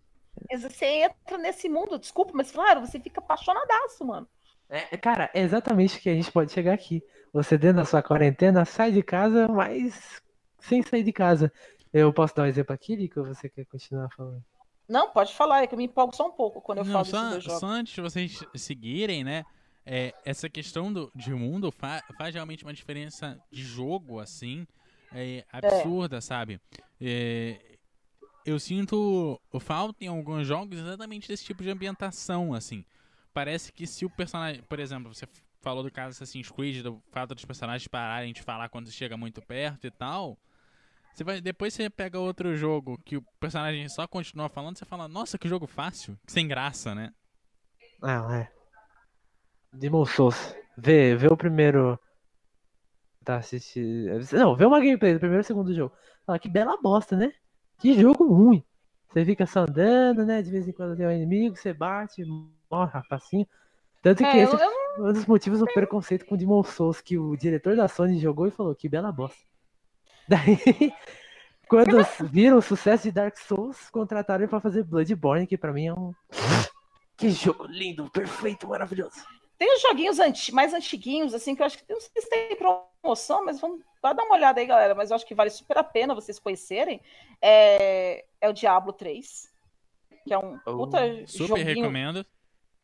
você entra nesse mundo, desculpa, mas claro, você fica apaixonadaço, mano. É, cara, é exatamente o que a gente pode chegar aqui. Você dentro da sua quarentena, sai de casa, mas sem sair de casa. Eu posso dar um exemplo aqui, Lico, ou você quer continuar falando? Não, pode falar, é que eu me empolgo só um pouco quando eu Não, falo só, só antes de vocês seguirem, né? É, essa questão do, de mundo fa faz realmente uma diferença de jogo, assim, é, absurda, é. sabe? É, eu sinto falta em alguns jogos exatamente desse tipo de ambientação, assim. Parece que se o personagem, por exemplo, você falou do caso Assassin's Creed, do fato dos personagens pararem de falar quando chega muito perto e tal. Você vai, depois você pega outro jogo que o personagem só continua falando, você fala, nossa, que jogo fácil, sem graça, né? Ah, é. Demon Souls. Vê, vê o primeiro. Tá assistindo. Não, vê uma gameplay do primeiro e segundo jogo. Fala que bela bosta, né? Que jogo ruim. Você fica só andando, né? De vez em quando tem um inimigo, você bate, morre, rapacinho. Tanto que é, esse é um dos motivos do preconceito com Demon Souls, que o diretor da Sony jogou e falou que bela bosta. Daí, quando viram o sucesso de Dark Souls, contrataram ele pra fazer Bloodborne, que pra mim é um. Que jogo lindo, perfeito, maravilhoso. Tem os joguinhos anti mais antiguinhos, assim, que eu acho que não sei se tem promoção, mas vamos dar uma olhada aí, galera. Mas eu acho que vale super a pena vocês conhecerem. É, é o Diablo 3, que é um oh, puta super joguinho. recomendo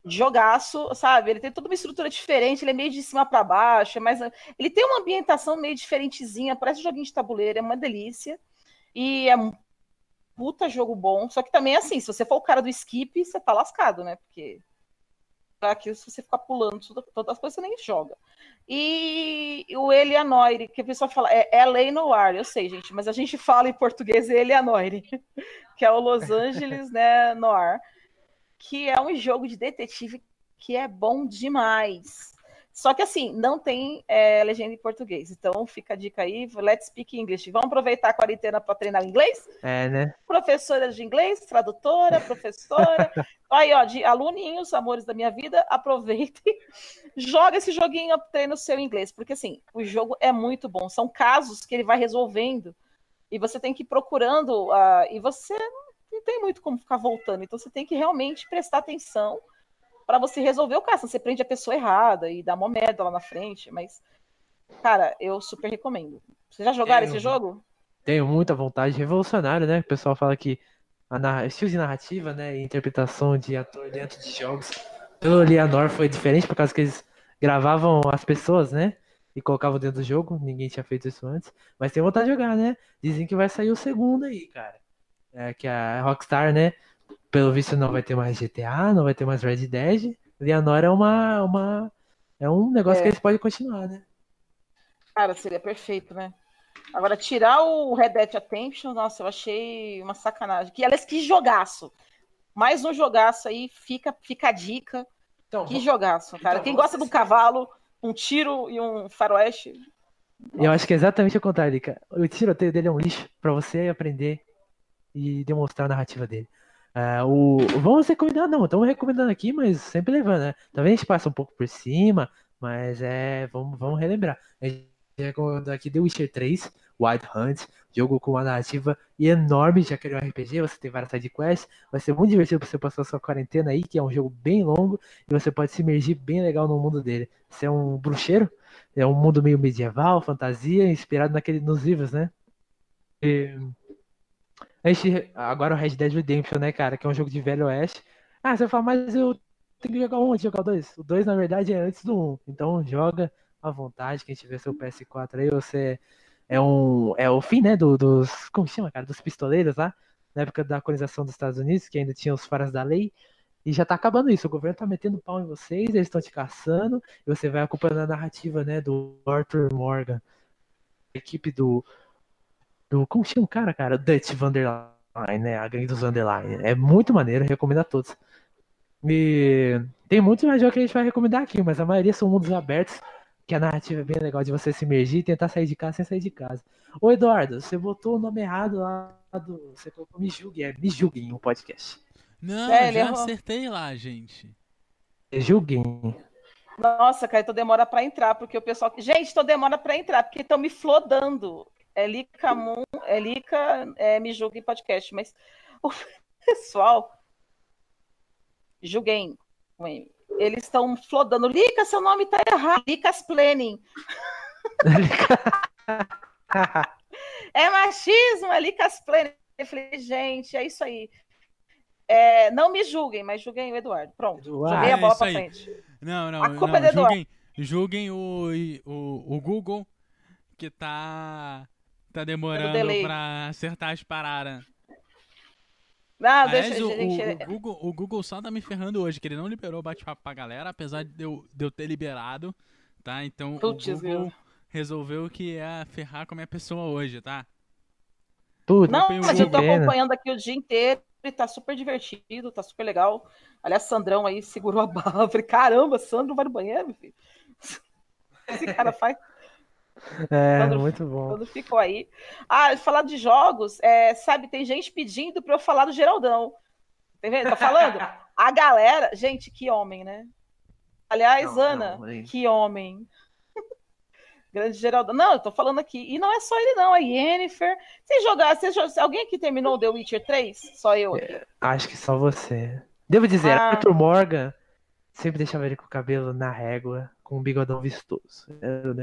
jogaço, sabe? Ele tem toda uma estrutura diferente, ele é meio de cima para baixo, é mais ele tem uma ambientação meio diferentezinha, parece um joguinho de tabuleiro, é uma delícia. E é um puta jogo bom, só que também é assim, se você for o cara do skip, você tá lascado, né? Porque aqui se você ficar pulando todas as coisas você nem joga. E o Eleanor, que a pessoa fala, é, é Lei Noir, eu sei, gente, mas a gente fala em português Eleanor, que é o Los Angeles, né, Noir que é um jogo de detetive que é bom demais. Só que assim, não tem é, legenda em português. Então fica a dica aí, let's speak English. Vamos aproveitar a quarentena para treinar inglês? É, né? Professora de inglês, tradutora, professora. aí, ó, de aluninhos, amores da minha vida, aproveitem. Joga esse joguinho, treina o seu inglês. Porque assim, o jogo é muito bom. São casos que ele vai resolvendo. E você tem que ir procurando. Uh, e você tem muito como ficar voltando. Então você tem que realmente prestar atenção para você resolver o caso. Você prende a pessoa errada e dá uma merda lá na frente. Mas, cara, eu super recomendo. Vocês já jogaram esse jogo? Tenho muita vontade. Revolucionário, né? O pessoal fala que a estilo de narrativa, né? E interpretação de ator dentro de jogos pelo Leonor foi diferente por causa que eles gravavam as pessoas, né? E colocavam dentro do jogo. Ninguém tinha feito isso antes. Mas tem vontade de jogar, né? Dizem que vai sair o segundo aí, cara é, que a Rockstar, né? Pelo visto não vai ter mais GTA, não vai ter mais Red Dead. Leonor é uma, uma é um negócio é. que eles podem continuar, né? Cara, seria perfeito, né? Agora, tirar o Red Dead Attention, nossa, eu achei uma sacanagem. Que, aliás, que jogaço. Mais um jogaço aí, fica, fica a dica. Então, que jogaço, cara. Então, Quem gosta de um cavalo, um tiro e um faroeste. Eu acho que é exatamente o contrário, Lica. O tiroteio dele é um lixo para você aprender e demonstrar a narrativa dele. Uh, o, vamos recomendar, não, estamos recomendando aqui, mas sempre levando, né? Talvez a gente passe um pouco por cima, mas é, vamos, vamos relembrar. A gente recomendou aqui The Witcher 3, Wild Hunt, jogo com uma narrativa enorme, já que ele é um RPG, você tem várias sidequests, vai ser muito divertido para você passar sua quarentena aí, que é um jogo bem longo, e você pode se imergir bem legal no mundo dele. Você é um bruxeiro, é um mundo meio medieval, fantasia, inspirado naquele, nos livros, né? E, a gente, agora o Red Dead Redemption, né, cara, que é um jogo de velho oeste. Ah, você fala, mas eu tenho que jogar um antes de jogar o 2. O 2, na verdade, é antes do 1. Um. Então joga à vontade, quem tiver seu PS4 aí, você é um. É o fim, né? Do, dos. Como chama, cara? Dos pistoleiros lá. Na época da colonização dos Estados Unidos, que ainda tinha os faras da lei. E já tá acabando isso. O governo tá metendo pau em vocês, eles estão te caçando, e você vai acompanhando a narrativa, né, do Arthur Morgan. A equipe do, do. Como chama o cara, cara? Dutch Vanderline, né? A gangue dos Vanderline. É muito maneiro, recomendo a todos. E tem muitos mais jogos que a gente vai recomendar aqui, mas a maioria são mundos abertos, que a narrativa é bem legal de você se imergir e tentar sair de casa sem sair de casa. Ô Eduardo, você botou o nome errado lá do. Você colocou Me Julgue, é Me Julguem no podcast. Não, é, já errou. acertei lá, gente. Me Julguem. Nossa, cara, então demora para entrar, porque o pessoal. Gente, então demora para entrar, porque estão me flodando é Lica Moon, é Lica, é, me julgue em podcast, mas o pessoal, julguem, eles estão flodando. Lica, seu nome tá errado. Licas Planning. é machismo, é Licas Planning. Eu falei, gente, é isso aí. É, não me julguem, mas julguem o Eduardo. Pronto, Eduardo. joguei a bola é pra frente. Não, não, a culpa não, é do julguem, julguem o, o, o Google que tá Tá demorando pra acertar as paradas. Não, Aliás, deixa, o, gente... o, Google, o Google só tá me ferrando hoje, que ele não liberou o bate-papo pra galera, apesar de eu, de eu ter liberado, tá? Então Putz, o Google meu. resolveu que ia ferrar com a minha pessoa hoje, tá? Tudo. Não, mas eu tô acompanhando aqui o dia inteiro e tá super divertido, tá super legal. Aliás, Sandrão aí segurou a barra. Eu falei, caramba, Sandro vai no banheiro, meu filho. Esse cara faz. É, quando, muito bom. Quando ficou aí. Ah, falar de jogos, é, sabe, tem gente pedindo para eu falar do Geraldão. Tá vendo? Tá falando? A galera, gente, que homem, né? Aliás, não, Ana, não, que homem. Grande Geraldão. Não, eu tô falando aqui. E não é só ele, não. A Yennefer. Se jogar, se alguém aqui terminou The Witcher 3? Só eu aqui. É, acho que só você. Devo dizer, ah. Arthur Morgan sempre deixava ele com o cabelo na régua, com um bigodão vistoso. Era um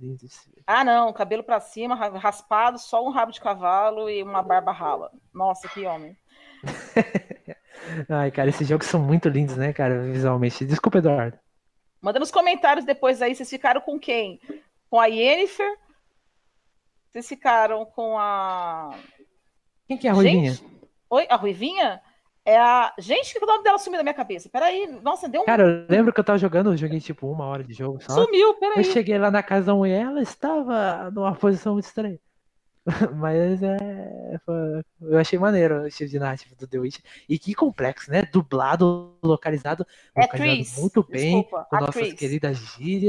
lindo. Ah, não. Cabelo pra cima, raspado, só um rabo de cavalo e uma barba rala. Nossa, que homem. Ai, cara, esses jogos são muito lindos, né, cara, visualmente. Desculpa, Eduardo. Manda nos comentários depois aí, vocês ficaram com quem? com a Yennefer. Vocês ficaram com a. Quem que é a Ruivinha? Gente? Oi, a Ruivinha? É a. Gente, que o nome dela sumiu da minha cabeça. Peraí, nossa, deu um. Cara, eu lembro que eu tava jogando, eu joguei tipo uma hora de jogo só. Sumiu, peraí. Eu cheguei lá na casa da mulher, ela estava numa posição muito estranha. Mas é. Eu achei maneiro o estilo de narrativa do The Witch. E que complexo, né? Dublado, localizado. É localizado muito bem Desculpa, com nossas queridas gírias.